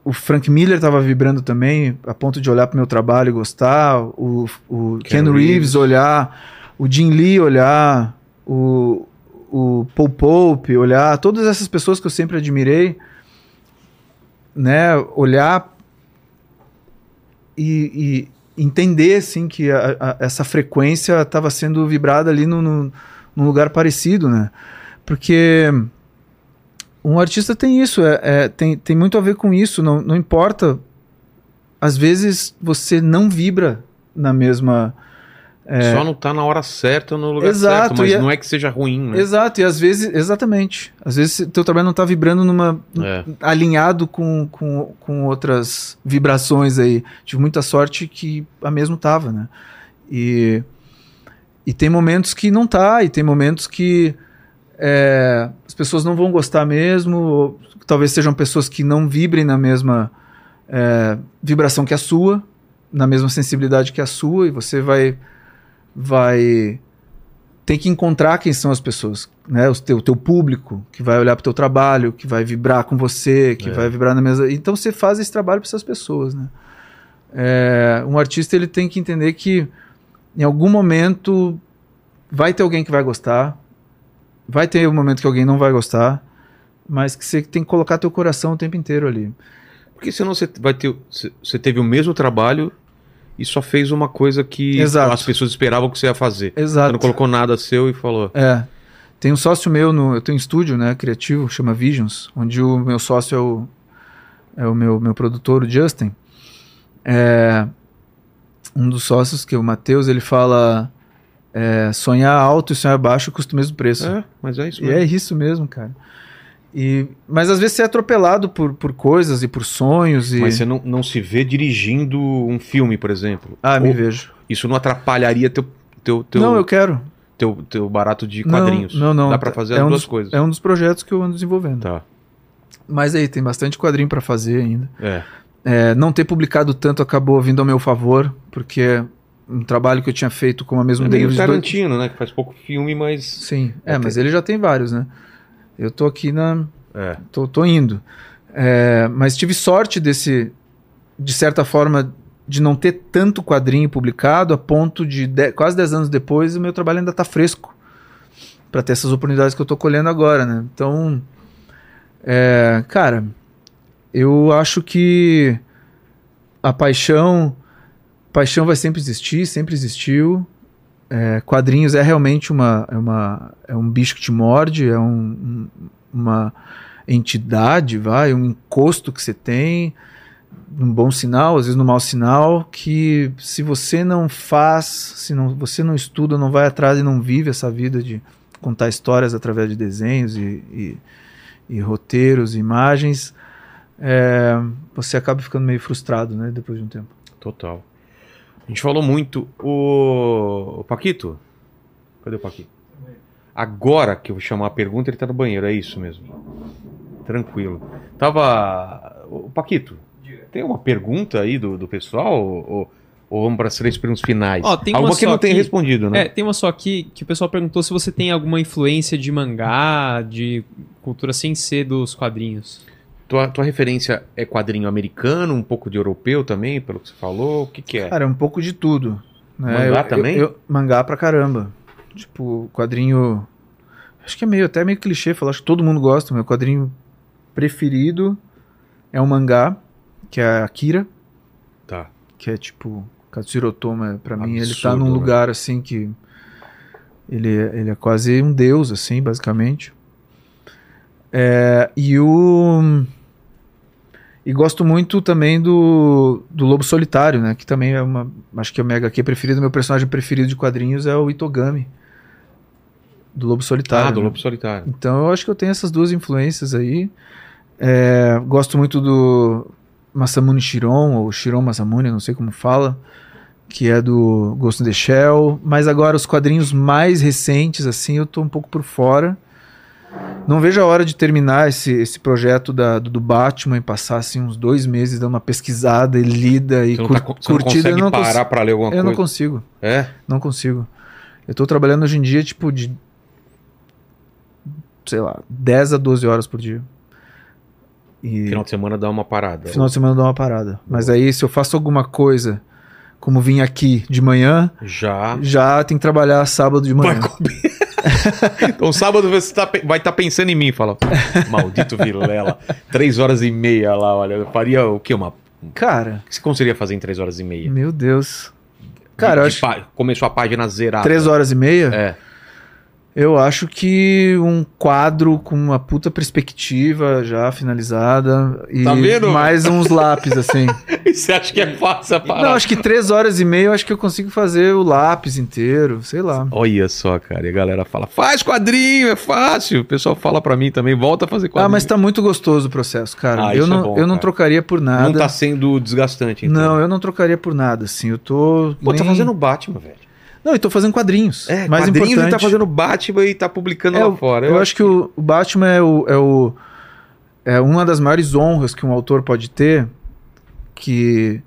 o Frank Miller estava vibrando também, a ponto de olhar para meu trabalho e gostar, o, o Ken, Ken Reeves. Reeves. olhar, o Jim Lee olhar, o, o Paul Pope olhar, todas essas pessoas que eu sempre admirei, né, olhar e, e entender assim que a- a- essa frequência estava sendo vibrada ali no, no, num lugar parecido, né? Porque um artista tem isso, é, é- tem, tem muito a ver com isso. Não, não importa. Às vezes você não vibra na mesma. Só não tá na hora certa no lugar Exato, certo, mas e é- não é que seja ruim, né? Exato, e às vezes, exatamente. Às vezes teu trabalho não está vibrando numa. É. alinhado com, com, com outras vibrações aí. Tive muita sorte que a mesmo tava, né? E, e tem momentos que não tá, e tem momentos que é, as pessoas não vão gostar mesmo, ou talvez sejam pessoas que não vibrem na mesma é, vibração que a sua, na mesma sensibilidade que a sua, e você vai vai tem que encontrar quem são as pessoas, né? O teu, teu público que vai olhar para o teu trabalho, que vai vibrar com você, que É. vai vibrar na mesa. Então você faz esse trabalho para essas pessoas, né? É, um artista ele tem que entender que em algum momento vai ter alguém que vai gostar, vai ter um momento que alguém não vai gostar, mas que você tem que colocar teu coração o tempo inteiro ali. Porque senão você vai ter. Você teve o mesmo trabalho e só fez uma coisa que Exato. as pessoas esperavam que você ia fazer. Você Exato. não colocou nada seu e falou. É. Tem um sócio meu, no, eu tenho um estúdio né, criativo, chama Visions, onde o meu sócio é o, é o meu, meu produtor, o Justin. É, um dos sócios, que é o Matheus, ele fala: é, sonhar alto e sonhar baixo custa o mesmo preço. É, mas é isso E mesmo. é isso mesmo, cara. E, mas às vezes você é atropelado por, por coisas e por sonhos. E... Mas você não, não se vê dirigindo um filme, por exemplo. Ah, me Ou vejo. Isso não atrapalharia teu, teu, teu, Não, eu quero. teu, teu barato de Não, quadrinhos. Não, não. Dá pra fazer é as um duas dos, coisas. É um dos projetos que eu ando desenvolvendo. Tá. Mas aí, tem bastante quadrinho pra fazer ainda. É. É, não ter publicado tanto acabou vindo ao meu favor, porque um trabalho que eu tinha feito com a mesma É meio David dois- Tarantino, né? Que faz pouco filme, mas. Sim, é, É, mas tem- ele já tem vários, né? Eu tô aqui na. É. Tô, tô indo. É, mas tive sorte desse, de certa forma, de não ter tanto quadrinho publicado, a ponto de, de- quase 10 anos depois o meu trabalho ainda tá fresco. Pra ter essas oportunidades que eu tô colhendo agora, né? Então, é, cara, eu acho que a paixão, paixão vai sempre existir, sempre existiu. É, quadrinhos é realmente uma, é uma, é um bicho que te morde, é um, um- uma entidade, vai, um encosto que você tem, um bom sinal, às vezes no mau sinal, que se você não faz, se não, você não estuda, não vai atrás e não vive essa vida de contar histórias através de desenhos e, e, e roteiros, imagens, é, você acaba ficando meio frustrado, né, depois de um tempo. Total. A gente falou muito. O, o Paquito? Cadê o Paquito? Agora que eu vou chamar a pergunta, ele tá no banheiro, é isso mesmo. Tranquilo. Tava. O Paquito, tem uma pergunta aí do, do pessoal? Ou, ou vamos para as três perguntas finais? Ó, tem uma Alguma que não tem respondido, né? É, tem uma só aqui que o pessoal perguntou se você tem alguma influência de mangá, de cultura sem ser dos quadrinhos. Tua, tua referência é quadrinho americano, um pouco de europeu também, pelo que você falou? O que, que é? Cara, é um pouco de tudo. Né? Mangá Eu- também? eu- eu- mangá pra caramba. Tipo, quadrinho. Acho que é meio até meio clichê falar, acho que todo mundo gosta. Meu quadrinho preferido é um mangá, que é Akira, Tá. que é tipo. Katsuro Otoma, pra mim, ele tá Absurdo, num né? lugar assim que. Ele, é- ele é quase um deus, assim, basicamente. É, e o. E gosto muito também do, do Lobo Solitário, né? Que também é uma. Acho que é o meu HQ preferido. Meu personagem preferido de quadrinhos é o Itogami. Do Lobo Solitário. Ah, do né? Lobo Solitário. Então eu acho que eu tenho essas duas influências aí. É, gosto muito do Masamune Shiron, ou Shiron Masamune, não sei como fala, que é do Ghost in the Shell. Mas agora os quadrinhos mais recentes, assim, eu tô um pouco por fora. Não vejo a hora de terminar esse, esse projeto da, do, do Batman e passar assim, uns dois meses dando uma pesquisada e lida e Você não, cur- tá, não curtida. consegue eu não, parar pra ler alguma eu não coisa? consigo. É? Não consigo. Eu tô trabalhando hoje em dia, tipo, de. Sei lá, 10 a 12 horas por dia. E Final de semana dá uma parada. final de semana eu dou uma parada. Mas aí, se eu faço alguma coisa, como vim aqui de manhã, Já. já tem que trabalhar sábado de Vai manhã. comer. Então sábado você tá vai estar pensando em mim, fala. Maldito Vilela. Três horas e meia lá, olha. Eu faria o quê? Uma... O Cara, que você conseguiria fazer em três horas e meia? meu Deus. Cara, eu De- acho de pá- Começou a página zerada. três horas e meia, É. eu acho que um quadro com uma puta perspectiva já finalizada e Tá vendo? mais uns lápis, assim. Você acha que é fácil a parada? Não, acho que três horas e meia eu acho que eu consigo fazer o lápis inteiro, sei lá. Olha só, cara. E a galera fala, faz quadrinho, é fácil. O pessoal fala pra mim também, volta a fazer quadrinho. Ah, mas tá muito gostoso o processo, cara. Ah, eu isso é não, bom, eu não cara. trocaria por nada. Não tá sendo desgastante, então. Não, eu não trocaria por nada, assim. Eu tô. Pô, tá nem- fazendo Batman, velho. Não, eu tô fazendo quadrinhos. É, mais quadrinhos importante. e tá fazendo Batman e tá publicando É, lá eu- fora. Eu, acho que o, o Batman é o, é o. É uma das maiores honras que um autor pode ter, que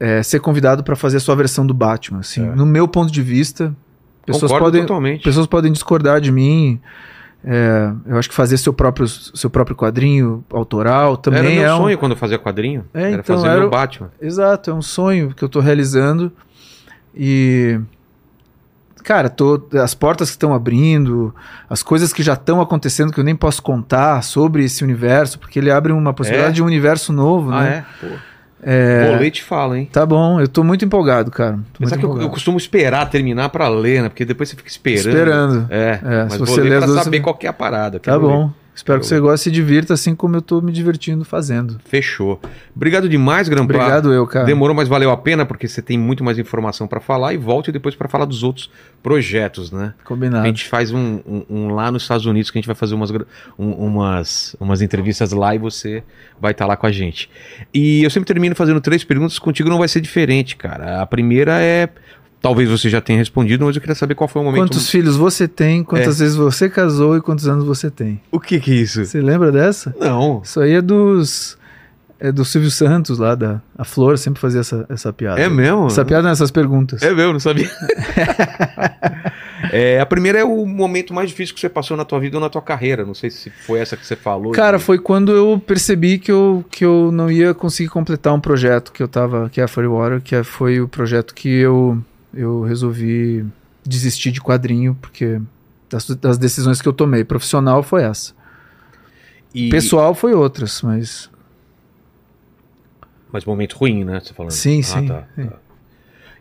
é ser convidado pra fazer a sua versão do Batman, assim. É. No meu ponto de vista, pessoas Concordo podem, totalmente. pessoas podem discordar de mim. É, eu acho que fazer seu próprio, seu próprio quadrinho autoral também Era meu é um, sonho quando eu fazia quadrinho. É, era então, fazer era meu o- Batman. Exato, é um sonho que eu tô realizando. E. Cara, tô, as portas que estão abrindo, as coisas que já estão acontecendo que eu nem posso contar sobre esse universo, porque ele abre uma possibilidade É? de um universo novo, Ah, né? é? Pô. É, Bolete fala, hein? Tá bom, eu tô muito empolgado, cara. Mas sabe que eu, eu costumo esperar terminar pra ler, né? Porque depois você fica esperando. Esperando. É, É, mas se você ler pra saber você- qual que é a parada. Tá quero ler. Espero que Eu- você goste e se divirta assim como eu tô me divertindo fazendo. Fechou. Obrigado demais, Grampa. Obrigado eu, cara. Demorou, mas valeu a pena, porque você tem muito mais informação pra falar e volte depois pra falar dos outros projetos, né? A Combinado. gente faz um, um- um lá nos Estados Unidos que a gente vai fazer umas, um- umas, umas entrevistas lá e você vai estar lá com a gente. E eu sempre termino fazendo três perguntas, contigo não vai ser diferente, cara. A primeira é. Talvez você já tenha respondido, mas eu queria saber qual foi o momento. Quantos filhos você tem, quantas vezes você casou e quantos anos você tem? O que que é isso? Você lembra dessa? Não. Isso aí é dos. É do Silvio Santos lá da. A Flor sempre fazia essa, essa piada. É mesmo? Essa piada nessas perguntas. É mesmo, não sabia. É, a primeira é o momento mais difícil que você passou na tua vida ou na tua carreira. Não sei se foi essa que você falou. Cara, foi quando eu percebi que eu, que eu não ia conseguir completar um projeto que eu tava. Que é a Furry Water, que é- foi o projeto que eu, eu resolvi desistir de quadrinho, porque. Das, das decisões que eu tomei. Profissional foi essa. E- Pessoal foi outras, mas. Mas momento ruim, né? Você falando. Sim, Ah, sim, tá, sim. tá.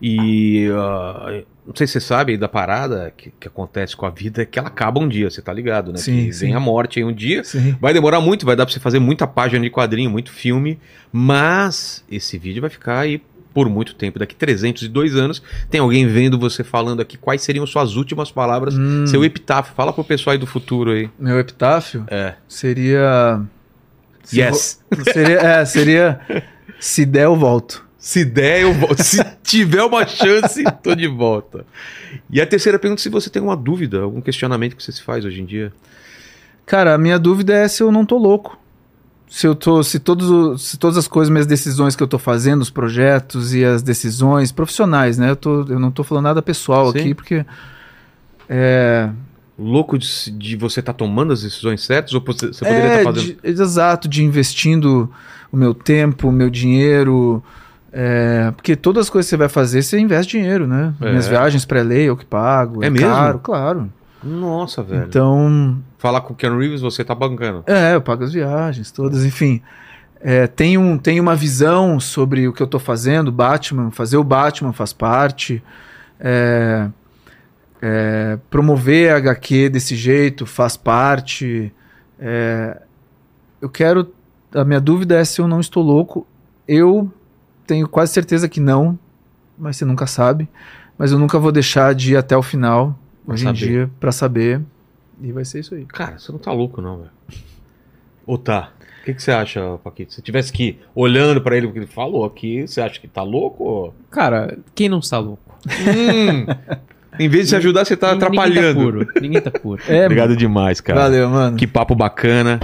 E ah, não sei se você sabe da parada que, que acontece com a vida, é que ela acaba um dia, você tá ligado, né? Sim, que sim. vem a morte aí um dia. Sim. Vai demorar muito, vai dar pra você fazer muita página de quadrinho, muito filme, mas esse vídeo vai ficar aí por muito tempo. Daqui 302 anos, tem alguém vendo você falando aqui quais seriam suas últimas palavras, Hum, seu epitáfio. Fala pro pessoal aí do futuro aí. Meu epitáfio É. seria. se Yes. vo- Seria, é, seria. Se der, eu volto. Se der, eu volto. Se tiver uma chance, tô de volta. E a terceira pergunta: se você tem alguma dúvida, algum questionamento que você se faz hoje em dia. Cara, a minha dúvida é se eu não tô louco. Se eu tô. Se, todos, se todas as coisas, minhas decisões que eu tô fazendo, os projetos e as decisões profissionais, né? Eu, tô, eu não tô falando nada pessoal Sim. aqui, porque. É, Louco de, de você estar tomando as decisões certas ou você, poderia é estar fazendo. de- exato, de investindo o meu tempo, o meu dinheiro, É, porque todas as coisas que você vai fazer, você investe dinheiro, né? É. Minhas viagens pré-lei, eu que pago. É mesmo? Caro, claro. Nossa, velho. Então, Falar com o Keanu Reeves, você tá bancando. é, eu pago as viagens todas, enfim. É, tem, um, tem uma visão sobre o que eu tô fazendo, Batman, fazer o Batman faz parte. É, é, promover a HQ desse jeito faz parte. É, eu quero. A minha dúvida é se eu não estou louco. Eu tenho quase certeza que não, mas você nunca sabe. Mas eu nunca vou deixar de ir até o final, Pra hoje em saber. dia, pra saber. E vai ser isso aí. Cara, você não tá louco, não, velho. Ou tá? O que, que você acha, Paquito? Se tivesse que ir olhando pra ele o que ele falou aqui, você acha que tá louco? Ou... Cara, quem não está louco? Hum, em vez de se ajudar, você tá Ninguém- atrapalhando. Ninguém tá puro. Ninguém tá puro. É, Obrigado demais, cara. valeu, mano. Que papo bacana.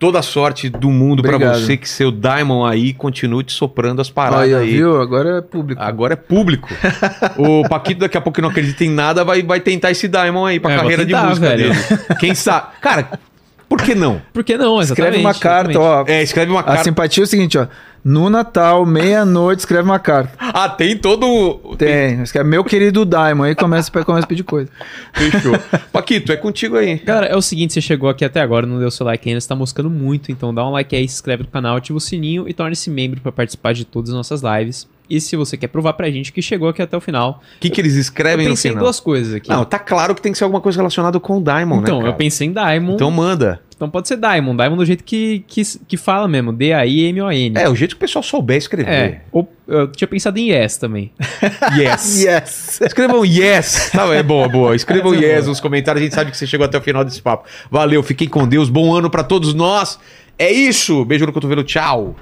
Toda a sorte do mundo pra Obrigado. você, que seu Diamond aí continue te soprando as paradas Aí, ó, aí. viu? Agora é público. Agora é público. o Paquito, daqui a pouco que não acredita em nada, vai, vai tentar esse Diamond aí pra É, carreira tentar, de música velho. dele. Quem sabe? Cara, por que não? Por que não? Escreve Exatamente, uma carta, exatamente. ó. É, escreve uma A carta. simpatia é o seguinte, ó. No Natal, meia-noite, escreve uma carta. Ah, tem todo. o- Tem. Escreve meu querido Diamond. Aí começa, começa a pedir coisa. Fechou. Paquito, é contigo aí. Cara, é o seguinte, você chegou aqui até agora, não deu seu like ainda, você tá moscando muito, então dá um like aí, se inscreve no canal, ativa o sininho e torne-se membro pra participar de todas as nossas lives. E se você quer provar pra gente que chegou aqui até o final, O que, que eles eu escrevem no pensei em final? duas coisas aqui. Não, tá claro que tem que ser alguma coisa relacionada com o Diamond, então, né? cara? eu pensei em Diamond, Então então, manda. pode ser Diamond, Diamond do jeito que, que, que fala mesmo, D-A-I-M-O-N. É, o jeito que o pessoal souber É, escrever. ou eu tinha pensado em Yes também. Yes. Yes! Escrevam yes. Tá, é boa, boa. Escrevam Essa é yes boa. nos comentários. A gente sabe que você chegou até o final desse papo. Valeu, fiquem com Deus. Bom ano pra todos nós. É isso. Beijo no cotovelo. Tchau.